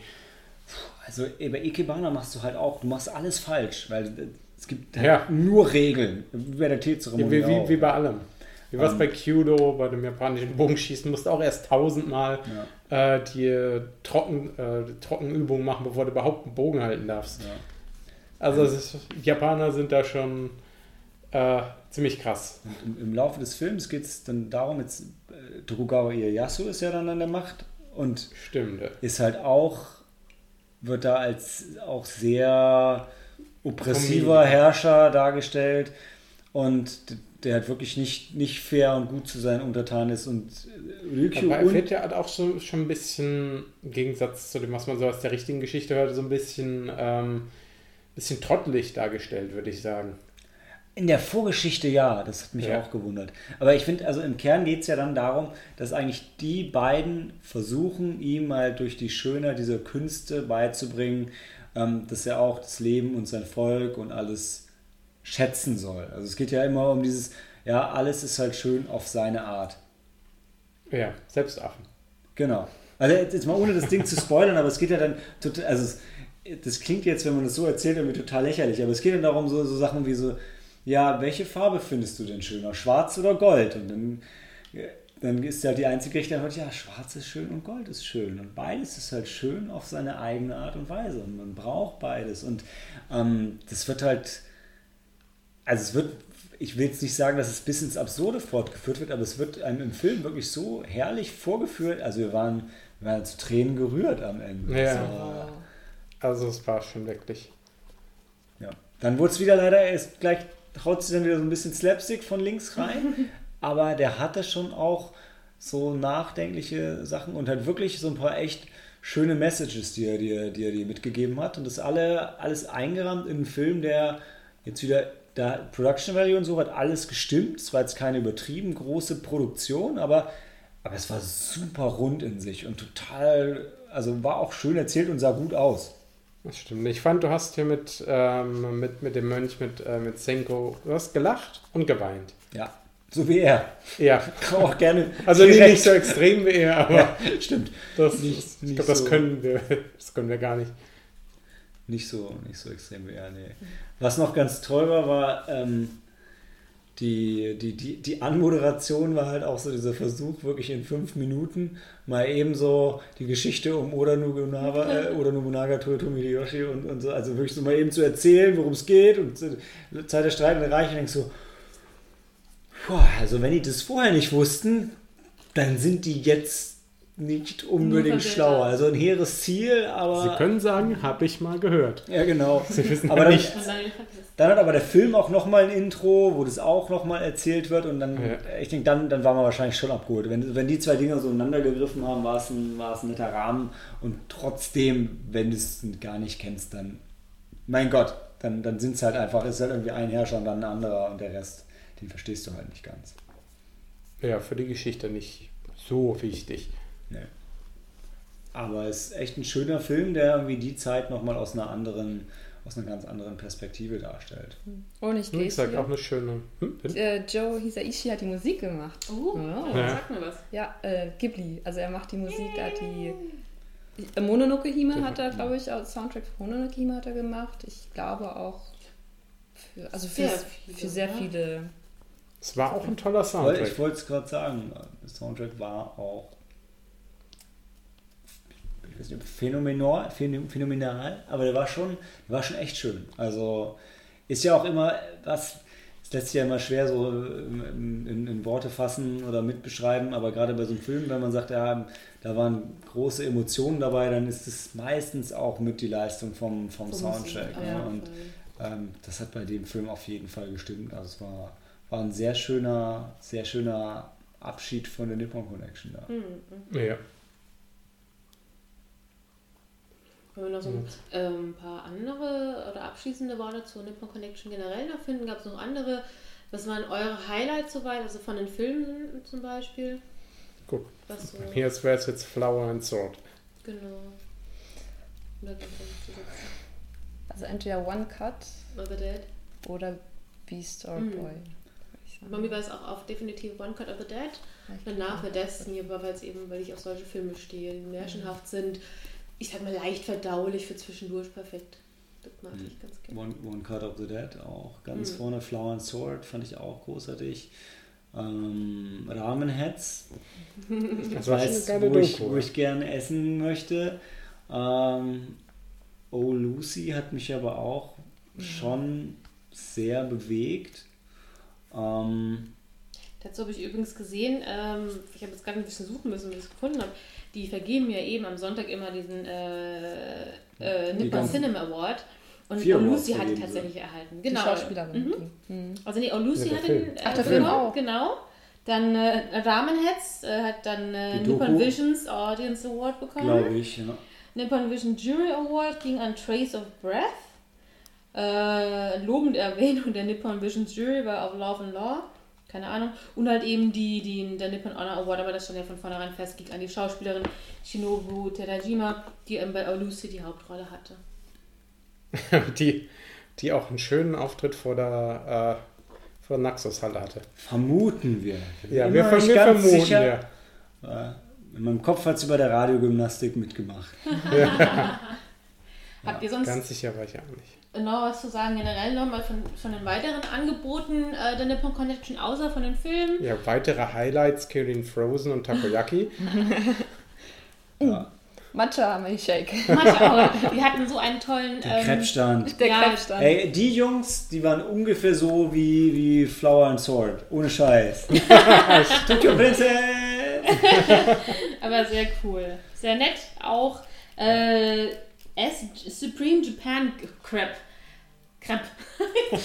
Also bei Ikebana machst du halt auch, du machst alles falsch, weil es gibt halt ja. nur Regeln, wie bei der Teezeremonie wie, wie, wie bei allem. Wie war es um, bei Kyudo, bei dem japanischen Bogenschießen, musst du auch erst tausendmal ja. äh, die, Trocken, äh, Trockenübungen machen, bevor du überhaupt einen Bogen halten darfst. Ja. Also ist, die Japaner sind da schon äh, ziemlich krass. Im, Im, Laufe des Films geht es dann darum, jetzt äh, Tokugawa Ieyasu ist ja dann an der Macht und Stimmt, ja. ist halt auch, wird da als auch sehr oppressiver Herrscher dargestellt und der halt wirklich nicht, nicht fair und gut zu seinen Untertanen ist. Und Ryukyu Aber er wird ja halt auch so, schon ein bisschen, im Gegensatz zu dem, was man so aus der richtigen Geschichte hört, so ein bisschen, ähm, bisschen trottelig dargestellt, würde ich sagen. In der Vorgeschichte ja, das hat mich ja. auch gewundert. Aber ich finde, also im Kern geht es ja dann darum, dass eigentlich die beiden versuchen, ihm halt durch die Schönheit dieser Künste beizubringen, ähm, dass er auch das Leben und sein Volk und alles schätzen soll. Also es geht ja immer um dieses, ja, alles ist halt schön auf seine Art. Ja, Selbstaffen. Genau. Also jetzt mal ohne das Ding zu spoilern, aber es geht ja dann total, also es, das klingt jetzt, wenn man das so erzählt, irgendwie total lächerlich, aber es geht dann darum, so, so Sachen wie so, ja, welche Farbe findest du denn schöner, schwarz oder gold? Und dann, dann ist ja die einzige Richtung, ja, schwarz ist schön und gold ist schön. Und beides ist halt schön auf seine eigene Art und Weise. Und man braucht beides. Und ähm, das wird halt also es wird, ich will jetzt nicht sagen, dass es bis ins Absurde fortgeführt wird, aber es wird einem im Film wirklich so herrlich vorgeführt. Also wir waren, wir waren zu Tränen gerührt am Ende. Ja. Also, also es war schon wirklich. Ja. Dann wurde es wieder leider, erst gleich haut sich dann wieder so ein bisschen Slapstick von links rein. aber der hatte schon auch so nachdenkliche Sachen und hat wirklich so ein paar echt schöne Messages, die er dir die, die mitgegeben hat. Und das alle, alles eingerahmt in einen Film, der jetzt wieder da Production Value und so hat alles gestimmt. Es war jetzt keine übertrieben große Produktion, aber, aber es war super rund in sich und total, also war auch schön erzählt und sah gut aus. Das stimmt. Ich fand, du hast hier mit, ähm, mit, mit dem Mönch, mit, äh, mit Senko, du hast gelacht und geweint. Ja. So wie er. Ja. Auch gerne. Also direkt. nicht so extrem wie er, aber Ja, stimmt. das, Nicht- ich glaube, das so. können wir, das können wir gar nicht. Nicht so, nicht so extrem wie er, nee. Was noch ganz toll war, war ähm, die, die, die, die Anmoderation war halt auch so dieser Versuch, wirklich in fünf Minuten mal eben so die Geschichte um Oda Nobunaga, äh, Oda Nobunaga Toyotomi Hideyoshi und, und so, also wirklich so mal eben zu erzählen, worum es geht und Zeit der streitenden Reiche, denkst du, boah, also wenn die das vorher nicht wussten, dann sind die jetzt nicht unbedingt schlauer. Also ein hehres Ziel, aber... Sie können sagen, habe ich mal gehört. ja, genau. Sie wissen Aber dann- nicht. Dann hat aber der Film auch nochmal ein Intro, wo das auch nochmal erzählt wird und dann, Ja. ich denke, dann, dann waren wir wahrscheinlich schon abgeholt. Wenn, wenn die zwei Dinge so ineinander gegriffen haben, war es ein, war es ein netter Rahmen und trotzdem, wenn du es gar nicht kennst, dann, mein Gott, dann, dann sind es halt einfach, ist halt irgendwie ein Herrscher und dann ein anderer und der Rest, den verstehst du halt nicht ganz. Ja, für die Geschichte nicht so wichtig. Nee. Aber es ist echt ein schöner Film, der irgendwie die Zeit nochmal aus einer anderen, aus einer ganz anderen Perspektive darstellt. Oh, nicht Wie gesagt, auch eine schöne. Hm? Äh, Joe Hisaishi hat die Musik gemacht. Oh, Ja. Ja. sag mir was. Ja, äh, Ghibli. Also er macht die Musik, hat die. Äh, Mononoke Hime hat er, glaube ich, auch Soundtrack für Mononoke Hime hat er gemacht. Ich glaube auch für, also für Sehr viele, für sehr viele Es war auch ein toller Soundtrack. ich wollte es gerade sagen, der Soundtrack war auch nicht, ob phänomenal, phänom- phänomenal, aber der war schon, der war schon echt schön. Also ist ja auch immer was, es lässt sich ja immer schwer so in, in, in Worte fassen oder mitbeschreiben, aber gerade bei so einem Film, wenn man sagt, ja, da waren große Emotionen dabei, dann ist es meistens auch mit die Leistung vom, vom Soundtrack. Musik, ne? Und ähm, das hat bei dem Film auf jeden Fall gestimmt. Also es war, war ein sehr schöner, sehr schöner Abschied von der Nippon Connection da. Mhm. Ja. Wenn wir noch so ein ähm, paar andere oder abschließende Worte zur Nippon Connection generell noch finden, gab es noch andere. Was waren eure Highlights soweit, also von den Filmen zum Beispiel? Gut. Was so, Hier wäre es jetzt Flower and Sword. genau. Oder. Also entweder One Cut Over Dead. oder Beast or Mhm. Boy. mir war es auch auf definitiv One Cut of the Dead. Danach für Destiny, aber weil es eben, weil ich auf solche Filme stehe, die märchenhaft sind. Ich sag mal leicht verdaulich für zwischendurch perfekt. Das mag ich ganz gerne. One, One Cut of the Dead auch ganz Mhm. vorne. Flower and Sword fand ich auch großartig. Ähm, Ramen Heads, Das ich weiß, wo ich, wo ich gerne essen möchte. Ähm, Oh Lucy hat mich aber auch schon sehr bewegt. Ähm, Dazu habe ich übrigens gesehen, ähm, ich habe jetzt gerade ein bisschen suchen müssen, wie ich es gefunden habe. Die vergeben ja eben am Sonntag immer diesen äh, äh, Die Nippon Cinema Award. Und Lucy hat ihn tatsächlich erhalten. Die Genau. Schauspielerin. Mhm. die- Mhm. Also nee, Oh Lucy Ja, hat Film. ihn. Äh, Ach, der Film genau, auch. Genau. Dann äh, Ramenheads äh, hat dann äh, Die Nippon Doku. Visions Audience Award bekommen. Glaube ich, ja. Nippon Vision Jury Award ging an Trace of Breath. Äh, lobende Erwähnung der Nippon Vision Jury war auf Love and Law. Keine Ahnung. Und halt eben die, die, der Nippon Honor Award, aber das stand ja von vornherein fest, ging an die Schauspielerin Shinobu Terajima, die eben bei Lucy die Hauptrolle hatte. die, die auch einen schönen Auftritt vor der, äh, vor der Naxos-Halle hatte. Vermuten wir. Ja, wir, ver wir vermuten sicher. ja. Äh, in meinem Kopf hat sie bei der Radiogymnastik mitgemacht. Habt ihr sonst Ganz sicher war ich ja auch nicht. Noch was zu sagen generell nochmal von, von den weiteren Angeboten äh, der Nippon Connection, außer von den Filmen? Ja, weitere Highlights, Kirin Frozen und Takoyaki. Ja. Matcha Milkshake. Manchmal auch. Die hatten so einen tollen. Der ähm, Krebsstand. Der Ja, Krebsstand. Ey, die Jungs, die waren ungefähr so wie, wie Flower and Sword. Ohne Scheiß. Tokyo Princess! Aber sehr cool. Sehr nett. Auch äh, S Supreme Japan Crepe. Crepe.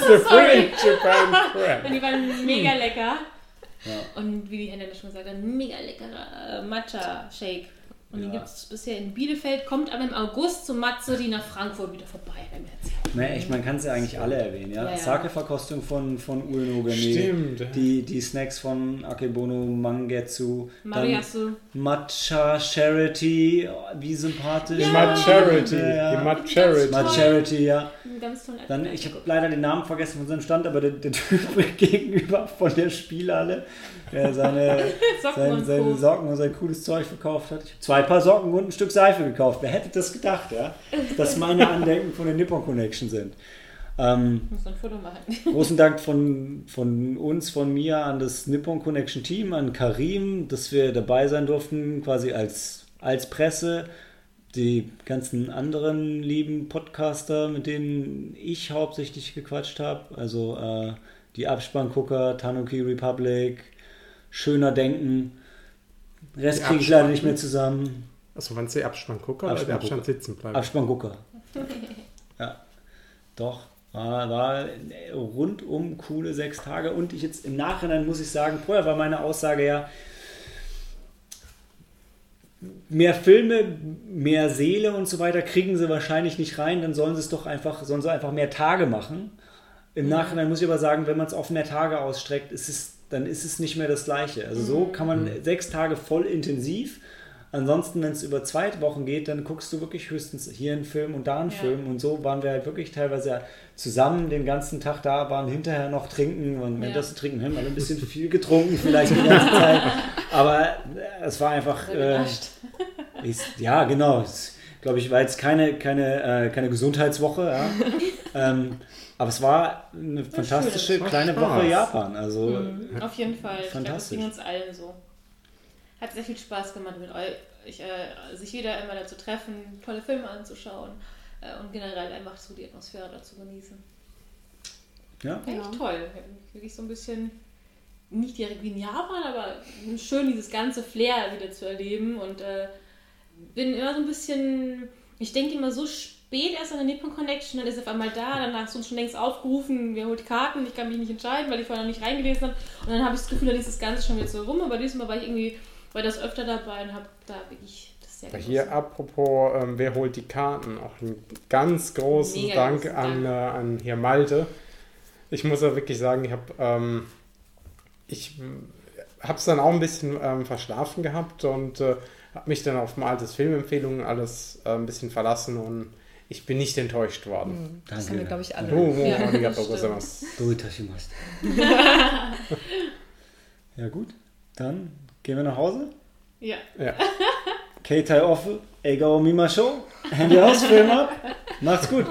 Supreme Japan Crab. Und die waren mega lecker. Ja. Und wie die Hände schon gesagt haben, mega leckerer Matcha-Shake. Und den Ja. gibt es bisher in Bielefeld, kommt aber im August zum Matsuri nach Frankfurt wieder vorbei. Wenn wir jetzt Ne, ich, man kann es ja eigentlich alle erwähnen, ja. Ja, ja. Sake-Verkostung von, von Ueno Stimmt. Die, die Snacks von Akebono Mangetsu. Dann Mariasu. Matcha Charity. Wie sympathisch. Die Mud Charity. Ja, ja. Die Mud Charity. Mud Charity, ja. ganz tollen Dann, ich habe leider den Namen vergessen von seinem Stand, aber der, der Typ gegenüber von der Spielhalle, der seine, Socken sein, und seine. Socken und sein cooles Zeug verkauft hat. Ich habe zwei Paar Socken und ein Stück Seife gekauft. Wer hätte das gedacht, ja? Dass meine Andenken von der Nippon Connection sind. Ähm, Ich muss ein Foto machen. großen Dank von, von uns, von mir an das Nippon Connection Team, an Karim, dass wir dabei sein durften, quasi als, als Presse. Die ganzen anderen lieben Podcaster, mit denen ich hauptsächlich gequatscht habe, also äh, die Abspanngucker, Tanuki Republic, Schöner Denken. Rest kriege ich leider Abspann- nicht mehr zusammen. Achso, meinst du Abstand gucken oder Abstand Abstand sitzen bleiben? Abspanngucker. ja, doch. War, war rundum coole sechs Tage. Und ich jetzt im Nachhinein muss ich sagen, vorher war meine Aussage ja, mehr Filme, mehr Seele und so weiter kriegen sie wahrscheinlich nicht rein, dann sollen sie es doch einfach, sollen sie einfach mehr Tage machen. Im Nachhinein muss ich aber sagen, wenn man es auf mehr Tage ausstreckt, ist es, dann ist es nicht mehr das Gleiche. Also so kann man sechs Tage voll intensiv. Ansonsten, wenn es über zwei Wochen geht, dann guckst du wirklich höchstens hier einen Film und da einen Ja. Film. Und so waren wir halt wirklich teilweise zusammen den ganzen Tag da, waren hinterher noch trinken. Und wenn Ja. das trinken, haben wir ein bisschen viel getrunken, vielleicht die ganze Zeit. Aber äh, es war einfach. Äh, ist, ja, genau. Es, glaube ich, war jetzt keine, keine, äh, keine Gesundheitswoche. Ja. ähm, aber es war eine fantastische schön, es kleine macht Woche Spaß. Japan. Also Mhm, Auf jeden Fall. Ich glaube, das Fantastisch. ging uns allen so. Hat sehr viel Spaß gemacht, mit euch äh, sich wieder immer dazu treffen, tolle Filme anzuschauen äh, und generell einfach so die Atmosphäre dazu genießen. ja. Echt toll. Wirklich so ein bisschen, nicht direkt wie in Japan, aber schön dieses ganze Flair wieder zu erleben und äh, bin immer so ein bisschen, ich denke immer so spät erst an der Nippon Connection, dann ist auf einmal da, dann hast du uns schon längst aufgerufen, wer holt Karten, ich kann mich nicht entscheiden, weil ich vorher noch nicht reingelesen habe und dann habe ich das Gefühl, dann ist das Ganze schon wieder so rum, aber diesmal war ich irgendwie, war das öfter dabei und habe da wirklich das sehr genossen. Hier apropos, ähm, wer holt die Karten? Auch ein ganz großen Mega Dank großen an, Dank. äh, an hier Malte. Ich muss ja wirklich sagen, ich habe ähm, ich habe es dann auch ein bisschen ähm, verschlafen gehabt und äh, habe mich dann auf Maltes Filmempfehlungen alles äh, ein bisschen verlassen und ich bin nicht enttäuscht worden. Das Danke. haben wir, glaube ich, alle. Oh, oh, Ja. Doitashimasu. ja gut, dann gehen wir nach Hause. Ja. Ja. Keitai off, Egao Mimashou. Handy aus, Film ab. Macht's gut.